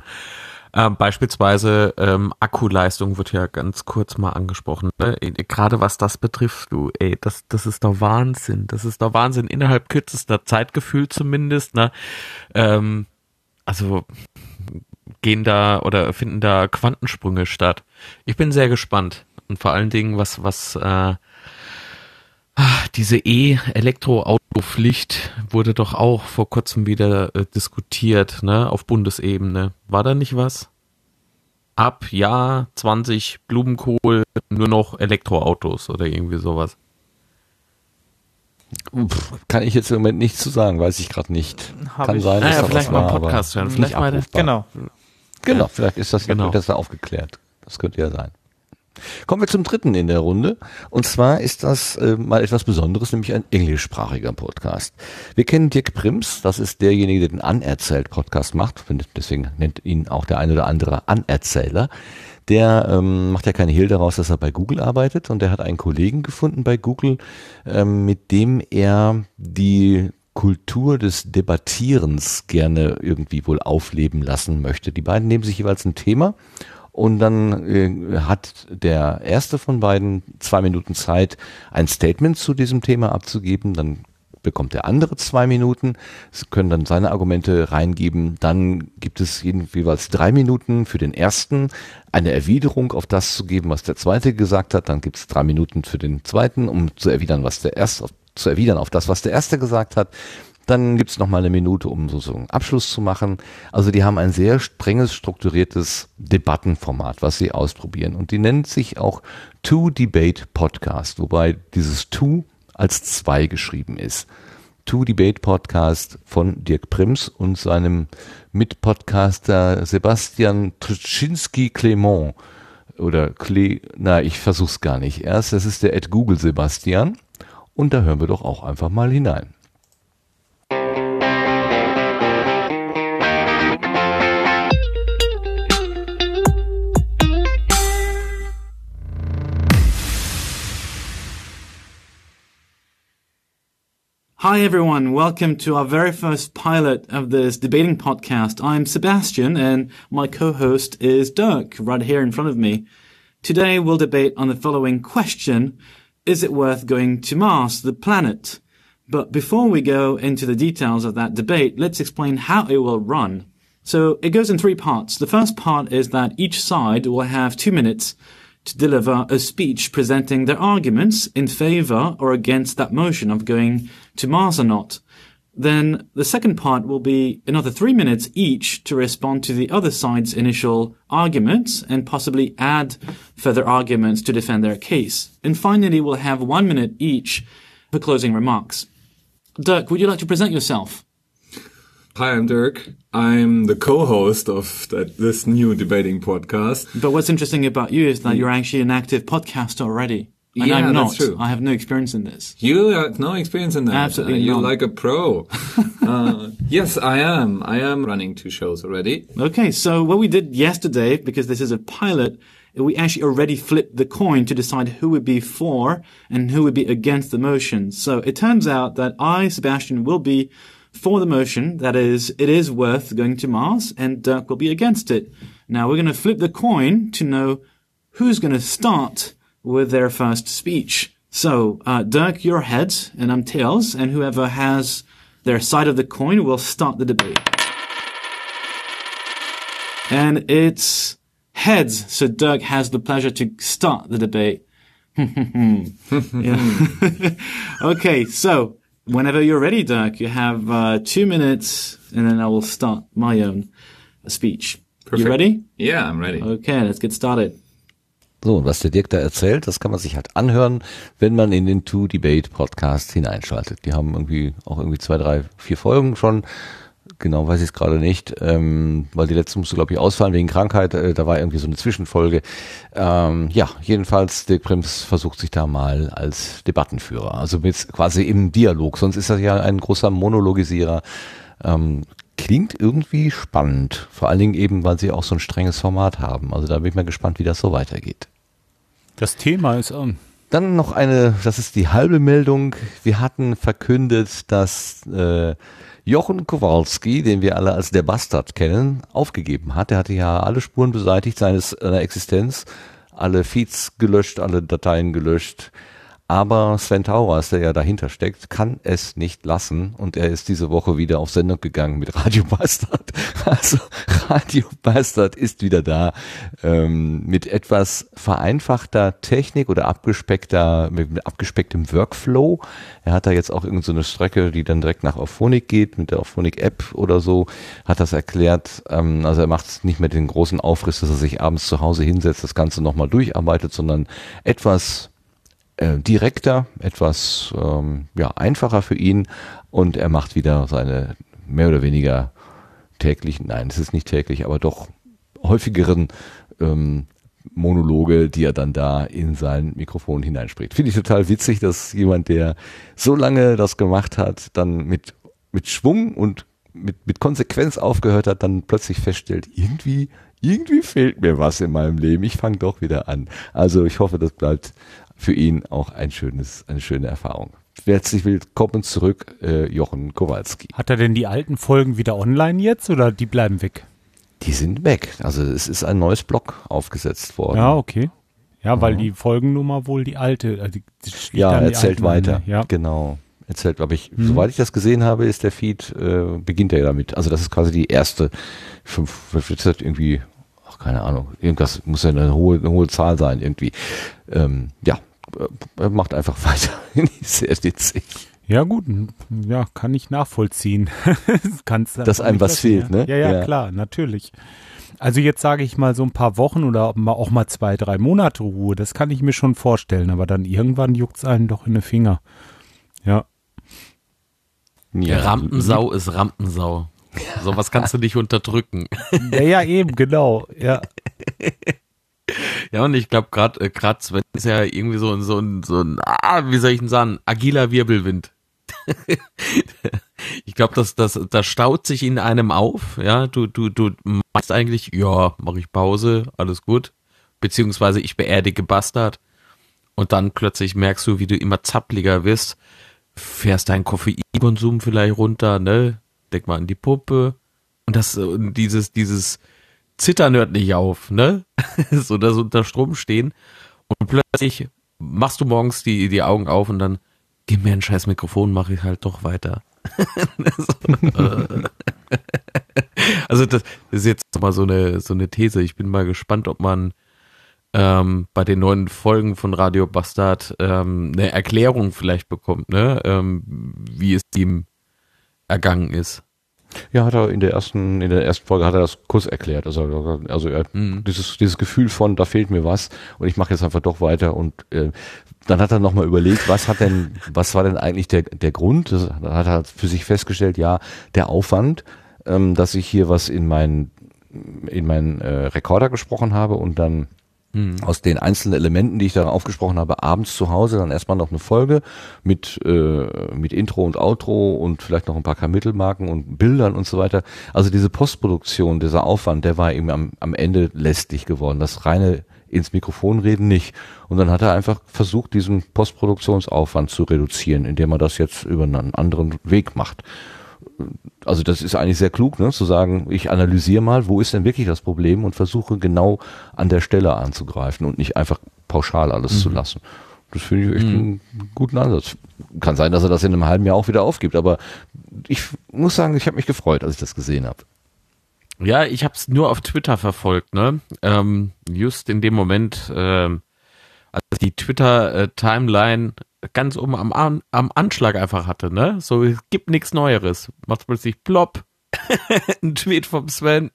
Ähm, beispielsweise ähm, Akkuleistung wird ja ganz kurz mal angesprochen. Ne? Gerade was das betrifft, du, ey, das, das ist doch Wahnsinn. Das ist doch Wahnsinn. Innerhalb kürzester Zeitgefühl zumindest. Ne? Ähm, also gehen da oder finden da Quantensprünge statt. Ich bin sehr gespannt. Und vor allen Dingen, was, was äh, ah, diese E-Elektroautopflicht wurde doch auch vor kurzem wieder äh, diskutiert, ne, auf Bundesebene. War da nicht was? Ab Jahr 20 Blumenkohl nur noch Elektroautos oder irgendwie sowas. Kann ich jetzt im Moment nichts zu sagen, weiß ich gerade nicht. Hab Kann ich- sein, dass Naja, vielleicht mal einen Podcast hören. nicht Vielleicht mal-. Genau. Genau, vielleicht ist das ja Genau. das aufgeklärt. Das könnte ja sein. Kommen wir zum dritten in der Runde. Und zwar ist das äh, mal etwas Besonderes, nämlich ein englischsprachiger Podcast. Wir kennen Dirk Prims, das ist derjenige, der den Anerzählt-Podcast macht. Deswegen nennt ihn auch der ein oder andere Anerzähler. Der ähm, macht ja keine Hehl daraus, dass er bei Google arbeitet und der hat einen Kollegen gefunden bei Google, ähm, mit dem er die Kultur des Debattierens gerne irgendwie wohl aufleben lassen möchte. Die beiden nehmen sich jeweils ein Thema und dann äh, hat der erste von beiden zwei Minuten Zeit, ein Statement zu diesem Thema abzugeben. Dann bekommt der andere zwei Minuten. Sie können dann seine Argumente reingeben. Dann gibt es jeweils drei Minuten für den ersten, eine Erwiderung auf das zu geben, was der zweite gesagt hat. Dann gibt es drei Minuten für den zweiten, um zu erwidern, was der erste, zu erwidern auf das, was der erste gesagt hat. Dann gibt's noch mal eine Minute, um so, so einen Abschluss zu machen. Also die haben ein sehr strenges, strukturiertes Debattenformat, was sie ausprobieren. Und die nennt sich auch Two Debate Podcast, wobei dieses Two als zwei geschrieben ist. Two Debate Podcast von Dirk Prims und seinem Mitpodcaster Sebastian Trzynski-Clement. Oder Cle, na, ich versuch's gar nicht. Erst, das ist der Ed Google Sebastian. Und da hören wir doch auch einfach mal hinein. Hi everyone, welcome to our very first pilot of this debating podcast. I'm Sebastian and my co-host is Dirk, right here in front of me. Today we'll debate on the following question. Is it worth going to Mars, the planet? But before we go into the details of that debate, let's explain how it will run. So it goes in three parts. The first part is that each side will have two minutes to deliver a speech presenting their arguments in favor or against that motion of going to Mars or not. Then the second part will be another three minutes each to respond to the other side's initial arguments and possibly add further arguments to defend their case. And finally, we'll have one minute each for closing remarks. Dirk, would you like to present yourself? Hi, I'm Dirk. I'm the co-host of that, this new debating podcast. But what's interesting about you is that you're actually an active podcaster already. And Yeah, I'm not. that's true. I have no experience in this. You have no experience in that. Absolutely Uh, You're like a pro. (laughs) uh, yes, I am. I am running two shows already. Okay, so what we did yesterday, because this is a pilot, we actually already flipped the coin to decide who would be for and who would be against the motion. So it turns out that I, Sebastian, will be for the motion. That is, it is worth going to Mars, and Dirk will be against it. Now we're going to flip the coin to know who's going to start with their first speech. So, uh, Dirk, you're heads, and I'm tails, and whoever has their side of the coin will start the debate. And it's Heads. So Dirk has the pleasure to start the debate. (laughs) (laughs) (laughs) okay, so whenever you're ready, Dirk, you have uh, two minutes, and then I will start my own speech. Perfect. You ready? Yeah, I'm ready. Okay, let's get started. So, und was der Dirk da erzählt, das kann man sich halt anhören, wenn man in den Two Debate Podcast hineinschaltet. Die haben irgendwie auch irgendwie zwei, drei, vier Folgen schon. Genau, weiß ich es gerade nicht, ähm, weil die letzte musste, glaube ich, ausfallen wegen Krankheit. Äh, da war irgendwie so eine Zwischenfolge. Ähm, ja, jedenfalls, Dirk Prims versucht sich da mal als Debattenführer. Also mit quasi im Dialog. Sonst ist er ja ein großer Monologisierer. Ähm, klingt irgendwie spannend. Vor allen Dingen eben, weil sie auch so ein strenges Format haben. Also da bin ich mal gespannt, wie das so weitergeht. Das Thema ist um. Dann noch eine, das ist die halbe Meldung. Wir hatten verkündet, dass äh, Jochen Kowalski, den wir alle als der Bastard kennen, aufgegeben hat. Er hatte ja alle Spuren beseitigt seines seiner Existenz, alle Feeds gelöscht, alle Dateien gelöscht. Aber Sven Tauras, der ja dahinter steckt, kann es nicht lassen und er ist diese Woche wieder auf Sendung gegangen mit Radio Bastard. (laughs) Also Radio Bastard ist wieder da ähm, mit etwas vereinfachter Technik oder abgespeckter, mit abgespecktem Workflow. Er hat da jetzt auch irgendeine so Strecke, die dann direkt nach Auphonic geht, mit der Auphonic App oder so, hat das erklärt. Ähm, also er macht nicht mehr den großen Aufriss, dass er sich abends zu Hause hinsetzt, das Ganze nochmal durcharbeitet, sondern etwas äh, direkter, etwas ähm, ja, einfacher für ihn und er macht wieder seine mehr oder weniger täglichen, nein, es ist nicht täglich, aber doch häufigeren ähm, Monologe, die er dann da in sein Mikrofon hineinspricht. Finde ich total witzig, dass jemand, der so lange das gemacht hat, dann mit, mit Schwung und mit, mit Konsequenz aufgehört hat, dann plötzlich feststellt, irgendwie, irgendwie fehlt mir was in meinem Leben. Ich fange doch wieder an. Also ich hoffe, das bleibt für ihn auch ein schönes, eine schöne Erfahrung. Herzlich willkommen zurück, äh, Jochen Kowalski. Hat er denn die alten Folgen wieder online jetzt oder die bleiben weg? Die sind weg. Also es ist ein neues Blog aufgesetzt worden. Ja, okay. Ja, weil die Folgennummer wohl die alte. Also die ja, die erzählt weiter. ne? Ja. Genau. Erzählt, aber ich, Mhm. soweit ich das gesehen habe, ist der Feed, äh, beginnt er ja damit. Also das ist quasi die erste fünf, das irgendwie, ach, keine Ahnung, irgendwas muss ja eine hohe, eine hohe Zahl sein, irgendwie. Ähm, ja, äh, macht einfach (laughs) weiter. Sehr witzig. Ja, gut. Ja, kann ich nachvollziehen. (laughs) Kannst Dass einem was fehlt, ne? Ja, ja, Ja. klar, natürlich. Also jetzt sage ich mal so ein paar Wochen oder mal- auch mal zwei, drei Monate Ruhe, das kann ich mir schon vorstellen, aber dann irgendwann juckt's einen doch in die Finger. Ja. Rampensau ist Rampensau. Sowas kannst du nicht unterdrücken. (laughs) Ja, ja, eben, genau. Ja. Ja, und ich glaube gerade äh, grad Sven ist ja irgendwie so ein so ein so ein ah, wie soll ich denn sagen, agiler Wirbelwind. (laughs) ich glaube, das das das staut sich in einem auf, ja, du du du machst eigentlich, ja, mache ich Pause, alles gut, beziehungsweise ich beerdige Bastard und dann plötzlich merkst du, wie du immer zappliger wirst, fährst deinen Koffeinkonsum vielleicht runter, ne? Denk mal an die Puppe und das und dieses dieses Zittern hört nicht auf, ne? (laughs) so das unter Strom stehen und plötzlich machst du morgens die die Augen auf und dann gib mir ein scheiß Mikrofon, mache ich halt doch weiter. so, (laughs) äh. also das ist jetzt mal so eine so eine These. Ich bin mal gespannt, ob man ähm, bei den neuen Folgen von Radio Bastard ähm, eine Erklärung vielleicht bekommt, ne? Ähm, wie es ihm ergangen ist. Ja, hat er in der ersten, in der ersten Folge hat er das kurz erklärt. Also, also er, dieses, dieses Gefühl von, da fehlt mir was und ich mache jetzt einfach doch weiter und äh, dann hat er nochmal überlegt, was hat denn, (laughs) was war denn eigentlich der, der Grund? Das, dann hat er für sich festgestellt, ja, der Aufwand, ähm, dass ich hier was in meinen in meinen äh, Rekorder gesprochen habe und dann Mhm. aus den einzelnen Elementen, die ich da aufgesprochen habe, abends zu Hause dann erstmal noch eine Folge mit, äh, mit Intro und Outro und vielleicht noch ein paar Kapitelmarken und Bildern und so weiter. Also diese Postproduktion, dieser Aufwand, der war eben am, am Ende lästig geworden. Das reine ins Mikrofon reden nicht. Und dann hat er einfach versucht, diesen Postproduktionsaufwand zu reduzieren, indem er das jetzt über einen anderen Weg macht also das ist eigentlich sehr klug, ne, zu sagen, ich analysiere mal, wo ist denn wirklich das Problem und versuche genau an der Stelle anzugreifen und nicht einfach pauschal alles Mhm. zu lassen. Das finde ich echt Mhm. einen guten Ansatz. Kann sein, dass er das in einem halben Jahr auch wieder aufgibt, aber ich muss sagen, ich habe mich gefreut, als ich das gesehen habe. Ja, ich habe es nur auf Twitter verfolgt, ne? Ähm, just in dem Moment, ähm, als die Twitter-Timeline ganz oben am, An am Anschlag einfach hatte, ne? So, es gibt nichts Neueres. Macht plötzlich plopp. (laughs) Ein Tweet vom Sven.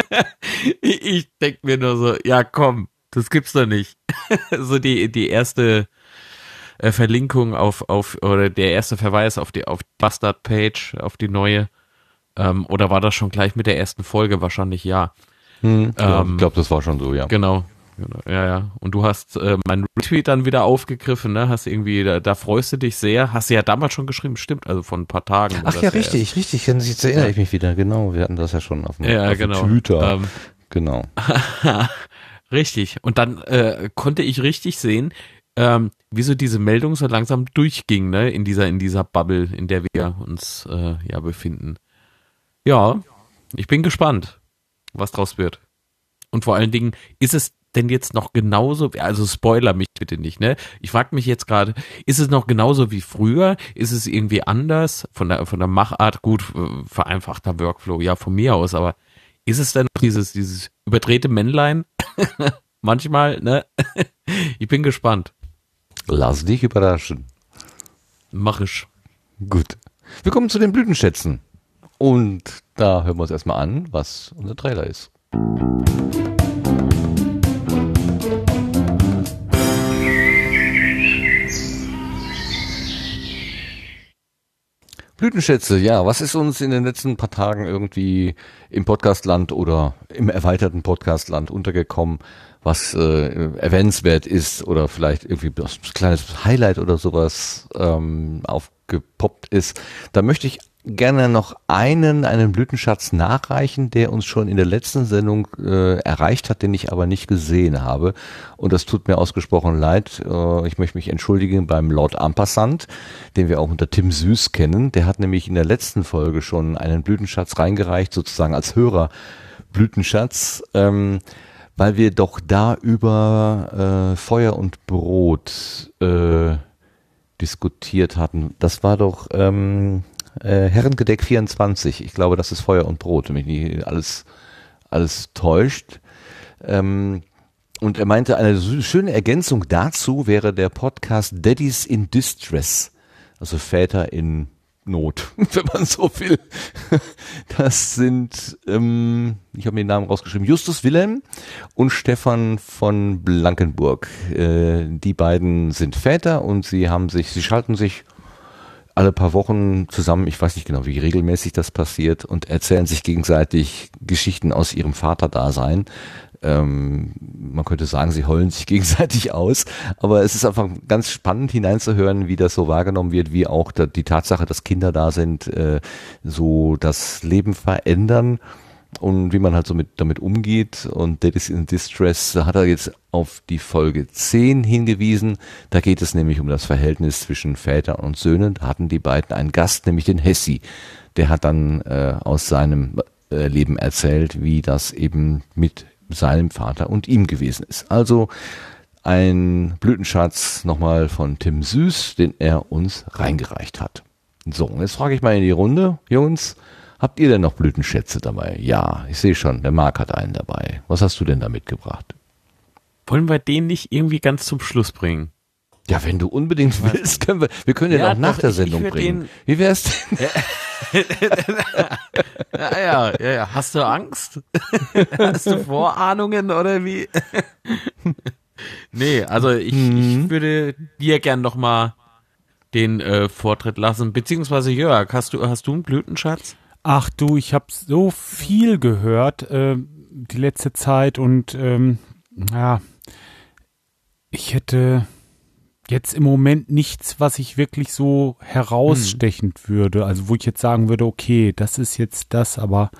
(laughs) ich denk mir nur so, ja komm, das gibt's doch nicht. (laughs) so die, die erste äh, Verlinkung auf, auf, oder der erste Verweis auf die, auf Bastard-Page, auf die neue. Ähm, oder war das schon gleich mit der ersten Folge? Wahrscheinlich ja. Hm, ja, Ähm, ich glaube, das war schon so, ja. Genau. Genau, Ja, ja. Und du hast äh, meinen Retweet dann wieder aufgegriffen, ne? Hast irgendwie, da, da freust du dich sehr. Hast du ja damals schon geschrieben, stimmt, also vor ein paar Tagen. Ach ja, richtig, richtig. Jetzt erinnere ich mich wieder. Genau, wir hatten das ja schon auf dem, Ja, auf genau. Twitter. Ähm, genau. (laughs) richtig. Und dann äh, konnte ich richtig sehen, ähm, wie so diese Meldung so langsam durchging, ne, in dieser, in dieser Bubble, in der wir uns äh, ja befinden. Ja, ich bin gespannt, was draus wird. Und vor allen Dingen, ist es denn jetzt noch genauso, also Spoiler mich bitte nicht, ne? Ich frage mich jetzt gerade, ist es noch genauso wie früher? Ist es irgendwie anders von der von der Machart? Gut, äh, vereinfachter Workflow, ja von mir aus, aber ist es denn noch dieses dieses überdrehte Männlein? (laughs) Manchmal, ne? (laughs) ich bin gespannt. Lass dich überraschen. Mach ich. Gut. Wir kommen zu den Blütenschätzen. Und da hören wir uns erstmal an, was unser Trailer ist. Blütenschätze, ja, was ist uns in den letzten paar Tagen irgendwie im Podcastland oder im erweiterten Podcastland untergekommen, was äh, erwähnenswert ist oder vielleicht irgendwie ein kleines Highlight oder sowas ähm, aufgepoppt ist. Da möchte ich gerne noch einen, einen Blütenschatz nachreichen, der uns schon in der letzten Sendung äh, erreicht hat, den ich aber nicht gesehen habe. Und das tut mir ausgesprochen leid. Äh, ich möchte mich entschuldigen beim Lord Ampassant, den wir auch unter Tim Süß kennen. Der hat nämlich in der letzten Folge schon einen Blütenschatz reingereicht, sozusagen als Hörer Blütenschatz. Ähm, weil wir doch da über äh, Feuer und Brot äh, diskutiert hatten. Das war doch ähm, äh, Herrengedeck 24. Ich glaube, das ist Feuer und Brot, wenn mich nicht alles, alles täuscht. Ähm, und er meinte, eine schöne Ergänzung dazu wäre der Podcast Daddies in Distress. Also Väter in Not, (laughs) wenn man so will. Das sind, ähm, ich habe mir den Namen rausgeschrieben, Justus Wilhelm und Stefan von Blankenburg. Äh, die beiden sind Väter und sie haben sich, sie schalten sich alle paar Wochen zusammen, ich weiß nicht genau, wie regelmäßig das passiert, und erzählen sich gegenseitig Geschichten aus ihrem Vaterdasein. Ähm, man könnte sagen, sie heulen sich (laughs) gegenseitig aus, aber es ist einfach ganz spannend hineinzuhören, wie das so wahrgenommen wird, wie auch die Tatsache, dass Kinder da sind, äh, so das Leben verändern und wie man halt so mit, damit umgeht. Und Daddy's in Distress da hat er jetzt auf die Folge 10 hingewiesen. Da geht es nämlich um das Verhältnis zwischen Vätern und Söhnen. Da hatten die beiden einen Gast, nämlich den Hessi. Der hat dann äh, aus seinem äh, Leben erzählt, wie das eben mit seinem Vater und ihm gewesen ist. Also ein Blütenschatz nochmal von Tim Süß, den er uns reingereicht hat. So, jetzt frage ich mal in die Runde, Jungs, habt ihr denn noch Blütenschätze dabei? Ja, ich sehe schon, der Marc hat einen dabei. Was hast du denn da mitgebracht? Wollen wir den nicht irgendwie ganz zum Schluss bringen? Ja, wenn du unbedingt willst, können wir, wir können den Ja, auch nach der ich- Sendung ich bringen. den- Wie wär's denn? (laughs) Ja, ja, ja, ja. Hast du Angst? (laughs) Hast du Vorahnungen oder wie? (laughs) nee, also ich, ich würde dir gern noch mal den äh, Vortritt lassen, beziehungsweise Jörg, hast du, hast du einen Blütenschatz? Ach du, ich habe so viel gehört äh, die letzte Zeit und ähm, ja, ich hätte jetzt im Moment nichts, was ich wirklich so herausstechend würde. Also wo ich jetzt sagen würde, okay, das ist jetzt das, aber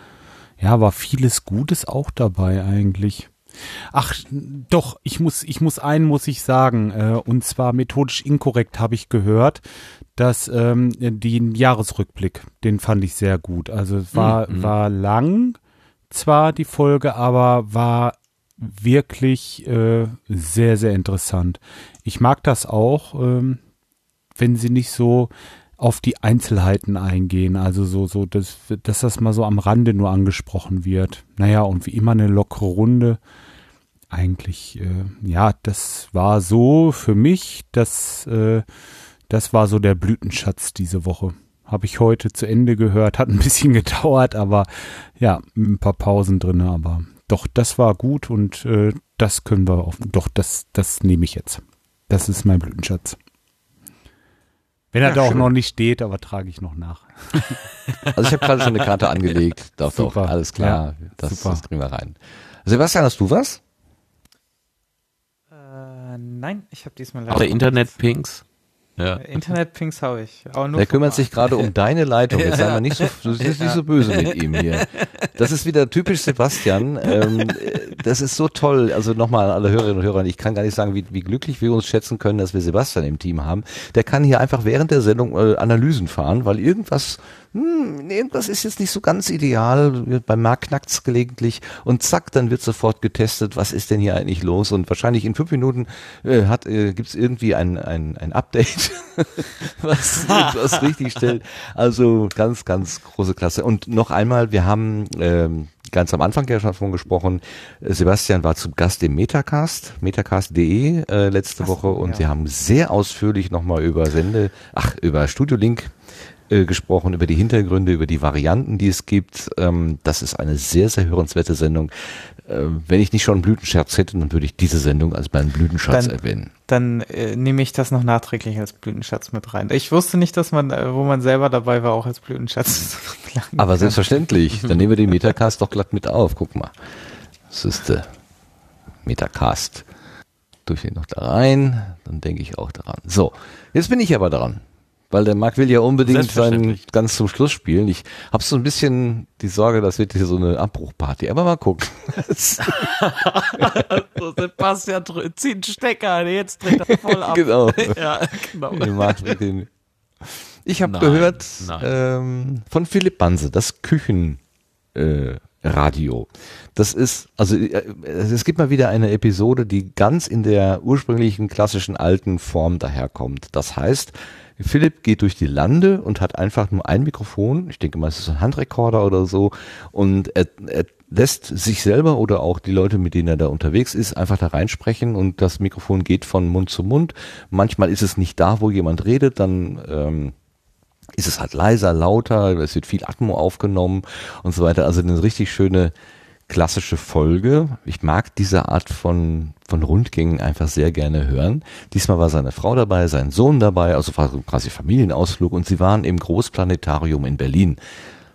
ja, war vieles Gutes auch dabei eigentlich. Ach, doch, ich muss, ich muss einen muss ich sagen, äh, und zwar methodisch inkorrekt habe ich gehört, dass ähm, den Jahresrückblick, den fand ich sehr gut. Also es war, Mhm. war lang zwar die Folge, aber war wirklich äh, sehr, sehr interessant. Ich mag das auch, ähm, wenn sie nicht so auf die Einzelheiten eingehen. Also so, so, dass, dass das mal so am Rande nur angesprochen wird. Naja, und wie immer eine lockere Runde. Eigentlich, äh, ja, das war so für mich, das, äh, das war so der Blütenschatz diese Woche. Habe ich heute zu Ende gehört, hat ein (laughs) bisschen gedauert, aber ja, ein paar Pausen drin, aber doch, das war gut und äh, das können wir auf, doch, das, das nehme ich jetzt. Das ist mein Blütenschatz. Wenn er Ja, da auch schön. noch nicht steht, aber trage ich noch nach. (laughs) Also ich habe gerade schon eine Karte angelegt. (laughs) Doch, Super. doch, alles klar. Ja, das, super. das kriegen wir rein. Sebastian, hast du was? Äh, nein, ich habe diesmal Auch der Internet-Pings. Ja. Äh, Internet-Pings habe ich. Aber nur Der kümmert Markt. sich gerade um deine Leitung. Jetzt sei mal nicht so, du bist nicht Ja. so böse mit ihm hier. Das ist wieder typisch Sebastian. Ähm, äh, das ist so toll. Also nochmal an alle Hörerinnen und Hörer. Ich kann gar nicht sagen, wie, wie glücklich wir uns schätzen können, dass wir Sebastian im Team haben. Der kann hier einfach während der Sendung äh, Analysen fahren, weil irgendwas, hm, irgendwas ist jetzt nicht so ganz ideal. Beim Markt knackt's gelegentlich und zack, dann wird sofort getestet, was ist denn hier eigentlich los? Und wahrscheinlich in fünf Minuten äh, hat äh, gibt's irgendwie ein, ein, ein Update, (laughs) was, (laughs) was richtig stellt. Also ganz, ganz große Klasse. Und noch einmal, wir haben ähm, ganz am Anfang ja schon davon gesprochen, Sebastian war zu Gast im Metacast, metacast.de äh, letzte Woche und sie haben sehr ausführlich nochmal über Sende, ach, über Studio Link äh, gesprochen, über die Hintergründe, über die Varianten, die es gibt. Ähm, das ist eine sehr, sehr hörenswerte Sendung. Äh, wenn ich nicht schon einen Blütenscherz hätte, dann würde ich diese Sendung als meinen Blütenschatz Dann- erwähnen. Dann äh, nehme ich das noch nachträglich als Blütenschatz mit rein. Ich wusste nicht, dass man, äh, wo man selber dabei war, auch als Blütenschatz. (laughs) Aber selbstverständlich, dann nehmen wir den Metacast doch glatt mit auf. Guck mal. Das ist der Metacast. Durch den noch da rein, dann denke ich auch daran. So, jetzt bin ich aber dran. Weil der Marc will ja unbedingt seinen ganz zum Schluss spielen. Ich habe so ein bisschen die Sorge, das wird hier so eine Abbruchparty. Aber mal gucken. (laughs) so, Sebastian zieht einen Stecker, jetzt dreht er voll ab. (laughs) genau. ja, genau. Ich habe gehört nein. ähm, von Philipp Banse, das Küchenradio. Äh, Radio. das ist, also äh, es gibt mal wieder eine Episode, die ganz in der ursprünglichen klassischen alten Form daherkommt. Das heißt, Philipp geht durch die Lande und hat einfach nur ein Mikrofon, ich denke mal, es ist ein Handrekorder oder so, und er, er lässt sich selber oder auch die Leute, mit denen er da unterwegs ist, einfach da reinsprechen. Und das Mikrofon geht von Mund zu Mund. Manchmal ist es nicht da, wo jemand redet, dann ähm, ist es halt leiser, lauter, es wird viel Atmo aufgenommen und so weiter. Also eine richtig schöne klassische Folge. Ich mag diese Art von, von Rundgängen einfach sehr gerne hören. Diesmal war seine Frau dabei, sein Sohn dabei, also quasi Familienausflug und sie waren im Großplanetarium in Berlin.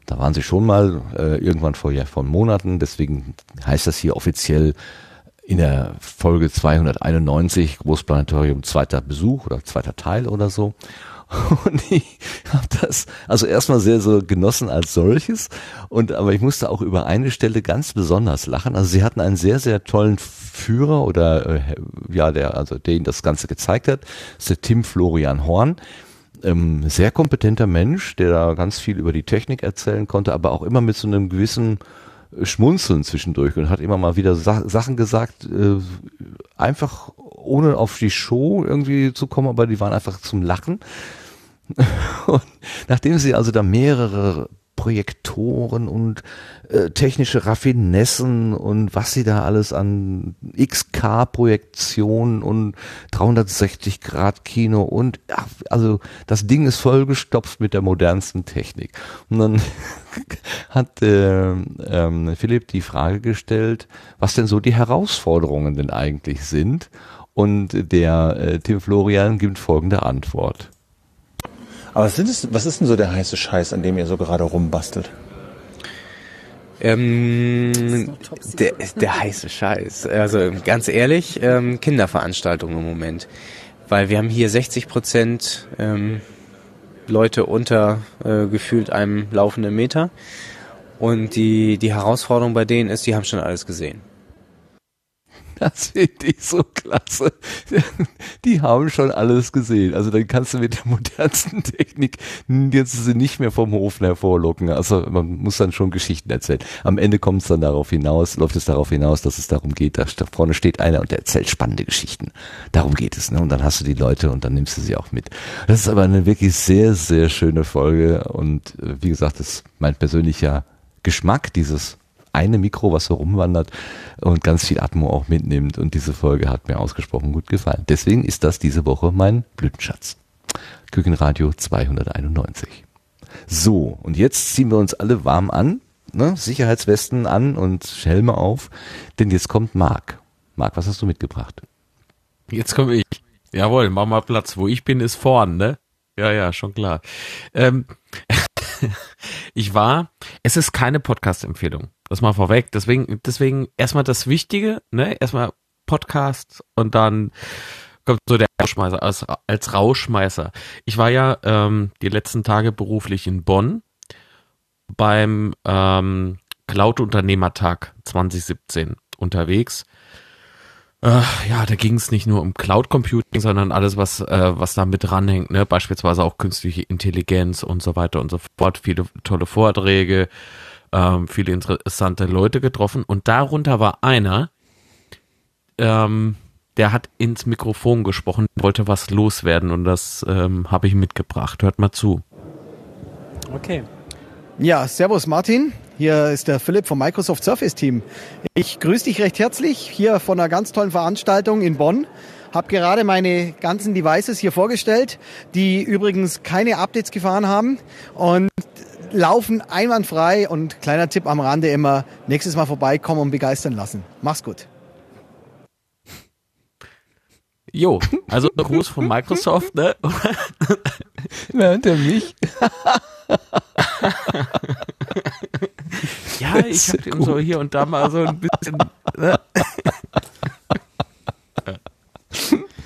Da waren sie schon mal äh, irgendwann vor, ja, vor Monaten, deswegen heißt das hier offiziell in der Folge 291 Großplanetarium zweiter Besuch oder zweiter Teil oder so. (laughs) Und ich habe das also erstmal sehr so genossen als solches und aber ich musste auch über eine Stelle ganz besonders lachen. Also sie hatten einen sehr sehr tollen Führer oder äh, ja der also ihnen das Ganze gezeigt hat, ist der Tim Florian Horn. Ähm, sehr kompetenter Mensch, der da ganz viel über die Technik erzählen konnte, aber auch immer mit so einem gewissen Schmunzeln zwischendurch und hat immer mal wieder Sa Sachen gesagt, äh, einfach ohne auf die Show irgendwie zu kommen, aber die waren einfach zum Lachen. (laughs) Und nachdem sie also da mehrere Projektoren und äh, technische Raffinessen und was sie da alles an XK-Projektionen und 360 Grad Kino und ja, also das Ding ist vollgestopft mit der modernsten Technik. Und dann (laughs) hat äh, ähm, Philipp die Frage gestellt, was denn so die Herausforderungen denn eigentlich sind. Und der äh, Tim Florian gibt folgende Antwort. Aber was, sind es, was ist denn so der heiße Scheiß, an dem ihr so gerade rumbastelt? Ähm, der, der heiße Scheiß. Also ganz ehrlich, ähm, Kinderveranstaltungen im Moment. Weil wir haben hier 60 Prozent ähm, Leute unter äh, gefühlt einem laufenden Meter. Und die, die Herausforderung bei denen ist, die haben schon alles gesehen. (laughs) Das finde ich so klasse. Die haben schon alles gesehen. Also dann kannst du mit der modernsten (laughs) Technik jetzt sie nicht mehr vom Hof hervorlocken. Also man muss dann schon Geschichten erzählen. Am Ende kommt es dann darauf hinaus, läuft es darauf hinaus, dass es darum geht, da vorne steht einer und der erzählt spannende Geschichten. Darum geht es. Ne? Und dann hast du die Leute und dann nimmst du sie auch mit. Das ist aber eine wirklich sehr, sehr schöne Folge und äh, wie gesagt, das ist mein persönlicher Geschmack, dieses eine Mikro, was so rumwandert und ganz viel Atmo auch mitnimmt. Und diese Folge hat mir ausgesprochen gut gefallen. Deswegen ist das diese Woche mein Blütenschatz. Küchenradio 291. So, und jetzt ziehen wir uns alle warm an, ne? Sicherheitswesten an und Helme auf, denn jetzt kommt Marc. Marc, was hast du mitgebracht? Jetzt komme ich. Jawohl, mach mal Platz. Wo ich bin, ist vorn, ne? Ja, ja, schon klar. Ähm, (laughs) ich war, es ist keine Podcast-Empfehlung. Das mal vorweg. Deswegen, deswegen erstmal das Wichtige, ne? Erstmal Podcast und dann kommt so der Rauschmeißer als, als Rauschmeißer. Ich war ja ähm, die letzten Tage beruflich in Bonn beim ähm, Cloud-Unternehmertag 2017 unterwegs. Ja, da ging es nicht nur um Cloud Computing, sondern alles, was, äh, was da mit dranhängt, ne? Beispielsweise auch künstliche Intelligenz und so weiter und so fort. Viele tolle Vorträge, ähm, viele interessante Leute getroffen. Und darunter war einer, ähm, der hat ins Mikrofon gesprochen, wollte was loswerden und das ähm, habe ich mitgebracht. Hört mal zu. Okay. Ja, Servus Martin. Hier ist der Philipp vom Microsoft Surface Team. Ich grüße dich recht herzlich hier von einer ganz tollen Veranstaltung in Bonn. Hab gerade meine ganzen Devices hier vorgestellt, die übrigens keine Updates gefahren haben und laufen einwandfrei. Und kleiner Tipp am Rande immer, nächstes Mal vorbeikommen und begeistern lassen. Mach's gut. Jo, also (laughs) Gruß von Microsoft, ne? (laughs) Na, hinter mich. ja, ich habe so hier und da mal so ein bisschen. Ne?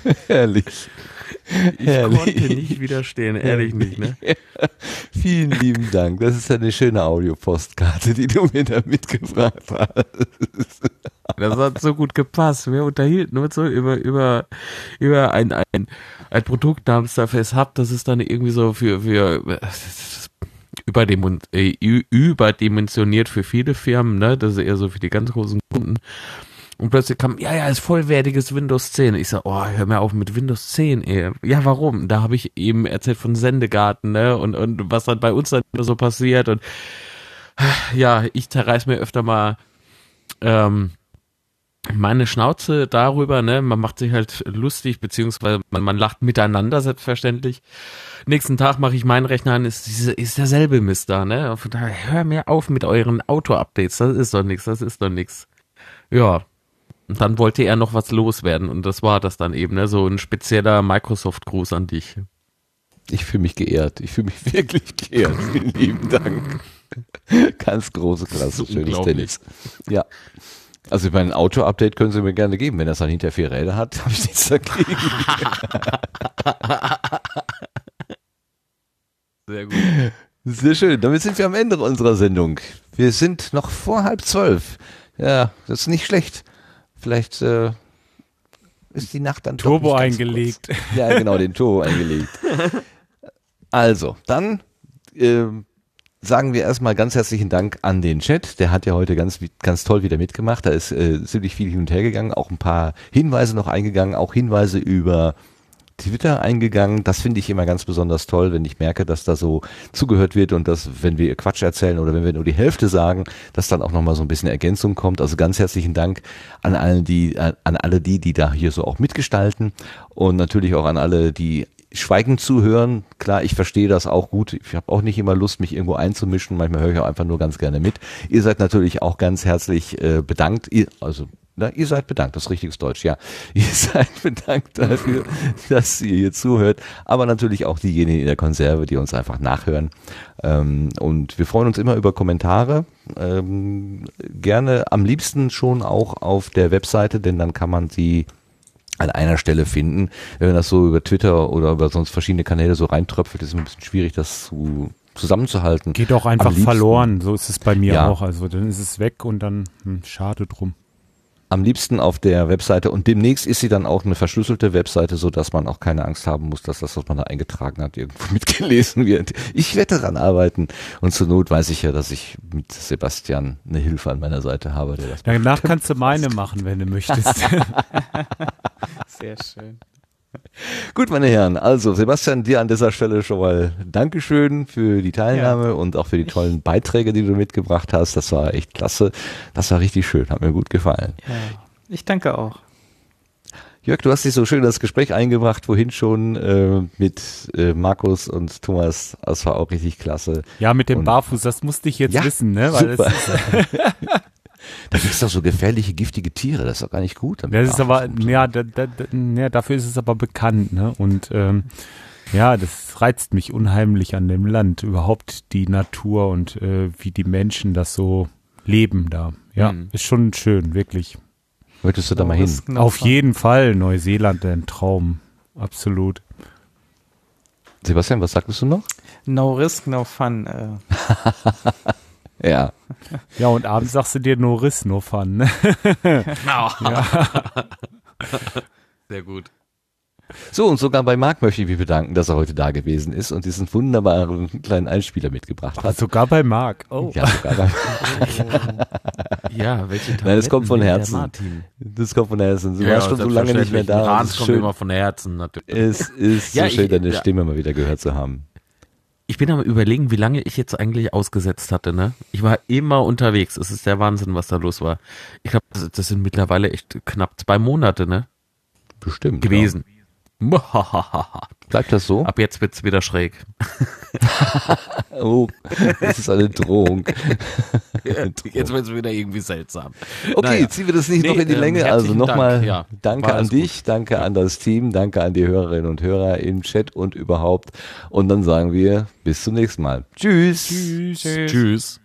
(laughs) Herrlich. Ich Herrlich. konnte nicht widerstehen, ehrlich nicht, ne? (laughs) Vielen lieben Dank. Das ist eine schöne Audiopostkarte, die du mir da mitgebracht hast. (laughs) Das hat so gut gepasst. Wir unterhielten uns so über, über, über ein, ein, ein Produkt namens Surface Hub, das ist dann irgendwie so für, für, äh, überdimensioniert für viele Firmen, ne? Das ist eher so für die ganz großen Kunden. Und plötzlich kam, ja, ja, ist vollwertiges Windows 10. Ich sag, oh, hör mir auf mit Windows 10, ey. Ja, warum? Da habe ich eben erzählt von Sendegarten, ne? Und, und was dann bei uns dann so passiert. Und ja, ich zerreiß mir öfter mal ähm, meine Schnauze darüber, ne? Man macht sich halt lustig, beziehungsweise man, man lacht miteinander, selbstverständlich. Nächsten Tag mache ich meinen Rechner an, ist, ist, ist derselbe Mist da, ne? Von daher, hör mir auf mit euren Auto-Updates, das ist doch nichts, das ist doch nichts. Ja. Und dann wollte er noch was loswerden und das war das dann eben, ne? So ein spezieller Microsoft-Gruß an dich. Ich fühle mich geehrt. Ich fühle mich (laughs) wirklich geehrt. Vielen lieben Dank. Ganz große Klasse. Schönes. Tennis. Ja. Also mein Auto-Update können Sie mir gerne geben. Wenn das dann hinter vier Räder hat, (laughs) habe ich nichts dagegen. (laughs) Sehr gut. Sehr schön. Damit sind wir am Ende unserer Sendung. Wir sind noch vor halb zwölf. Ja, das ist nicht schlecht. Vielleicht äh, ist die Nacht dann Turbo eingelegt. Kurz. (laughs) Ja, genau, den Turbo eingelegt. Also, dann ähm, sagen wir erstmal ganz herzlichen Dank an den Chat. Der hat ja heute ganz, ganz toll wieder mitgemacht. Da ist äh, ziemlich viel hin und her gegangen, auch ein paar Hinweise noch eingegangen, auch Hinweise über Twitter eingegangen. Das finde ich immer ganz besonders toll, wenn ich merke, dass da so zugehört wird und dass, wenn wir Quatsch erzählen oder wenn wir nur die Hälfte sagen, dass dann auch nochmal so ein bisschen Ergänzung kommt. Also ganz herzlichen Dank an allen, die, an alle die, die da hier so auch mitgestalten und natürlich auch an alle, die schweigend zuhören. Klar, ich verstehe das auch gut. Ich habe auch nicht immer Lust, mich irgendwo einzumischen. Manchmal höre ich auch einfach nur ganz gerne mit. Ihr seid natürlich auch ganz herzlich äh, bedankt. Ihr, also na, ihr seid bedankt, das ist richtiges Deutsch, ja. (laughs) Ihr seid bedankt dafür, dass ihr hier zuhört, aber natürlich auch diejenigen in der Konserve, die uns einfach nachhören. Ähm, und wir freuen uns immer über Kommentare, ähm, gerne am liebsten schon auch auf der Webseite, denn dann kann man sie an einer Stelle finden. Wenn das so über Twitter oder über sonst verschiedene Kanäle so reintröpfelt, ist es ein bisschen schwierig, das zu zusammenzuhalten. Geht auch einfach verloren, so ist es bei mir Ja. auch. Also dann ist es weg und dann hm, schade drum. Am liebsten auf der Webseite und demnächst ist sie dann auch eine verschlüsselte Webseite, so dass man auch keine Angst haben muss, dass das, was man da eingetragen hat, irgendwo (laughs) mitgelesen wird. Ich werde daran arbeiten und zur Not weiß ich ja, dass ich mit Sebastian eine Hilfe an meiner Seite habe. Der das Danach kannst du meine machen, wenn du möchtest. (laughs) Sehr schön. Gut, meine Herren, also Sebastian, dir an dieser Stelle schon mal Dankeschön für die Teilnahme ja. und auch für die tollen Beiträge, die du mitgebracht hast. Das war echt klasse. Das war richtig schön, hat mir gut gefallen. Ja, ich danke auch. Jörg, du hast dich so schön in das Gespräch eingebracht, wohin schon äh, mit äh, Markus und Thomas. Das war auch richtig klasse. Ja, mit dem und, Barfuß, das musste ich jetzt ja, wissen, ne? Weil super. Da (laughs) gibt es doch so gefährliche, giftige Tiere, das ist doch gar nicht gut. Das ist aber, ja, da, da, da, ja, dafür ist es aber bekannt, ne? Und ähm, ja, das reizt mich unheimlich an dem Land, überhaupt die Natur und äh, wie die Menschen das so leben da. Ja, mhm. ist schon schön, wirklich. Möchtest du da mal hin? Auf jeden Fall, Neuseeland, ein Traum, absolut. Sebastian, was sagtest du noch? No risk, no fun. Äh. (laughs) Ja. Ja, und abends sagst du dir nur Riss, nur Fun. Ne? (laughs) ja. Sehr gut. So, und sogar bei Marc möchte ich mich bedanken, dass er heute da gewesen ist und diesen wunderbaren kleinen Einspieler mitgebracht hat. sogar bei Marc. Oh. Ja, sogar bei Marc. ja, welche Tabletten (laughs) Nein, das kommt von Herzen. Das kommt von Herzen. Du ja, warst schon so lange nicht mehr da. Das kommt schön. immer von Herzen, natürlich. Es ist ja, so schön, ich, deine ja. Stimme mal wieder gehört zu haben ich bin am überlegen, wie lange ich jetzt eigentlich ausgesetzt hatte, ne? Ich war immer unterwegs. Es ist der Wahnsinn, was da los war. Ich glaube, das, das, sind mittlerweile echt knapp zwei Monate, ne? Bestimmt. Gewesen. Ja. (laughs) Bleibt das so? Ab jetzt wird's wieder schräg. (laughs) oh, das ist (laughs) eine Drohung. Jetzt wird's wieder irgendwie seltsam. Okay, naja. ziehen wir das nicht nee, noch in die ähm, Länge. Also nochmal ja, danke an dich, gut. danke an das Team, danke an die Hörerinnen und Hörer im Chat und überhaupt. Und dann sagen wir bis zum nächsten Mal. Tschüss. Tschüss. Tschüss. Tschüss.